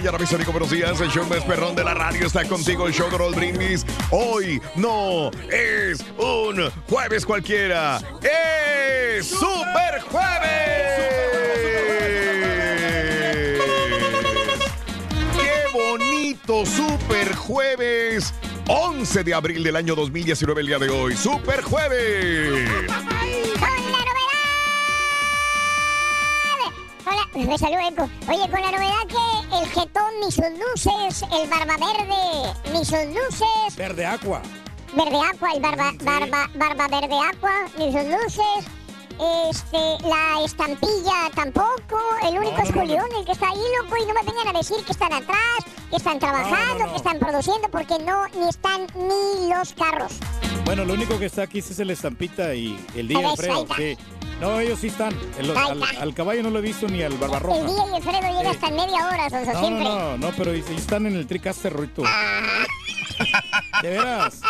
La mañana, mis amigos, buenos días. El show más perrón de la radio está contigo, el show de Roll Brindis. Hoy no es un jueves cualquiera, es Super Jueves. ¡Qué bonito Super Jueves! 11 de abril del año 2019, el día de hoy. ¡Super Jueves! Hola, me salió eco. Oye, con la novedad que el jetón ni sus luces, el barba verde ni sus luces, Verde Aqua. verde agua, el barba, barba, barba verde agua ni sus luces, este, la estampilla tampoco, el único No, es no, no, Julián, el que está ahí, loco, y no me vengan a decir que están atrás, que están trabajando, que están produciendo, porque no, ni están ni los carros. Bueno, lo único que está aquí es el estampita y el día Alfredo. Sí. No, ellos sí están. El- al, caballo no lo he visto ni al barbarroja. El día y Alfredo llega Sí. hasta media hora, Sonso, No, siempre. no, no, no, pero están en el Tricaster, Rito. Ah. De veras.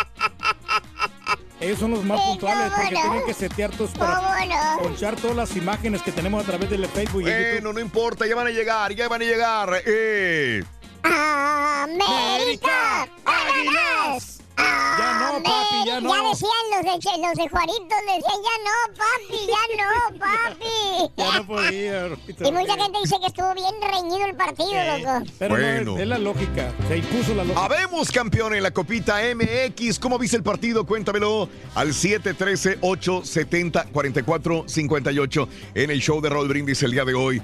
Ellos son los más Sí, puntuales porque no. tienen que setear todos para ¿Cómo no? ponchar todas las imágenes que tenemos a través del Facebook y YouTube. Bueno, no importa, ya van a llegar, ya van a llegar. Eh. ¡América! ¡Águilas! Ya no, papi, ya no. Ya decían los de, los de Juaritos, decían ya no, papi, ya no, papi. Ya no podía. Y mucha gente dice que estuvo bien reñido el partido, loco. Pero Bueno. no, es la lógica. Se impuso la lógica. Habemos campeón en la Copita MX. ¿Cómo viste el partido? Cuéntamelo al 713-870-4458 en el show de Roll Brindis el día de hoy.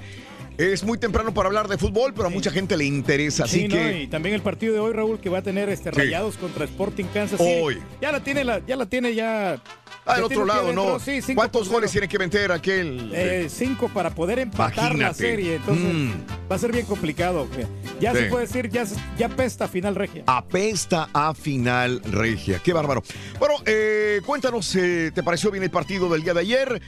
Es muy temprano para hablar de fútbol, pero a mucha gente le interesa, así sí, que... Y también el partido de hoy, Raúl, que va a tener este Rayados contra Sporting Kansas City. Hoy. Ya la tiene, ya la tiene ya... Ah, del otro lado, ¿no? ¿Cuántos goles tiene que meter aquel? Eh, cinco para poder empatar la serie. Entonces, mm. va a ser bien complicado. Ya se puede decir, ya, ya apesta a final regia. Apesta a final regia. Qué bárbaro. Bueno, eh, cuéntanos, eh, ¿te pareció bien el partido del día de ayer?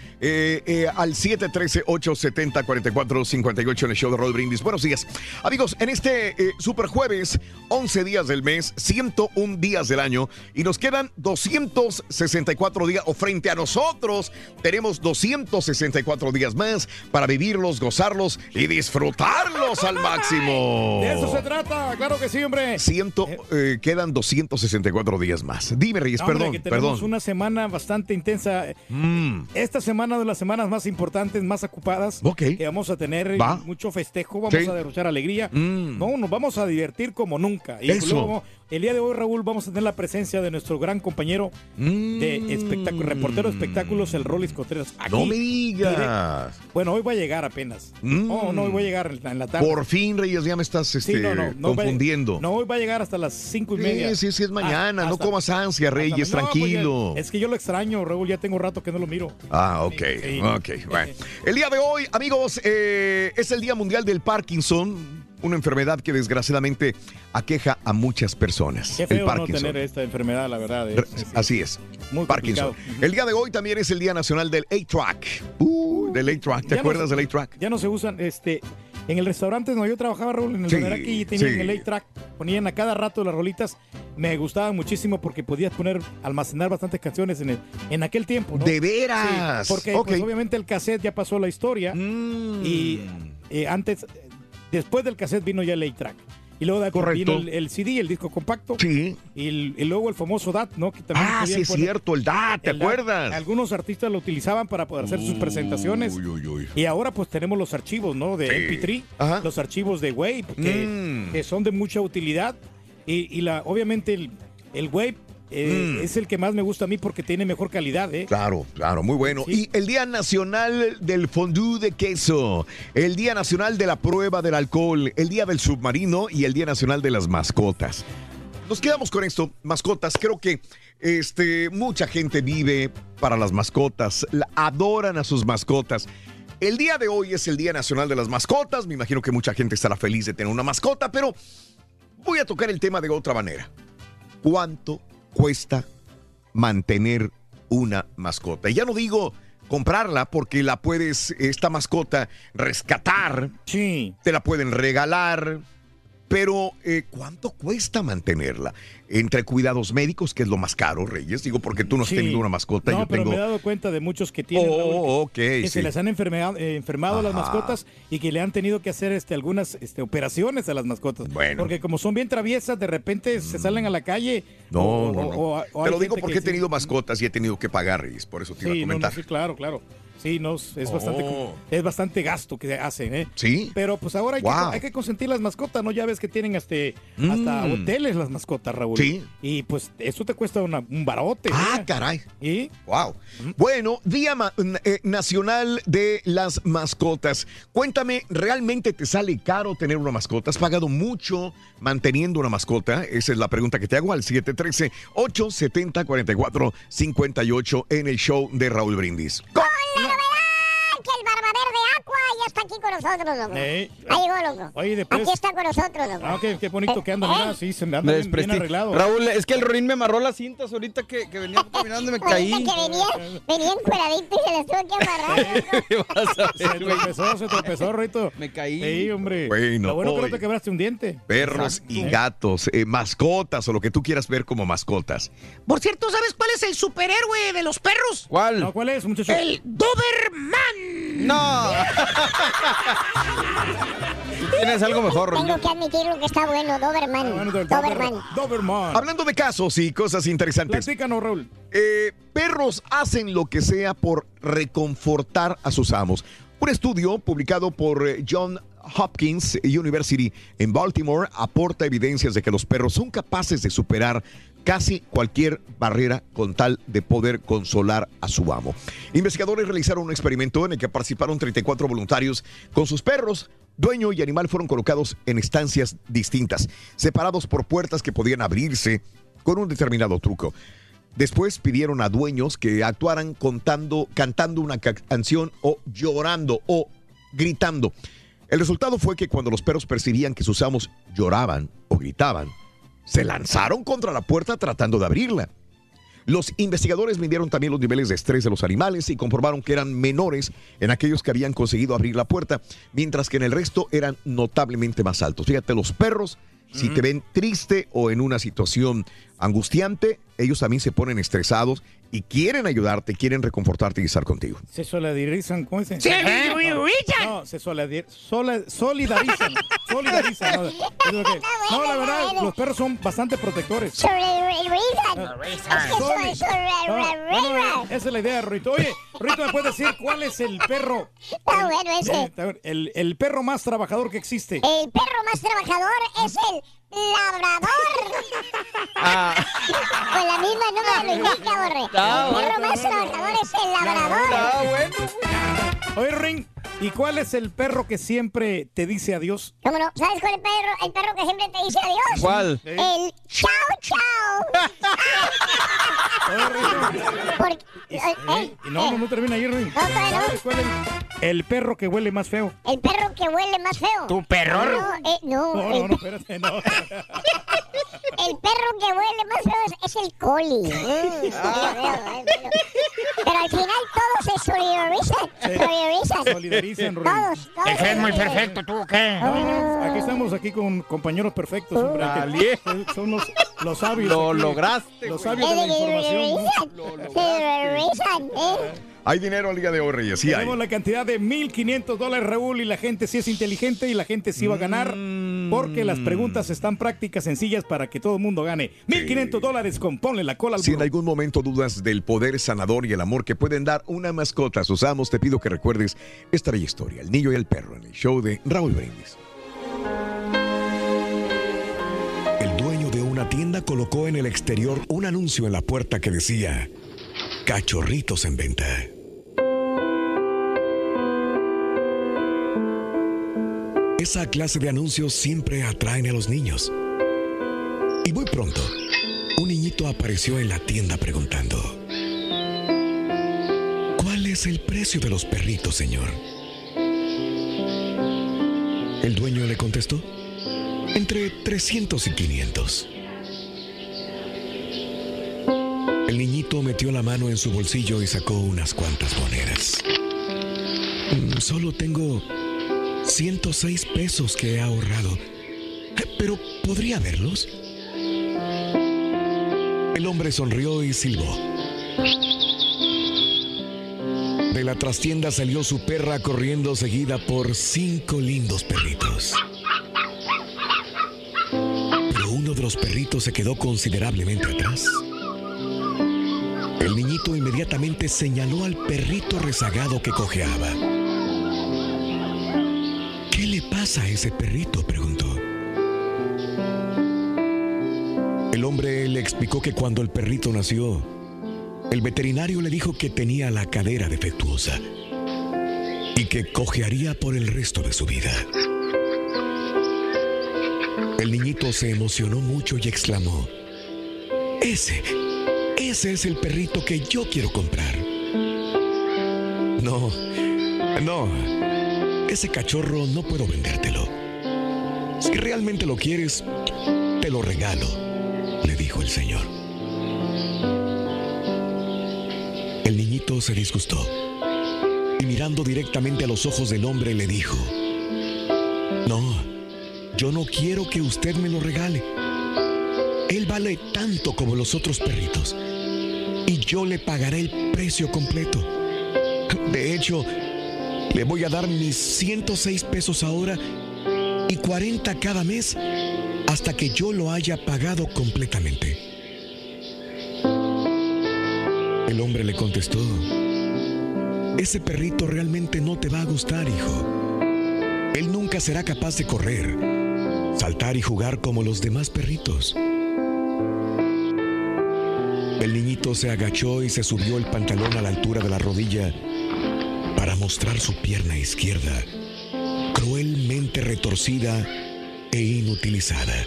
al 713 870 44 8.48 en el show de Roll Brindis. Buenos días. Amigos, en este eh, super jueves, 11 días del mes, 101 días del año y nos quedan 264 días o frente a nosotros tenemos 264 días más para vivirlos, gozarlos y disfrutarlos al máximo. De eso se trata, claro que sí, hombre. Ciento, eh, eh quedan 264 días más. Dime, Reyes, no, perdón, que perdón. una semana bastante intensa. Mm. Esta semana de las semanas más importantes, más ocupadas okay. que vamos a tener mucho festejo, vamos Sí. a derrochar alegría. Mm. No, nos vamos a divertir como nunca. Y Eso. luego, el día de hoy, Raúl, vamos a tener la presencia de nuestro gran compañero de espectáculo, reportero de espectáculos, el Rolis Contreras. Aquí, Mm. no me direct- digas. Bueno, hoy va a llegar apenas. Mm. No, no, hoy va a llegar en la, tarde. Por fin, Reyes, ya me estás este, Sí, no, no, no va a- confundiendo. no, hoy va a llegar hasta las cinco y media. Sí, sí, sí, es mañana. Ah, no hasta- comas ansia, Reyes, no, pues, tranquilo. es que yo lo extraño, Raúl, ya tengo rato que no lo miro. Ah, ok, Sí. ok. Bueno. El día de hoy, amigos, eh, es el Día Mundial del Parkinson, una enfermedad que desgraciadamente aqueja a muchas personas. Qué el feo no Parkinson. tener esta enfermedad, la verdad. es- es- Así es. Muy Parkinson. complicado. El día de hoy también es el Día Nacional del A-Track. Uy, del 8-track. ¿Te no acuerdas se- del 8-track? Ya no se usan, este, en el restaurante donde yo trabajaba, Raúl, en el Sí, Doneracky, tenían sí. el 8-track, ponían a cada rato las rolitas, me gustaban muchísimo porque podías poner, almacenar bastantes canciones en, el, en aquel tiempo, ¿no? ¡De veras! Sí, porque pues, obviamente el cassette ya pasó la historia Mm. y eh, antes, después del cassette vino ya el 8-track. Y luego de- Correcto. vino el, el CD, el disco compacto. Sí. Y, el- y luego el famoso DAT, ¿no? Que también Ah, sí es cierto, el DAT, ¿te el DAT. acuerdas? Algunos artistas lo utilizaban para poder hacer sus presentaciones. Uy, uy, uy. Y ahora pues tenemos los archivos, ¿no? De Sí. MP3, Ajá. los archivos de Wave, que, Mm. que son de mucha utilidad. Y, y la, obviamente el, el Wave eh, Mm. es el que más me gusta a mí porque tiene mejor calidad, ¿eh? Claro, claro, muy bueno. Sí. Y el Día Nacional del Fondue de Queso, el Día Nacional de la Prueba del Alcohol, el Día del Submarino y el Día Nacional de las Mascotas. Nos quedamos con esto, mascotas. Creo que este, mucha gente vive para las mascotas, la- adoran a sus mascotas. El día de hoy es el Día Nacional de las Mascotas. Me imagino que mucha gente estará feliz de tener una mascota, pero voy a tocar el tema de otra manera. ¿Cuánto cuesta mantener una mascota? Y ya no digo comprarla porque la puedes, esta mascota, rescatar, Sí. te la pueden regalar, pero eh, ¿cuánto cuesta mantenerla? Entre cuidados médicos, que es lo más caro, Reyes, digo porque tú no has Sí. tenido una mascota, No, yo pero tengo... me he dado cuenta de muchos que tienen Oh, Raúl, ok, que, sí. se les han enfermado, eh, enfermado las mascotas y que le han tenido que hacer este, algunas este, operaciones a las mascotas. Bueno. Mm. Porque como son bien traviesas, de repente se salen a la calle. No, o- no, no. o- Te lo digo porque que he sí. tenido mascotas y he tenido que pagar, Reyes, por eso te iba a Sí, no, no, comentar. sí, claro, claro. Sí, no, es bastante, Oh. es bastante gasto que hacen, ¿eh? Sí. Pero pues ahora hay, Wow. que, hay que consentir las mascotas, ¿no? Ya ves que tienen hasta, hasta Mm. hoteles las mascotas, Raúl. Sí. Y pues eso te cuesta una- un barote. Ah, ¿eh? caray. ¿Y? Wow. Bueno, Día eh, Nacional de las Mascotas. Cuéntame, ¿realmente te sale caro tener una mascota? ¿Has pagado mucho manteniendo una mascota? Esa es la pregunta que te hago al 713-870-4458 en el show de Raúl Brindis. Con la novedad que el Barba Verde Aqua ya está aquí con nosotros, loco. Eh, Ahí llegó, loco. Oye, después- Aquí está con nosotros, loco. Ah, qué, qué bonito que anda, mira, sí, se me anda bien, bien arreglado. Raúl, es que el Rorín me amarró las cintas ahorita que, que venía caminando y me caí. Ahorita que venía, venía encueradito y se las tuvo que amarrar. Vas a Se tropezó, se tropezó, Rito. Me caí. Sí, hombre. Bueno, Lo bueno que no hoy- te quebraste un diente. Perros y gatos, eh, mascotas o lo que tú quieras ver como mascotas. Por cierto, ¿sabes cuál es el superhéroe de los perros? ¿Cuál? No, ¿cuál es, muchacho? El Doberman. No. Tienes algo mejor. Tengo que admitirlo que está bueno, Doberman. Ah, bueno, del Doberman. Doberman. Doberman. Hablando de casos y cosas interesantes. Platícanos, Raúl. Eh, perros hacen lo que sea por reconfortar a sus amos. Un estudio publicado por eh, John Hopkins University en Baltimore aporta evidencias de que los perros son capaces de superar casi cualquier barrera con tal de poder consolar a su amo. Investigadores realizaron un experimento en el que participaron 34 voluntarios con sus perros. Dueño y animal fueron colocados en estancias distintas, separados por puertas que podían abrirse con un determinado truco. Después pidieron a dueños que actuaran contando, cantando una ca- canción o llorando o gritando. El resultado fue que cuando los perros percibían que sus amos lloraban o gritaban, se lanzaron contra la puerta tratando de abrirla. Los investigadores midieron también los niveles de estrés de los animales y comprobaron que eran menores en aquellos que habían conseguido abrir la puerta, mientras que en el resto eran notablemente más altos. Fíjate, los perros, si te ven triste o en una situación angustiante, ellos también se ponen estresados y quieren ayudarte, quieren reconfortarte y estar contigo. Se solidarizan, ¿cómo se Se solidarizan. No, se solidar- sola- solidarizan. solidarizan. No, la verdad, los perros son bastante protectores. Ah, no, no, esa es la idea, Rito. Oye, Rito, ¿me puedes decir cuál es el perro? Está bueno ese. Eh, El, el perro más trabajador que existe. El perro más trabajador es el labrador. Ah, Con la misma número lo indica, Borre. El perro más trabajador es el labrador. está bueno. Oye, Ring, ¿y cuál es el perro que siempre te dice adiós? ¿Cómo no? ¿Sabes cuál es el perro? El perro que siempre te dice adiós. ¿Cuál? El chao chao. Porque, Y- eh, eh, y no, no, no termina ahí, Ring. No, no. ¿Sabes cuál es el, perro que huele más feo? El perro que huele más feo. ¿Tu perro? No, eh, no, No, el, no, no, espérate, no. el perro que huele más feo es, es el coli. Mm, eh, pero, pero al final todos solidarizan, solidarizan. Solidarizan, Rorín. Todos, todos. ¿Te crees muy perfecto tú o qué? Aquí estamos aquí con compañeros perfectos, hombre. Dale. Son los, los sabios. Lo aquí. lograste, Los sabios de la información. Solidarizan, ¿eh? Hay dinero al día de hoy, Reyes. Sí hay. Tenemos la cantidad de 1.500 dólares, Raúl, y la gente sí es inteligente y la gente sí va a ganar porque las preguntas están prácticas, sencillas para que todo el mundo gane. 1.500 dólares con ponle la cola al Si en algún momento dudas del poder sanador y el amor que pueden dar una mascota a sus amos, te pido que recuerdes esta bella historia, El niño y el perro, en el show de Raúl Brindis. El dueño de una tienda colocó en el exterior un anuncio en la puerta que decía, cachorritos en venta. Esa clase de anuncios siempre atraen a los niños. Y muy pronto, un niñito apareció en la tienda preguntando, ¿cuál es el precio de los perritos, señor? El dueño le contestó, entre 300 y 500. El niñito metió la mano en su bolsillo y sacó unas cuantas monedas. "Mm, Solo tengo 106 pesos que he ahorrado. Pero ¿podría verlos? El hombre sonrió y silbó. De la trastienda salió su perra corriendo seguida por cinco lindos perritos. Pero uno de los perritos se quedó considerablemente atrás. El niñito inmediatamente señaló al perrito rezagado que cojeaba. ¿Qué le pasa a ese perrito? preguntó. El hombre le explicó que cuando el perrito nació, el veterinario le dijo que tenía la cadera defectuosa y que cojearía por el resto de su vida. El niñito se emocionó mucho y exclamó, ese, ese es el perrito que yo quiero comprar. No, no, ese cachorro no puedo vendértelo. Si realmente lo quieres, te lo regalo, le dijo el señor. El niñito se disgustó y mirando directamente a los ojos del hombre le dijo, no, yo no quiero que usted me lo regale. Él vale tanto como los otros perritos y yo le pagaré el precio completo. De hecho, le voy a dar mis 106 pesos ahora y 40 cada mes hasta que yo lo haya pagado completamente. El hombre le contestó, ese perrito realmente no te va a gustar, hijo. Él nunca será capaz de correr, saltar y jugar como los demás perritos. El niñito se agachó y se subió el pantalón a la altura de la rodilla mostrar su pierna izquierda, cruelmente retorcida e inutilizada,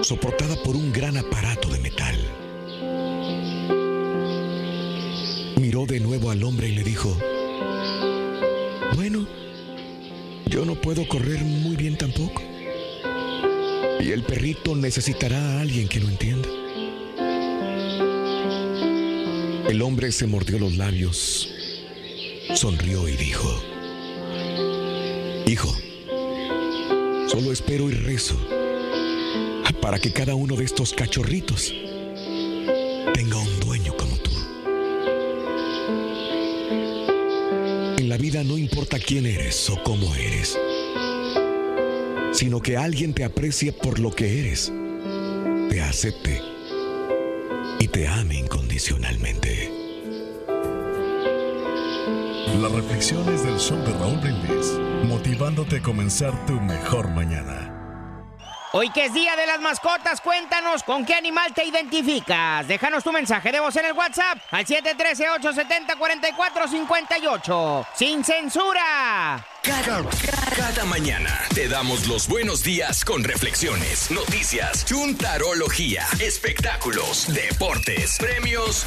soportada por un gran aparato de metal. Miró de nuevo al hombre y le dijo, bueno, yo no puedo correr muy bien tampoco. Y el perrito necesitará a alguien que lo entienda. El hombre se mordió los labios, sonrió y dijo, Hijo, solo espero y rezo para que cada uno de estos cachorritos tenga un dueño como tú. En la vida no importa quién eres o cómo eres, sino que alguien te aprecie por lo que eres, te acepte y te ame incondicionalmente. Las reflexiones del show de Raúl Brindis, motivándote a comenzar tu mejor mañana. Hoy que es Día de las Mascotas, cuéntanos con qué animal te identificas. Déjanos tu mensaje de voz en el WhatsApp al 713-870-4458. ¡Sin censura! Cada, cada mañana te damos los buenos días con reflexiones, noticias, chuntarología, espectáculos, deportes, premios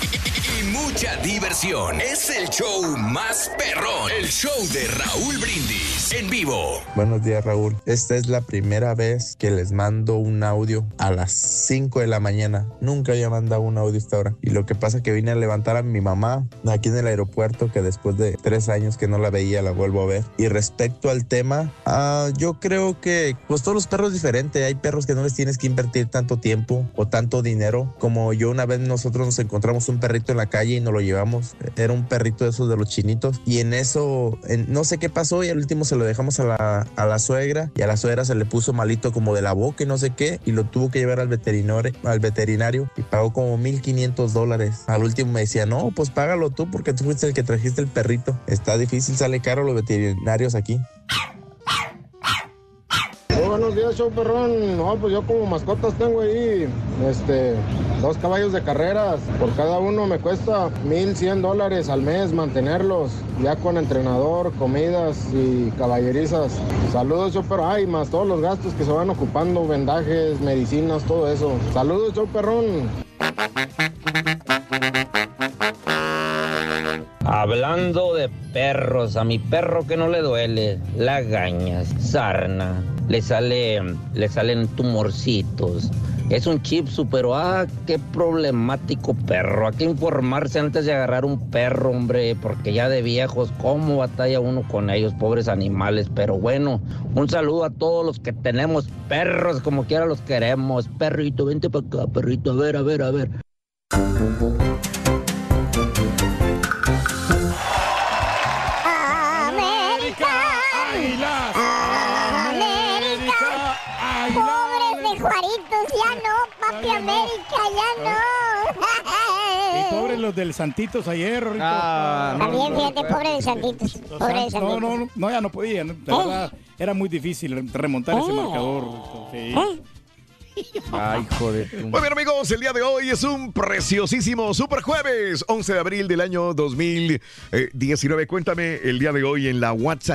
y mucha diversión. Es el show más perrón, el show de Raúl Brindis en vivo. Buenos días, Raúl. Esta es la primera vez que les mando un audio a las 5 de la mañana. Nunca había mandado un audio hasta ahora. Y lo que pasa es que vine a levantar a mi mamá aquí en el aeropuerto, que después de tres años que no la veía, la vuelvo a ver. Y respecto al tema, ah, yo creo que pues todos los perros diferentes. Hay perros que no les tienes que invertir tanto tiempo o tanto dinero. Como yo una vez nosotros nos encontramos un perrito en la calle y nos lo llevamos. Era un perrito de esos de los chinitos. Y en eso, en- no sé qué pasó y al último se lo dejamos a la, a la suegra y a la suegra se le puso malito como de la boca y no sé qué y lo tuvo que llevar al veterinario, al veterinario y pagó como 1500 dólares. Al último me decía, no, pues págalo tú porque tú fuiste el que trajiste el perrito. Está difícil, sale caro los veterinarios aquí. Buenos show perrón. No, pues yo como mascotas tengo ahí, este, dos caballos de carreras. Por cada uno me cuesta 1100 dólares al mes mantenerlos, ya con entrenador, comidas y caballerizas. Saludos, show perrón. Ay, más todos los gastos que se van ocupando, vendajes, medicinas, todo eso. Saludos, show perrón. Hablando de perros, a mi perro que no le duele, lagañas, sarna, le sale, le salen tumorcitos. Es un chipsu, pero ah, qué problemático perro. Hay que informarse antes de agarrar un perro, hombre, porque ya de viejos, cómo batalla uno con ellos, pobres animales. Pero bueno, un saludo a todos los que tenemos perros, como quiera los queremos. Perrito, vente para acá, perrito, a ver, a ver, a ver. No, papi América, ya no. Y pobres los del Santitos ayer, Rito. Ah, También, fíjate, pobre de Santitos. Pobre de San- no, Santitos. no, no, ya no podían. De ¿Eh? verdad, era muy difícil remontar ese ¿Eh? marcador. Sí. ¿Eh? Ay. Muy bien, amigos, el día de hoy es un preciosísimo Super Jueves, 11 de abril del año 2019. Cuéntame el día de hoy en la WhatsApp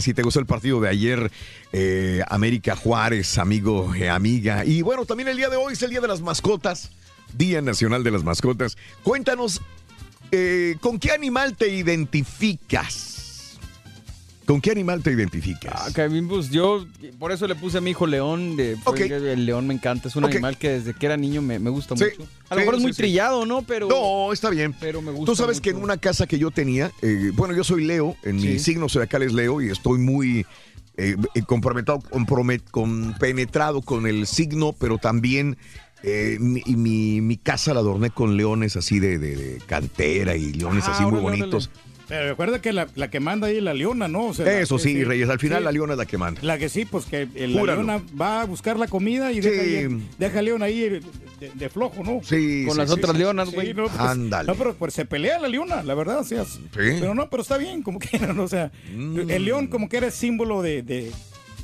si te gustó el partido de ayer, eh, América Juárez, amigo, eh, amiga. Y bueno, también el día de hoy es el Día de las Mascotas, Día Nacional de las Mascotas. Cuéntanos, eh, ¿con qué animal te identificas? ¿Con qué animal te identificas? Ah, Kevin, pues yo por eso le puse a mi hijo León. De, fue Ok. que el león me encanta. Es un animal que desde que era niño me, me gusta Sí, mucho. A sí, lo mejor es sí, muy sí. trillado, ¿no? Pero. No, está bien. Pero me gusta. Tú sabes que en una casa que yo tenía, eh, bueno, yo soy Leo, en mi Sí. signo zodiacal es Leo y estoy muy eh, eh, comprometido, compromet- compenetrado con el signo, pero también eh, mi, y mi, mi casa la adorné con leones así de, de- de cantera y leones Ah, así muy órale, bonitos. Pero recuerda que la, la que manda ahí es la leona, ¿no? O sea, la Eso sí, Reyes, al final sí. la leona es la que manda. La que sí, pues que el- la Júralo. leona va a buscar la comida y Sí. deja, ahí- deja al león ahí de, de flojo, ¿no? Sí, Con sí, las sí, otras sí. leonas, Sí, güey. no, pues, Ándale. No, pero pues se pelea la leona, la verdad, o sea, pero no, pero está bien, como que, no, o sea, Mm. el león como que era símbolo de, de,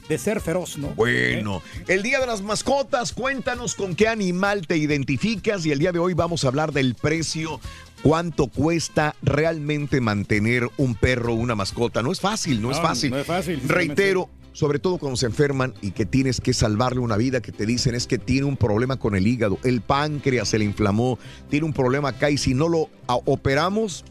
de ser feroz, ¿no? Bueno, el día de las mascotas, cuéntanos con qué animal te identificas y el día de hoy vamos a hablar del precio. ¿Cuánto cuesta realmente mantener un perro o una mascota? No es fácil, no, es No, fácil. no es fácil, Reitero, sobre todo cuando se enferman y que tienes que salvarle una vida, que te dicen es que tiene un problema con el hígado, el páncreas se le inflamó, tiene un problema acá y si no lo operamos,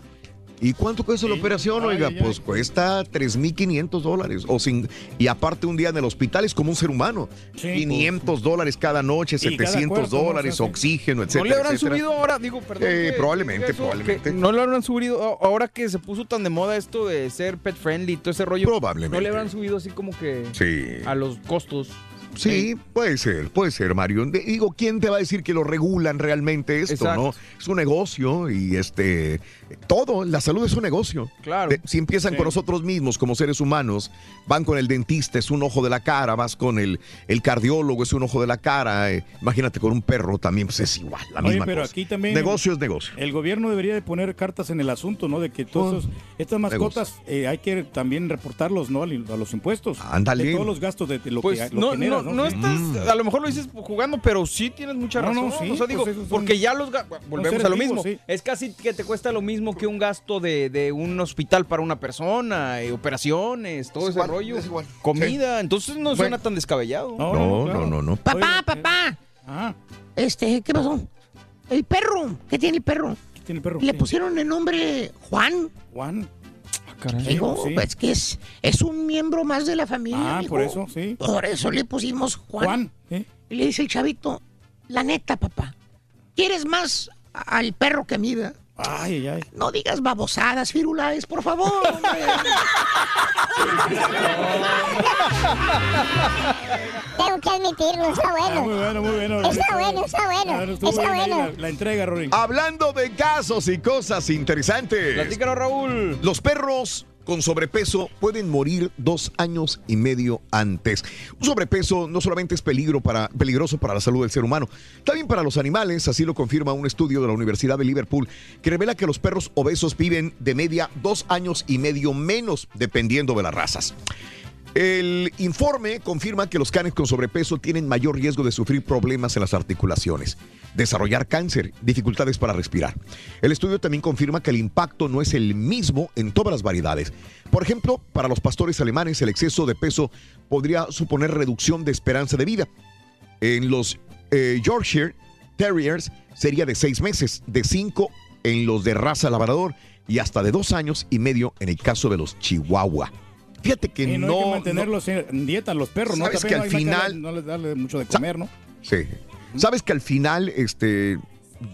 ¿Y cuánto cuesta la operación? Ay, Oiga, ay, pues cuesta 3.500 dólares. O sin, y aparte un día en el hospital es como un ser humano. 500 dólares cada noche, Y cada 700 cuarto, ¿no? dólares, sí. oxígeno, ¿No etcétera. le habrán etcétera. subido ahora? Digo, perdón. Eh, que- probablemente, eso, probablemente. no le habrán subido a- ahora que se puso tan de moda esto de ser pet friendly y todo ese rollo. Probablemente. No le habrán subido así como que Sí. a los costos. Sí, puede ser, puede ser, Mario. Digo, ¿quién te va a decir que lo regulan realmente esto, Exacto. no? Es un negocio y este todo, la salud es un negocio. Claro. De- si empiezan Sí. con nosotros mismos como seres humanos, van con el dentista, es un ojo de la cara, vas con el, el cardiólogo, es un ojo de la cara. eh, imagínate con un perro también, pues es igual, la Oye, misma pero cosa. aquí también. Negocio es negocio. El gobierno debería de poner cartas en el asunto, ¿no? De que todos esos- estas mascotas eh, hay que también reportarlos, ¿no? A los impuestos. Ándale. De todos los gastos de, de lo Pues que lo no, genera, no, no estás, a lo mejor lo dices jugando, pero sí tienes mucha No, razón. no, sí, o sea, digo, pues son- porque ya los volvemos a lo vivos, mismo. sí. Es casi que te cuesta lo mismo que un gasto de, de un hospital para una persona, eh, operaciones, todo Es ese igual, rollo, es igual. comida. Entonces no Bueno. suena tan descabellado. No, no, no, no. Papá, papá. Ah, Este, ¿qué pasó? El perro. ¿Qué tiene el perro? ¿qué tiene el perro? Le pusieron el nombre Juan. Juan. Digo, es que es, es un miembro más de la familia. Ah, por eso, sí. Por eso le pusimos Juan. Juan, ¿eh? Y le dice el chavito, la neta, papá, ¿quieres más al perro que a mí, verdad? Ay, ay, ay. No digas babosadas, firulaes, por favor, hombre. Tengo que admitirlo, está bueno. Ah, muy bueno, muy bueno. Está bueno, está bueno. Claro, Está bueno. La, la entrega, Rory. Hablando de casos y cosas interesantes. Platícanos, Raúl. Los perros con sobrepeso pueden morir dos años y medio antes. Un sobrepeso no solamente es peligroso para la salud del ser humano, también para los animales, así lo confirma un estudio de la Universidad de Liverpool, que revela que los perros obesos viven de media dos años y medio menos, dependiendo de las razas. El informe confirma que los canes con sobrepeso tienen mayor riesgo de sufrir problemas en las articulaciones, desarrollar cáncer, dificultades para respirar. El estudio también confirma que el impacto no es el mismo en todas las variedades. Por ejemplo, para los pastores alemanes el exceso de peso podría suponer reducción de esperanza de vida. En los eh, Yorkshire Terriers sería de seis meses, de cinco en los de raza labrador y hasta de dos años y medio en el caso de los Chihuahua. Fíjate que no, no, hay que mantenerlos en dieta los perros, ¿no? Sabes que al no final- No les darle mucho de comer, ¿no? Sí. Sabes que al final, este,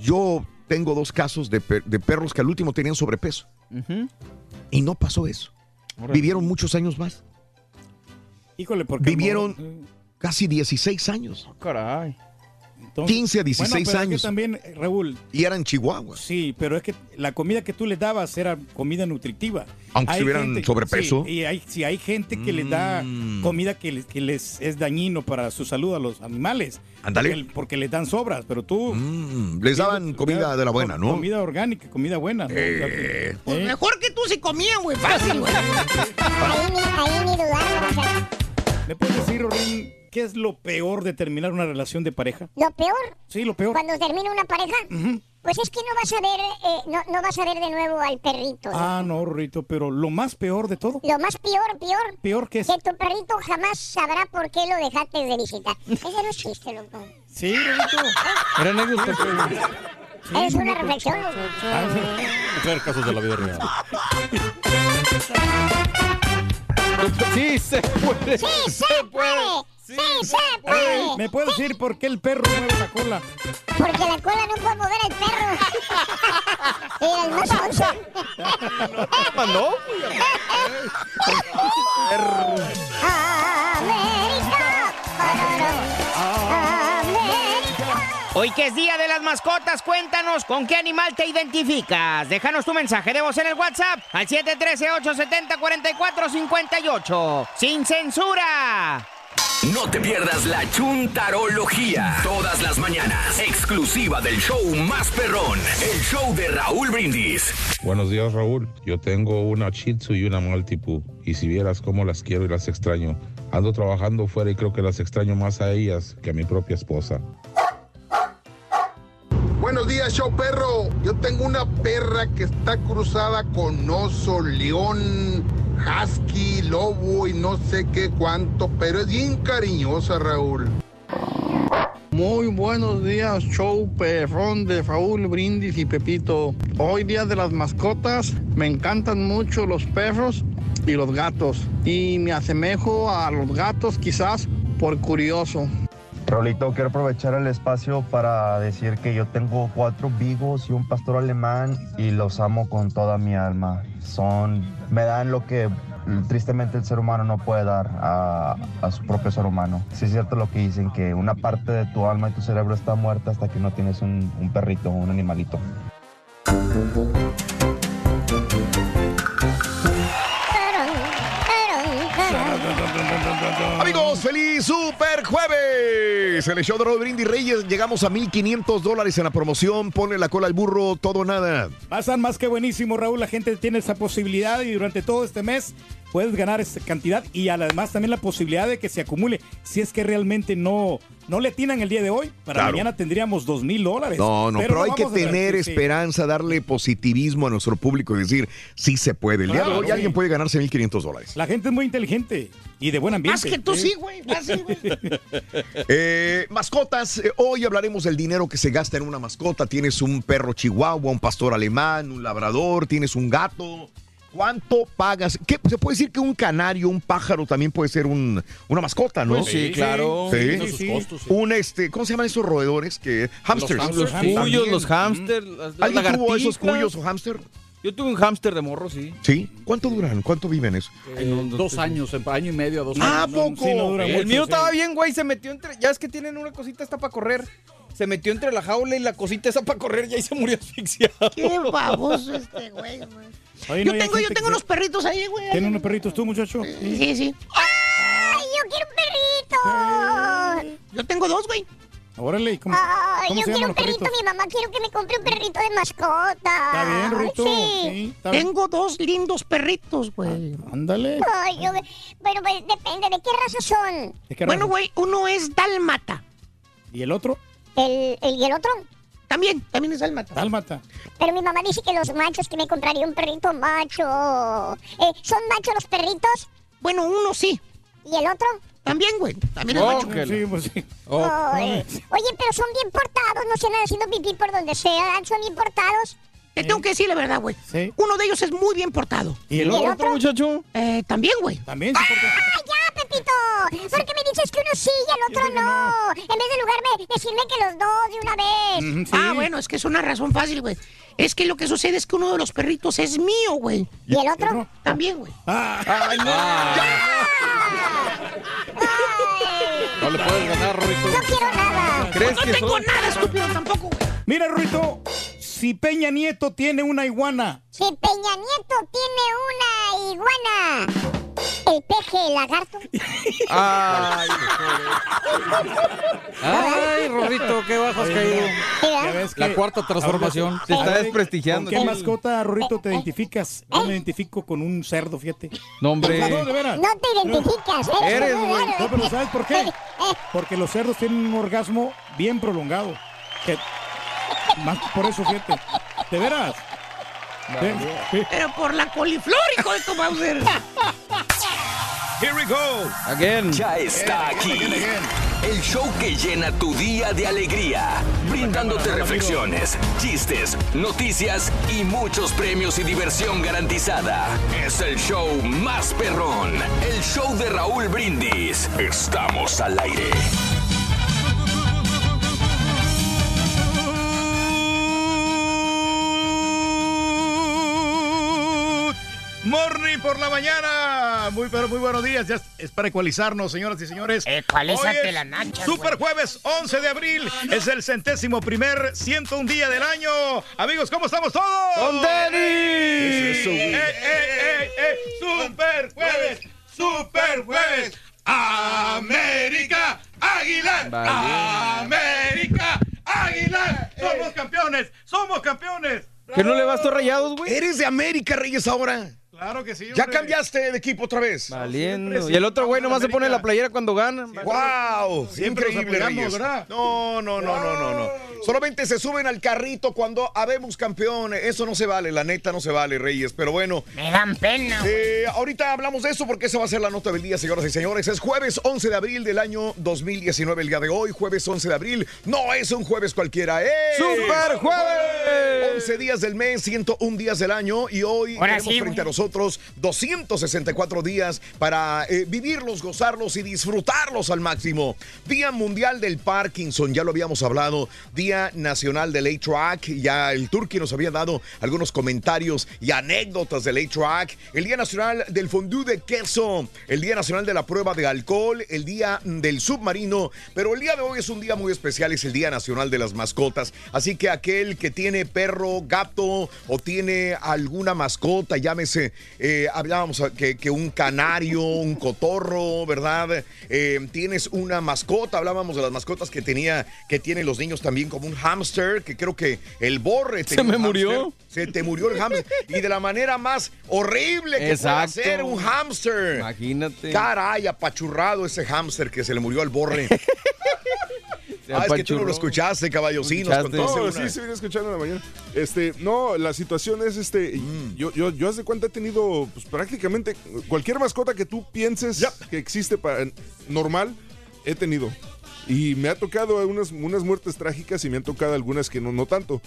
yo tengo dos casos de, per- de perros que al último tenían sobrepeso. Y no pasó eso. Vivieron muchos años más. Híjole, porque... Vivieron casi 16 años. Caray. 15 a 16 bueno, pero es que años. también, eh, Raúl. Y eran chihuahuas. Sí, pero es que la comida que tú les dabas era comida nutritiva. Aunque Hay estuvieran gente- sobrepeso. Sí, y hay, sí, hay gente que les da Mm. comida que les, que les es dañino para su salud a los animales. Ándale. Porque, porque les dan sobras, pero tú... Mm, les daban comida de la buena, ¿no? Comida orgánica, comida buena. ¿no? Eh. Pues mejor que tú se comían, güey, fácil, güey. Ahí ahí ni dudar, o sea, ¿Me puedes decir, Rorín, qué es lo peor de terminar una relación de pareja? Lo peor, Sí, lo peor. cuando termina una pareja, pues es que no vas a ver, eh, no, no vas a ver de nuevo al perrito. Ah, no, Rorito, pero lo más peor de todo. Lo más peor, peor, ¿Peor qué es? que tu perrito jamás sabrá por qué lo dejaste de visitar. Ese no es chiste, loco. Sí, Rorito. Era anécdota. es una reflexión. loco. Ver casos de la vida real. Sí, se puede. ¡Sí se puede! ¡Sí se puede! ¿Me puedes decir por qué el perro mueve la cola? Porque la cola no puede mover al perro. el más mandó? América. América. Hoy que es Día de las Mascotas, cuéntanos con qué animal te identificas. Déjanos tu mensaje de voz en el WhatsApp al 713-870-4458. ¡Sin censura! No te pierdas la chuntarología. Todas las mañanas. Exclusiva del show más perrón. El show de Raúl Brindis. Buenos días, Raúl. Yo tengo una Shih Tzu y una Maltipoo. Y si vieras cómo las quiero y las extraño. Ando trabajando fuera y creo que las extraño más a ellas que a mi propia esposa. Buenos días, show perro. Yo tengo una perra que está cruzada con oso, león, husky, lobo y no sé qué cuánto, pero es bien cariñosa, Raúl. Muy buenos días, show perrón de Raúl Brindis y Pepito. Hoy día de las mascotas, me encantan mucho los perros y los gatos. Y me asemejo a los gatos quizás por curioso. Rolito, quiero aprovechar el espacio para decir que yo tengo cuatro vigos y un pastor alemán y los amo con toda mi alma. Son, me dan lo que tristemente el ser humano no puede dar a, a su propio ser humano. Sí es cierto lo que dicen, que una parte de tu alma y tu cerebro está muerta hasta que no tienes un, un perrito o un animalito. Feliz super jueves. El show de Reyes llegamos a 1.500 dólares en la promoción. Pone la cola al burro, todo nada. Estar más que buenísimo, Raúl. La gente tiene esa posibilidad y durante todo este mes puedes ganar esa cantidad y además también la posibilidad de que se acumule. Si es que realmente no, no le atinan el día de hoy, para Claro. mañana tendríamos dos mil dólares. No, no, pero, no hay que tener sí, esperanza, darle positivismo a nuestro público y decir, sí se puede. El día de Claro, hoy sí. alguien puede ganarse 1.500 dólares. La gente es muy inteligente y de buen ambiente. Más que tú sí, güey. Más sí, güey. Eh, mascotas, eh, hoy hablaremos del dinero que se gasta en una mascota. Tienes un perro chihuahua, un pastor alemán, un labrador, tienes un gato. ¿Cuánto pagas? ¿Qué, se puede decir que un canario, un pájaro también puede ser un, una mascota, ¿no? Pues sí, claro. Sí. Tiene sus costos, sí. Un este, ¿cómo se llaman esos roedores que hamsters? Los cuyos, los hamsters, las ¿Alguien tuvo esos cuyos o hamster? Yo tuve un hámster de morro, sí. Sí. ¿Cuánto duran? ¿Cuánto viven eso? Eh, dos años, en- año y medio, dos Ah, años. No, poco. sí, no dura El mucho, mío sí. estaba bien, güey. Se metió entre. Ya es que tienen una cosita esta para correr. Se metió entre la jaula y la cosita esa para correr y ahí se murió asfixiado. Qué baboso este güey, güey. Oye, Yo no, tengo, yo tengo que- unos perritos ahí, güey. ¿Tienes unos perritos tú, muchacho? Sí, sí. ¡Ay, yo quiero un perrito! Yo tengo dos, güey. Órale, ¿y ¿cómo, Ay, cómo yo se quiero un perrito, perritos? mi mamá quiero que me compre un perrito de mascota. Está bien. Sí. Sí, está bien. Tengo dos lindos perritos, güey. Ándale. Ay, yo, bueno, pues depende de qué raza son. ¿De qué Bueno, güey, uno es dálmata. ¿Y el otro? El, el, ¿Y el otro? También, también es dálmata. Dálmata. Pero mi mamá dice que los machos, que me compraría un perrito macho. Eh, ¿Son machos los perritos? Bueno, uno sí. ¿Y el otro? También, güey. También es Oh, macho. Sí, pues sí. Oye, pero son bien portados, no se andan haciendo pipí por donde sea, son bien portados. Te tengo que decir la verdad, güey. Sí. Uno de ellos es muy bien portado. ¿Y el ¿Y el otro? otro? muchacho? Eh, también, güey. También se porta- ¡Ah, ya, Pepito! ¿Por qué me dices que uno sí y el otro no? En vez de lugar de decirme que los dos de una vez. Sí. Ah, bueno, es que es una razón fácil, güey. Es que lo que sucede es que uno de los perritos es mío, güey. ¿Y el otro? También, güey. Ah, Ay, No le puedes ganar, Rito. no quiero nada. ¿Crees No que tengo son? nada, estúpido, tampoco, güey. Mira, Ruito, si Peña Nieto tiene una iguana, Si Peña Nieto tiene una iguana, el peje lagarto. Ay, Ay, Rorrito, qué bajo has caído. La cuarta transformación. Se está ¿Con desprestigiando. qué mascota, Rurito, te identificas? Yo me identifico con un cerdo, fíjate. No, hombre. No, de veras. No te identificas, eres, güey. No, pero ¿sabes por qué? Eh, Porque los cerdos tienen un orgasmo bien prolongado. Que- Más por eso, fíjate. ¿De veras? Sí, sí. Pero por la coliflor, hijo de tu Mauser. Here we go. Again. Ya está aquí. El show que llena tu día de alegría, brindándote reflexiones, chistes, noticias y muchos premios y diversión garantizada. Es el show más perrón, el show de Raúl Brindis. Estamos al aire. Morning por la mañana. Muy, pero muy buenos días. Ya es- es para ecualizarnos, señoras y señores. Ecualízate es la nacha, Super jueves 11 de abril. Es el centésimo primer 101 día del año. Amigos, ¿cómo estamos todos? ¡Con Denny! ¡Eh, eh, eh, eh! ¡Super jueves! ¡Super jueves! ¡América! ¡Águila! Vale. ¡América! ¡Águila! ¡Somos campeones! ¡Somos campeones! ¿Que no le vas tú a rayados, güey? ¿Eres de América, Reyes, ahora? Claro que sí. ¿Ya hombre. cambiaste de equipo otra vez? Valiendo. Siempre Y el otro güey nomás se pone la playera cuando gana. ¡Wow! Siempre los Increíble, apoyamos, Reyes. ¿verdad? No, no, no, no, no, no. Solamente se suben al carrito cuando habemos campeones. Eso no se vale, la neta no se vale, Reyes. Pero bueno, Me dan pena. eh, ahorita hablamos de eso porque esa va a ser la nota del día, señoras y señores. Es jueves 11 de abril del año 2019, el día de hoy, jueves 11 de abril. No es un jueves cualquiera, ¡eh! ¡Super jueves! 11 días del mes, 101 días del año y hoy Ahora tenemos sí, frente a güey. Nosotros 264 días para eh, vivirlos, gozarlos y disfrutarlos al máximo. Día Mundial del Parkinson, ya lo habíamos hablado. Día Nacional del A-Track, ya el Turqui nos había dado algunos comentarios y anécdotas del A-Track. El Día Nacional del Fondue de Queso, el Día Nacional de la Prueba de Alcohol, el Día del Submarino, pero el día de hoy es un día muy especial, es el Día Nacional de las Mascotas. Así que aquel que tiene perro, gato o tiene alguna mascota, llámese, eh, hablábamos que, que un canario, un cotorro, ¿verdad? Eh, tienes una mascota, hablábamos de las mascotas que tenía, que tienen los niños también, como un hámster, que creo que el borre ¿Se me murió? Se te murió el hámster. y de la manera más horrible que Exacto. ser un hámster. Imagínate. Caray, apachurrado ese hámster que se le murió al borre. Ah, es que tú no lo escuchaste, caballo. Sí, nos contaste No, sí, se viene escuchando en la mañana. Este, no, la situación es este, yo, yo, yo hace cuenta he tenido pues, prácticamente cualquier mascota que tú pienses que existe para normal, he tenido. Y me ha tocado unas, unas muertes trágicas y me han tocado algunas que no, no tanto.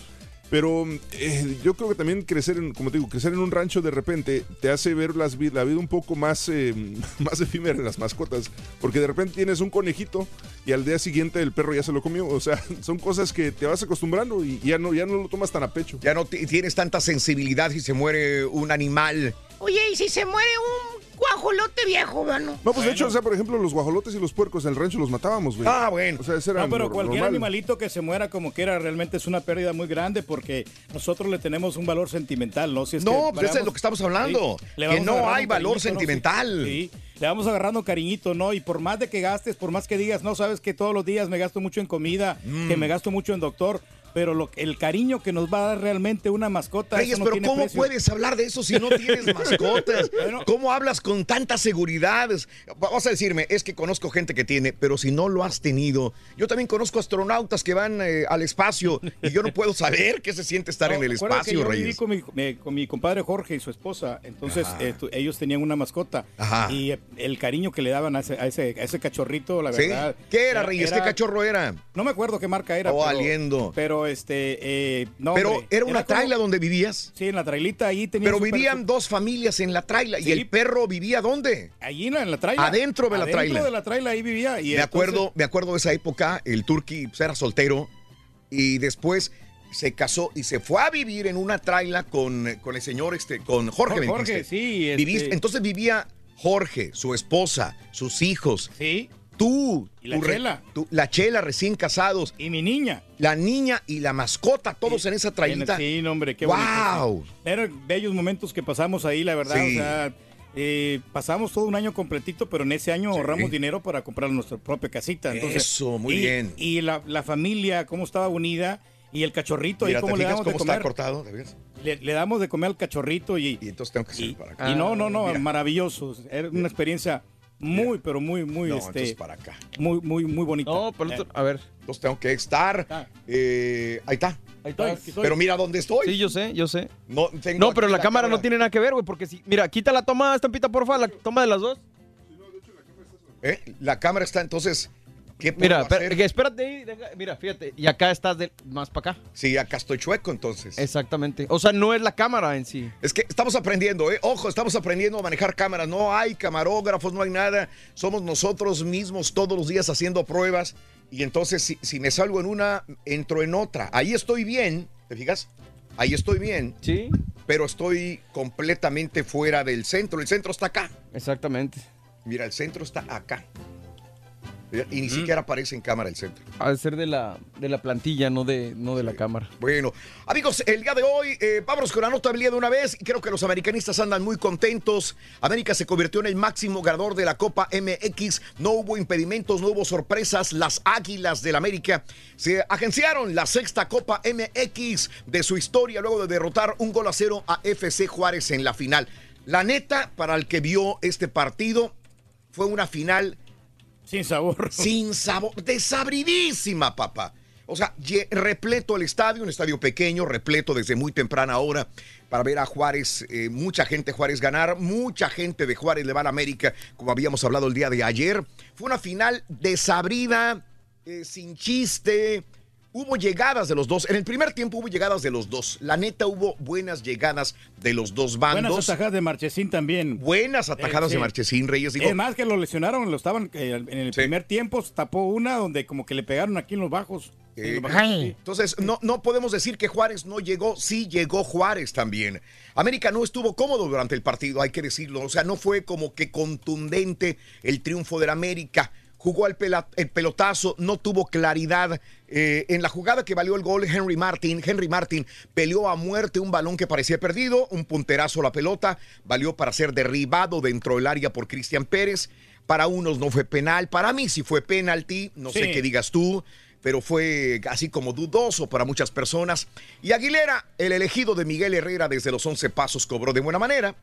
Pero eh, yo creo que también crecer, en, como te digo, crecer en un rancho de repente te hace ver las, la vida un poco más, eh, más efímera en las mascotas. Porque de repente tienes un conejito y al día siguiente el perro ya se lo comió. O sea, son cosas que te vas acostumbrando y ya no, ya no lo tomas tan a pecho. Ya no ti- tienes tanta sensibilidad si se muere un animal. Oye, ¿y si se muere un guajolote viejo, mano? No, pues de hecho, o sea, por ejemplo, los guajolotes y los puercos en el rancho los matábamos, güey. Ah, bueno. O sea, ese era No, pero cualquier normal. animalito que se muera como quiera realmente es una pérdida muy grande porque nosotros le tenemos un valor sentimental, ¿no? Si es No, que pues eso es lo que estamos hablando, le que no hay valor cariñito, ¿no? Sí, sentimental. Sí, le vamos agarrando cariñito, ¿no? Y por más de que gastes, por más que digas, no, sabes que todos los días me gasto mucho en comida, Mm. que me gasto mucho en doctor, pero lo, el cariño que nos va a dar realmente una mascota. Reyes, no pero tiene ¿cómo precio. puedes hablar de eso si no tienes mascotas? ¿Cómo hablas con tanta seguridad? Vas a decirme, es que conozco gente que tiene, pero si no lo has tenido, yo también conozco astronautas que van eh, al espacio y yo no puedo saber qué se siente estar No, en el recuerda que espacio, yo viví Reyes. con mi, me- con mi compadre Jorge y su esposa. Entonces, eh, tu- ellos tenían una mascota. Ajá. Y eh, el cariño que le daban a ese, a ese, a ese cachorrito, la ¿Sí? verdad. ¿Qué era, Reyes? ¿Qué cachorro era? No me acuerdo qué marca era. Oh, pero, aliendo. Pero este. eh, no, Pero hombre, era una traila donde vivías. Sí, en la trailita ahí tenía. Pero vivían dos familias en la traila. ¿Y el perro vivía dónde? Allí en la, en la traila. Adentro de la Adentro traila. de la traila ahí vivía. Y me entonces- acuerdo, me acuerdo de esa época, el Turqui pues, era soltero y después se casó y se fue a vivir en una traila con, con el señor, este, con Jorge. Jorge, sí, este- Viviste- entonces vivía Jorge, su esposa, sus hijos. Sí. Tú. Y la tu re- Chela. tu- la chela recién casados. Y mi niña. La niña y la mascota, todos en esa trailita. Sí, no, hombre, qué ¡Wow! Eran bellos momentos que pasamos ahí, la verdad. Sí. O sea, eh, pasamos todo un año completito, pero en ese año ahorramos dinero para comprar nuestra propia casita. Entonces, Eso, muy y- bien. Y la, la familia, cómo estaba unida. Y el cachorrito, Mira, ¿te cómo le damos de está comer. Le, le damos de comer al cachorrito y... Y entonces tengo que hacer para acá. Y no, no, no, Mira. maravilloso. Era una experiencia muy, pero muy, muy, No, este... entonces para acá. Muy, muy, muy bonita. No, pero otro- a ver. Entonces tengo que estar. eh, ahí está. Ahí está. Pero mira dónde estoy. Sí, yo sé, yo sé. No, tengo No, pero aquí la, cámara no tiene nada que ver, güey, porque si... Mira, quita la toma, estampita, porfa, la toma de las dos. ¿Eh? La cámara está entonces. ¿Qué puedo Mira, hacer? que espérate ahí, deja- mira, fíjate, y acá estás más para acá. Sí, acá estoy chueco entonces. Exactamente. O sea, no es la cámara en sí. Es que estamos aprendiendo, ¿eh? Ojo, estamos aprendiendo a manejar cámaras. No hay camarógrafos, no hay nada. Somos nosotros mismos todos los días haciendo pruebas. Y entonces, si, si me salgo en una, entro en otra. Ahí estoy bien, ¿te fijas? Ahí estoy bien. Sí. Pero estoy completamente fuera del centro. El centro está acá. Exactamente. Mira, el centro está acá. Y ni siquiera aparece en cámara el centro. De ser de la, de la plantilla, no de, no de la cámara. Bueno, amigos, el día de hoy, eh, vámonos con la notabilidad de una vez. Y creo que los americanistas andan muy contentos. América se convirtió en el máximo ganador de la Copa MX. No hubo impedimentos, no hubo sorpresas. Las Águilas del América se agenciaron la sexta Copa MX de su historia luego de derrotar un gol a cero a FC Juárez en la final. La neta, para el que vio este partido, fue una final Sin sabor. sin sabor, desabridísima, papá. O sea, repleto el estadio, un estadio pequeño, repleto desde muy temprana hora para ver a Juárez, eh, mucha gente Juárez ganar, mucha gente de Juárez le va a América, como habíamos hablado el día de ayer. Fue una final desabrida, eh, sin chiste. Hubo llegadas de los dos. En el primer tiempo hubo llegadas de los dos. La neta hubo buenas llegadas de los dos bandos. Buenas atajadas de Marchesín también. Buenas atajadas Eh, sí. de Marchesín Reyes. Digo, Es más que lo lesionaron, lo estaban eh, en el primer tiempo, tapó una donde como que le pegaron aquí en los bajos. En los bajos, sí. Entonces, no, no podemos decir que Juárez no llegó, sí llegó Juárez también. América no estuvo cómodo durante el partido, hay que decirlo. O sea, no fue como que contundente el triunfo del América. Jugó el, pelotazo, no tuvo claridad. Eh, en la jugada que valió el gol, Henry Martin, Henry Martin peleó a muerte un balón que parecía perdido, un punterazo a la pelota, valió para ser derribado dentro del área por Cristian Pérez. Para unos no fue penal, para mí sí fue penalti, no sé qué digas tú pero fue así como dudoso para muchas personas. Y Aguilera, el elegido de Miguel Herrera desde los 11 pasos, cobró de buena manera,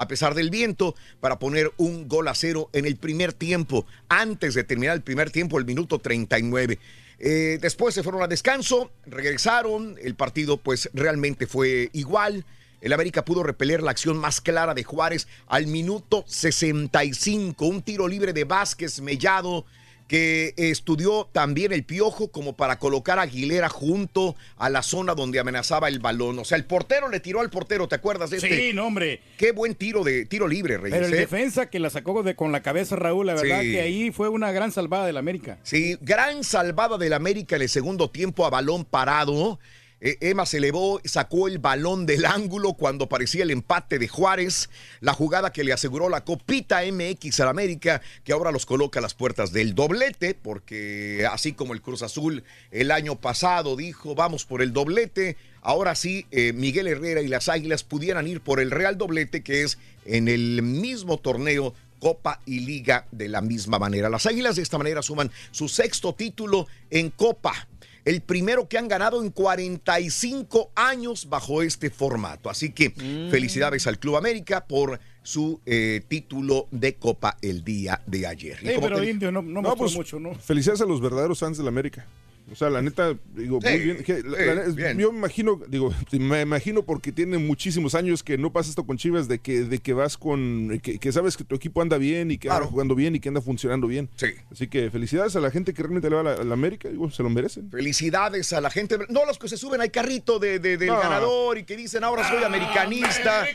a pesar del viento, para poner un gol a cero en el primer tiempo, antes de terminar el primer tiempo, el minuto 39. Eh, después se fueron a descanso, regresaron, el partido pues realmente fue igual. El América pudo repeler la acción más clara de Juárez al minuto 65, un tiro libre de Vázquez Mellado que estudió también el piojo como para colocar a Aguilera junto a la zona donde amenazaba el balón. O sea, el portero le tiró al portero, ¿te acuerdas de este? Sí, no, hombre. Qué buen tiro de tiro libre, Reyes. Pero el ¿eh? defensa que la sacó de, con la cabeza Raúl, la verdad Sí. que ahí fue una gran salvada del América. Sí, gran salvada del América en el segundo tiempo a balón parado. Eh, Emma se elevó, sacó el balón del ángulo cuando parecía el empate de Juárez. La jugada que le aseguró la copita MX al América, que ahora los coloca a las puertas del doblete, porque así como el Cruz Azul el año pasado dijo, vamos por el doblete. Ahora sí, eh, Miguel Herrera y las Águilas pudieran ir por el Real Doblete, que es en el mismo torneo Copa y Liga de la misma manera. Las Águilas de esta manera suman su sexto título en Copa. El primero que han ganado en 45 años bajo este formato. Así que felicidades al Club América por su eh, título de Copa el día de ayer. Como pero te- Indio no, no, No, pues, mucho, ¿no? Felicidades a los verdaderos fans del América. O sea, la neta, digo, muy bien. que la- sí, la- es- bien. Yo me imagino, digo, me imagino porque tiene muchísimos años que no pasa esto con Chivas, de que, de que vas con, que, que sabes que tu equipo anda bien y que anda jugando bien y que anda funcionando bien. Sí. Así que felicidades a la gente que realmente le va a la, a la América, digo, se lo merecen. Felicidades a la gente. No los que se suben al carrito de, de- del No. ganador y que dicen ahora soy americanista.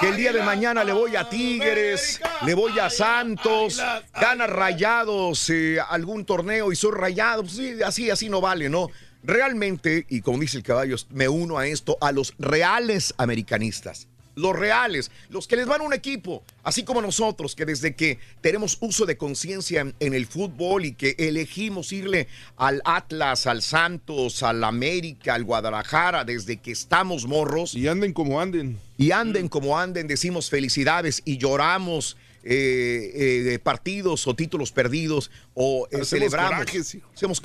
Que el día de mañana le voy a Tigres, le voy a Santos, gana rayados eh, algún torneo y soy rayado. Pues sí, así, así no vale, ¿no? Realmente, y como dice el caballo, me uno a esto, a los reales americanistas. Los reales, los que les van a un equipo, así como nosotros, que desde que tenemos uso de conciencia en, en el fútbol y que elegimos irle al Atlas, al Santos, al América, al Guadalajara, desde que estamos morros. Y anden como anden. Y anden como anden, decimos felicidades y lloramos eh, eh, partidos o títulos perdidos o eh, Hacemos celebramos. corajes. Hacemos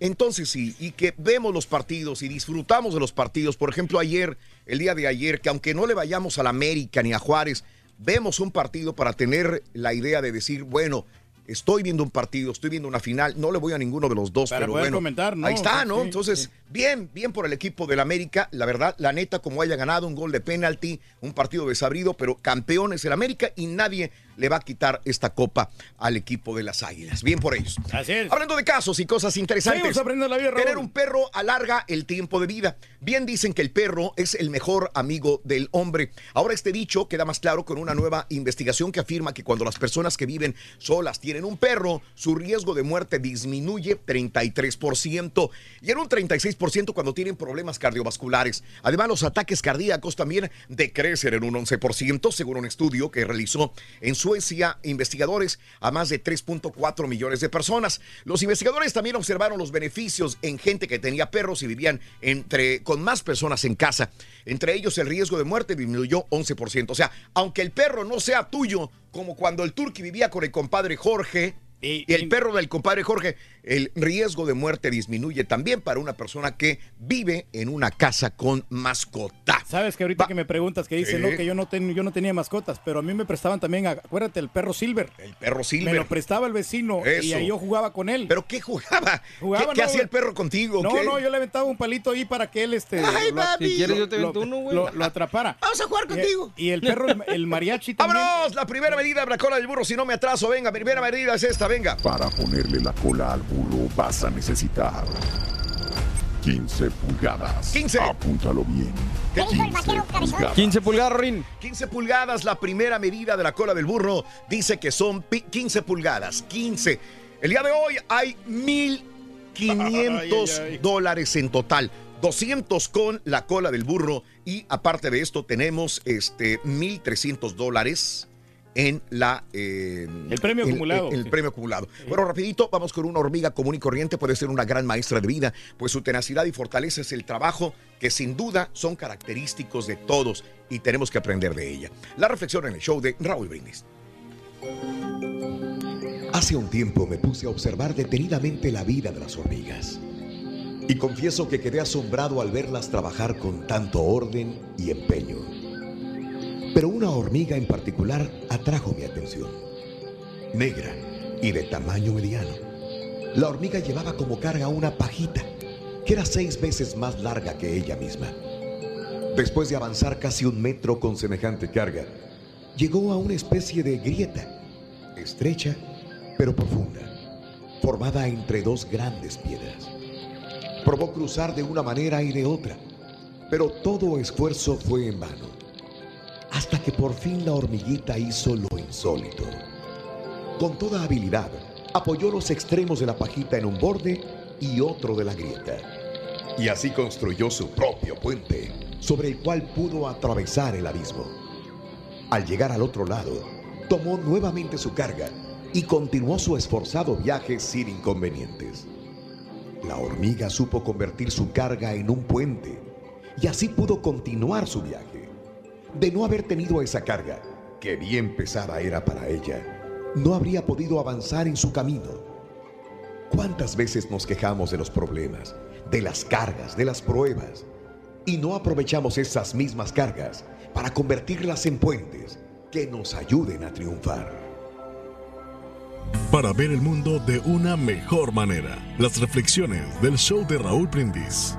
Entonces sí, y que vemos los partidos y disfrutamos de los partidos. Por ejemplo, ayer, el día de ayer, que aunque no le vayamos a la América ni a Juárez, vemos un partido para tener la idea de decir, bueno, estoy viendo un partido, estoy viendo una final, no le voy a ninguno de los dos, Para pero poder bueno, comentar, ¿no? ahí está, ¿no? Sí, Entonces, sí. bien, bien por el equipo del América, la verdad, la neta, como haya ganado un gol de penalti, un partido desabrido, pero campeones el América y nadie le va a quitar esta copa al equipo de las Águilas. Bien por ellos. Así es. Hablando de casos y cosas interesantes. La vida. Tener un perro alarga el tiempo de vida. Bien dicen que el perro es el mejor amigo del hombre. Ahora este dicho queda más claro con una nueva investigación que afirma que cuando las personas que viven solas tienen un perro, su riesgo de muerte disminuye 33% y en un 36% cuando tienen problemas cardiovasculares. Además, los ataques cardíacos también decrecen en un 11% según un estudio que realizó en Suecia investigadores a más de 3.4 millones de personas. Los investigadores también observaron los beneficios en gente que tenía perros y vivían entre, con más personas en casa. Entre ellos el riesgo de muerte disminuyó 11%. O sea, aunque el perro no sea tuyo, como cuando el turqui vivía con el compadre Jorge, y, el perro del compadre Jorge, el riesgo de muerte disminuye también para una persona que vive en una casa con mascota. Sabes que ahorita que me preguntas que dice, Sí. no, que yo no, ten- yo no tenía mascotas, pero a mí me prestaban también, acuérdate, el perro Silver. El perro Silver. Me lo prestaba el vecino y Eso. ahí yo jugaba con él. ¿Pero qué jugaba? Jugaba, ¿Qué, hacía el perro contigo? No, ¿Qué? no, yo le aventaba un palito ahí para que él este Ay, lo. Si quieres, yo te lo- avento uno, güey. lo- lo atrapara. Vamos a jugar Y- contigo. Y, el perro, el, mariachi también. ¡Vámonos! La primera medida de la cola del burro, si no me atraso, venga, primera medida es esta, venga. Para ponerle la cola al burro vas a necesitar 15 pulgadas. 15. Apúntalo bien. 15 pulgadas. 15 pulgadas, Rin. 15 pulgadas, la primera medida de la cola del burro dice que son pi- 15 pulgadas. 15. El día de hoy hay 1.500 Ay, ay, ay. dólares en total. 200 con la cola del burro y aparte de esto tenemos este 1.300 dólares en la eh, El premio en- acumulado. en el Sí. premio acumulado. Bueno, rapidito, vamos con una hormiga común y corriente, puede ser una gran maestra de vida, pues su tenacidad y fortaleza es el trabajo que sin duda son característicos de todos y tenemos que aprender de ella. La reflexión en el show de Raúl Brindis. Hace un tiempo me puse a observar detenidamente la vida de las hormigas. Y confieso que quedé asombrado al verlas trabajar con tanto orden y empeño. Pero una hormiga en particular atrajo mi atención. Negra y de tamaño mediano. La hormiga llevaba como carga una pajita, que era seis veces más larga que ella misma. Después de avanzar casi un metro con semejante carga, llegó a una especie de grieta, estrecha pero profunda. formada entre dos grandes piedras. Probó cruzar de una manera y de otra, pero todo esfuerzo fue en vano, hasta que por fin la hormiguita hizo lo insólito. Con toda habilidad, apoyó los extremos de la pajita en un borde y otro de la grieta. Y así construyó su propio puente, sobre el cual pudo atravesar el abismo. Al llegar al otro lado, tomó nuevamente su carga y continuó su esforzado viaje sin inconvenientes. La hormiga supo convertir su carga en un puente y así pudo continuar su viaje. De no haber tenido esa carga, que bien pesada era para ella, no habría podido avanzar en su camino. ¿Cuántas veces nos quejamos de los problemas, de las cargas, de las pruebas, y no aprovechamos esas mismas cargas para convertirlas en puentes que nos ayuden a triunfar? Para ver el mundo de una mejor manera, las reflexiones del show de Raúl Brindis.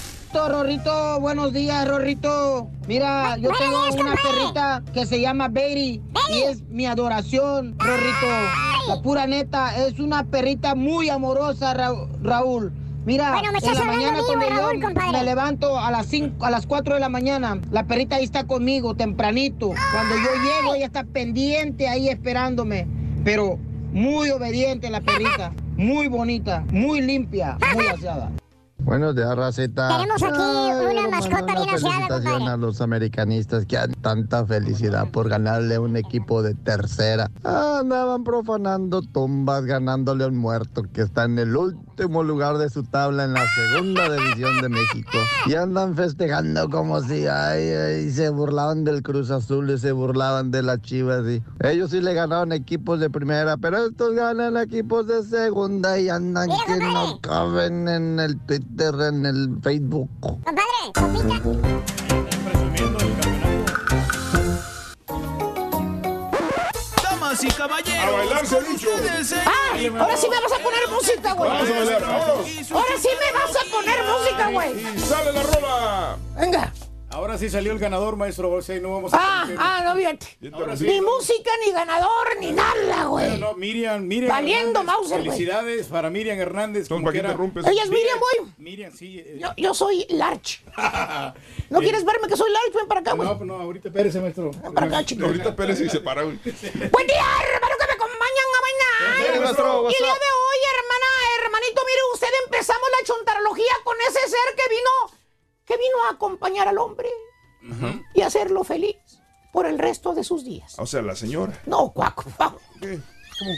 Rorrito, buenos días, Rorrito. Mira, yo tengo una perrita que se llama Betty y es mi adoración, Rorrito. La pura neta, es una perrita muy amorosa, Ra- Raúl. Mira, Bueno, me en la mañana mío, cuando Raúl, yo compadre. me levanto a las cinco, a las 4 de la mañana, la perrita ahí está conmigo, tempranito. Cuando yo llego, ella está pendiente ahí esperándome. Pero muy obediente la perrita, muy bonita, muy limpia, muy aseada. Buenos días, Raceta. Tenemos aquí una quiero mascota bien una aseada, felicitación compadre. a los americanistas que han tanta felicidad por ganarle a un equipo de tercera. Andaban profanando tumbas, ganándole a un muerto que está en el último lugar de su tabla en la segunda división de México. Y andan festejando como si ay, ay, se burlaban del Cruz Azul y se burlaban de las Chivas. Y ellos sí le ganaron equipos de primera, pero estos ganan equipos de segunda y andan que no caben en el Twitter, en el Facebook. Damas y caballeros. A bailar. ¡Ah! Ahora sí me vas a poner música, güey. Vamos a bailar, vámonos. Ahora sí me vas a poner música, güey. Y sale la rola. Venga. Ahora sí salió el ganador, maestro. Sí no vamos a Ah, ah, no, fíjate. Sí. Ni música, ni ganador, ni nada, güey. No, no, Miriam, Miriam. Valiendo Mauser, güey. Felicidades para Miriam Hernández. como ¿para qué quiera. te rompes? Ella es Miriam, güey. Miriam, sí. eh, Yo, yo soy Larch. ¿No quieres verme que soy Larch? Ven para acá, güey. No, no, ahorita espérese, maestro. para acá, chico. Ahorita Pérez y se para, güey. Buen día, hermano, que me acompañan a maestro, y el día de hoy, hermana, hermanito, mire usted, empezamos la chontarología con ese ser que vino, que vino a acompañar al hombre y hacerlo feliz por el resto de sus días. O sea, la señora. No, cuaco. cuaco. ¿Qué? ¿Cómo?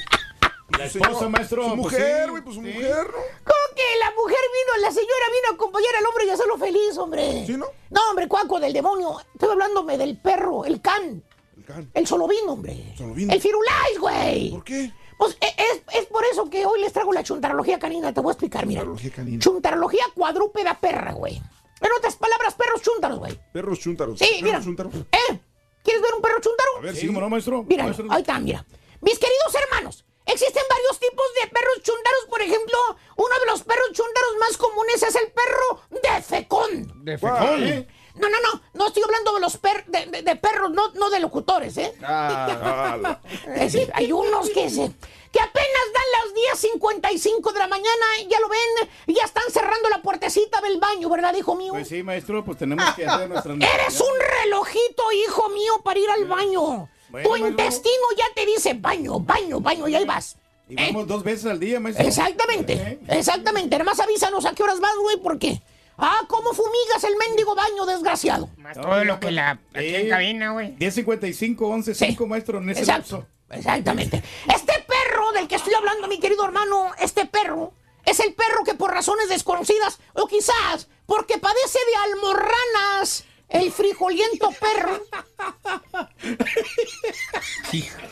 La esposa, maestro. Su pues mujer, sí. güey, pues su Sí. mujer, ¿no? ¿Cómo que la mujer vino, la señora vino a acompañar al hombre y hacerlo feliz, hombre? ¿Sí, no? No, hombre, cuaco del demonio. Estoy hablándome del perro, el can. El can. El solovino, hombre. Solovino. El firulais, güey. ¿Por qué? Pues e- es, es por eso que hoy les traigo la chuntarología canina. Te voy a explicar, mira. Chuntarología canina. Chuntarología cuadrúpeda perra, güey. En otras palabras, perros chúntaros, güey. Perros chúntaros. Sí, Perros mira. chúntaros. ¿Eh? ¿Quieres ver un perro chúntaro? A ver, Sí, sí. ¿cómo no, maestro? Mira, Maestro. ahí está, mira. Mis queridos hermanos, existen varios tipos de perros chúntaros. Por ejemplo, uno de los perros chúntaros más comunes es el perro de fecón. De fecón. ¿Eh? No, no, no, no estoy hablando de los per de, de- de perros, no, no de locutores, ¿eh? Ah, decir, hay unos que se que apenas dan las 10.55 de la mañana, ya lo ven, ya están cerrando la puertecita del baño, ¿verdad, hijo mío? Pues sí, maestro, pues tenemos que hacer nuestras Eres un relojito, hijo mío, para ir al baño. Bueno, tu maestro. intestino ya te dice baño, baño, baño, y ahí vas. Y vamos dos veces al día, maestro. Exactamente, ¿Eh? exactamente. Nada más avísanos a qué horas vas, güey, porque... Ah, cómo fumigas el mendigo baño, desgraciado. Todo lo que la. Aquí en Sí. cabina, güey. 10.55, 11.5, maestro, en ese Exacto, lapso. exactamente. Este del que estoy hablando, mi querido hermano, este perro es el perro que por razones desconocidas, o quizás porque padece de almorranas, el frijoliento perro,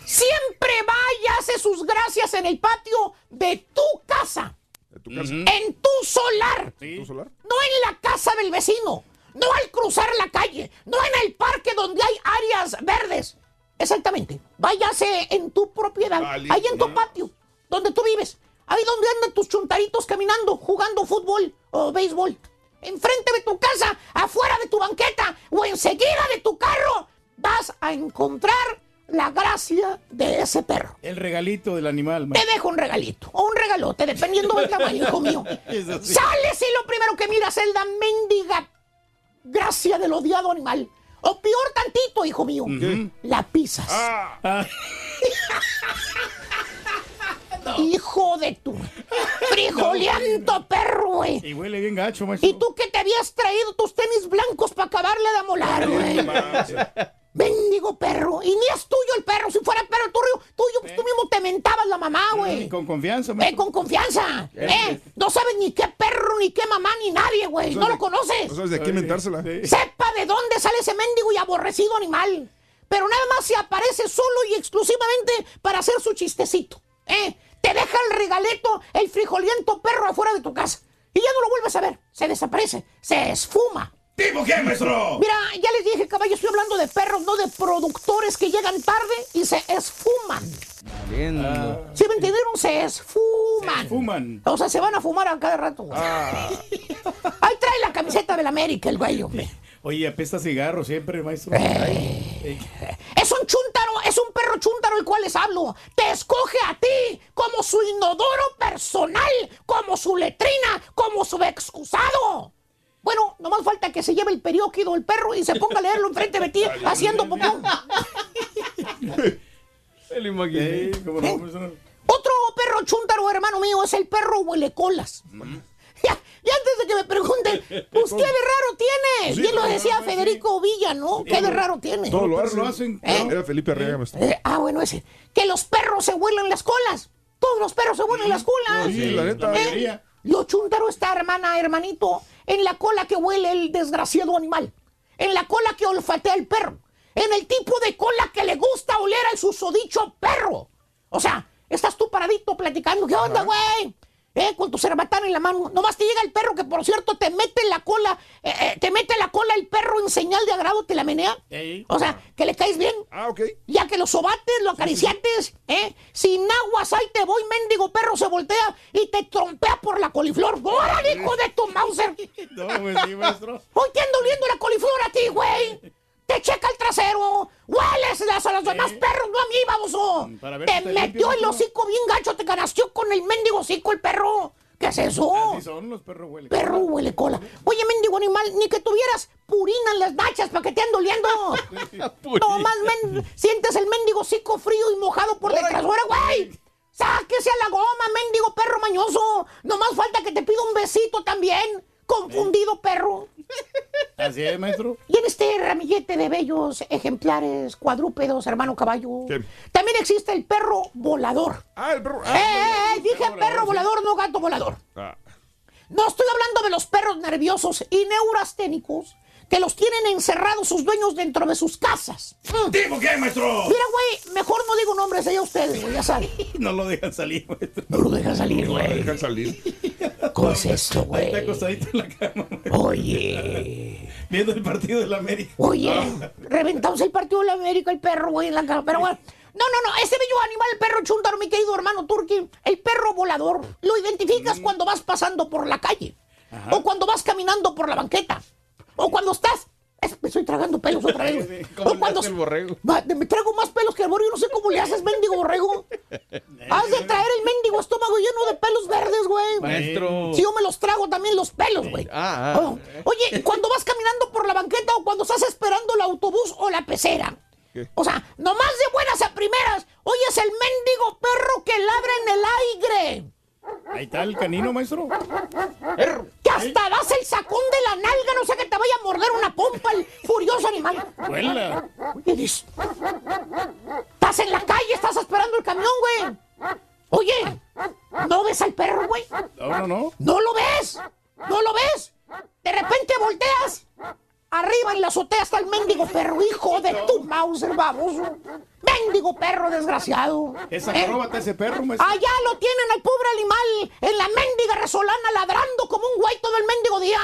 siempre va y hace sus gracias en el patio de tu casa, ¿De tu casa? en tu solar, ¿Tu solar? no en la casa del vecino. no al cruzar la calle, no en el parque donde hay áreas verdes. Exactamente. Váyase en tu propiedad, ahí en tu patio, donde tú vives. Ahí donde andan tus chuntaritos caminando, jugando fútbol o béisbol. Enfrente de tu casa, afuera de tu banqueta o enseguida de tu carro, vas a encontrar la gracia de ese perro. El regalito del animal, Te maestro. dejo un regalito o un regalote, dependiendo del tamaño, hijo mío. Sí. Sales y lo primero que miras es la mendiga gracia del odiado animal. O peor tantito, hijo mío, la pisas. Ah, Hijo de tu frijoleando perro, güey. y huele bien gacho, maestro. Y tú que te habías traído tus tenis blancos para acabarle de amolar, güey. Bendigo perro. Y ni es tuyo el perro. Si fuera perro tuyo, tuyo pues tú mismo te mentabas la mamá, güey. Y con confianza, Eh, maestro. con confianza. Eh, Eh, no sabes ni qué perro, ni qué mamá, ni nadie, güey. No lo conoces. No sabes de qué mentársela. Sepa de dónde sale ese mendigo y aborrecido animal. Pero nada más se aparece solo y exclusivamente para hacer su chistecito. ¿eh? Te deja el regaleto, el frijoliento perro afuera de tu casa. Y ya no lo vuelves a ver. Se desaparece. Se esfuma. ¿Tipo qué, maestro? Mira, ya les dije, caballo, estoy hablando de perros, no de productores que llegan tarde y se esfuman. ¿Sí me entendieron? Se esfuman. Fuman. O sea, se van a fumar a cada rato. güey. Ahí trae la camiseta del América, el güey, hombre. Oye, apesta cigarro siempre, maestro. Es un chúntaro, es un perro chúntaro el cual les hablo. Te escoge a ti como su inodoro personal, como su letrina, como su excusado. Bueno, nomás falta que se lleve el periódico el perro y se ponga a leerlo enfrente de ti haciendo popó. Se lo imaginé. Sí, cómo no, maestro. Otro perro chúntaro, hermano mío, es el perro huele colas. Ya, ya antes de que me pregunten, pues qué de raro tiene. Sí, Bien lo claro, decía sí. Federico Villa, ¿no? ¿Qué de raro tiene? Todo lo hacen. lo hacen, ¿Eh? Era Felipe Arriaga. Eh, ah, bueno, ese. Que los perros se huelen las colas. Todos los perros se huelen las colas. Sí, la neta. Mayoría. Lo chúntaro está, hermana, hermanito, en la cola que huele el desgraciado animal. En la cola que olfatea el perro. En el tipo de cola que le gusta oler al susodicho perro. O sea, estás tú paradito platicando. ¿Qué onda, güey? Eh, con tu cerbatana en la mano. Nomás te llega el perro que, por cierto, te mete la cola, eh, eh, te mete la cola el perro en señal de agrado, te la menea. Ey. O sea, que le caes bien. Ah, ok. Ya que lo sobates, lo acariciates, ¿eh? Sin aguas, ahí te voy, mendigo perro, se voltea y te trompea por la coliflor. ¡Órale, hijo de tu Mauser! No, pues sí, maestro. Hoy te ando oliendo la coliflor a ti, güey. Te checa el trasero. Hueles las a los demás perros, no a mí, baboso. Ver Te metió el hocico bien gacho, te canasteó con el mendigo hocico el perro. ¿Qué es eso? Así son los perros huele. Perro huele cola. Oye, mendigo animal, ni que tuvieras purina en las nachas para que te ande oliendo. no más, men- sientes el mendigo hocico frío y mojado por detrás. ¡Ahora, güey! ¡Sáquese a la goma, mendigo perro mañoso! Nomás falta que te pida un besito también. Confundido perro. Así es, maestro. Y en este ramillete de bellos ejemplares cuadrúpedos, hermano caballo, ¿Qué? también existe el perro volador. Ah, el perro. ¡Eh, Ah, eh, eh! Dije perro volador, no gato volador. ah. No estoy hablando de los perros nerviosos y neurasténicos que los tienen encerrados sus dueños dentro de sus casas. Mm. ¿Tipo qué, maestro? Mira, güey, mejor no digo nombres, allá ustedes, güey, ya saben. No lo dejan salir, maestro. No lo dejan salir, No güey. dejan salir. ¿Cómo es esto, Está güey? acostadito en la cama, Oye, viendo el partido de la América. oye, reventamos el partido de la América, el perro, güey, en la cama. Pero bueno, no, no, no, ese bello animal, el perro chúntaro, mi querido hermano Turki, el perro volador, lo identificas cuando vas pasando por la calle, o cuando vas caminando por la banqueta, o cuando estás. Es- me estoy tragando pelos otra vez. ¿Cómo le hace el borrego? Va, me traigo más pelos que el borrego. No sé cómo le haces, mendigo borrego. Has de traer el mendigo estómago lleno de pelos verdes, güey. Maestro. Si yo me los trago también los pelos, güey. Ah, ah. Oh, Oye, cuando vas caminando por la banqueta o cuando estás esperando el autobús o la pecera. ¿Qué? O sea, nomás de buenas a primeras, oyes el mendigo perro que ladra en el aire. Ahí está el canino, maestro. Que hasta das el sacón de la nalga, no sé que te vaya a morder una pompa el furioso animal. Vuela. Estás en la calle, estás esperando el camión, güey. Oye, ¿no ves al perro, güey? No, no, no. ¿No lo ves? ¿No lo ves? De repente volteas. Arriba en la azotea está el mendigo perro, hijo de tu Mauser, baboso. Mendigo perro desgraciado. Esa ¿Eh? ese perro, maestro. Allá lo tienen al pobre animal en la mendiga resolana ladrando como un güey todo el mendigo día.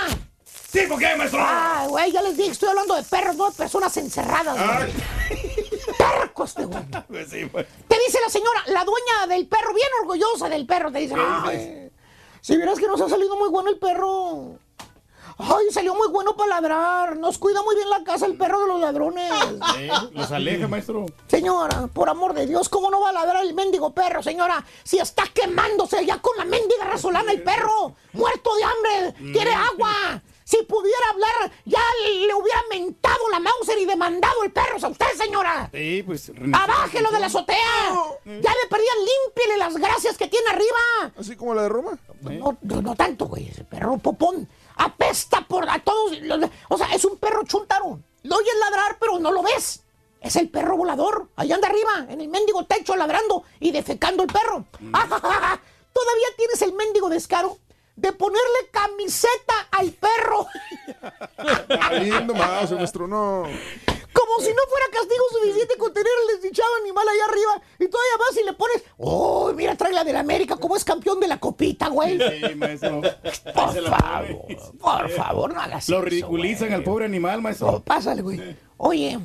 Sí, ¿por qué, maestro? Ah, güey, ya les dije, estoy hablando de perros, no de personas encerradas, güey. Perco este güey. Pues sí, pues. Te dice la señora, la dueña del perro, bien orgullosa del perro, te dice, ay, si vieras que nos ha salido muy bueno el perro. Ay, salió muy bueno para ladrar. Nos cuida muy bien la casa el perro de los ladrones. Sí, los aleja, maestro. Señora, por amor de Dios, ¿cómo no va a ladrar el mendigo perro, señora? Si está quemándose ya con la mendiga razolana el perro, muerto de hambre, quiere agua. Si pudiera hablar, ya le hubiera mentado la Mauser y demandado el perro a usted, señora. Sí, pues. ¡Abájelo de la azotea! Ya le perdían, límpiele las gracias que tiene arriba. Así como la de Roma. No, no, no tanto, güey. Ese perro popón apesta por a todos. los- o sea, es un perro chuntaro. Lo oyes ladrar, pero no lo ves. Es el perro volador. Ahí anda arriba, en el mendigo techo, ladrando y defecando el perro. ¡Ajajaja! Todavía tienes el mendigo descaro de ponerle camiseta al perro. Ahí nomás, maestro, no. Como si no fuera castigo suficiente con tener el desdichado animal allá arriba. Y todavía vas y le pones. ¡Oh, mira, trae la del América! como es campeón de la copita, güey? Sí, maestro. Por favor, por favor, no hagas Lo eso, ridiculizan al pobre animal, maestro. No, pásale, güey. Oye,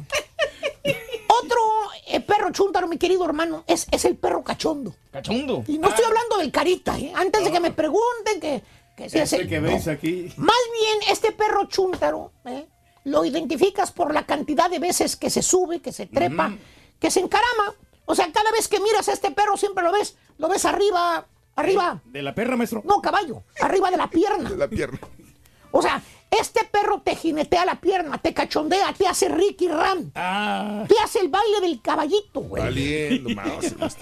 otro eh, perro chúntaro, mi querido hermano, es, es el perro cachondo. ¿Cachondo? Y no estoy hablando del carita, ¿eh? Antes de que me pregunten que, que si es Ese el- que no. veis aquí. Más bien, este perro chúntaro, ¿eh? Lo identificas por la cantidad de veces que se sube, que se trepa, que se encarama. O sea, cada vez que miras a este perro siempre lo ves, lo ves arriba, arriba. De la perra, maestro. No, caballo, arriba de la pierna. De la pierna. O sea, este perro te jinetea la pierna, te cachondea, te hace Ricky Ram. Ah. Te hace el baile del caballito, güey. Valiendo más,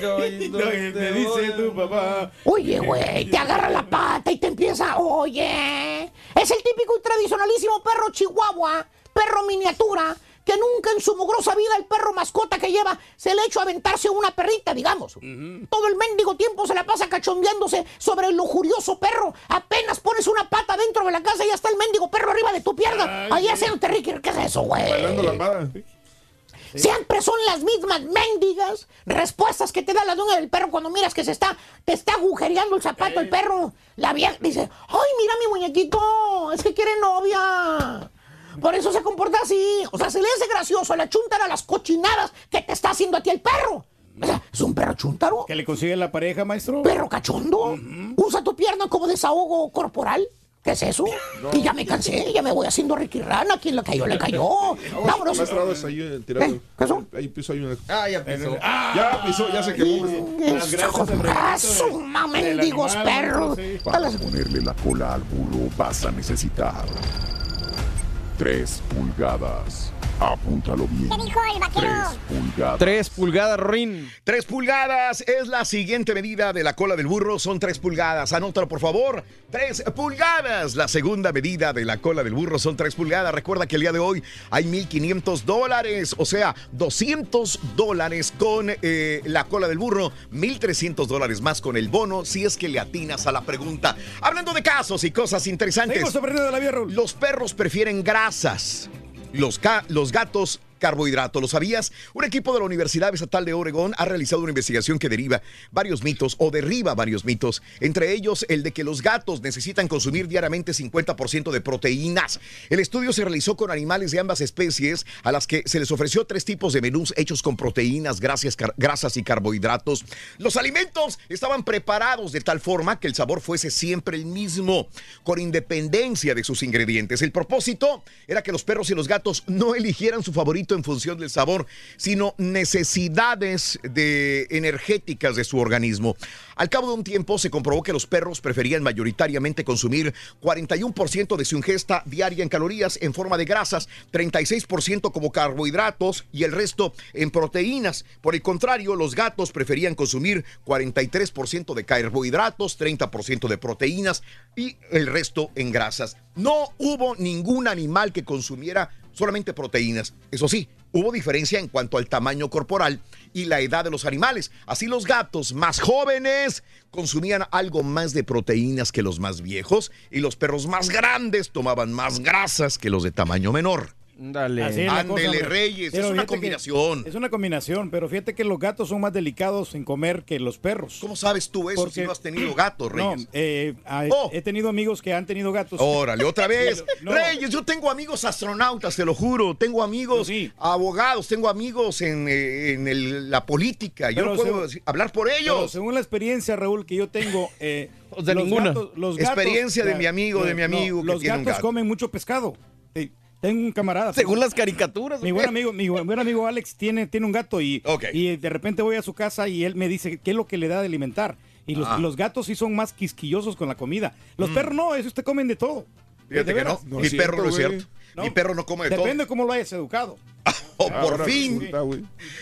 caballito. Te dice tu papá. Oye, güey, te agarra la pata y te empieza, oye. Es el típico y tradicionalísimo perro chihuahua, perro miniatura, que nunca en su mugrosa vida el perro mascota que lleva se le ha hecho aventarse una perrita, digamos. Todo el mendigo tiempo se la pasa cachondeándose sobre el lujurioso perro. Apenas pones una pata dentro de la casa y ya está el mendigo perro arriba de tu pierna. Ahí haciéndote Ricky, ¿qué es eso, güey? Bailando Siempre son las mismas mendigas respuestas que te da la dueña del perro cuando miras que se está, te está agujereando el zapato el perro. La vieja dice, ay, mira mi muñequito, es que quiere novia. Por eso se comporta así. O sea, se le hace gracioso la chuntara a las cochinadas que te está haciendo a ti el perro. O sea, es un perro chuntaro. ¿Que le consigue la pareja, maestro? ¿Perro cachondo? ¿Usa tu pierna como desahogo corporal? ¿Qué es eso? Y ya me cansé, ya me voy haciendo Ricky Rana. Quien le cayó, le cayó. Vámonos. Ahí eh. ¿Qué pasó? Ahí pisó, ahí una. Ah, ya pisó. Ya pisó, ya se quemó. su mendigos perros. Para ponerle la cola al burro vas a necesitar 3 pulgadas. Apúntalo bien. ¿Qué dijo el vaquero? 3 pulgadas. Tres pulgadas, Rin. Tres pulgadas es la siguiente medida de la cola del burro. Son tres pulgadas. Anótalo, por favor. Tres pulgadas. La segunda medida de la cola del burro son tres pulgadas. Recuerda que el día de hoy hay 1.500 dólares. O sea, 200 dólares con eh, la cola del burro. 1.300 dólares más con el bono si es que le atinas a la pregunta. Hablando de casos y cosas interesantes. Seguimos aprendiendo de la Raúl. Los perros prefieren grasas. Los, los gatos carbohidratos. ¿Lo sabías? Un equipo de la Universidad Estatal de Oregón ha realizado una investigación que deriva varios mitos o derriba varios mitos, entre ellos el de que los gatos necesitan consumir diariamente 50% de proteínas. El estudio se realizó con animales de ambas especies a las que se les ofreció tres tipos de menús hechos con proteínas, grasas, grasas y carbohidratos. Los alimentos estaban preparados de tal forma que el sabor fuese siempre el mismo, con independencia de sus ingredientes. El propósito era que los perros y los gatos no eligieran su favorito en función del sabor, sino necesidades de energéticas de su organismo. Al cabo de un tiempo se comprobó que los perros preferían mayoritariamente consumir 41% de su ingesta diaria en calorías en forma de grasas, 36% como carbohidratos y el resto en proteínas. Por el contrario, los gatos preferían consumir 43% de carbohidratos, 30% de proteínas y el resto en grasas. No hubo ningún animal que consumiera solamente proteínas. Eso sí, hubo diferencia en cuanto al tamaño corporal y la edad de los animales. Así los gatos más jóvenes consumían algo más de proteínas que los más viejos y los perros más grandes tomaban más grasas que los de tamaño menor. Dale. Ándele. Reyes, Pero es una combinación. Es una combinación, pero fíjate que los gatos son más delicados en comer que los perros. ¿Cómo sabes tú eso si no has tenido gatos, No, Reyes? eh, ah, Oh. he tenido amigos que han tenido gatos. Órale, otra vez. No. Reyes, yo tengo amigos astronautas, te lo juro. Tengo amigos abogados, tengo amigos en, eh, en el- la política. Yo Pero no puedo según- hablar por Pero ellos. según la experiencia, Raúl, que yo tengo, eh, sea, los ninguna. gatos- los gatos- Experiencia de mi amigo, de mi no, amigo que los tiene un gatos gato. comen mucho pescado. Sí, Tengo un camarada. Según las caricaturas. Mi buen amigo, mi buen amigo Alex tiene, tiene un gato y, y de repente voy a su casa y él me dice qué es lo que le da de alimentar. Y los, Ah. los gatos sí son más quisquillosos con la comida. Los Mm. perros no, esos te comen de todo. Fíjate De que no. Mi perro no es cierto. Mi perro no come de todo. Depende cómo lo hayas educado. Oh, por fin.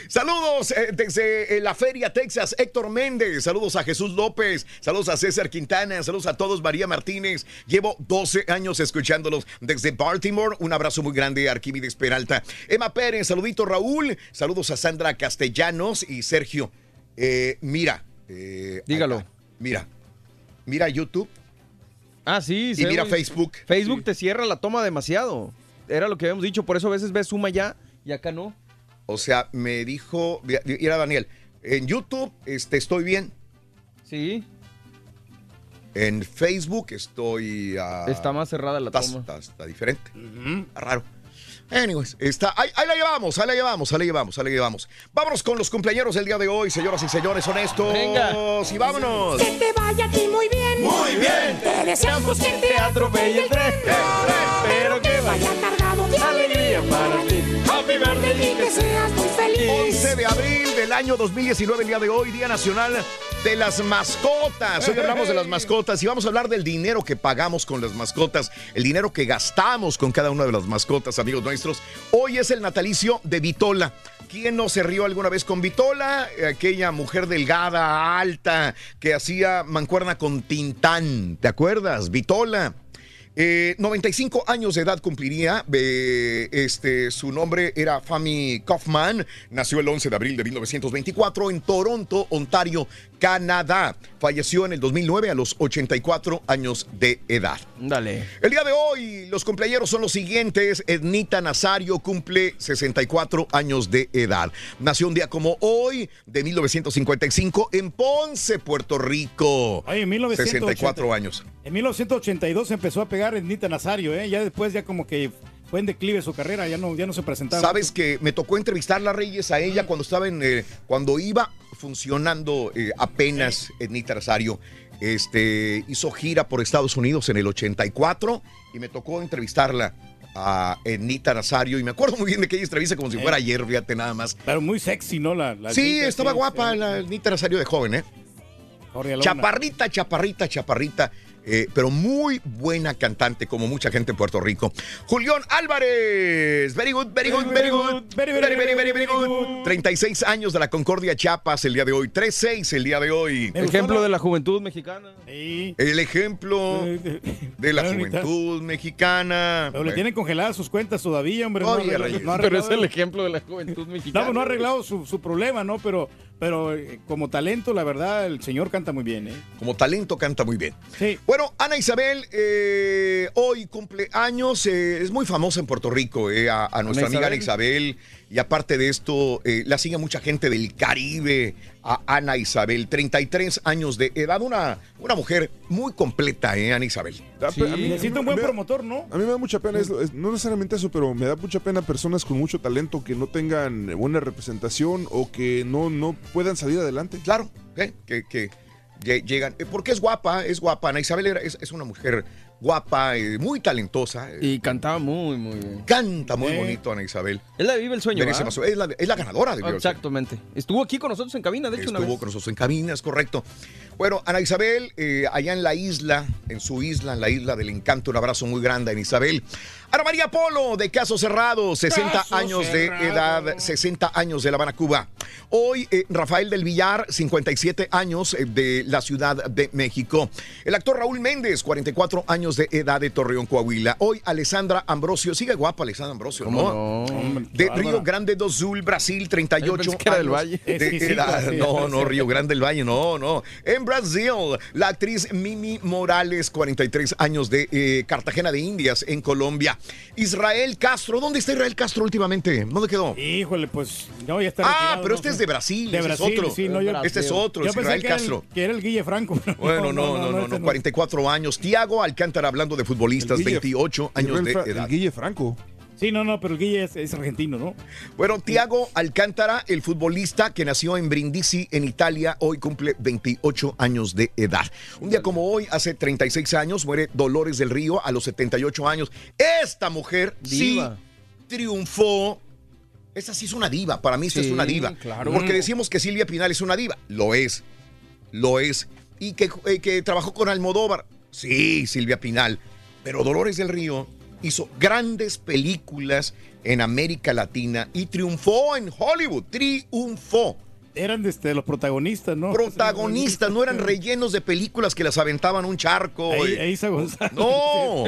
Saludos eh, desde eh, la Feria Texas, Héctor Méndez. Saludos a Jesús López. Saludos a César Quintana. Saludos a todos, María Martínez. Llevo 12 años escuchándolos desde Baltimore. Un abrazo muy grande a Arquímedes Peralta. Emma Pérez, saludito Raúl. Saludos a Sandra Castellanos y Sergio. Eh, mira. eh, Dígalo. acá. Mira. Mira YouTube. Ah, sí. Y mira Facebook. Facebook te cierra la toma demasiado. Era lo que habíamos dicho, por eso a veces ves suma ya y acá no. O sea, me dijo, mira Daniel, en YouTube este, estoy bien. Sí. En Facebook estoy... ah, Está más cerrada la está, toma. Está, está diferente. Está raro. Anyways, está, ahí, ahí la llevamos, ahí la llevamos, ahí la llevamos, ahí la llevamos. Vámonos con los cumpleaños del día de hoy, señoras y señores honestos. Venga. Y vámonos. Que te vaya a ti muy bien. Muy bien. Te deseamos que te atropelle el tren. Pero que vaya cargado de alegría para ti. Happy birthday y que seas muy feliz. 11 de abril del año 2019, el día de hoy, Día Nacional de las Mascotas. Hoy hablamos de las mascotas y vamos a hablar del dinero que pagamos con las mascotas, el dinero que gastamos con cada una de las mascotas, amigos nuestros. Hoy es el natalicio de Vitola. ¿Quién no se rió alguna vez con Vitola? Aquella mujer delgada, alta, que hacía mancuerna con Tintán. ¿Te acuerdas? Vitola. Eh, 95 años de edad cumpliría. eh, este, su nombre era Fami Kaufman. Nació el 11 de abril de 1924 en Toronto, Ontario, Canadá. Falleció en el 2009 a los 84 años de edad. Dale. El día de hoy, los cumpleaños son los siguientes. Ednita Nazario cumple 64 años de edad. Nació un día como hoy, de 1955, en Ponce, Puerto Rico. Oye, en 1980. 64 años. En 1982 empezó a pegar Ednita Nazario, ¿eh? Ya después, ya como que fue en declive su carrera, ya no, ya no se presentaba. Sabes que me tocó entrevistarla, Reyes, a ella cuando estaba en, eh, cuando iba funcionando eh, apenas Ednita Nazario. Este, hizo gira por Estados Unidos en el 84 y me tocó entrevistarla a Ednita Nazario y me acuerdo muy bien de aquella entrevista como si fuera ayer, fíjate nada más. Pero muy sexy, ¿no? La, la Sí, estaba guapa la Ednita Nazario de joven, ¿eh? Chaparrita, chaparrita, chaparrita. Eh, pero muy buena cantante, como mucha gente en Puerto Rico. Julián Álvarez. Very good, very good, very good. Very, very, very, very, very good. 36 años de la Concordia Chiapas el día de hoy. 3-6 el día de hoy. Ejemplo de la juventud mexicana. El ejemplo de la juventud mexicana. Pero le tienen congeladas sus cuentas todavía, hombre. Oye, no, arreglado- Pero es el ejemplo de la juventud mexicana. No, no ha arreglado su, su problema, ¿no? Pero, pero eh, como talento, la verdad, el señor canta muy bien, ¿eh? Como talento canta muy bien. Sí. Bueno, Ana Isabel eh, hoy cumple años, eh, es muy famosa en Puerto Rico, eh, a, a nuestra Ana amiga Ana. Isabel. Y aparte de esto, eh, la sigue mucha gente del Caribe, a Ana Isabel, 33 años de edad, una, una mujer muy completa, ¿eh, Ana Isabel? Da pe- a mí- Necesita un buen me promotor, ¿no? A mí me da mucha pena, es- es- no necesariamente eso, pero me da mucha pena personas con mucho talento que no tengan buena representación o que no, no puedan salir adelante. Claro, ¿eh? que, que lle- llegan, eh, porque es guapa, es guapa, Ana Isabel era- es, es una mujer guapa, eh, muy talentosa. eh, Y cantaba muy, muy bien. Canta muy Eh. bonito Ana Isabel. Es la de Vive el Sueño, es, la, es la ganadora de Vive el Sueño. Exactamente. Estuvo aquí con nosotros en cabina, de hecho, una Estuvo vez. con nosotros en cabina, es correcto. Bueno, Ana Isabel, eh, allá en la isla, en su isla, en la isla del encanto, un abrazo muy grande a Ana Isabel. Ana María Polo, de Caso Cerrado, 60 Caso años de edad, 60 años de La Habana, Cuba. Hoy, eh, Rafael del Villar, 57 años eh, de la Ciudad de México. El actor Raúl Méndez, 44 años de edad de Torreón, Coahuila. Hoy, Alessandra Ambrosio, sigue guapa Alessandra Ambrosio, ¿no? De Río Grande do Sul, Brasil, 38 Yo pensé que era del años Valle. de edad. no, no, Río Grande del Valle, no, no. En Brasil. La actriz Mimi Morales, 43 años de eh, Cartagena de Indias, en Colombia. Israel Castro, ¿dónde está Israel Castro últimamente? ¿Dónde quedó? Híjole, pues no, ya está Ah, retirado, pero no este es de Brasil, De es Brasil, otro. sí, no, yo- Este es otro, Yo es pensé Israel que era el- Castro. que era el Guille Franco. pero Bueno, no, no, no, no, 44 años. Tiago Alcántara, hablando de futbolistas, El Guille- 28 años el de Fra- el edad. Guille Franco. Sí, no, no, pero el Guille es, es argentino, ¿no? Bueno, Tiago Alcántara, el futbolista que nació en Brindisi, en Italia, hoy cumple 28 años de edad. Un día como hoy, hace 36 años, muere Dolores del Río a los 78 años. Esta mujer Diva. sí triunfó. Esta sí es una diva, para mí esta es una diva. claro. Porque decimos que Silvia Pinal es una diva. Lo es, lo es. Y que, eh, que trabajó con Almodóvar. Sí, Silvia Pinal. Pero Dolores del Río hizo grandes películas en América Latina y triunfó en Hollywood. Triunfó. Eran este, los protagonistas, ¿no? Protagonistas, no eran rellenos de películas que las aventaban un charco. Ahí, eh. ahí. No,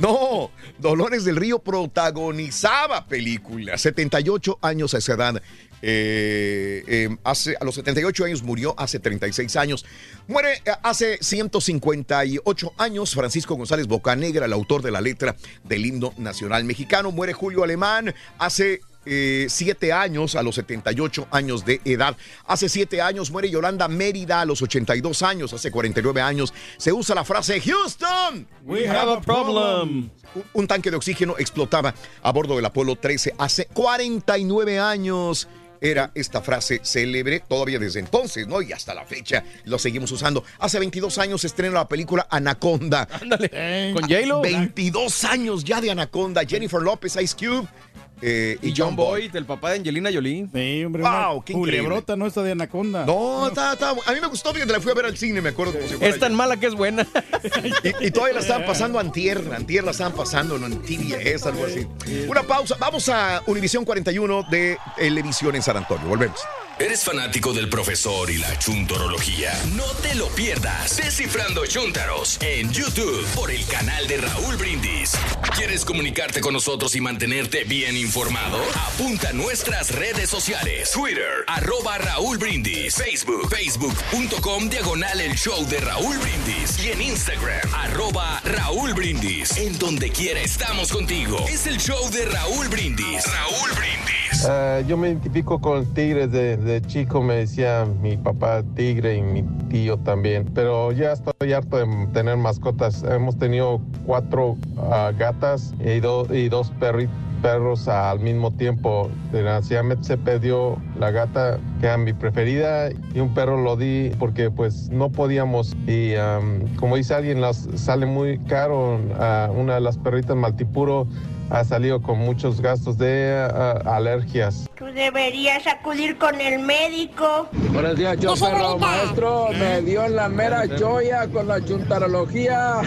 no, Dolores del Río protagonizaba películas. 78 años a esa edad. Eh, eh, hace, a los 78 años murió hace 36 años. Muere eh, hace 158 años Francisco González Bocanegra, el autor de la letra del himno nacional mexicano. Muere Julio Alemán hace eh, siete años, a los 78 años de edad. Hace siete años muere Yolanda Mérida a los 82 años. Hace 49 años se usa la frase Houston. We have a problem. Un, un tanque de oxígeno explotaba a bordo del Apolo 13 hace 49 años. Era esta frase célebre todavía desde entonces, ¿no? Y hasta la fecha lo seguimos usando. Hace 22 años se estrena la película Anaconda. Ándale. Con J-Lo. 22 años ya de Anaconda. Jennifer López, Ice Cube eh, y, Y John Boyd, el papá de Angelina Jolie. Sí, hombre, Wow, una qué increíble. culebrota, ¿no? Esta de Anaconda. No, está, está- a mí me gustó fíjate, la fui a ver al cine, me acuerdo como si fuera Es tan mala que es buena. Y, y todavía la estaban pasando antier, antier la estaban pasando ¿no? en TVS, algo así. Una pausa, vamos a Univisión 41 de Televisión en San Antonio, volvemos. ¿Eres fanático del profesor y la chuntorología? No te lo pierdas. Descifrando Chuntaros en YouTube por el canal de Raúl Brindis. ¿Quieres comunicarte con nosotros y mantenerte bien informado? Apunta a nuestras redes sociales. Twitter, arroba Raúl Brindis. Facebook, facebook.com diagonal el show de Raúl Brindis. Y en Instagram, arroba Raúl Brindis. En donde quiera estamos contigo. Es el show de Raúl Brindis. Raúl Brindis. Eh, yo me identifico con tigres de, de chico, me decía mi papá tigre y mi tío también, pero ya estoy harto de tener mascotas. Hemos tenido cuatro ah, gatas y, y dos perri- perros al mismo tiempo. Desgraciadamente se perdió la gata que era mi preferida y un perro lo di porque pues no podíamos y am, como dice alguien, las, sale muy caro. ah, una de las perritas maltipuro ha salido con muchos gastos de ah, alergias. Tú deberías acudir con el médico. Buenos días, yo perro maestro. Me dio en la mera joya con la chuntarología.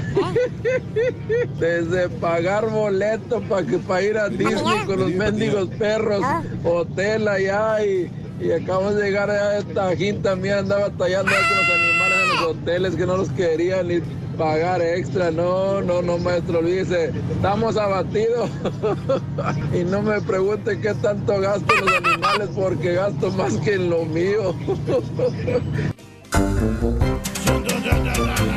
Desde pagar boleto para que para ir a Disney con los mendigos perros, hotel allá y, y acabamos de llegar a esta Tajín también andaba tallando con los animales en los hoteles que no los querían ni pagar extra. No, no, no, maestro, olvídese. Estamos abatidos. y no me pregunte qué tanto gasto los animales porque gasto más que en lo mío.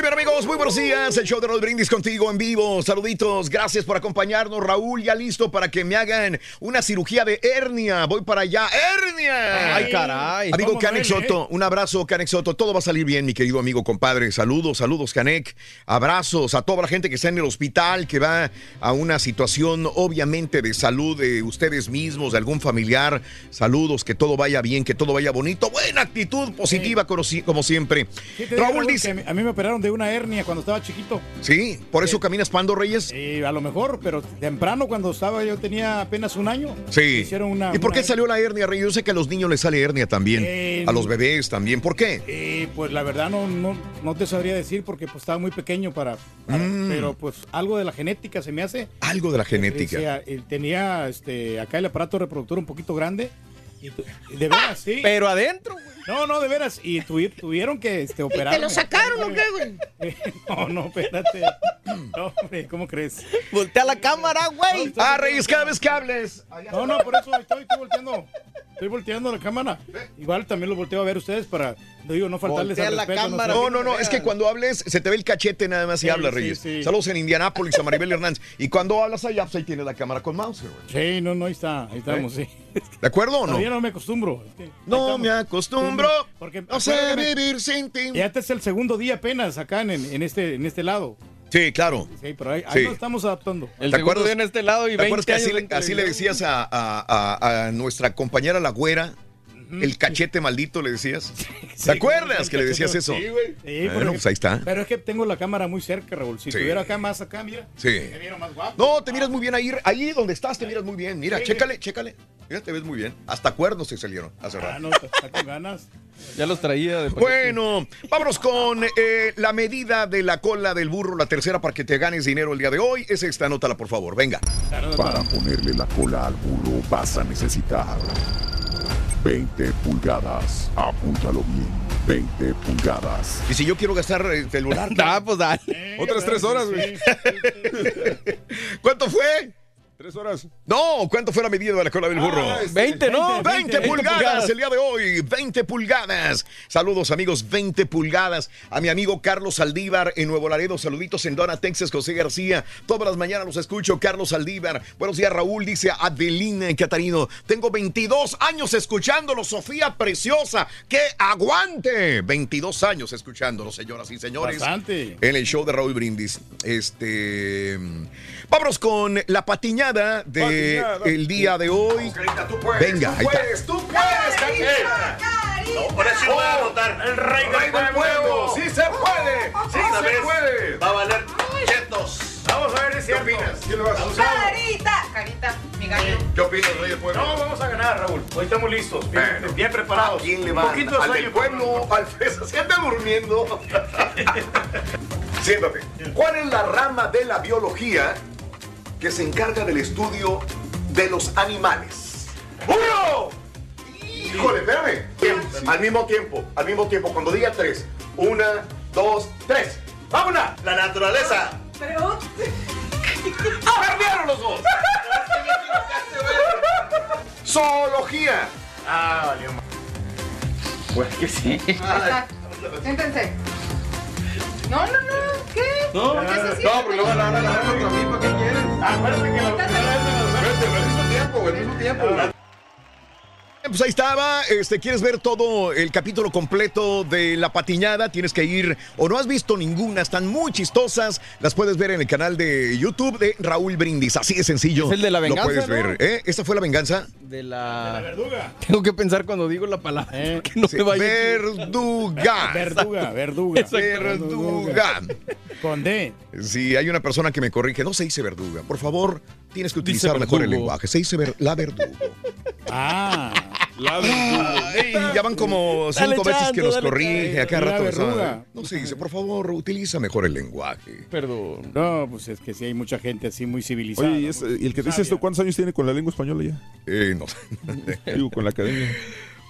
Muy bien amigos, muy buenos días. El show de Raúl Brindis contigo en vivo. Saluditos, gracias por acompañarnos. Raúl, ya listo para que me hagan una cirugía de hernia. Voy para allá. ¡Hernia! Ay, caray. Amigo ¿Cómo Canek Soto, un abrazo, Canek Soto. Todo va a salir bien, mi querido amigo, compadre. Saludos, saludos, Canek. Abrazos a toda la gente que está en el hospital, que va a una situación, obviamente, de salud de ustedes mismos, de algún familiar. Saludos, que todo vaya bien, que todo vaya bonito. Buena actitud positiva, como, si- como siempre. Raúl dice. a mí me operaron de una hernia cuando estaba chiquito. Sí, por eso caminas Pando Reyes. Eh, a lo mejor, pero temprano cuando estaba yo tenía apenas un año. Sí. Hicieron una, ¿Y por qué salió la hernia, Rey? Yo sé que a los niños les sale hernia también. Eh, a los bebés también. ¿Por qué? Eh, pues la verdad no, no, no te sabría decir porque pues estaba muy pequeño para, para- Mm. pero pues algo de la genética se me hace. Algo de la genética. Tenía este acá el aparato reproductor un poquito grande. Y tu- de veras, sí. Pero adentro, No, no, de veras. Y tuvi- tuvieron que este, operar. ¿Te lo sacaron o qué, güey? No, no, espérate. No, hombre, ¿cómo crees? Voltea la cámara, güey. Ah, Reyes, cada vez que hables. No, no, por eso estoy, estoy volteando. Estoy volteando la cámara. Igual también lo volteo a ver ustedes para, no digo, no faltarles al la cámara. No, no, no, es que cuando hables se te ve el cachete nada más y Sí, hablas, Reyes. sí. Saludos en Indianápolis a Maribel Hernández. Y cuando hablas allá, pues ahí tienes la cámara con mouse, güey. Sí, no, no, ahí está, ahí estamos, sí. ¿De acuerdo o no? Todavía no me acostumbro. No me acostumbro. Porque No sé vivir sin ti. Ya este es el segundo día apenas acá en, en este, en este lado. Sí, claro. Sí, pero ahí, ahí Sí. nos estamos adaptando. El ¿Te acuerdas- en este lado y ¿Te 20 acuerdas que así, años le- así decías a, a- a- a nuestra compañera la güera? El cachete maldito le decías. ¿Te acuerdas que le decías eso? Sí, güey. Sí, Bueno, pues ahí está. Pero es que tengo la cámara muy cerca, Raúl. Si Sí. estuviera acá más acá, mira. Sí. Me viera más guapo. No, te miras muy bien ahí. Ahí donde estás te miras muy bien. Mira, Sí, chécale, chécale. Mira, te ves muy bien. Hasta cuernos se salieron hace Ah, rato. no, está con ganas. Ya los traía de. Bueno, vámonos con eh, la medida de la cola del burro, la tercera para que te ganes dinero el día de hoy. Es esta, anótala por favor, venga. Para ponerle la cola al burro vas a necesitar 20 pulgadas. Apúntalo bien. 20 pulgadas. Y si yo quiero gastar el celular. Ah, pues dale. Otras tres horas, güey. ¿Cuánto fue? Tres horas. No, ¿cuánto fue la medida de la cola del burro? Ah, este, 20, ¿no? 20 pulgadas el día de hoy, 20 pulgadas. Saludos amigos, 20 pulgadas. A mi amigo Carlos Saldívar en Nuevo Laredo, saluditos en Dona, Texas, José García. Todas las mañanas los escucho, Carlos Saldívar. Buenos días Raúl, dice Adelina Catarino. Tengo 22 años escuchándolo, Sofía Preciosa. ¡Que aguante! 22 años escuchándolo, señoras y señores. Bastante. En el show de Raúl Brindis. Este... Vámonos con la patiñada de Patiñada. el día de hoy. Venga, ahí está. tú puedes, Carita. Por eso yo voy a anotar. El rey del pueblo. Sí se puede. Sí se puede. Va a valer chetos. Vamos a ver, es cierto. ¿Quién lo va a hacer? Carita, carita, mi gallo. ¿Qué opinas, rey del pueblo? No, vamos a ganar, Raúl. Hoy estamos listos. Bien, Bueno. bien preparados. ¿A quién le Un van? poquito de ¿Al sueño. del pueblo? ¿Al fresa? ¿Se anda durmiendo? Siéntate. ¿Cuál es la rama de la biología que se encarga del estudio de los animales? ¡Burro! Híjole, espérame. Al mismo tiempo, al mismo tiempo. Cuando diga tres. Una, dos, tres. ¡Vámonos! La naturaleza. Pero. ¡Perdieron los dos! Zoología. Ah, valió. Pues que sí. Está. Siéntense. No, no, no. ¿Qué? No, ¿Por qué se no, porque luego van a agarrar otra misma. ¿Qué quieres? Acuérdate que la Vete, al mismo tiempo, al mismo tiempo. Pues ahí estaba. Este, ¿Quieres ver todo el capítulo completo de La Patiñada? Tienes que ir, o no has visto ninguna, están muy chistosas. Las puedes ver en el canal de YouTube de Raúl Brindis. Así de sencillo. Es el de la Lo venganza, puedes ¿no? ver. ¿Eh? ¿Esta fue la venganza? De la... verduga. Tengo que pensar cuando digo la palabra. que no Sí, me vaya verduga. Verduga, verduga. Verduga. Con D. Si hay una persona que me corrige, no se dice verduga. Por favor, tienes que utilizar mejor el verdugo. lenguaje. Se dice ver- la verdugo. Ah. Ay, ya van como Dale cinco veces que nos corrige a cada La rato. No se dice, por favor, utiliza mejor el lenguaje. Perdón. No, pues es que sí hay mucha gente así muy civilizada. Oye, ¿y, es- y el que dice esto, ¿cuántos años tiene con la lengua española ya? Eh, no. Digo, con la academia.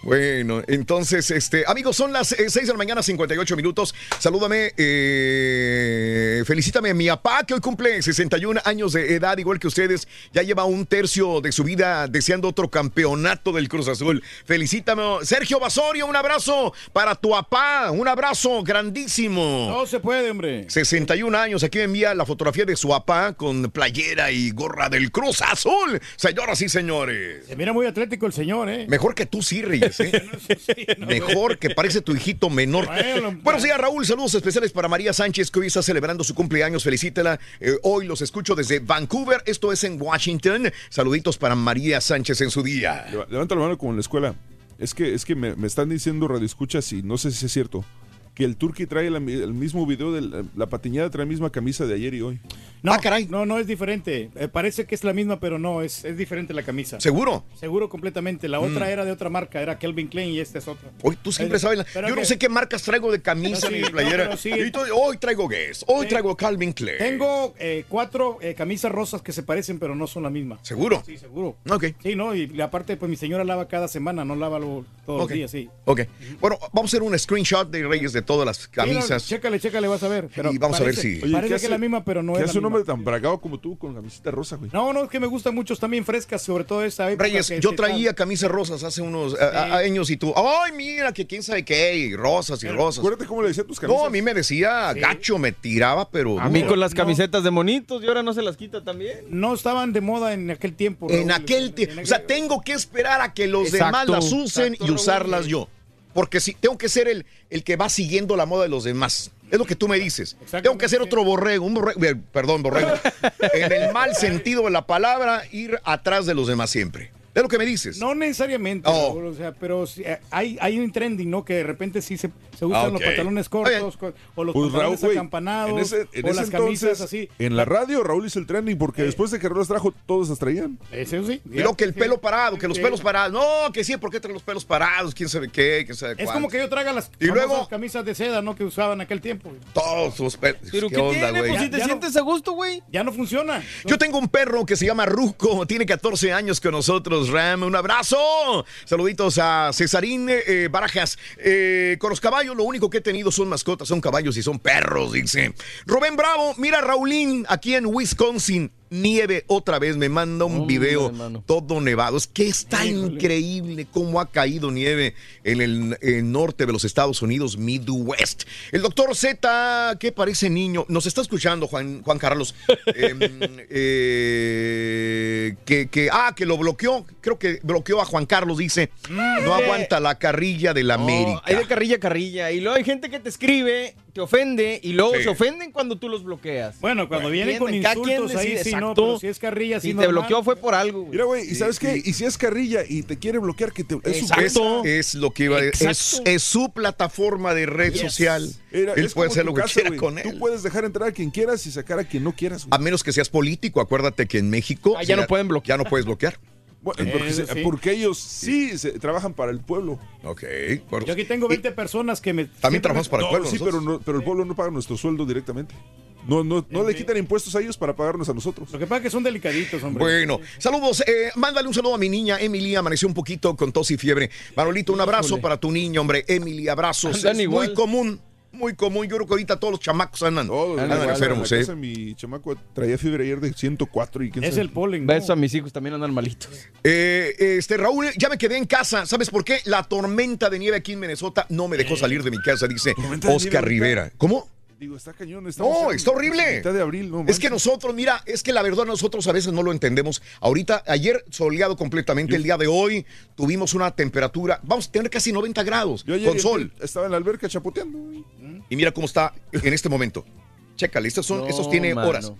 Bueno, entonces, este, amigos, son las 6 de la mañana, 58 minutos. Salúdame, eh, felicítame a mi papá, que hoy cumple 61 años de edad, igual que ustedes. Ya lleva un tercio de su vida deseando otro campeonato del Cruz Azul. Felicítame, Sergio Basorio, un abrazo para tu papá, un abrazo grandísimo. No se puede, hombre. 61 años, aquí me envía la fotografía de su papá con playera y gorra del Cruz Azul. Señoras y señores. Se mira muy atlético el señor, ¿eh? Mejor que tú sí, ¿eh? Mejor que parece tu hijito menor. Bueno, Buenos días, Raúl. Saludos especiales para María Sánchez, que hoy está celebrando su cumpleaños. Felicítela. Eh, hoy los escucho desde Vancouver. Esto es en Washington. Saluditos para María Sánchez en su día. Leva- Levanta la mano como en la escuela. Es que, es que me, me están diciendo radioescuchas y no sé si es cierto. Que el Turqui trae la el mismo video de la, la patiñada, trae la misma camisa de ayer y hoy. No, Ah, caray. No, no es diferente. Eh, parece que es la misma, pero no, es, es diferente la camisa. ¿Seguro? Seguro completamente. La otra Mm. era de otra marca, era Kelvin Klein y esta es otra. Hoy tú siempre Eh, sabes. Yo no sé qué marcas traigo de camisa No, sí, ni de playera. pero sí. Y tú- hoy traigo Guess. Hoy Eh, traigo Calvin Klein. Tengo eh, cuatro eh, camisas rosas que se parecen, pero no son la misma. ¿Seguro? Sí, seguro. Ok. Sí, no, y aparte, pues mi señora lava cada semana, no lava lo- todos los días, sí. Ok. Bueno, vamos a hacer un screenshot de Reyes de todas las camisas. Sí, chécale, chécale, vas a ver. Pero Y vamos a ver si- Oye, parece ¿qué que hace- es la misma, pero no ¿Qué es la hace un hombre tan bragado como tú con camiseta rosa, güey? No, no, es que me gustan muchos también frescas, sobre todo esta época. Reyes, que yo traía camisas rosas hace unos a- a- años y tú, ay, mira, que quién sabe qué, y rosas y rosas. Acuérdate cómo le decía a tus No, camisas. a mí me decía, gacho, me tiraba, pero... A mí con las camisetas de monitos y ahora no se las quita también. No estaban de moda en aquel tiempo. En Raúl. aquel tiempo. O sea, tengo que esperar a que los Exacto, demás las usen exacto, y Raúl. usarlas yo. Porque si tengo que ser el, el que va siguiendo la moda de los demás. Es lo que tú me dices. Tengo que ser otro borrego, un borrego, eh, perdón, borrego. en el mal sentido de la palabra, ir atrás de los demás siempre. Es lo que me dices. No necesariamente, Oh. Raúl, o sea, pero sí, eh, hay, hay un trending, ¿no? Que de repente sí se, se usan Ah, los ok. pantalones cortos co- o los Pues, Raúl, pantalones güey, acampanados en ese, en o ese las camisas entonces, así. En la radio, Raúl hizo el trending porque después de que Raúl las trajo, todos las traían. Eso sí. Y luego que el pelo parado, que los Sí. pelos parados. No, que sí, ¿por qué traen los pelos parados? ¿Quién sabe qué? ¿Quién sabe Es como que yo traiga las Y luego- camisas de seda, ¿no? Que usaban en aquel tiempo. Todos los pelos. Pero ¿qué, onda, tiene? güey? Pues si te Ya- ya no- sientes a gusto, güey. Ya no funciona. Yo tengo un perro que se llama Ruco, tiene 14 años con nosotros, Ram. Un abrazo. Saluditos a Cesarín eh, Barajas. Eh, con los caballos, lo único que he tenido son mascotas, son caballos y son perros, dice. Rubén Bravo, mira Raulín, aquí en Wisconsin. Nieve otra vez, me manda un Hombre, video hermano. todo nevado. Es que está increíble cómo ha caído nieve en el, en norte de los Estados Unidos, Midwest. El doctor Z, que parece niño, nos está escuchando, Juan, Juan Carlos. Em, eh, que, que, ah, que lo bloqueó. Creo que bloqueó a Juan Carlos, dice. No aguanta la carrilla de la No, América. hay de carrilla a carrilla. Y luego hay gente que te escribe, te ofende, y luego Sí. se ofenden cuando tú los bloqueas. Bueno, cuando Bueno, vienen con insultos ahí sí, no, pero si es carrilla, Si te normal. bloqueó fue por algo, güey. Mira, güey, ¿y sabes qué? Y si es carrilla y te quiere bloquear, que te, es su Exacto. cuenta. Es lo que iba a decir. Es, su plataforma de red Yes. social. Era- Él puede hacer lo que quiera güey. con Tú él. puedes dejar entrar a quien quieras y sacar a quien no quieras. güey. A menos que seas político, acuérdate que en México Ah, ya no pueden bloquear. Ya no puedes bloquear. Bueno, porque, Eso se- sí. porque ellos sí se- trabajan para el pueblo. Ok. Yo aquí tengo 20 personas que me... También trabajamos me- para el No, pueblo. sí, pero, no, pero el pueblo no paga nuestro sueldo directamente. No, no, no le quitan impuestos a ellos para pagarnos a nosotros. Lo que pasa es que son delicaditos, hombre. Bueno, saludos. eh, mándale un saludo a mi niña Emily. Amaneció un poquito con tos y fiebre. Manolito, un abrazo Híjole. para tu niña, hombre. Emily, abrazos. Andan es igual. muy común. Muy común. Yo creo que ahorita todos los chamacos andan, Todos, andan igual, enfermos, en la ¿eh? mi chamaco traía fiebre ayer de 104 y quién Es sabe. el polen. ¿no? A mis hijos, también andan malitos. Eh, este Raúl, ya me quedé en casa. ¿Sabes por qué? La tormenta de nieve aquí en Minnesota no me dejó salir de mi casa, dice ¿Tormenta de Oscar? Rivera. ¿Cómo? Digo, está cañón. No, está horrible. De abril, no Es que nosotros, mira, es que la verdad nosotros a veces no lo entendemos. Ahorita, ayer soleado completamente, el día de hoy tuvimos una temperatura, vamos a tener casi 90 grados Yo ayer con sol. estaba en la alberca chapoteando. Y mira cómo está en este momento. Chécale, estos son, No, estos tiene mano. horas.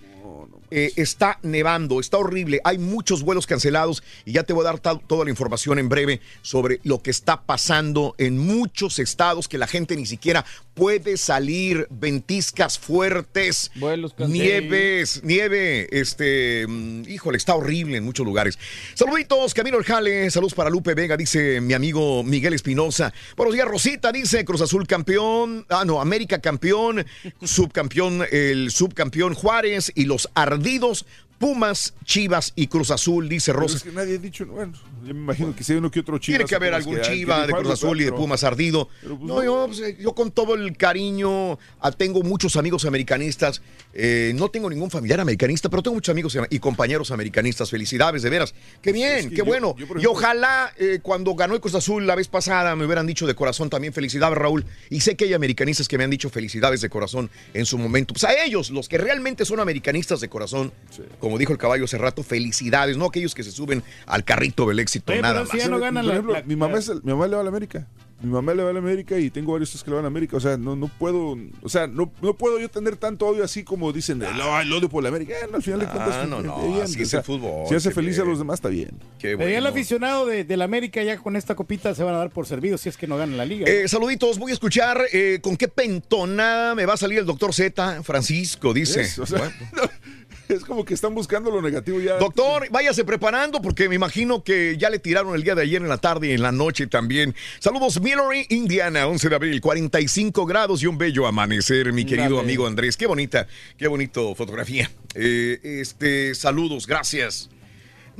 Eh, está nevando, está horrible, hay muchos vuelos cancelados y ya te voy a dar toda la información en breve sobre lo que está pasando en muchos estados que la gente ni siquiera puede salir, ventiscas fuertes, Vuelos nieves, nieve, este, mm, híjole, está horrible en muchos lugares. Saluditos, Camilo El Jale, saludos para Lupe Vega, dice mi amigo Miguel Espinosa. Buenos días, Rosita, dice Cruz Azul campeón, ah, no, América campeón, subcampeón, el subcampeón Juárez y los ardidos Pumas, Chivas y Cruz Azul, dice Rosa. es que nadie ha dicho, bueno, yo me imagino que si hay uno que otro chiva. Tiene que haber algún Chiva de Cruz Azul y de Pumas ardido. Pues, No, yo, pues, yo con todo el cariño, ah, tengo muchos amigos americanistas. Eh, no tengo ningún familiar americanista, pero tengo muchos amigos y compañeros americanistas. Felicidades, de veras. Qué bien, es que qué yo- bueno. yo, y ojalá eh, cuando ganó el Cruz Azul la vez pasada me hubieran dicho de corazón también felicidades, Raúl. Y sé que hay americanistas que me han dicho felicidades de corazón en su momento. Pues a ellos, los que realmente son americanistas de corazón, como dijo el caballo hace rato, felicidades, no aquellos que se suben al carrito del éxito, Oye, nada pero si más. ya no ganan Por la- ejemplo, la- mi, mamá la- es el- mi mamá le va a la América. Mi mamá le va a la América y tengo varios tíos que le van a América. O sea, no, no puedo, o sea, no, no puedo yo tener tanto odio así como dicen, el, el odio por la América. Eh, no, al final de Ah, cuentas, no, no, bien. así O es sea, el fútbol, Si hace feliz a los demás, está bien. Qué el aficionado de, del América ya con esta copita se van a dar por servidos si es que no ganan la liga. Eh, saluditos, voy a escuchar eh, con qué pentonada me va a salir el doctor Z, Francisco, dice. Es, o sea, Bueno. es como que están buscando lo negativo ya. Doctor, váyase preparando porque me imagino que ya le tiraron el día de ayer en la tarde y en la noche también. Saludos, Millery, Indiana, 11 de abril, 45 grados y un bello amanecer, mi querido Dale. amigo Andrés. Qué bonita, qué bonito fotografía. Eh, este, saludos, gracias.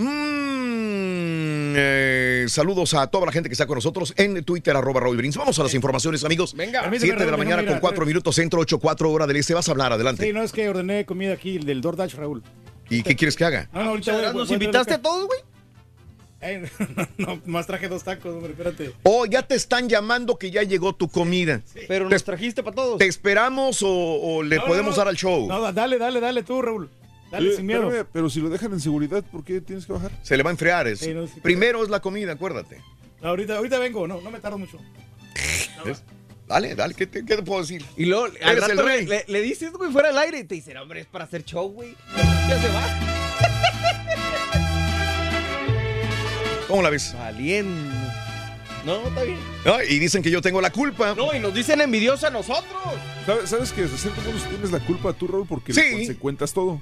Mm, eh, saludos a toda la gente que está con nosotros en Twitter, arroba Raúl Brins. Vamos a las informaciones, amigos. Venga. 7 de la mañana con 4 minutos, centro, 8, 4 hora del este. Vas a hablar, adelante. Sí, no es que ordené comida aquí del DoorDash, Raúl. ¿Y qué quieres que haga? No, no, ahorita voy- voy- ¿Nos voy- invitaste voy- a todos, güey? Eh, no, más traje dos tacos, hombre, espérate. Oh, ya te están llamando que ya llegó tu comida. Pero te, nos trajiste para todos. ¿Te esperamos o, o le No, no, podemos no. dar al show? No, da- dale, dale, dale tú, Raúl. Dale sin miedo. pero si lo dejan en seguridad, ¿por qué tienes que bajar? Se le va a enfriar. es- Sí, no, sí, Primero es la comida, acuérdate. No, ahorita, ahorita vengo, no, no me tardo mucho. Dale, dale, ¿qué te, qué te puedo decir? Y luego al el rey. Le, le dices, güey, fuera al aire y te dicen, hombre, es para hacer show, güey. Ya se va. ¿Cómo la ves? Valiendo. No, está bien. Y dicen que yo tengo la culpa. No, y nos dicen envidiosos a nosotros. ¿Sabes, sabes que de cierto modo tienes la culpa tú, Raúl, porque Sí. le consecuentas todo?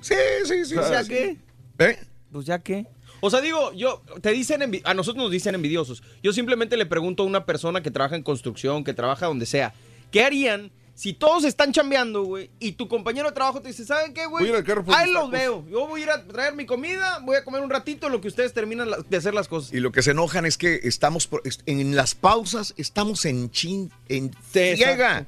Sí, sí, sí. O sea, ¿Ya sí. qué? ¿Eh? Pues ya qué. O sea, digo, yo, te dicen, a nosotros nos dicen envidiosos. Yo simplemente le pregunto a una persona que trabaja en construcción, que trabaja donde sea, ¿qué harían si todos están chambeando, güey, y tu compañero de trabajo te dice, ¿saben qué, güey? Voy a ir al carro por Ahí los tacos". veo. Yo voy a ir a traer mi comida, voy a comer un ratito en lo que ustedes terminan de hacer las cosas. Y lo que se enojan es que estamos por- en las pausas, estamos en chin, en friega.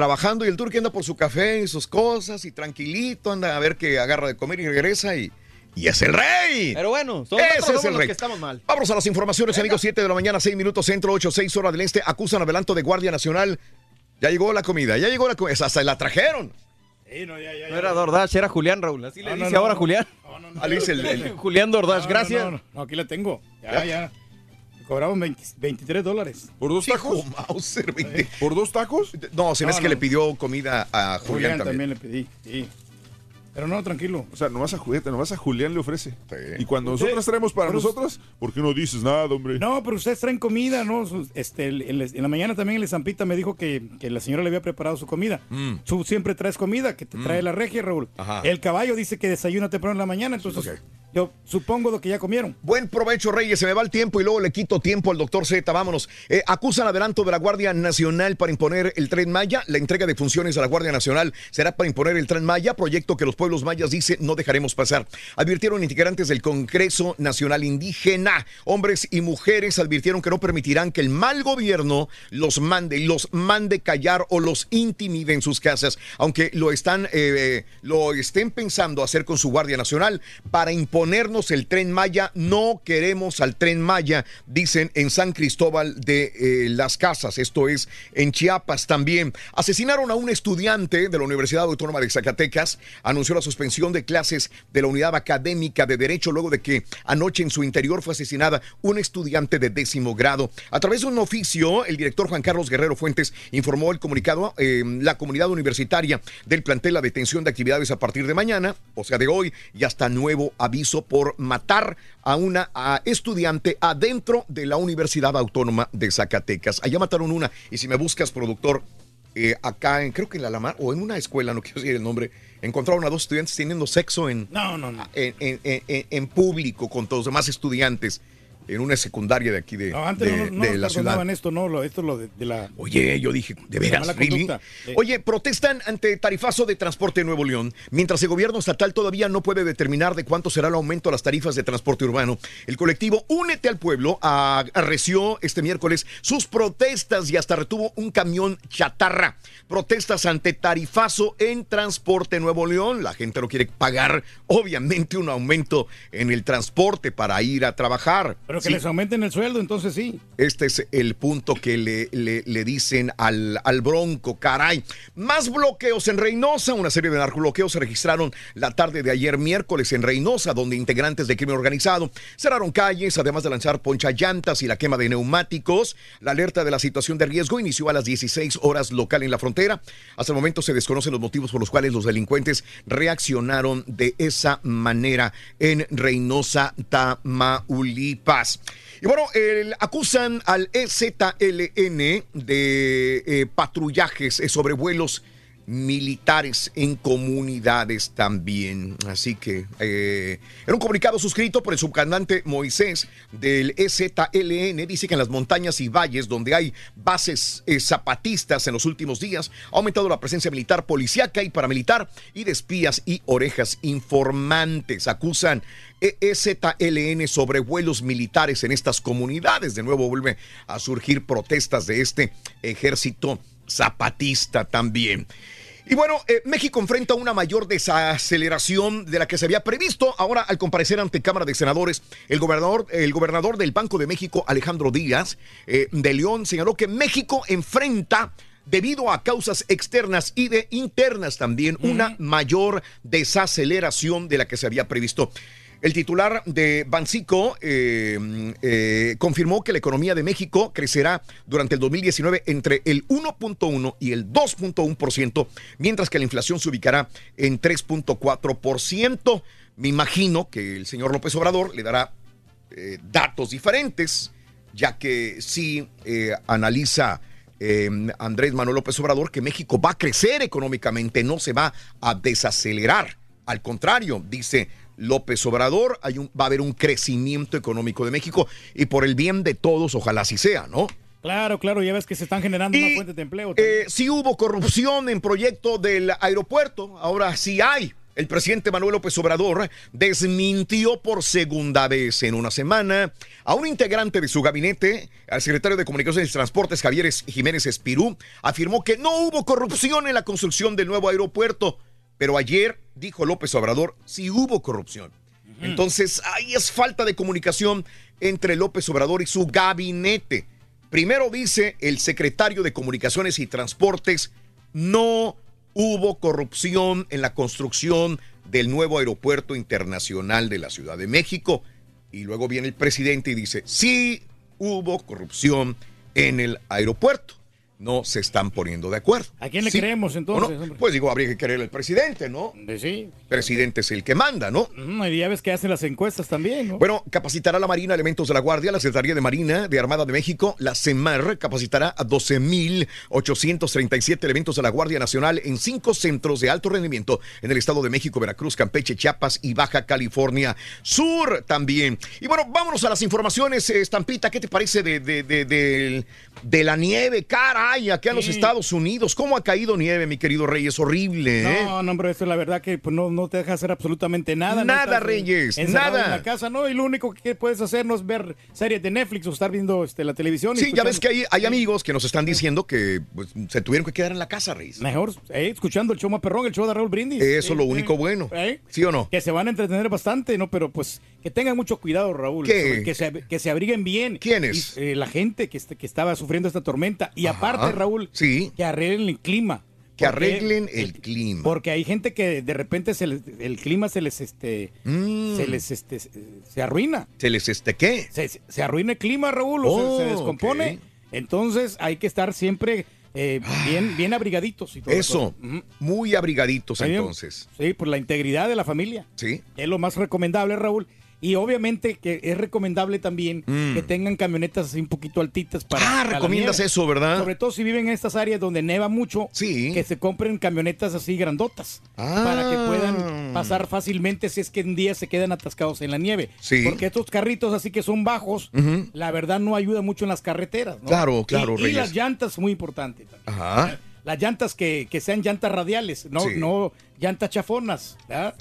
Trabajando y el turque anda por su café y sus cosas y tranquilito anda a ver que agarra de comer y regresa y, y es el rey. Pero bueno, son Ese nosotros es somos el los rey. que estamos mal. Vamos a las informaciones, amigos. 7 de la mañana, 6 minutos centro, 8, 6 horas del este. Acusan adelanto de Guardia Nacional. Ya llegó la comida, ya llegó la comida. Hasta la trajeron. Sí, no, ya, ya, No era DoorDash, era Julián Raúl. Así le No, no, dice no, ahora no. Julián. Ah, le dice el- el- Julián no, gracias. No, no, no, aquí la tengo. Ya, ya. Me cobraron 20 23 dólares. ¿Por dos tacos? Mauser, 20. ¿Por dos tacos? No, se me No, hace que no. le pidió comida a Julián, Julián también. también le pedí, sí. Pero no, tranquilo. O sea, nomás a Julieta, nomás a Julián le ofrece. Sí. Y cuando nosotros traemos para nosotros, ¿por qué no dices nada, hombre? No, pero ustedes traen comida, ¿no? Este, el- el- en la mañana también el Zampita me dijo que, que la señora le había preparado su comida. Mm. Tú siempre traes comida, que te trae la regia, Raúl. Ajá. El caballo dice que desayuna temprano en la mañana, entonces Ok. Yo supongo de que ya comieron. Buen provecho, Reyes. Se me va el tiempo y luego le quito tiempo al doctor Z. Vámonos. Eh, acusan adelanto de la Guardia Nacional para imponer el Tren Maya. La entrega de funciones a la Guardia Nacional será para imponer el Tren Maya, proyecto que los pueblos mayas dicen no dejaremos pasar. Advirtieron integrantes del Congreso Nacional Indígena. Hombres y mujeres advirtieron que no permitirán que el mal gobierno los mande y los mande callar o los intimide en sus casas, aunque lo están, eh, lo estén pensando hacer con su Guardia Nacional para imponernos el tren Maya. No queremos al tren Maya, dicen en San Cristóbal de eh, las Casas, esto es en Chiapas también. Asesinaron a un estudiante de la Universidad Autónoma de Zacatecas, anunció la suspensión de clases de la unidad académica de Derecho luego de que anoche en su interior fue asesinada un estudiante de décimo grado. A través de un oficio, el director Juan Carlos Guerrero Fuentes informó el comunicado, eh, la comunidad universitaria del plantel la detención de actividades a partir de mañana, o sea, de hoy, y hasta nuevo aviso por matar a una a estudiante adentro de la Universidad Autónoma de Zacatecas. Allá mataron una, y si me buscas, productor, eh, acá, en, creo que en la Alamar, o en una escuela, no quiero decir el nombre, encontraron a dos estudiantes teniendo sexo en, No, no, no. en, en- en- en público con todos los demás estudiantes en una secundaria de aquí de, No, antes de- no, no de la ciudad. esto, no, esto es lo de, de la... Oye, yo dije, ¿de veras? really? Eh. Oye, protestan ante tarifazo de transporte de Nuevo León. Mientras el gobierno estatal todavía no puede determinar de cuánto será el aumento de las tarifas de transporte urbano, el colectivo Únete al Pueblo a- arreció este miércoles sus protestas y hasta retuvo un camión chatarra. Protestas ante tarifazo en transporte Nuevo León. La gente no quiere pagar, obviamente, un aumento en el transporte para ir a trabajar. Pero que Sí. les aumenten el sueldo, entonces sí. Este es el punto que le, le- le dicen al, al Bronco, caray. Más bloqueos en Reynosa. Una serie de narcobloqueos se registraron la tarde de ayer miércoles en Reynosa, donde integrantes de crimen organizado cerraron calles, además de lanzar ponchallantas y la quema de neumáticos. La alerta de la situación de riesgo inició a las 16 horas local en la frontera. Hasta el momento se desconocen los motivos por los cuales los delincuentes reaccionaron de esa manera en Reynosa, Tamaulipas. Y bueno, acusan al EZLN de eh, patrullajes, eh, sobrevuelos militares en comunidades también. Así que eh, en un comunicado suscrito por el subcomandante Moisés del EZLN, dice que en las montañas y valles donde hay bases eh, zapatistas en los últimos días, ha aumentado la presencia militar, policíaca y paramilitar y de espías y orejas informantes. Acusan EZLN sobre vuelos militares en estas comunidades. De nuevo vuelve a surgir protestas de este ejército zapatista también. Y bueno, eh, México enfrenta una mayor desaceleración de la que se había previsto. Ahora, al comparecer ante Cámara de Senadores, el gobernador, el gobernador del Banco de México, Alejandro Díaz eh, de León, señaló que México enfrenta debido a causas externas y de internas también, una mayor desaceleración de la que se había previsto. El titular de Bancico eh, eh, confirmó que la economía de México crecerá durante el 2019 entre el 1.1 y el 2.1%, mientras que la inflación se ubicará en 3.4%. Me imagino que el señor López Obrador le dará eh, datos diferentes, ya que sí analiza Andrés Manuel López Obrador que México va a crecer económicamente, no se va a desacelerar. Al contrario, dice López Obrador, hay un, va a haber un crecimiento económico de México y por el bien de todos, ojalá así sea, ¿no? Claro, claro, ya ves que se están generando más fuentes de empleo. Eh, sí hubo corrupción en proyecto del aeropuerto, ahora sí hay. El presidente Manuel López Obrador desmintió por segunda vez en una semana a un integrante de su gabinete, al secretario de Comunicaciones y Transportes, Javier Jiménez Espirú, afirmó que no hubo corrupción en la construcción del nuevo aeropuerto. Pero ayer, dijo López Obrador, sí hubo corrupción. Entonces, ahí es falta de comunicación entre López Obrador y su gabinete. Primero dice el secretario de Comunicaciones y Transportes, no hubo corrupción en la construcción del nuevo aeropuerto internacional de la Ciudad de México. Y luego viene el presidente y dice, sí hubo corrupción en el aeropuerto. No se están poniendo de acuerdo. ¿A quién le ¿Sí creemos entonces? no? Pues digo, habría que querer al presidente, ¿no? Sí. Presidente es el que manda, ¿no? Mm, y ya ves que hacen las encuestas también, ¿no? Bueno, capacitará la Marina elementos de la Guardia, la Secretaría de Marina de Armada de México, la CEMAR, capacitará a 12.837 elementos de la Guardia Nacional en cinco centros de alto rendimiento en el Estado de México, Veracruz, Campeche, Chiapas y Baja California Sur también. Y bueno, vámonos a las informaciones, eh, Estampita, ¿qué te parece de, de, de, de- de la nieve? Caray, acá en los Sí. Estados Unidos, ¿cómo ha caído nieve, mi querido Rey? Es horrible, ¿eh? No, no, hombre, eso es la verdad que pues, no, no te deja hacer absolutamente nada. ¿no? Nada, Estás, eh, Reyes, nada. En la casa, ¿no? Y lo único que puedes hacer no es ver series de Netflix o estar viendo este, la televisión. Sí, ya ves que hay, hay amigos que nos están diciendo que pues, se tuvieron que quedar en la casa, Reyes. Mejor, eh, escuchando el show más perrón, el show de Raúl Brindis. Eso Eh, lo eh, único bueno. eh, ¿Sí o no? Que se van a entretener bastante, ¿no? Pero pues que tengan mucho cuidado, Raúl. Que se, que se abriguen bien. ¿Quiénes? Y, la gente que, est- que estaba sufriendo esta tormenta. Y Ajá. aparte, Raúl, Sí. que arreglen el clima. Que arreglen el clima. Porque hay gente que de repente se les- el clima se les este Mm. se les este se- arruina. ¿Se les este qué? Se, se- arruina el clima, Raúl, o se- Oh, se, descompone. ok. Entonces hay que estar siempre eh, bien, bien abrigaditos y todo. Eso, muy abrigaditos entonces. Sí, por la integridad de la familia. Sí. Es lo más recomendable, Raúl. Y obviamente que es recomendable también Mm. que tengan camionetas así un poquito altitas para. Ah, para la recomiendas nieve. eso, ¿verdad? Sobre todo si viven en estas áreas donde neva mucho, que se compren camionetas así grandotas para que Ah. puedan pasar fácilmente si es que un día se quedan atascados en la nieve. Sí. Porque estos carritos así que son bajos, la verdad no ayuda mucho en las carreteras. ¿no? Claro, claro, Y, y las llantas, muy importante. Ajá. Las llantas que, que sean llantas radiales, no, Sí. no llantas chafonas. ¿verdad?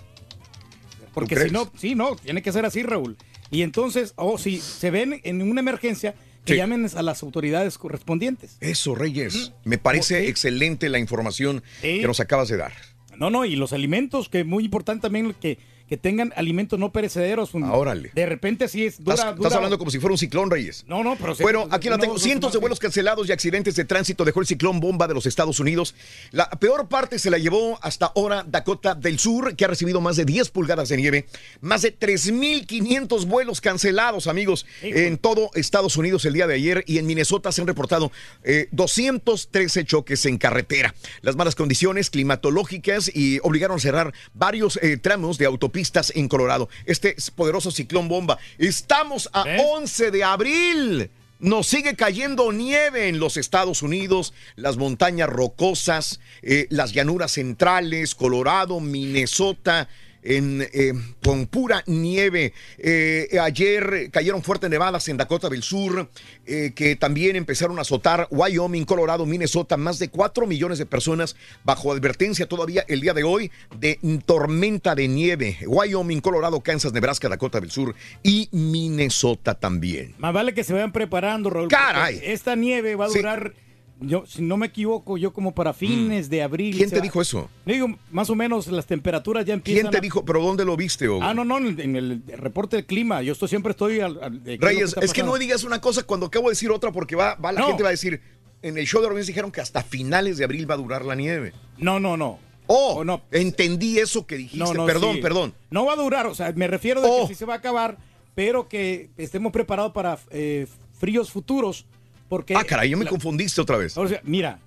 Porque si no, sí, no, tiene que ser así, Raúl. Y entonces, o si se ven en una emergencia, que Sí. llamen a las autoridades correspondientes. Eso, Reyes. Me parece excelente la información que nos acabas de dar. No, no, y los alimentos, que es muy importante también que, que tengan alimentos no perecederos. Un- Ah, órale. De repente sí es dura, Estás, dura- estás hablando como si fuera un ciclón, Reyes. No, no, pero... Bueno, aquí la no, tengo. no, Cientos no, de vuelos cancelados y accidentes de tránsito dejó el ciclón bomba de los Estados Unidos. La peor parte se la llevó hasta ahora Dakota del Sur, que ha recibido más de 10 pulgadas de nieve. Más de 3.500 vuelos cancelados, amigos, en todo Estados Unidos el día de ayer. Y en Minnesota se han reportado eh, 213 choques en carretera. Las malas condiciones climatológicas y obligaron a cerrar varios eh, tramos de autopistas en Colorado. Este es poderoso ciclón bomba. Estamos a 11 de abril. Nos sigue cayendo nieve en los Estados Unidos, las montañas rocosas, eh, las llanuras centrales, Colorado, Minnesota, en, eh, con pura nieve. Eh, ayer cayeron fuertes nevadas en Dakota del Sur, eh, que también empezaron a azotar Wyoming, Colorado, Minnesota, más de 4 millones de personas bajo advertencia todavía el día de hoy de tormenta de nieve. Wyoming, Colorado, Kansas, Nebraska, Dakota del Sur y Minnesota también. Más vale que se vayan preparando, Raúl. Caray. Esta nieve va a Sí. Yo, si no me equivoco, yo como para fines de abril. Mm. ¿Quién te va- dijo eso? Digo, más o menos las temperaturas ya empiezan. ¿Quién te a- dijo? ¿Pero dónde lo viste? Hugo? Ah, no, no, en el, reporte del clima. Yo estoy, siempre estoy al. al- Reyes, es que no digas una cosa cuando acabo de decir otra porque va, va la No. gente va a decir, en el show de Robins dijeron que hasta finales de abril va a durar la nieve. No, no, no. Oh, entendí eso que dijiste. No, no, perdón, sí. perdón. Oh. No va a durar, o sea, me refiero de que sí se va a acabar, pero que estemos preparados para eh, fríos futuros. Porque Ah, caray, ya me la- confundiste otra vez. O sea, mira.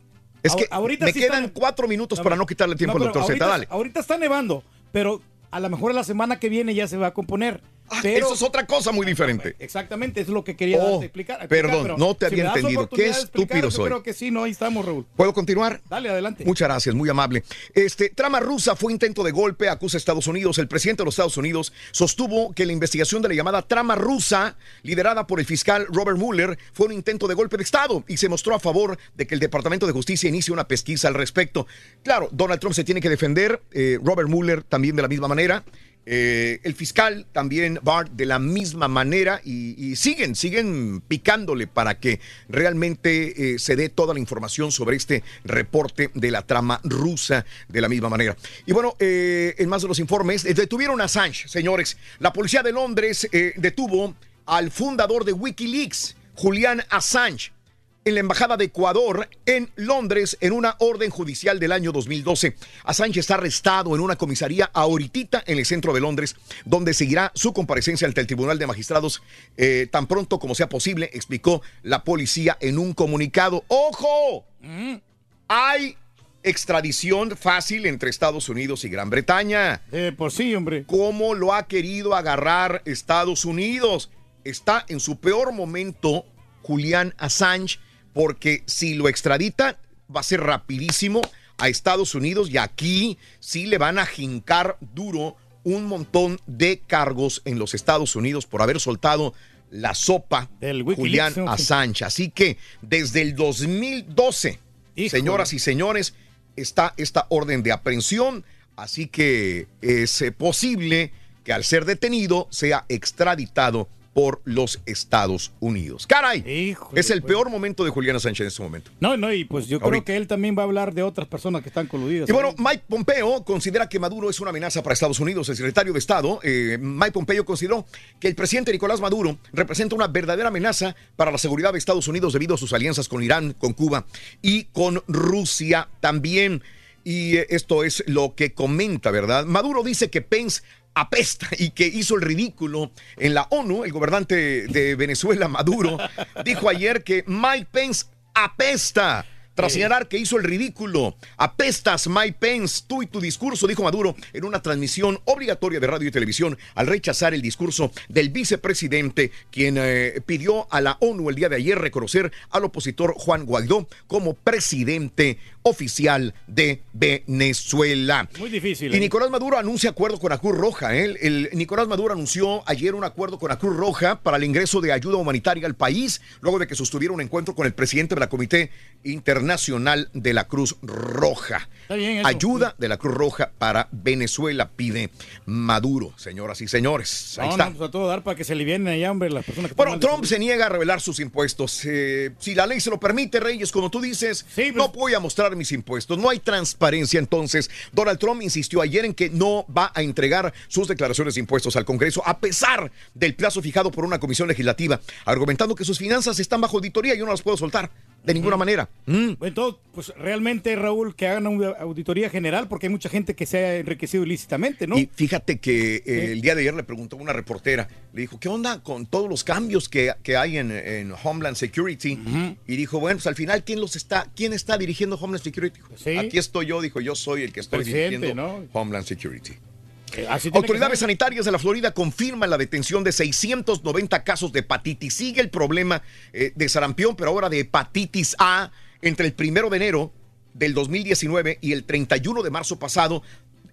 Es que ahor- ahorita me sí quedan está- cuatro minutos para no quitarle tiempo No, al doctor Z. Dale. Ahorita está nevando, pero a lo mejor la semana que viene ya se va a componer. Pero, Ah, Eso es otra cosa muy diferente. Exactamente, es lo que quería Oh, darte explicar. explicar, perdón, pero no te había entendido. Qué estúpido yo soy. creo que sí, no, ahí estamos, Raúl. ¿Puedo continuar? Dale, adelante. Muchas gracias, muy amable. Este, trama rusa fue intento de golpe, acusa a Estados Unidos. El presidente de los Estados Unidos sostuvo que la investigación de la llamada trama rusa, liderada por el fiscal Robert Mueller, fue un intento de golpe de Estado y se mostró a favor de que el Departamento de Justicia inicie una pesquisa al respecto. Claro, Donald Trump se tiene que defender, eh, Robert Mueller también de la misma manera. Eh, el fiscal también Bart de la misma manera y, siguen, siguen picándole para que realmente eh, se dé toda la información sobre este reporte de la trama rusa de la misma manera. Y bueno, eh, en más de los informes, detuvieron a Assange, señores. La policía de Londres detuvo al fundador de Wikileaks, Julian Assange en la Embajada de Ecuador en Londres en una orden judicial del año 2012. Assange está arrestado en una comisaría ahorita en el centro de Londres, donde seguirá su comparecencia ante el Tribunal de Magistrados eh, tan pronto como sea posible, explicó la policía en un comunicado. ¡Ojo! Hay extradición fácil entre Estados Unidos y Gran Bretaña. Eh, por sí, hombre. ¿Cómo lo ha querido agarrar Estados Unidos? Está en su peor momento Julián Assange, porque si lo extradita, va a ser rapidísimo a Estados Unidos y aquí sí le van a jincar duro un montón de cargos en los Estados Unidos por haber soltado la sopa Julián ¿no? Assange. Así que desde el 2012, señoras y señores, está esta orden de aprehensión. Así que es eh, posible que al ser detenido sea extraditado por los Estados Unidos. ¡Caray! es el peor momento de Julián Assange en este momento. No, no, y pues yo creo que él también va a hablar de otras personas que están coludidas. Y bueno, ahí. Mike Pompeo considera que Maduro es una amenaza para Estados Unidos. El secretario de Estado, eh, Mike Pompeo, consideró que el presidente Nicolás Maduro representa una verdadera amenaza para la seguridad de Estados Unidos debido a sus alianzas con Irán, con Cuba y con Rusia también. Y eh, esto es lo que comenta, ¿verdad? Maduro dice que Pence apesta y que hizo el ridículo en la ONU. El gobernante de Venezuela, Maduro, dijo ayer que Mike Pence apesta. Tras señalar que hizo el ridículo, apestas Mike Pence, tú y tu discurso, dijo Maduro en una transmisión obligatoria de radio y televisión al rechazar el discurso del vicepresidente, quien eh, pidió a la ONU el día de ayer reconocer al opositor Juan Guaidó como presidente oficial de Venezuela. Muy difícil. Y ¿eh? Nicolás Maduro anuncia acuerdo con la Cruz Roja. ¿eh? El, Nicolás Maduro anunció ayer un acuerdo con la Cruz Roja para el ingreso de ayuda humanitaria al país, luego de que sostuviera un encuentro con el presidente de la Comité Internacional de la Cruz Roja. Bien. Ayuda de la Cruz Roja para Venezuela, pide Maduro, señoras y señores. Ahí No, está. no, pues a todo dar para que se alivienen allá, hombre, las personas que Bueno, Trump se niega a revelar sus impuestos. Eh, si la ley se lo permite, Reyes, como tú dices, no voy a mostrar mis impuestos. No hay transparencia. Entonces, Donald Trump insistió ayer en que no va a entregar sus declaraciones de impuestos al Congreso, a pesar del plazo fijado por una comisión legislativa, argumentando que sus finanzas están bajo auditoría y yo no las puedo soltar de ninguna manera. Mm. Entonces, pues realmente, Raúl, que hagan una auditoría general, porque hay mucha gente que se ha enriquecido ilícitamente, ¿no? Y fíjate que eh, el día de ayer le preguntó a una reportera, le dijo, ¿qué onda con todos los cambios que, que hay en, en Homeland Security? Y dijo, bueno, pues al final, ¿quién los está, quién está dirigiendo Homeland Security? Aquí estoy yo, dijo, yo soy el que estoy Presidente, dirigiendo ¿no? Homeland Security. Autoridades sanitarias de la Florida confirman la detención de 690 casos de hepatitis. Sigue el problema eh, de sarampión, pero ahora de hepatitis A entre el primero de enero del 2019 y el 31 de marzo pasado.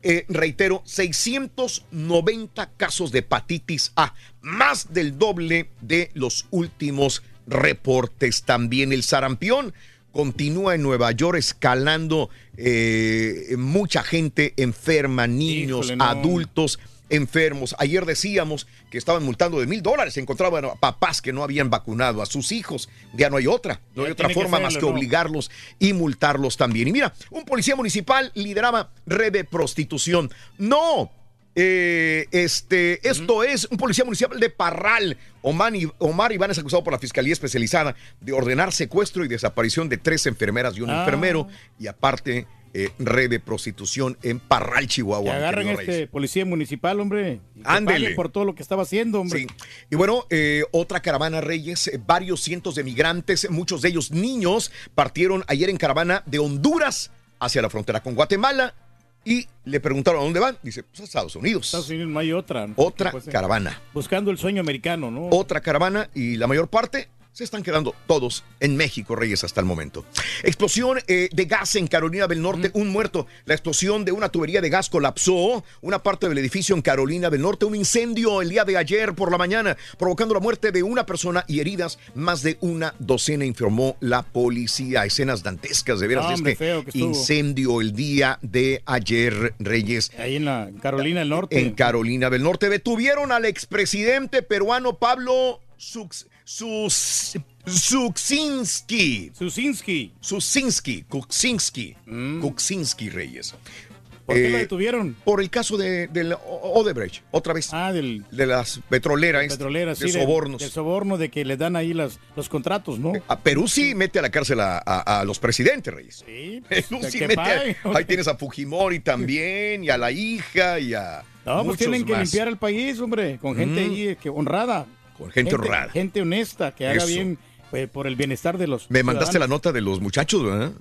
eh, reitero, 690 casos de hepatitis A, más del doble de los últimos reportes. También el sarampión continúa en Nueva York escalando eh, mucha gente enferma, niños, Híjole, no. adultos enfermos. Ayer decíamos que estaban multando de mil dólares. Encontraban a papás que no habían vacunado a sus hijos. Ya no hay otra. No Ya hay otra que forma más que obligarlos y multarlos también. Y mira, un policía municipal lideraba red de prostitución. No. Eh, este, esto es un policía municipal de Parral. Omar, Omar Iván es acusado por la Fiscalía Especializada de ordenar secuestro y desaparición de tres enfermeras y un Ah. enfermero. Y aparte, eh, red de prostitución en Parral, Chihuahua. Que agarren este policía municipal, hombre. Ándele. por todo lo que estaba haciendo, hombre. Sí. Y bueno, eh, otra caravana Reyes, eh, varios cientos de migrantes, muchos de ellos niños, partieron ayer en caravana de Honduras hacia la frontera con Guatemala y le preguntaron a dónde van. Dice, pues a Estados Unidos. Estados Unidos no hay otra. ¿no? Otra Pues, eh, caravana. Buscando el sueño americano, ¿no? Otra caravana y la mayor parte se están quedando todos en México, Reyes, hasta el momento. Explosión eh, de gas en Carolina del Norte, un muerto. La explosión de una tubería de gas colapsó una parte del edificio en Carolina del Norte. Un incendio el día de ayer por la mañana, provocando la muerte de una persona y heridas más de una docena, informó la policía. Escenas dantescas, de veras, No, hombre, este que incendio el día de ayer, Reyes. Ahí en la Carolina del Norte. En Carolina del Norte detuvieron al expresidente peruano Pablo Sux, Sus, Suxinski. Susinski. Susinski. Kuczynski. Kuczynski Reyes. Mm. ¿Por qué lo detuvieron? Por el caso de, del Odebrecht, otra vez. Ah, del, de las petroleras. petroleras, de sí, sobornos. De, soborno de que le dan ahí las, los contratos, ¿no? A Perú sí mete a la cárcel a, a- a los presidentes, Reyes. Sí, Perú que- sí mete a- paguen. ahí tienes a Fujimori también, y a la hija, y a. No, pues tienen que más. limpiar el país, hombre, con gente Mm. ahí eh, que honrada. Con gente honrada. Gente honesta, que haga Eso. bien pues, por el bienestar de los Me mandaste la nota de los muchachos, ¿verdad?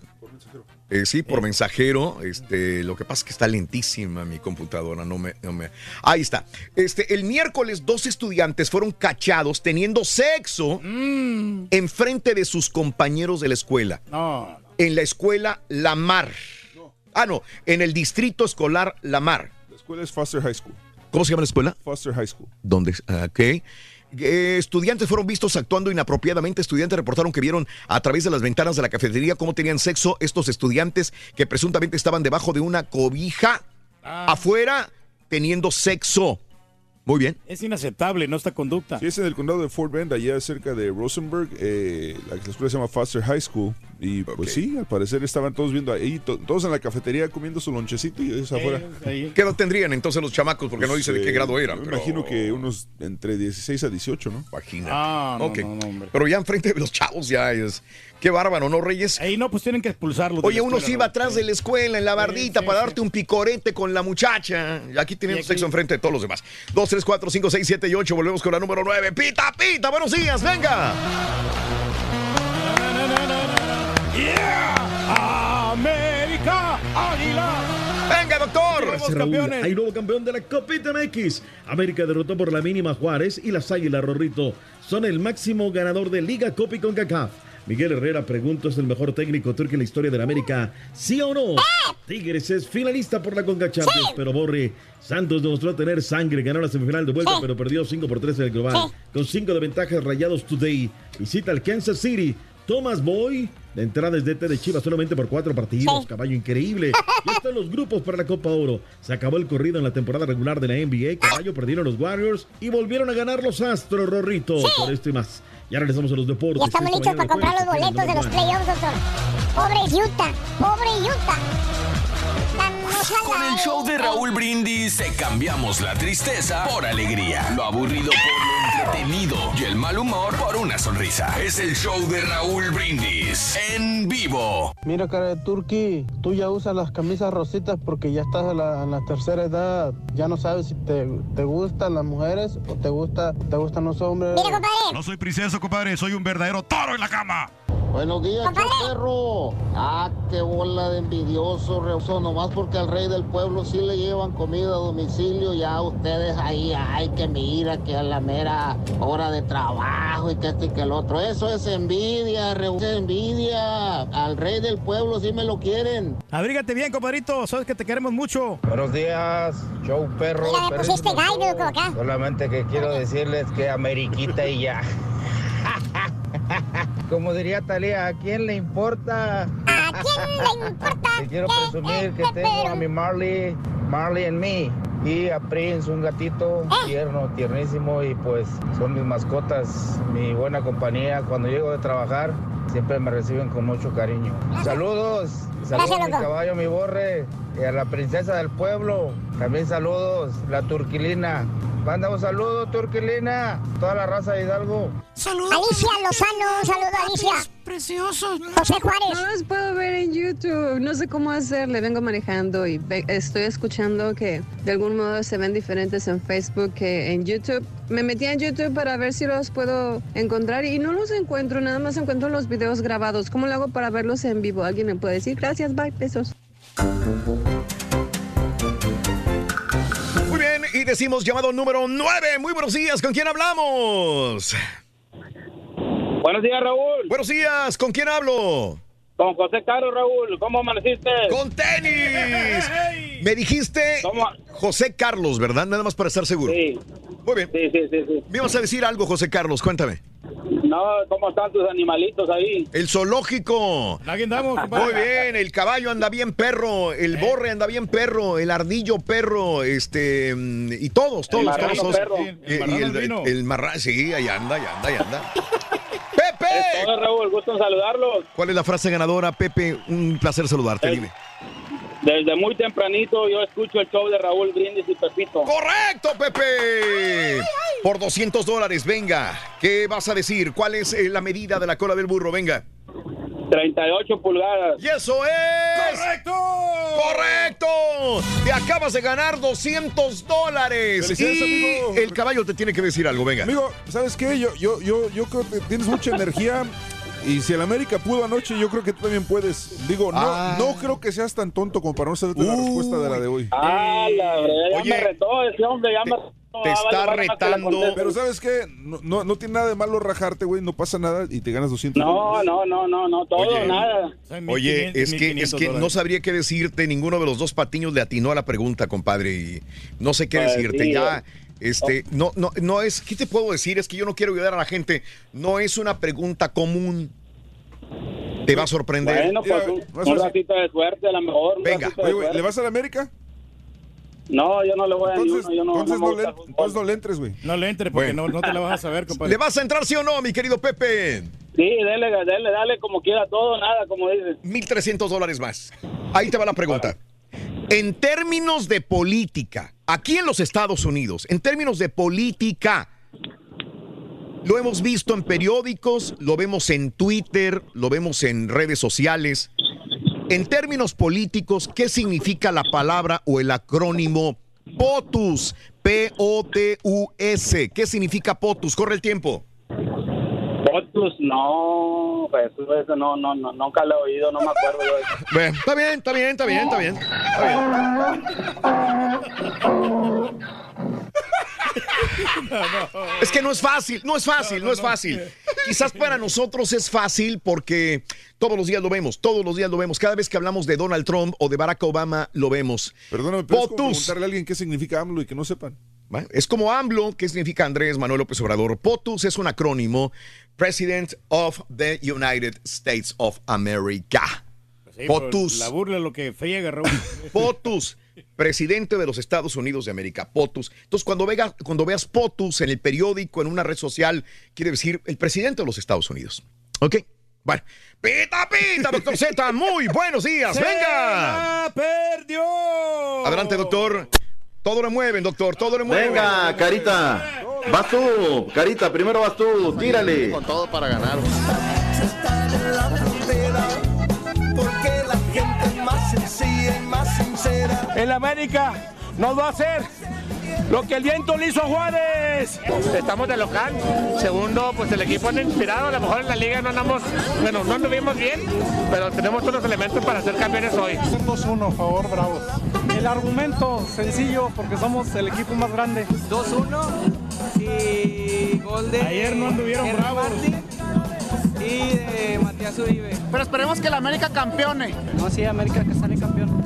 Eh, sí, por mensajero. Este, lo que pasa es que está lentísima mi computadora. No me, no me- Ahí está. Este, el miércoles, dos estudiantes fueron cachados teniendo sexo en frente de sus compañeros de la escuela. No, En la escuela Lamar. Ah, no, en el distrito escolar Lamar. La escuela es Foster High School. ¿Cómo se llama la escuela? Foster High School. ¿Dónde? Ah, Ok. Eh, estudiantes fueron vistos actuando inapropiadamente. Estudiantes reportaron que vieron a través de las ventanas de la cafetería cómo tenían sexo estos estudiantes que presuntamente estaban debajo de una cobija afuera teniendo sexo. Muy bien. Es inaceptable, ¿no? Esta conducta. Sí, es en el condado de Fort Bend, allá cerca de Rosenberg. eh, la, la escuela se llama Foster High School. Y pues sí, al parecer estaban todos viendo ahí, to- todos en la cafetería comiendo su lonchecito y ellos afuera. ¿Qué edad tendrían entonces los chamacos? Porque no dice de qué grado eran. pero- imagino que unos entre 16 a 18, ¿no? Imagínate. Ah, no, Ok. no, no, hombre. Pero ya enfrente de los chavos ya es. Qué bárbaro, ¿no, Reyes? Ahí no, pues tienen que expulsarlo. Oye, uno se iba ¿no? atrás de la escuela en la bardita sí, para sí. darte un picorete con la muchacha. Y aquí teniendo Y aquí- sexo enfrente de todos los demás. 2, 3, 4, 5, 6, 7 y 8. Volvemos con la número 9. Pita, pita. Buenos días, venga. ¡América! ¡Águila! Venga, doctor. Vamos, campeones. Hay nuevo campeón de la Copita MX. América derrotó por la mínima Juárez y las Águilas Rorrito son el máximo ganador de Liga Copi con CACAF. Miguel Herrera pregunta, ¿es el mejor técnico turco en la historia de la América? ¿Sí o no? Tigres es finalista por la Conca Champions, pero Borre. Santos demostró tener sangre, ganó la semifinal de vuelta, pero perdió 5 por 3 en el global. Con 5 de ventaja, Rayados Today visita al Kansas City. Thomas Boy, de entrada desde DT de Chivas solamente por cuatro partidos, caballo increíble. Ya están los grupos para la Copa Oro. Se acabó el corrido en la temporada regular de la NBA, caballo perdieron los Warriors y volvieron a ganar los Astros, Rorrito, por esto y más. Ya regresamos a los deportes. Ya estamos Esta listos para comprar los boletos de los playoffs. Pobre Utah, pobre Utah. Con el show de Raúl Brindis te cambiamos la tristeza por alegría, lo aburrido por lo entretenido y el mal humor por una sonrisa. Es el show de Raúl Brindis en vivo. Mira, cara de turqui, tú ya usas las camisas rositas porque ya estás en la, tercera edad. Ya no sabes si te, te gustan las mujeres o te, gusta, te gustan los hombres. No soy princeso, compadre, soy un verdadero toro en la cama. Buenos días, perro. Ah, qué bola de envidioso, reoso, nomás porque al rey del pueblo sí le llevan comida a domicilio, ya ustedes ahí, ay, que mira, que a la mera hora de trabajo y que este y que el otro. Eso es envidia, reoso, envidia. Al rey del pueblo sí me lo quieren. Abrígate bien, compadrito. Sabes que te queremos mucho. Buenos días, show perro. Mira, pusiste gallo, show. como acá. Solamente que quiero decirles que Ameriquita y ya. Como diría Talía, ¿a quién le importa? ¿A quién le importa? Te quiero presumir que tengo a mi Marley, Marley en mí. Y a Prince, un gatito tierno, tiernísimo. Y pues son mis mascotas, mi buena compañía. Cuando llego de trabajar, siempre me reciben con mucho cariño. Saludos. Saludos a mi loco. caballo, mi borre. Y a la princesa del pueblo. También saludos, la turquilina. Manda un saludo, turquilina. Toda la raza de Hidalgo. Saludos. Alicia Lozano, un saludo, Alicia. Preciosos. José Juárez. No los puedo ver en YouTube. No sé cómo hacerle. Vengo manejando y ve- estoy escuchando que de algún modo se ven diferentes en Facebook que en YouTube. Me metí en YouTube para ver si los puedo encontrar y no los encuentro. Nada más encuentro los videos grabados. ¿Cómo lo hago para verlos en vivo? ¿Alguien me puede decir? Gracias, bye, besos. Muy bien, y decimos llamado número 9. Muy buenos días, ¿con quién hablamos? Buenos días, Raúl. Buenos días, ¿con quién hablo? Con José Caro, Raúl. ¿Cómo amaneciste? ¡Con tenis! Me dijiste José Carlos, ¿verdad? Nada más para estar seguro. Sí. Muy bien. Sí, sí, sí, sí. Me ibas a decir algo, José Carlos, cuéntame. No, ¿cómo están tus animalitos ahí? El zoológico. Aquí andamos, compadre. Muy bien, el caballo anda bien perro, el borre anda bien perro, el ardillo perro, este, y todos, todos, marrano todos. todos. perro. Y- El y el, el marrano, sí, ahí anda, ahí anda, ahí anda. Es todo, Raúl. Gusto en saludarlos. ¿Cuál es la frase ganadora, Pepe? Un placer saludarte, dime. Desde muy tempranito yo escucho el show de Raúl Brindis y Pepito. ¡Correcto, Pepe! Por 200 dólares, venga. ¿Qué vas a decir? ¿Cuál es eh, la medida de la cola del burro? Venga. 38 pulgadas. ¡Y eso es! ¡Correcto! ¡Correcto! Te acabas de ganar 200 dólares. Y amigo. el caballo te tiene que decir algo, venga. Amigo, ¿sabes qué? Yo, yo, yo, yo creo que tienes mucha energía. Y si el América pudo anoche, yo creo que tú también puedes. Digo, no, Ah. no creo que seas tan tonto como para no saberte la respuesta de la de hoy. Ah, la verdad, ya Oye, me retó ese hombre, ya me retó. Te está conteste. Pero ¿sabes qué? No, no, no tiene nada de malo rajarte, güey. No pasa nada y te ganas 200 No, dólares. no, no, no, no, todo, Oye. nada. Oye, es que, es que no sabría qué decirte. Ninguno de los dos patiños le atinó a la pregunta, compadre. Y no sé qué Pues decirte. sí, ya, eh. este, no, no, no es. ¿Qué te puedo decir? Es que yo no quiero ayudar a la gente. No es una pregunta común. Te va a sorprender. Bueno, pues un, un ratito de suerte a lo mejor. Venga. Oye, güey. ¿le vas a la América? No, yo no le voy a Entonces, uno, yo no, entonces no no, le, entonces no le entres, güey. No le entre porque Bueno. no, no te la vas a saber, compadre. ¿Le vas a entrar sí o no, mi querido Pepe? Sí, dele, dele, dale como quiera todo, nada, como dices. 1.300 dólares más. Ahí te va la pregunta. En términos de política, aquí en los Estados Unidos, en términos de política, lo hemos visto en periódicos, lo vemos en Twitter, lo vemos en redes sociales. En términos políticos, ¿qué significa la palabra o el acrónimo POTUS? P-O-T-U-S. ¿Qué significa POTUS? Corre el tiempo. Otros, no, pues eso no, no, no, nunca lo he oído, no me acuerdo de eso. Bueno, está bien, está bien, está bien, está bien. Es que no es fácil, no es fácil, no, es fácil. Quizás para nosotros es fácil porque todos los días lo vemos, todos los días lo vemos. Cada vez que hablamos de Donald Trump o de Barack Obama, lo vemos. Perdóname, pero es como preguntarle a alguien qué significa AMLO y que no sepan. ¿Va? Es como AMLO, que significa Andrés Manuel López Obrador. POTUS es un acrónimo, President of the United States of America. Sí, pero POTUS. La burla es lo que friega, Raúl. POTUS, presidente de los Estados Unidos de América, POTUS. Entonces, cuando, vega- cuando veas POTUS en el periódico, en una red social, quiere decir el presidente de los Estados Unidos. ¿Ok? Bueno. Pita, pita, doctor Z, muy buenos días, ¡Se venga. la perdió! Adelante, doctor. Todo le mueven, doctor, todo le mueven. Venga, Carita. Vas tú, Carita, primero vas tú, tírale. Con todo para ganar. El América nos va a hacer Lo que el viento le hizo a Juárez. Estamos de local. Segundo, pues el equipo anda inspirado. A lo mejor en la liga no andamos, bueno, no anduvimos bien, pero tenemos todos los elementos para ser campeones hoy. 2-1, favor, Bravos. El argumento sencillo, porque somos el equipo más grande. 2-1 y gol de Ayer no anduvieron bravos. Y de Matías Uribe. Pero esperemos que la América campeone. No, sí, América que sale campeón.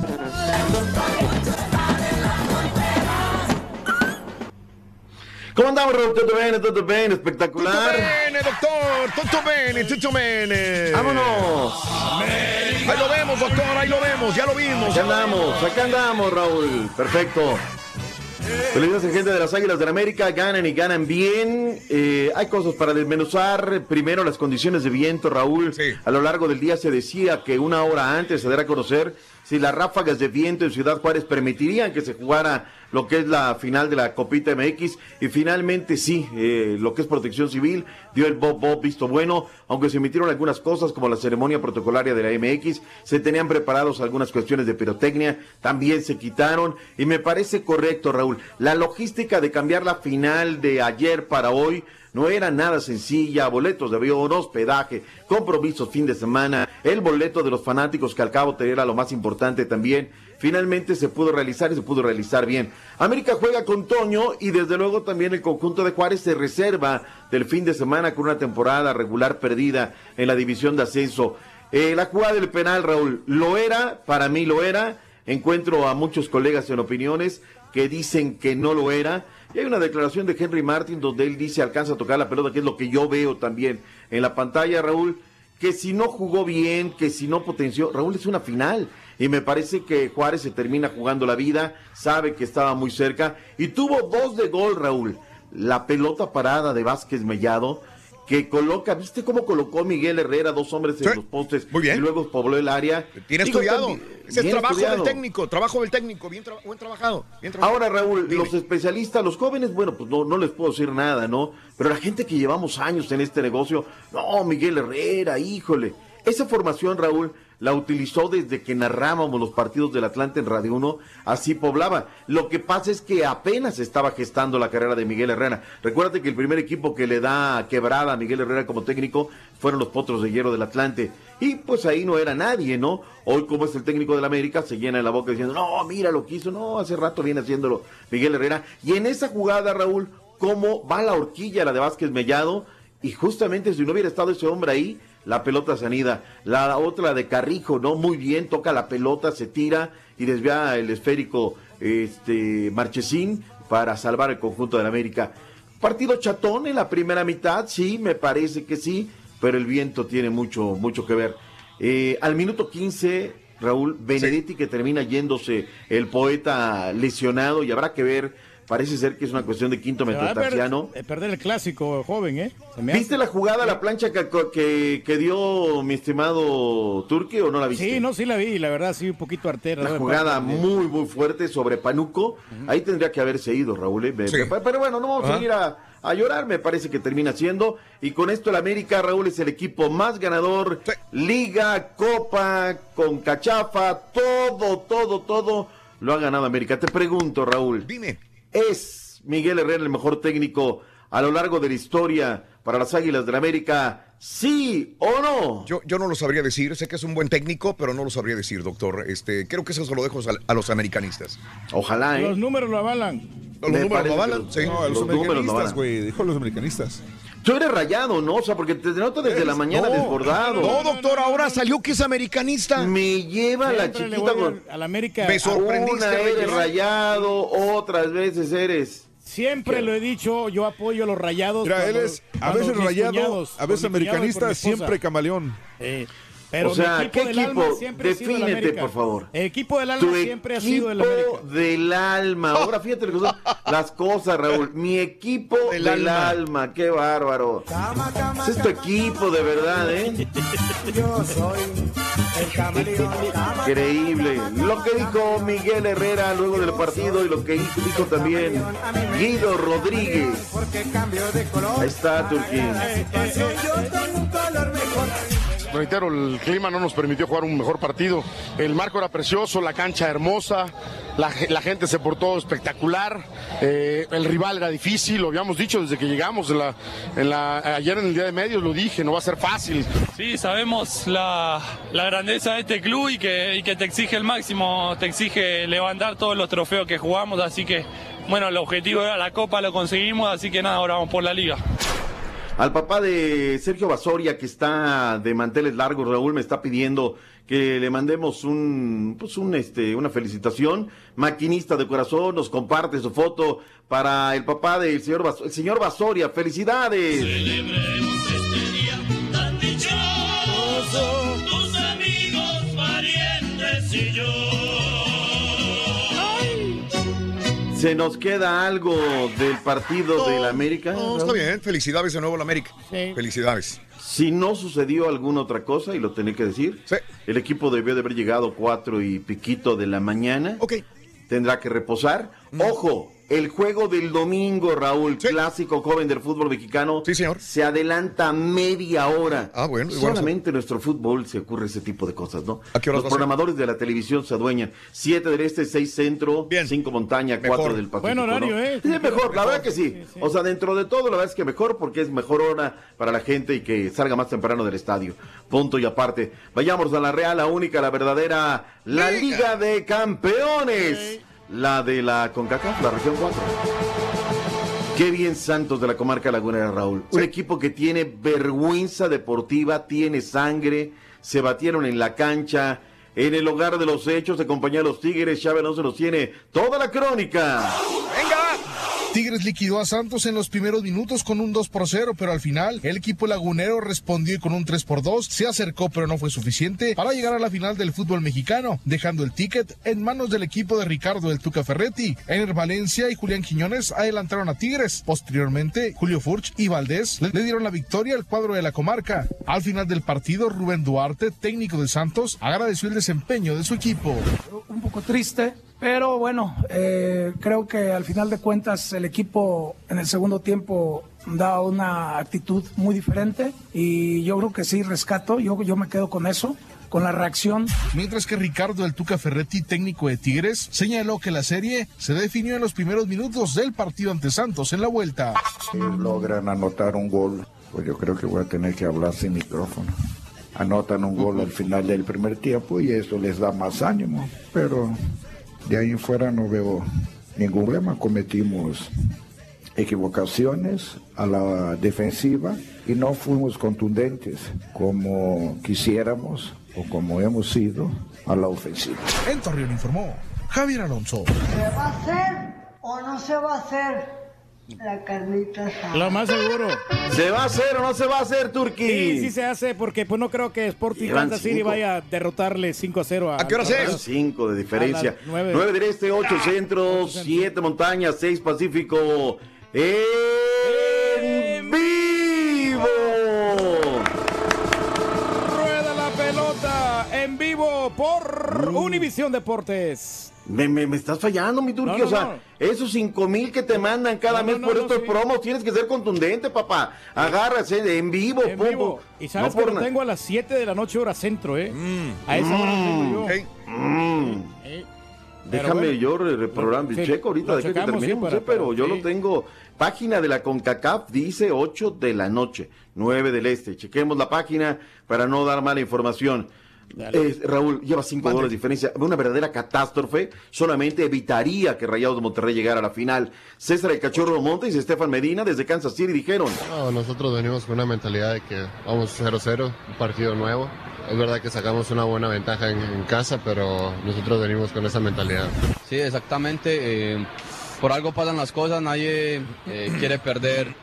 ¿Cómo andamos, Raúl? ¿Todo bien? ¿Todo bien? Espectacular. Bene, doctor. Tutto bene, tutto bene. ¡Vámonos! Ahí lo vemos, doctor, ahí lo vemos, ya lo vimos. Acá andamos, acá andamos, Raúl. Perfecto. Felicidades, gente de las Águilas del América. Ganan y ganan bien. Eh, hay cosas para desmenuzar. Primero, las condiciones de viento, Raúl. A lo largo del día se decía que una hora antes se dará a conocer si las ráfagas de viento en Ciudad Juárez permitirían que se jugara lo que es la final de la Copita MX. Y finalmente sí, eh, lo que es protección civil dio el Bob Bob visto bueno, aunque se emitieron algunas cosas como la ceremonia protocolaria de la MX, se tenían preparados algunas cuestiones de pirotecnia, también se quitaron y me parece correcto Raúl, la logística de cambiar la final de ayer para hoy no era nada sencilla, boletos de avión, hospedaje, compromisos fin de semana, el boleto de los fanáticos que al cabo era lo más importante también. Finalmente se pudo realizar y se pudo realizar bien. América juega con Toño y desde luego también el conjunto de Juárez se reserva del fin de semana con una temporada regular perdida en la división de ascenso. Eh, la jugada del penal, Raúl, lo era, para mí lo era. Encuentro a muchos colegas en opiniones que dicen que no lo era. Y hay una declaración de Henry Martin donde él dice alcanza a tocar la pelota, que es lo que yo veo también en la pantalla, Raúl, que si no jugó bien, que si no potenció, Raúl es una final. Y me parece que Juárez se termina jugando la vida, sabe que estaba muy cerca y tuvo dos de gol, Raúl. La pelota parada de Vázquez Mellado, que coloca, ¿viste cómo colocó Miguel Herrera dos hombres en los postes? muy bien. Y luego pobló el área. Tiene Digo, estudiado. también- Ese es trabajo estudiado. del técnico, trabajo del técnico, bien, tra- buen trabajado. bien trabajado. Ahora, Raúl, los especialistas, los jóvenes, bueno, pues no, no les puedo decir nada, ¿no? Pero la gente que llevamos años en este negocio, no, Miguel Herrera, híjole. Esa formación, Raúl, la utilizó desde que narrábamos los partidos del Atlante en Radio 1, así poblaba. Lo que pasa es que apenas estaba gestando la carrera de Miguel Herrera. Recuérdate que el primer equipo que le da quebrada a Miguel Herrera como técnico fueron los Potros de Hierro del Atlante. Y pues ahí no era nadie, ¿no? Hoy como es el técnico del América, se llena la boca diciendo, no, mira lo que hizo, no, hace rato viene haciéndolo Miguel Herrera. Y en esa jugada, Raúl, cómo va la horquilla, la de Vázquez Mellado, y justamente si no hubiera estado ese hombre ahí, la pelota se anida. La otra de Carrijo, ¿no? Muy bien, toca la pelota, se tira y desvía el esférico este Marchesín para salvar el conjunto de la América. Partido chatón en la primera mitad, sí, me parece que sí, pero el viento tiene mucho, mucho que ver. Eh, al minuto 15, Raúl Benedetti que termina yéndose el poeta lesionado y habrá que ver, parece ser que es una cuestión de quinto metatarsiano. per- eh, perder el clásico joven, ¿eh? Se me ¿Viste hace- la jugada, la plancha que, que, que dio mi estimado Turque o no la viste? Sí, no, sí la vi, la verdad, sí, un poquito artera. Una jugada parte muy, muy fuerte sobre Panuco. Ahí tendría que haberse ido, Raúl. ¿eh? Sí. Pero bueno, no vamos a ir a, a llorar, me parece que termina siendo. Y con esto el América, Raúl, es el equipo más ganador. Liga, Copa, con Cachafa, todo, todo, todo lo ha ganado América. Te pregunto, Raúl. Dime. ¿Es Miguel Herrera el mejor técnico a lo largo de la historia para las Águilas del América? ¿Sí o no? Yo, yo no lo sabría decir, sé que es un buen técnico, pero no lo sabría decir, doctor. Este, creo que eso se lo dejo a, a los americanistas. Ojalá, Los números lo avalan. Los Me números lo avalan, los- sí. No, a los americanistas, güey. Dijo a los americanistas. Tú eres rayado, ¿no? O sea, porque te noto desde la mañana No, desbordado. No, doctor, ahora salió que es americanista. Me lleva la Siempre chiquita voy con... al- América. Me sorprendiste, Una eres rayado, otras veces eres... Siempre lo he dicho, yo apoyo a los rayados. Mira, él es a veces rayado, cuñados- a veces americanista, siempre camaleón. Eh, pero o sea, mi ¿qué equipo del equipo? alma siempre ha sido el Defínete, por favor. El equipo del alma Tu siempre ha sido el equipo América. del alma. Ahora fíjate lo que son las cosas, Raúl. Mi equipo del, Del alma. alma. Qué bárbaro. Ese es tu equipo de verdad, ¿eh? Yo soy el. Increíble. Lo que dijo Miguel Herrera luego del partido y lo que dijo también Guido Rodríguez. Porque cambio de color. Ahí está, Turquín. Yo tengo un color mejor. Reitero, el clima no nos permitió jugar un mejor partido. El marco era precioso, la cancha hermosa, la, ge- la gente se portó espectacular, eh, el rival era difícil, lo habíamos dicho desde que llegamos. ayer en el día de medios lo dije, no va a ser fácil. Sí, sabemos la, la grandeza de este club y que, y que te exige el máximo, te exige levantar todos los trofeos que jugamos, así que, bueno, el objetivo era la Copa, lo conseguimos, así que nada, ahora vamos por la Liga. Al papá de Sergio Basoria, que está de manteles largos, Raúl me está pidiendo que le mandemos un, pues un, este, una felicitación. Maquinista de corazón, nos comparte su foto para el papá del señor, Bas- el señor Basoria. ¡Felicidades! tan ¿Se nos queda algo del partido del América? No, está bien. Felicidades de nuevo a la América. Felicidades. Si no sucedió alguna otra cosa, y lo tenía que decir, el equipo debió de haber llegado cuatro y piquito de la mañana. Tendrá que reposar. Ojo, el juego del domingo, Raúl, clásico joven del fútbol mexicano, se adelanta media hora. Ah, bueno. Solamente en nuestro fútbol se ocurre ese tipo de cosas, ¿no? ¿A qué horas Los programadores de la televisión se adueñan. Siete del este, seis centro, cinco montaña, Mejor. cuatro del Pacífico. Buen horario, ¿no? ¿eh? Sí, mejor, la verdad que sí. O sea, dentro de todo, la verdad es que mejor porque es mejor hora para la gente y que salga más temprano del estadio. Punto y aparte. Vayamos a la real, la única, la verdadera, la Liga de Campeones. La de la CONCACAF, la región 4. Qué bien Santos de la comarca lagunera, Raúl. Un equipo que tiene vergüenza deportiva, tiene sangre, se batieron en la cancha, en el hogar de los hechos, de compañía de los Tigres, Chávez no se los tiene toda la crónica. Tigres liquidó a Santos en los primeros minutos con un 2 por 0, pero al final el equipo lagunero respondió y con un 3 por 2 se acercó, pero no fue suficiente para llegar a la final del fútbol mexicano, dejando el ticket en manos del equipo de Ricardo El Tuca Ferretti. Ener Valencia y Julián Quiñones adelantaron a Tigres. Posteriormente, Julio Furch y Valdés le le dieron la victoria al cuadro de la comarca. Al final del partido, Rubén Duarte, técnico de Santos, agradeció el desempeño de su equipo. un poco triste, pero bueno, eh, creo que al final de cuentas el equipo en el segundo tiempo da una actitud muy diferente y yo creo que sí rescato, yo, yo me quedo con eso, con la reacción. Mientras que Ricardo El Tuca Ferretti, técnico de Tigres, señaló que la serie se definió en los primeros minutos del partido ante Santos en la vuelta. Si logran anotar un gol, pues yo creo que voy a tener que hablar sin micrófono. Anotan un gol al final del primer tiempo y eso les da más ánimo. Pero de ahí en fuera no veo ningún problema. Cometimos equivocaciones a la defensiva y no fuimos contundentes como quisiéramos o como hemos sido a la ofensiva. En Torreón informó Javier Alonso. ¿Se va a hacer o no se va a hacer la carnita asada? Lo más seguro. ¿Se va a hacer o no se va a hacer, Turquí? Sí, sí se hace, porque pues no creo que Sporting Kansas City cinco. vaya a derrotarle 5 a 0 a. ¿A qué hora es? Cinco de diferencia. A las nueve. 9 del este, 8 centro, 7 montañas, 6 pacífico. ¡En vivo! Rueda la pelota en vivo por Univisión Deportes. Me, me, me estás fallando, mi Turquí. No, no, o sea, no. esos 5 mil que te mandan cada No, mes no, por no, estos sí. promos, tienes que ser contundente, papá. Agárrase de en vivo, En pum, vivo. Y sabes No que por lo tengo a las 7 de la noche hora centro, ¿eh? A esa hora lo tengo yo. Mm. Eh, pero Déjame bueno. yo re- reprogramar, Sí, checo ahorita de que sí, terminemos, para- eh, pero para- yo lo tengo. Página de la CONCACAF dice 8 de la noche, 9 del este. Chequemos la página para no dar mala información. Eh, Raúl, lleva 5 goles de diferencia. Una verdadera catástrofe. Solamente evitaría que Rayados de Monterrey llegara a la final. César el Cachorro Montes y Estefan Medina desde Kansas City dijeron. No, nosotros venimos con una mentalidad de que vamos 0-0, un partido nuevo. Es verdad que sacamos una buena ventaja en, en casa, pero nosotros venimos con esa mentalidad. Sí, exactamente. eh, por algo pasan las cosas, nadie eh, quiere perder.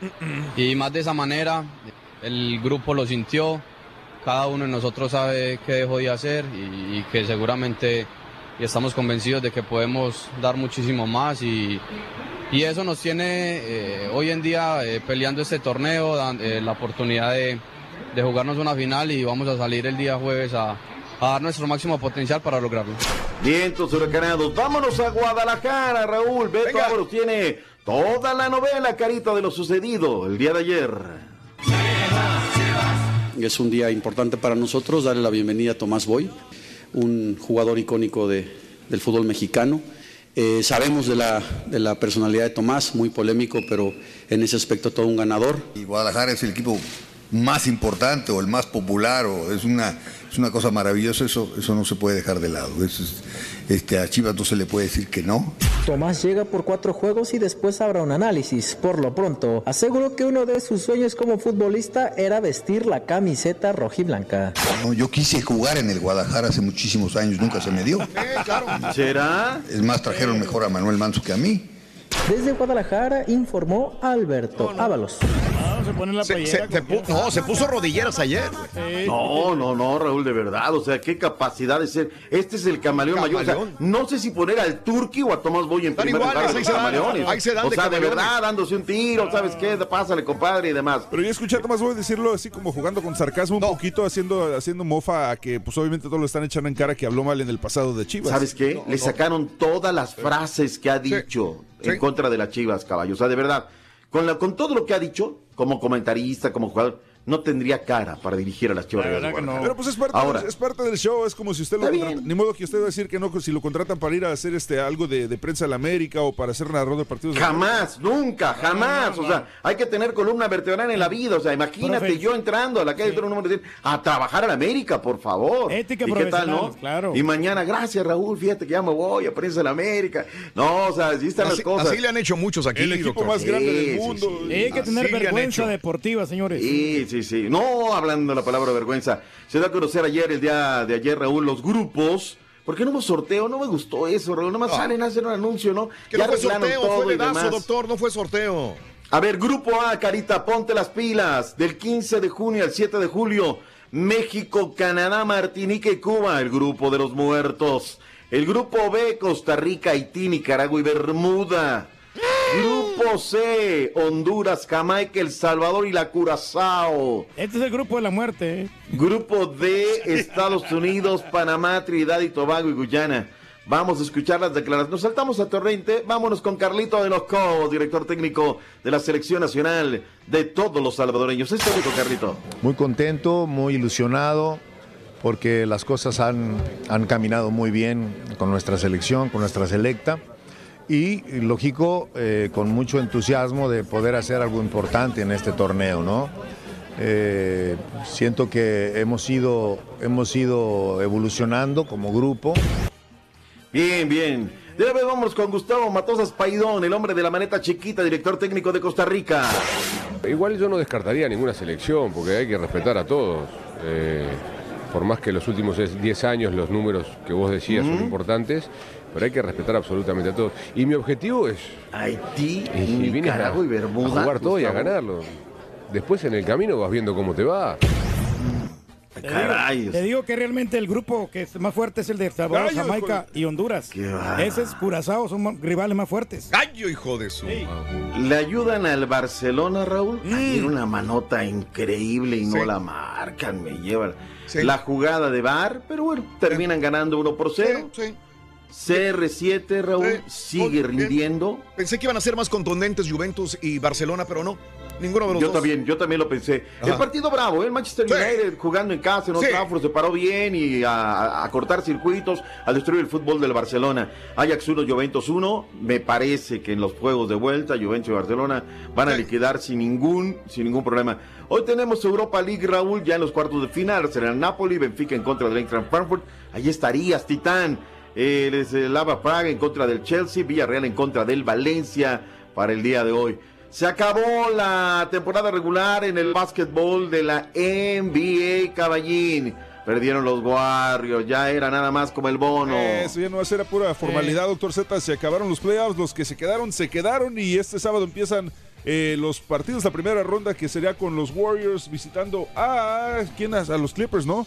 Y más de esa manera, el grupo lo sintió, cada uno de nosotros sabe qué dejó de hacer y, y que seguramente y estamos convencidos de que podemos dar muchísimo más y, y eso nos tiene eh, hoy en día eh, peleando este torneo, dan- eh, la oportunidad de, de jugarnos una final y vamos a salir el día jueves a, a dar nuestro máximo potencial para lograrlo. Vientos huracanados. Vámonos a Guadalajara, Raúl. Beto Ábalos tiene toda la novela, carita, de lo sucedido el día de ayer. Es un día importante para nosotros darle la bienvenida a Tomás Boy, un jugador icónico de- del fútbol mexicano. Eh, sabemos de la, de la personalidad de Tomás, muy polémico, pero en ese aspecto todo un ganador. Y Guadalajara es el equipo más importante o el más popular o es una es una cosa maravillosa eso eso no se puede dejar de lado. Eso es- este a Chivas no se le puede decir que no. Tomás llega por cuatro juegos y después habrá un análisis. Por lo pronto, aseguró que uno de sus sueños como futbolista era vestir la camiseta rojiblanca. No, yo quise jugar en el Guadalajara hace muchísimos años nunca se me dio. Será es más trajeron mejor a Manuel Manso que a mí Desde Guadalajara informó Alberto Ábalos. Vamos a poner la Se- playera. se- se pu- no, se puso rodilleras ayer. No, no, no, Raúl, de verdad. O sea, qué capacidad de ser. Este es el camaleón, mayor. O sea, no sé si poner al Turqui o a Tomás Boy en primer lugar. ahí ahí se dan o de sea, de camaleones. verdad, dándose un tiro, ¿sabes qué? Pásale, compadre, y demás. Pero yo escuché a Tomás Boy decirlo así como jugando con sarcasmo un poquito, haciendo, haciendo mofa a que pues obviamente todos lo están echando en cara que habló mal en el pasado de Chivas. ¿Sabes qué? Le sacaron todas las frases que ha dicho sí. contra de las Chivas, caballo. O sea, de verdad, con, la, con todo lo que ha dicho, como comentarista, como jugador, no tendría cara para dirigir a las Chivas. Rayadas de Guadalajara. Pero pues es parte, Ahora, es parte del show, es como si usted lo contrata- Ni modo que usted va a decir que no, si lo contratan para ir a hacer este algo de, de prensa a la América o para ser narrador de partidos. de- Jamás, nunca, jamás. O sea, hay que tener columna vertebral en la vida. O sea, imagínate Profe. yo entrando a la calle de número 10 a trabajar a la América, por favor. Ética ¿Y qué tal, no? claro. Y mañana, gracias Raúl, fíjate que ya me voy a prensa a la América. No, o sea, así están Así, las cosas. así le han hecho muchos aquí. El equipo doctor. más grande del Sí, sí, mundo. sí. hay que tener vergüenza deportiva, señores. Sí, sí, sí. No hablando de la palabra vergüenza. Se da a conocer ayer, el día de ayer, Raúl, los grupos. ¿Por qué no hubo sorteo? No me gustó eso, Raúl. Nomás Ah. salen a hacer un anuncio, ¿no? Que Ya no fue sorteo, todo fue y dedazo, demás. doctor, no fue sorteo. A ver, Grupo A, Carita, ponte las pilas. Del 15 de junio al 7 de julio, México, Canadá, Martinica y Cuba, el grupo de los muertos. El Grupo B, Costa Rica, Haití, Nicaragua y Bermuda. Grupo C, Honduras, Jamaica, El Salvador y la Curazao. Este es el grupo de la muerte. ¿eh? Grupo D, Estados Unidos, Panamá, Trinidad y Tobago y Guyana. Vamos a escuchar las declaraciones. Nos saltamos a Torrente. Vámonos con Carlito de los Cobos, director técnico de la Selección Nacional de todos los salvadoreños. Es técnico, Carlito. Muy contento, muy ilusionado, porque las cosas han, han caminado muy bien con nuestra selección, con nuestra selecta. Y, lógico, eh, con mucho entusiasmo de poder hacer algo importante en este torneo, ¿no? Eh, siento que hemos ido, hemos ido evolucionando como grupo. Bien, bien. De una vez vámonos con Gustavo Matosas Paidón, el hombre de la maneta chiquita, director técnico de Costa Rica. Igual yo no descartaría ninguna selección, porque hay que respetar a todos. Eh, por más que los últimos 10 años los números que vos decías son importantes, pero hay que respetar absolutamente a todos. Y mi objetivo es... Haití, y Nicaragua y Bermuda, a jugar todo y a ganarlo. Después en el camino vas viendo cómo te va. Te digo, te digo que realmente el grupo que es más fuerte es el de El Salvador, Gallo, Jamaica y Honduras. Ese es Curazao, son rivales más fuertes. Gallo, hijo de su. Le ayudan al Barcelona, Raúl. Tiene una manota increíble y no Sí. la marcan, me llevan. La jugada de Bar, pero bueno, terminan ganando 1 por 0. CR7, Raúl, sigue rindiendo. Pensé que iban a ser más contundentes Juventus y Barcelona, pero no. Ninguno de los Yo dos. también, yo también lo pensé. El partido bravo, ¿eh? el Manchester United jugando en casa, en Old Sí. Trafford, se paró bien y a, a cortar circuitos, a destruir el fútbol del Barcelona. Ajax 1, Juventus 1. Me parece que en los juegos de vuelta, Juventus y Barcelona van a liquidar sin ningún, sin ningún problema. Hoy tenemos Europa League, Raúl, ya en los cuartos de final. Será el Napoli, Benfica en contra del Eintracht Frankfurt. Ahí estarías, Titán. El, es el Lava Praga en contra del Chelsea, Villarreal en contra del Valencia para el día de hoy. Se acabó la temporada regular en el básquetbol de la NBA Caballín. Perdieron los Warriors, ya era nada más como el bono. Eso ya no va a ser a pura formalidad, doctor Z. Se acabaron los playoffs, los que se quedaron, se quedaron y este sábado empiezan eh, los partidos, la primera ronda que sería con los Warriors visitando a, ¿quién? a los Clippers, ¿no?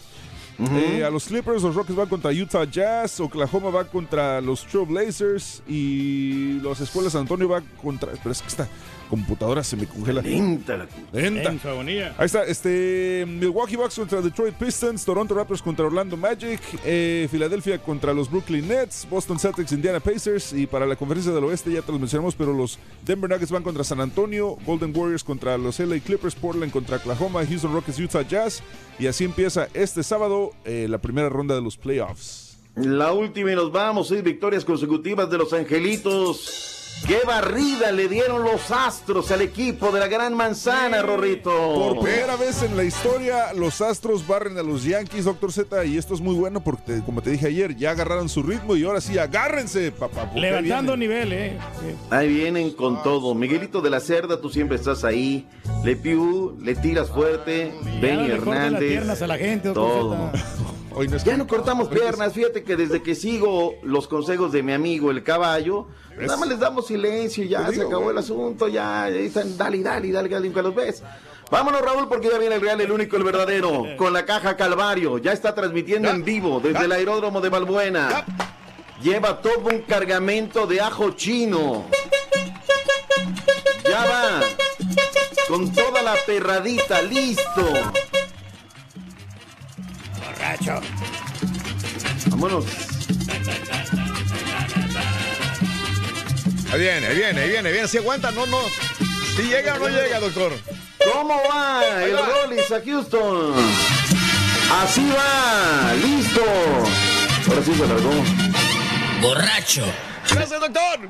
Eh, a los Clippers, los Rockets van contra Utah Jazz, Oklahoma va contra los Trail Blazers y los Escuelas Antonio va contra. Pero es que está. Computadora se me congela. Lenta la Lenta. En su agonía. Ahí está, este Milwaukee Bucks contra Detroit Pistons, Toronto Raptors contra Orlando Magic, eh, Filadelfia contra los Brooklyn Nets, Boston Celtics, Indiana Pacers y para la conferencia del oeste ya te los mencionamos, pero los Denver Nuggets van contra San Antonio, Golden Warriors contra los LA Clippers, Portland contra Oklahoma, Houston Rockets, Utah Jazz y así empieza este sábado eh, la primera ronda de los playoffs. La última y nos vamos, seis victorias consecutivas de los Angelitos. ¡Qué barrida le dieron los Astros al equipo de la Gran Manzana, Rorrito! Por primera vez en la historia, los Astros barren a los Yankees, Doctor Z, y esto es muy bueno porque, como te dije ayer, ya agarraron su ritmo y ahora sí, agárrense, papá. Levantando nivel, ¿eh? Ahí vienen con todo. Miguelito de la Cerda, tú siempre estás ahí. Le Piu, le tiras fuerte. Benny Hernández. piernas a la gente, doctor todo. Zeta. Hoy no es Ya no cortamos piernas, fíjate que desde que sigo los consejos de mi amigo el caballo, nada más les damos silencio, ya Te se digo, acabó güey. el asunto, ya están, dale, dale, dale, dale, nunca los ves. Vámonos Raúl porque ya viene el real, el único, el verdadero, con la caja Calvario, ya está transmitiendo en vivo desde el aeródromo de Balbuena. Lleva todo un cargamento de ajo chino. Ya va. Con toda la perradita, listo. Borracho. Vámonos. Ahí viene, ahí viene, ahí viene, ahí viene. Si aguanta, no, no. Si llega o no llega, doctor. ¿Cómo va el Rollis a Houston? Así va, listo. Ahora sí se largó. Borracho. Gracias, doctor.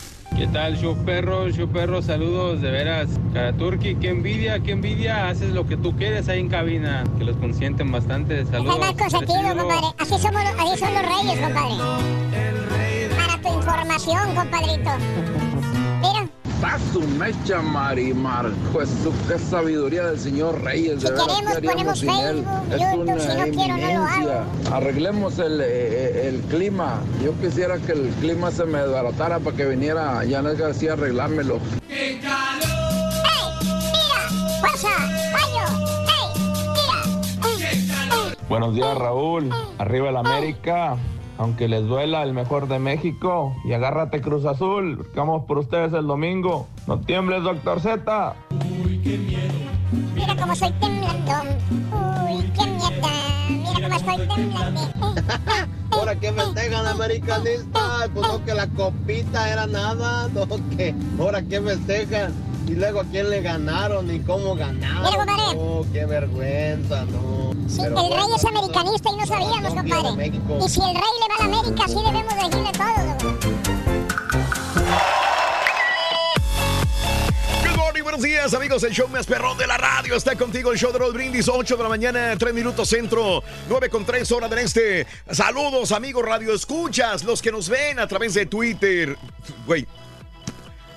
¿Qué tal, show perro? Show perro, saludos, de veras. Karaturki, qué envidia, qué envidia. Haces lo que tú quieres ahí en cabina, que los consienten bastante. Saludos. Es más consentido, compadre. Así, somos, así son los reyes, compadre. Para tu información, compadrito. Mira, Paso mecha Marimar, pues su qué sabiduría del señor Reyes. Si de veras, queremos, ¿qué haríamos él? Es una si no quiero, no lo eminencia. Arreglemos el, eh, el clima. Yo quisiera que el clima se me desbaratara para que viniera Janet García a arreglármelo. fuerza, fallo. Ey, mira. Buenos días, Raúl. Arriba el América. Aunque les duela el mejor de México. Y agárrate Cruz Azul. porque Vamos por ustedes el domingo. No tiembles, doctor Z. Mira cómo soy temblando. Uy, qué mierda. Mira cómo estoy temblando. ¿Ahora qué festejan americanistas? Pues no que la copita era nada, no que ahora qué festejan. Y luego a quién le ganaron y cómo ganaron. Mira, compadre. No, qué vergüenza, no. Sí, Pero el rey bueno, es americanista y no sabíamos, compadre. Y si el rey le va a la América, sí debemos decirle todo. Good morning, buenos días, amigos. El show más perrón de la radio está contigo. El show de Roll Brindis, 8 de la mañana, 3 minutos centro, 9 con 3 hora del este. Saludos, amigos Radio Escuchas, los que nos ven a través de Twitter. Güey.